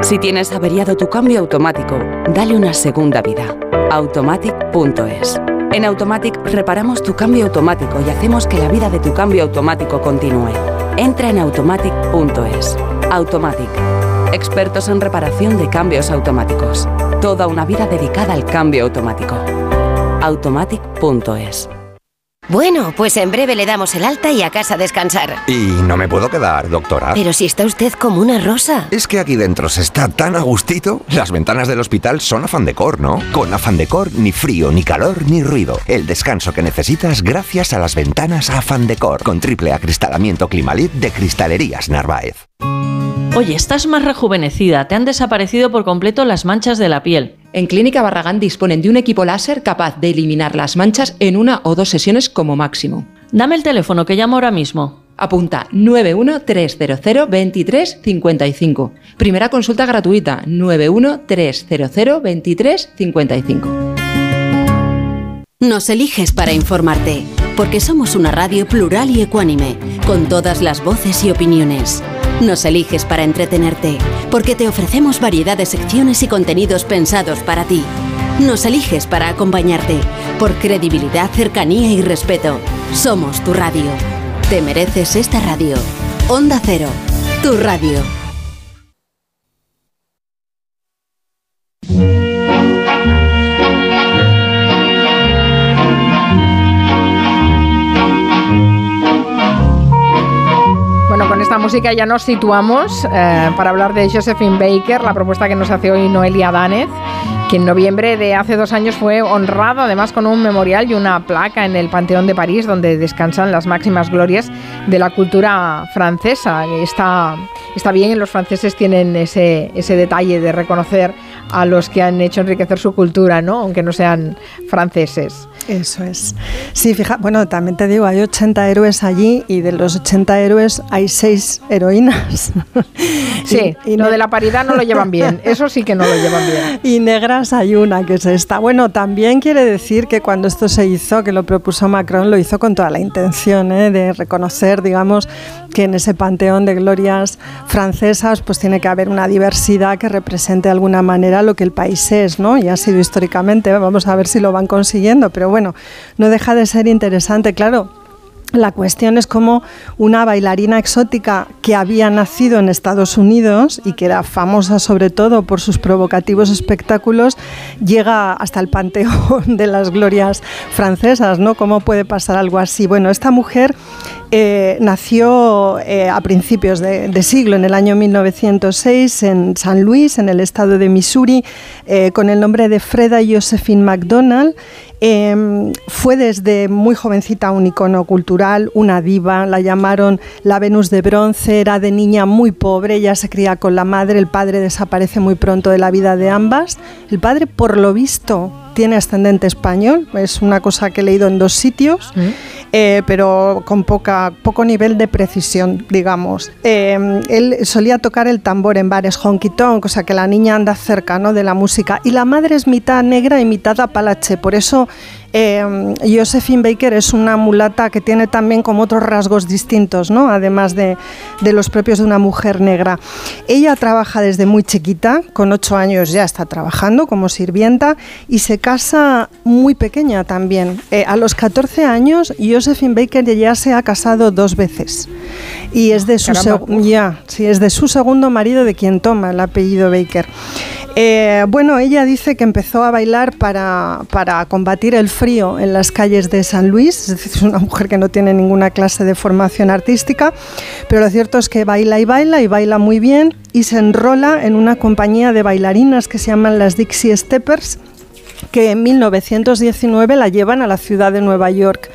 Si tienes averiado tu cambio automático, dale una segunda vida. Automatic.es. En Automatic reparamos tu cambio automático y hacemos que la vida de tu cambio automático continúe. Entra en automatic.es. Automatic. Expertos en reparación de cambios automáticos. Toda una vida dedicada al cambio automático. Automatic.es. Bueno, pues en breve le damos el alta y a casa a descansar. Y no me puedo quedar, doctora. Pero si está usted como una rosa. Es que aquí dentro se está tan a gustito. Las ventanas del hospital son afán decor, ¿no? Con afán decor, ni frío, ni calor, ni ruido. El descanso que necesitas gracias a las ventanas afán decor. Con triple acristalamiento Climalit de Cristalerías Narváez. Oye, estás más rejuvenecida, te han desaparecido por completo las manchas de la piel. En Clínica Barragán disponen de un equipo láser capaz de eliminar las manchas en una o dos sesiones como máximo. Dame el teléfono que llamo ahora mismo. Apunta 913002355. Primera consulta gratuita 913002355. Nos eliges para informarte, porque somos una radio plural y ecuánime, con todas las voces y opiniones. Nos eliges para entretenerte, porque te ofrecemos variedad de secciones y contenidos pensados para ti. Nos eliges para acompañarte, por credibilidad, cercanía y respeto. Somos tu radio. Te mereces esta radio. Onda Cero, tu radio. Esta música ya nos situamos eh, para hablar de Josephine Baker, la propuesta que nos hace hoy Noelia Danez, que en noviembre de hace dos años fue honrada además con un memorial y una placa en el Panteón de París donde descansan las máximas glorias de la cultura francesa. Está, está bien, los franceses tienen ese, ese detalle de reconocer a los que han hecho enriquecer su cultura, ¿no? aunque no sean franceses. Eso es. Sí, fija, bueno, también te digo, hay 80 héroes allí y de los 80 héroes hay 6 heroínas. Sí, y, lo de la paridad no lo llevan bien, eso sí que no lo llevan bien. Y negras hay una, que es esta. Bueno, también quiere decir que cuando esto se hizo, que lo propuso Macron, lo hizo con toda la intención ¿eh? de reconocer, digamos, que en ese panteón de glorias francesas, pues tiene que haber una diversidad que represente de alguna manera lo que el país es, ¿no? Y ha sido históricamente, vamos a ver si lo van consiguiendo, pero bueno, no deja de ser interesante, claro. La cuestión es cómo una bailarina exótica que había nacido en Estados Unidos y que era famosa sobre todo por sus provocativos espectáculos llega hasta el panteón de las glorias francesas, ¿no? ¿Cómo puede pasar algo así? Bueno, esta mujer eh, nació eh, a principios de, siglo, en el año 1906, en San Luis, en el estado de Missouri, eh, con el nombre de Freda Josephine McDonald. Eh, fue desde muy jovencita un icono cultural, una diva, la llamaron la Venus de bronce, era de niña muy pobre, ella se cría con la madre, el padre desaparece muy pronto de la vida de ambas. El padre, por lo visto, tiene ascendente español, es una cosa que he leído en dos sitios, eh, pero con poca, poco nivel de precisión, digamos. Eh, él solía tocar el tambor en bares honky tonk, o sea que la niña anda cerca ¿no? de la música, y la madre es mitad negra y mitad apalache, por eso eh, Josephine Baker es una mulata que tiene también como otros rasgos distintos, ¿no? además de, de, los propios de una mujer negra. Ella trabaja desde muy chiquita, con ocho años ya está trabajando como sirvienta y se casa muy pequeña también. Eh, a los 14 años Josephine Baker ya se ha casado dos veces y es de su, ya, sí, es de su segundo marido de quien toma el apellido Baker. Eh, bueno, ella dice que empezó a bailar para, para, combatir el frío en las calles de San Luis, es decir, es una mujer que no tiene ninguna clase de formación artística, pero lo cierto es que baila y baila y baila muy bien y se enrola en una compañía de bailarinas que se llaman las Dixie Steppers, que en 1919 la llevan a la ciudad de Nueva York.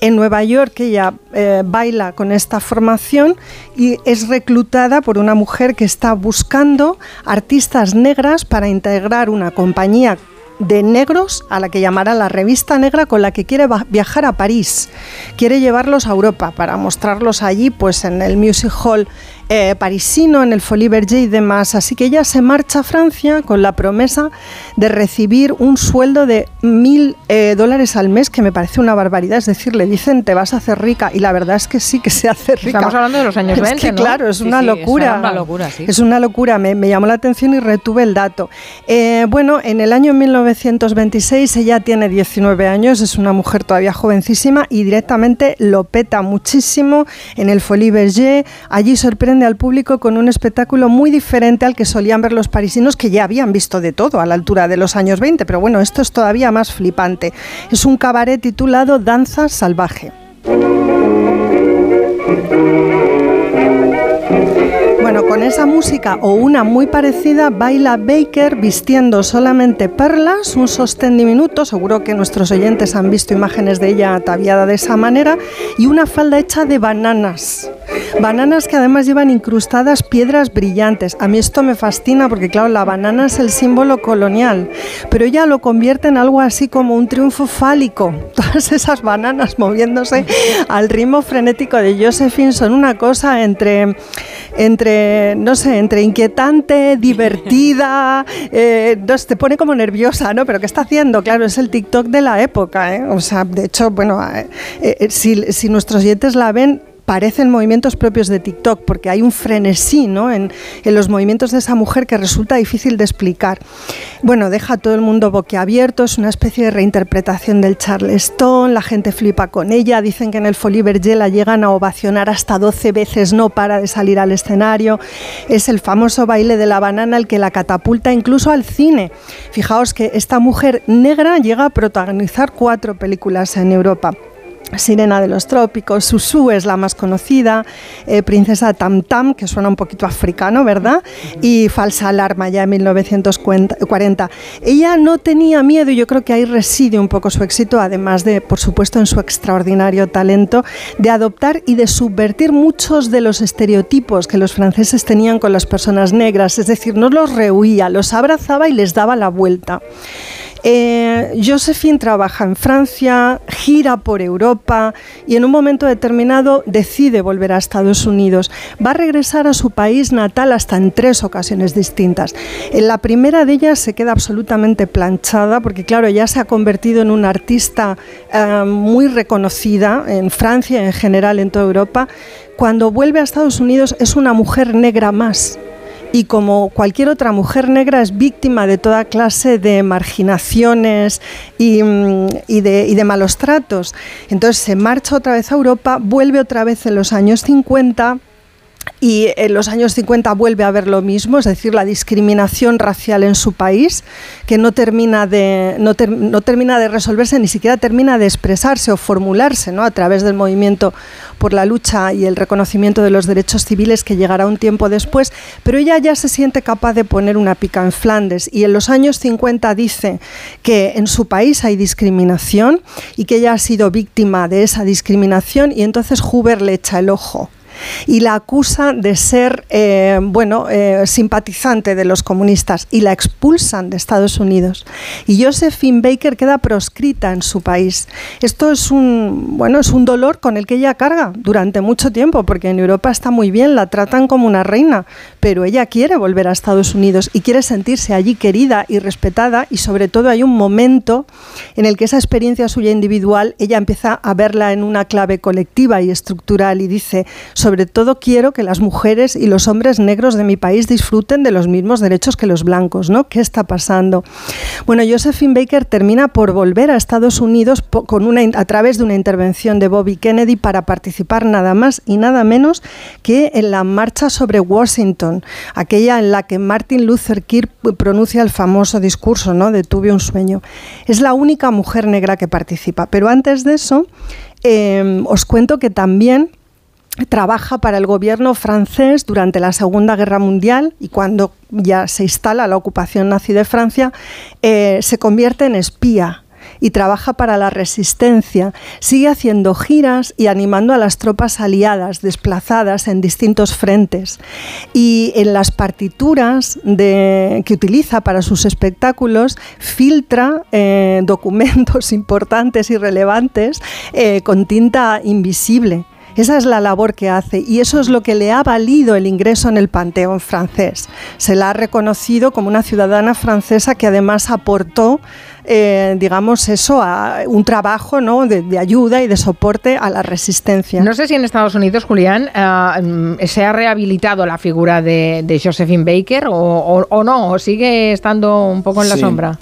En Nueva York ella eh, baila con esta formación y es reclutada por una mujer que está buscando artistas negras para integrar una compañía de negros a la que llamará la revista negra con la que quiere viajar a París. Quiere llevarlos a Europa para mostrarlos allí pues en el Music Hall eh, parisino en el Folie Berger y demás. Así que ella se marcha a Francia con la promesa de recibir un sueldo de mil eh, dólares al mes, que me parece una barbaridad. Es decir, le dicen te vas a hacer rica y la verdad es que sí que se hace rica. Estamos hablando de los años 20, ¿no? Claro, es una locura. Es una locura, sí. Es una locura. Me, me llamó la atención y retuve el dato. Eh, bueno, en el año 1926 ella tiene 19 años, es una mujer todavía jovencísima y directamente lo peta muchísimo en el Folie Berger. Allí sorprende al público con un espectáculo muy diferente al que solían ver los parisinos que ya habían visto de todo a la altura de los años 20, pero bueno, esto es todavía más flipante. Es un cabaret titulado Danza Salvaje. Esa música o una muy parecida baila Baker vistiendo solamente perlas, un sostén diminuto, seguro que nuestros oyentes han visto imágenes de ella ataviada de esa manera, y una falda hecha de bananas. Bananas que además llevan incrustadas piedras brillantes. A mí esto me fascina porque claro, la banana es el símbolo colonial, pero ella lo convierte en algo así como un triunfo fálico. Todas esas bananas moviéndose al ritmo frenético de Josephine son una cosa entre entre, no sé, entre inquietante, divertida, eh, te pone como nerviosa, ¿no? Pero ¿qué está haciendo? Claro, es el TikTok de la época, ¿eh? O sea, de hecho, bueno, eh, eh, si, si nuestros oyentes la ven, parecen movimientos propios de TikTok, porque hay un frenesí ¿no? en, en, los movimientos de esa mujer que resulta difícil de explicar. Bueno, deja a todo el mundo boquiabierto, es una especie de reinterpretación del Charleston, la gente flipa con ella, dicen que en el Folie Berger la llegan a ovacionar hasta 12 veces, no para de salir al escenario. Es el famoso baile de la banana el que la catapulta incluso al cine. Fijaos que esta mujer negra llega a protagonizar cuatro películas en Europa. Sirena de los Trópicos, Susu es la más conocida, eh, Princesa Tam Tam, que suena un poquito africano, ¿verdad? Y Falsa Alarma ya en 1940. Ella no tenía miedo y yo creo que ahí reside un poco su éxito, además de, por supuesto, en su extraordinario talento de adoptar y de subvertir muchos de los estereotipos que los franceses tenían con las personas negras, es decir, no los rehuía, los abrazaba y les daba la vuelta. Eh, Josephine trabaja en Francia, gira por Europa y en un momento determinado decide volver a Estados Unidos. Va a regresar a su país natal hasta en tres ocasiones distintas. En la primera de ellas se queda absolutamente planchada porque, claro, ya se ha convertido en una artista eh, muy reconocida en Francia y en general en toda Europa. Cuando vuelve a Estados Unidos es una mujer negra más y como cualquier otra mujer negra es víctima de toda clase de marginaciones y, y, de, y, de, malos tratos. Entonces se marcha otra vez a Europa, vuelve otra vez en los años 50 y en los años 50 vuelve a haber lo mismo, es decir, la discriminación racial en su país, que no termina de, no termina de resolverse, ni siquiera termina de expresarse o formularse ¿no? a través del movimiento por la lucha y el reconocimiento de los derechos civiles que llegará un tiempo después, pero ella ya se siente capaz de poner una pica en Flandes y en los años 50 dice que en su país hay discriminación y que ella ha sido víctima de esa discriminación y entonces Huber le echa el ojo y la acusa de ser, eh, bueno, eh, simpatizante de los comunistas y la expulsan de Estados Unidos. Y Josephine Baker queda proscrita en su país. Esto es un, bueno, es un dolor con el que ella carga durante mucho tiempo, porque en Europa está muy bien, la tratan como una reina, pero ella quiere volver a Estados Unidos y quiere sentirse allí querida y respetada y sobre todo hay un momento en el que esa experiencia suya individual, ella empieza a verla en una clave colectiva y estructural y dice, sobre todo quiero que las mujeres y los hombres negros de mi país disfruten de los mismos derechos que los blancos, ¿no? ¿Qué está pasando? Bueno, Josephine Baker termina por volver a Estados Unidos con una, a través de una intervención de Bobby Kennedy para participar nada más y nada menos que en la marcha sobre Washington aquella en la que Martin Luther King pronuncia el famoso discurso ¿no? de Tuve un sueño. Es la única mujer negra que participa. Pero antes de eso, eh, os cuento que también trabaja para el gobierno francés durante la Segunda Guerra Mundial y cuando ya se instala la ocupación nazi de Francia, eh, se convierte en espía y trabaja para la resistencia, sigue haciendo giras y animando a las tropas aliadas desplazadas en distintos frentes. Y en las partituras que utiliza para sus espectáculos filtra eh, documentos importantes y relevantes eh, con tinta invisible Esa es la labor que hace y eso es lo que le ha valido el ingreso en el Panteón francés. Se la ha reconocido como una ciudadana francesa que además aportó eh, digamos, eso, a un trabajo ¿no? de, ayuda y de soporte a la resistencia. No sé si en Estados Unidos, Julián, eh, se ha rehabilitado la figura de, Josephine Baker o, no, o sigue estando un poco en la sombra.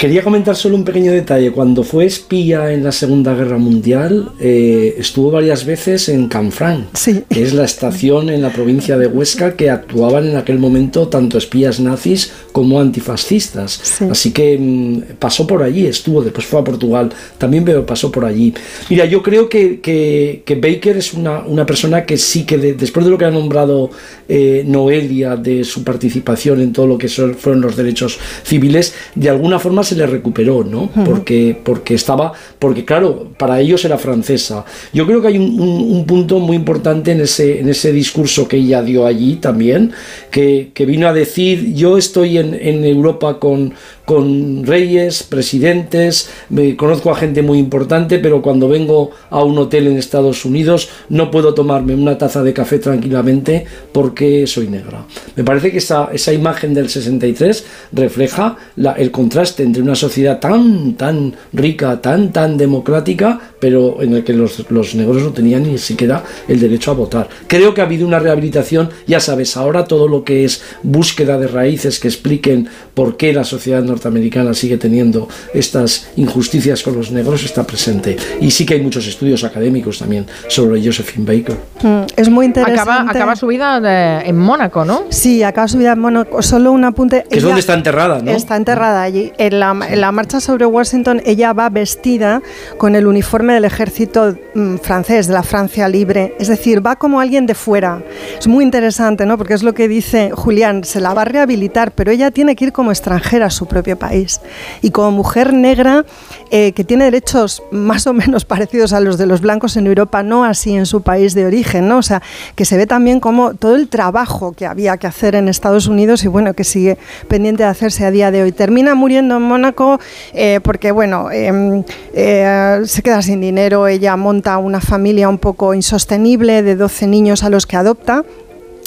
Quería comentar solo un pequeño detalle. Cuando fue espía en la Segunda Guerra Mundial, eh, estuvo varias veces en Canfranc, que es la estación en la provincia de Huesca que actuaban en aquel momento tanto espías nazis como antifascistas. Así que mm, pasó por allí, estuvo, después fue a Portugal, también pero pasó por allí. Mira, yo creo que, que, Baker es una, una, persona que sí que después de lo que ha nombrado eh, Noelia, de su participación en todo lo que fueron los derechos civiles, de alguna forma se le recuperó, ¿no? Porque, porque estaba, porque claro, para ellos era francesa. Yo creo que hay un, punto muy importante en ese, en ese discurso que ella dio allí también, que, vino a decir, yo estoy en, en Europa con, con reyes, presidentes, me conozco a gente muy importante, pero cuando vengo a un hotel en Estados Unidos no puedo tomarme una taza de café tranquilamente porque soy negra. Me parece que esa, esa imagen del 63 refleja el contraste entre una sociedad tan, tan rica, tan, tan democrática, pero en el que los, los negros no tenían ni siquiera el derecho a votar. Creo que ha habido una rehabilitación, ya sabes, ahora todo lo que es búsqueda de raíces que expliquen por qué la sociedad norteamericana sigue teniendo estas injusticias con los negros está presente. Y sí que hay muchos estudios académicos también sobre Josephine Baker. Mm, es muy interesante. Acaba, acaba su vida en Mónaco, ¿no? Sí, acaba su vida en Mónaco. Solo un apunte. es donde está enterrada, ¿no? Está enterrada allí. En la, en la, marcha sobre Washington, ella va vestida con el uniforme del ejército mm, francés, de la Francia libre. Es decir, va como alguien de fuera. Es muy interesante, ¿no? Porque es lo que dice Julián, se la va a rehabilitar, pero ella tiene que ir como extranjera a su propio país. Y como mujer negra, eh, que tiene derechos más o menos parecidos a los de los blancos en Europa, no así en su país de origen, ¿no? O sea, que se ve también como todo el trabajo que había que hacer en Estados Unidos y bueno, que sigue pendiente de hacerse a día de hoy. Termina muriendo en Eh, porque, bueno, em, eh, se queda sin dinero, ella monta una familia un poco insostenible de 12 niños a los que adopta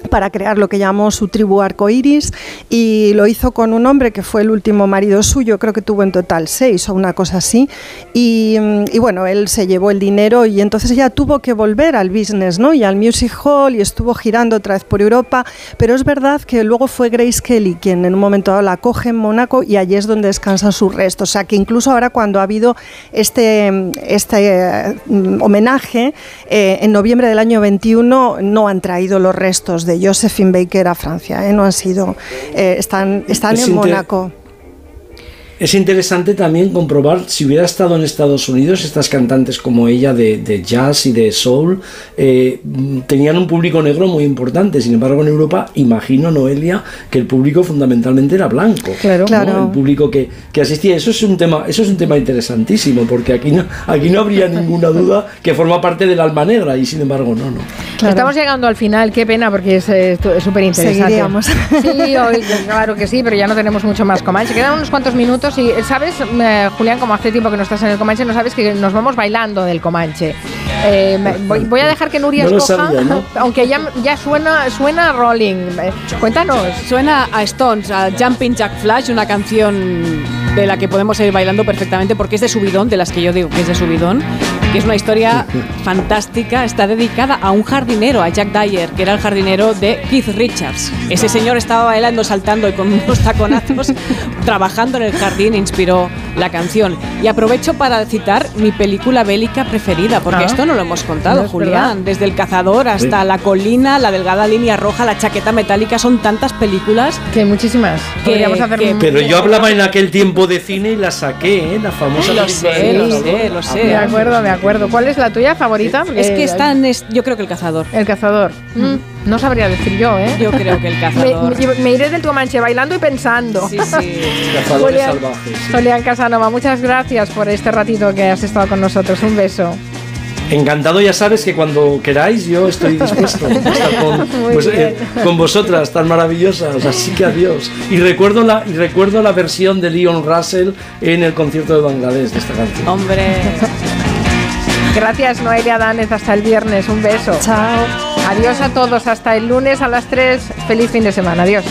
para crear lo que llamó su tribu arcoiris y lo hizo con un hombre que fue el último marido suyo, creo que tuvo en total seis o una cosa así. Y, bueno, él se llevó el dinero y entonces ella tuvo que volver al business ¿no? y al music hall y estuvo girando otra vez por Europa. Pero es verdad que luego fue Grace Kelly quien en un momento dado la coge en Mónaco y allí es donde descansan sus restos. O sea que incluso ahora cuando ha habido este, este mm, homenaje, eh, en noviembre del año 21 no han traído los restos de Josephine Baker a Francia, ¿eh? no han sido, eh, están, están en Mónaco. Es interesante también comprobar si hubiera estado en Estados Unidos, estas cantantes como ella de, jazz y de soul eh, tenían un público negro muy importante. Sin embargo, en Europa, imagino, Noelia, que el público fundamentalmente era blanco. Claro, claro. El público que, asistía. Eso es un tema, eso es un tema interesantísimo, porque aquí no, aquí no habría ninguna duda que forma parte del alma negra, y sin embargo, no, no. Estamos llegando al final, qué pena, porque es súper interesante. Sí, hoy, claro que sí, pero ya no tenemos mucho más Comanche. Quedan unos cuantos minutos Sí, ¿sabes, eh, Julián, como hace tiempo que no estás en el Comanche, no sabes que nos vamos bailando del Comanche? Eh, voy, a dejar que Nuria escoja, aunque ya, ya suena, suena Rolling. Eh, cuéntanos. Suena a Stones, a Jumping Jack Flash, una canción de la que podemos ir bailando perfectamente porque es de subidón, de las que yo digo que es de subidón que es una historia fantástica. Está dedicada a un jardinero, a Jack Dyer, que era el jardinero de Keith Richards. Ese señor estaba bailando, saltando y con unos taconazos, trabajando en el jardín, inspiró la canción. Y aprovecho para citar mi película bélica preferida, porque ah. esto no lo hemos contado, Julián. Desde El Cazador hasta La Colina, La Delgada Línea Roja, La Chaqueta Metálica, son tantas películas. Que muchísimas. Podríamos hacer Pero yo hablaba en aquel tiempo de cine y la saqué, ¿eh? la famosa. Lo sé, lo sé, lo sé. De acuerdo, de acuerdo. ¿Cuál es la tuya favorita? es que están, yo creo que el cazador. El cazador. Mm. No sabría decir yo, ¿eh? Yo creo que el cazador. Me, iré del Comanche bailando y pensando. Sí, sí. Julián, Julián Casanova, muchas gracias por este ratito que has estado con nosotros. Un beso. Encantado, ya sabes que cuando queráis yo estoy dispuesto a estar con, pues, eh, con, vosotras tan maravillosas, así que adiós. Y recuerdo, la, y recuerdo la versión de Leon Russell en el concierto de Bangladesh de esta canción. Hombre. Gracias, Noelia Danez. Hasta el viernes. Un beso. Chao. Adiós a todos. Hasta el lunes a las 3. Feliz fin de semana. Adiós.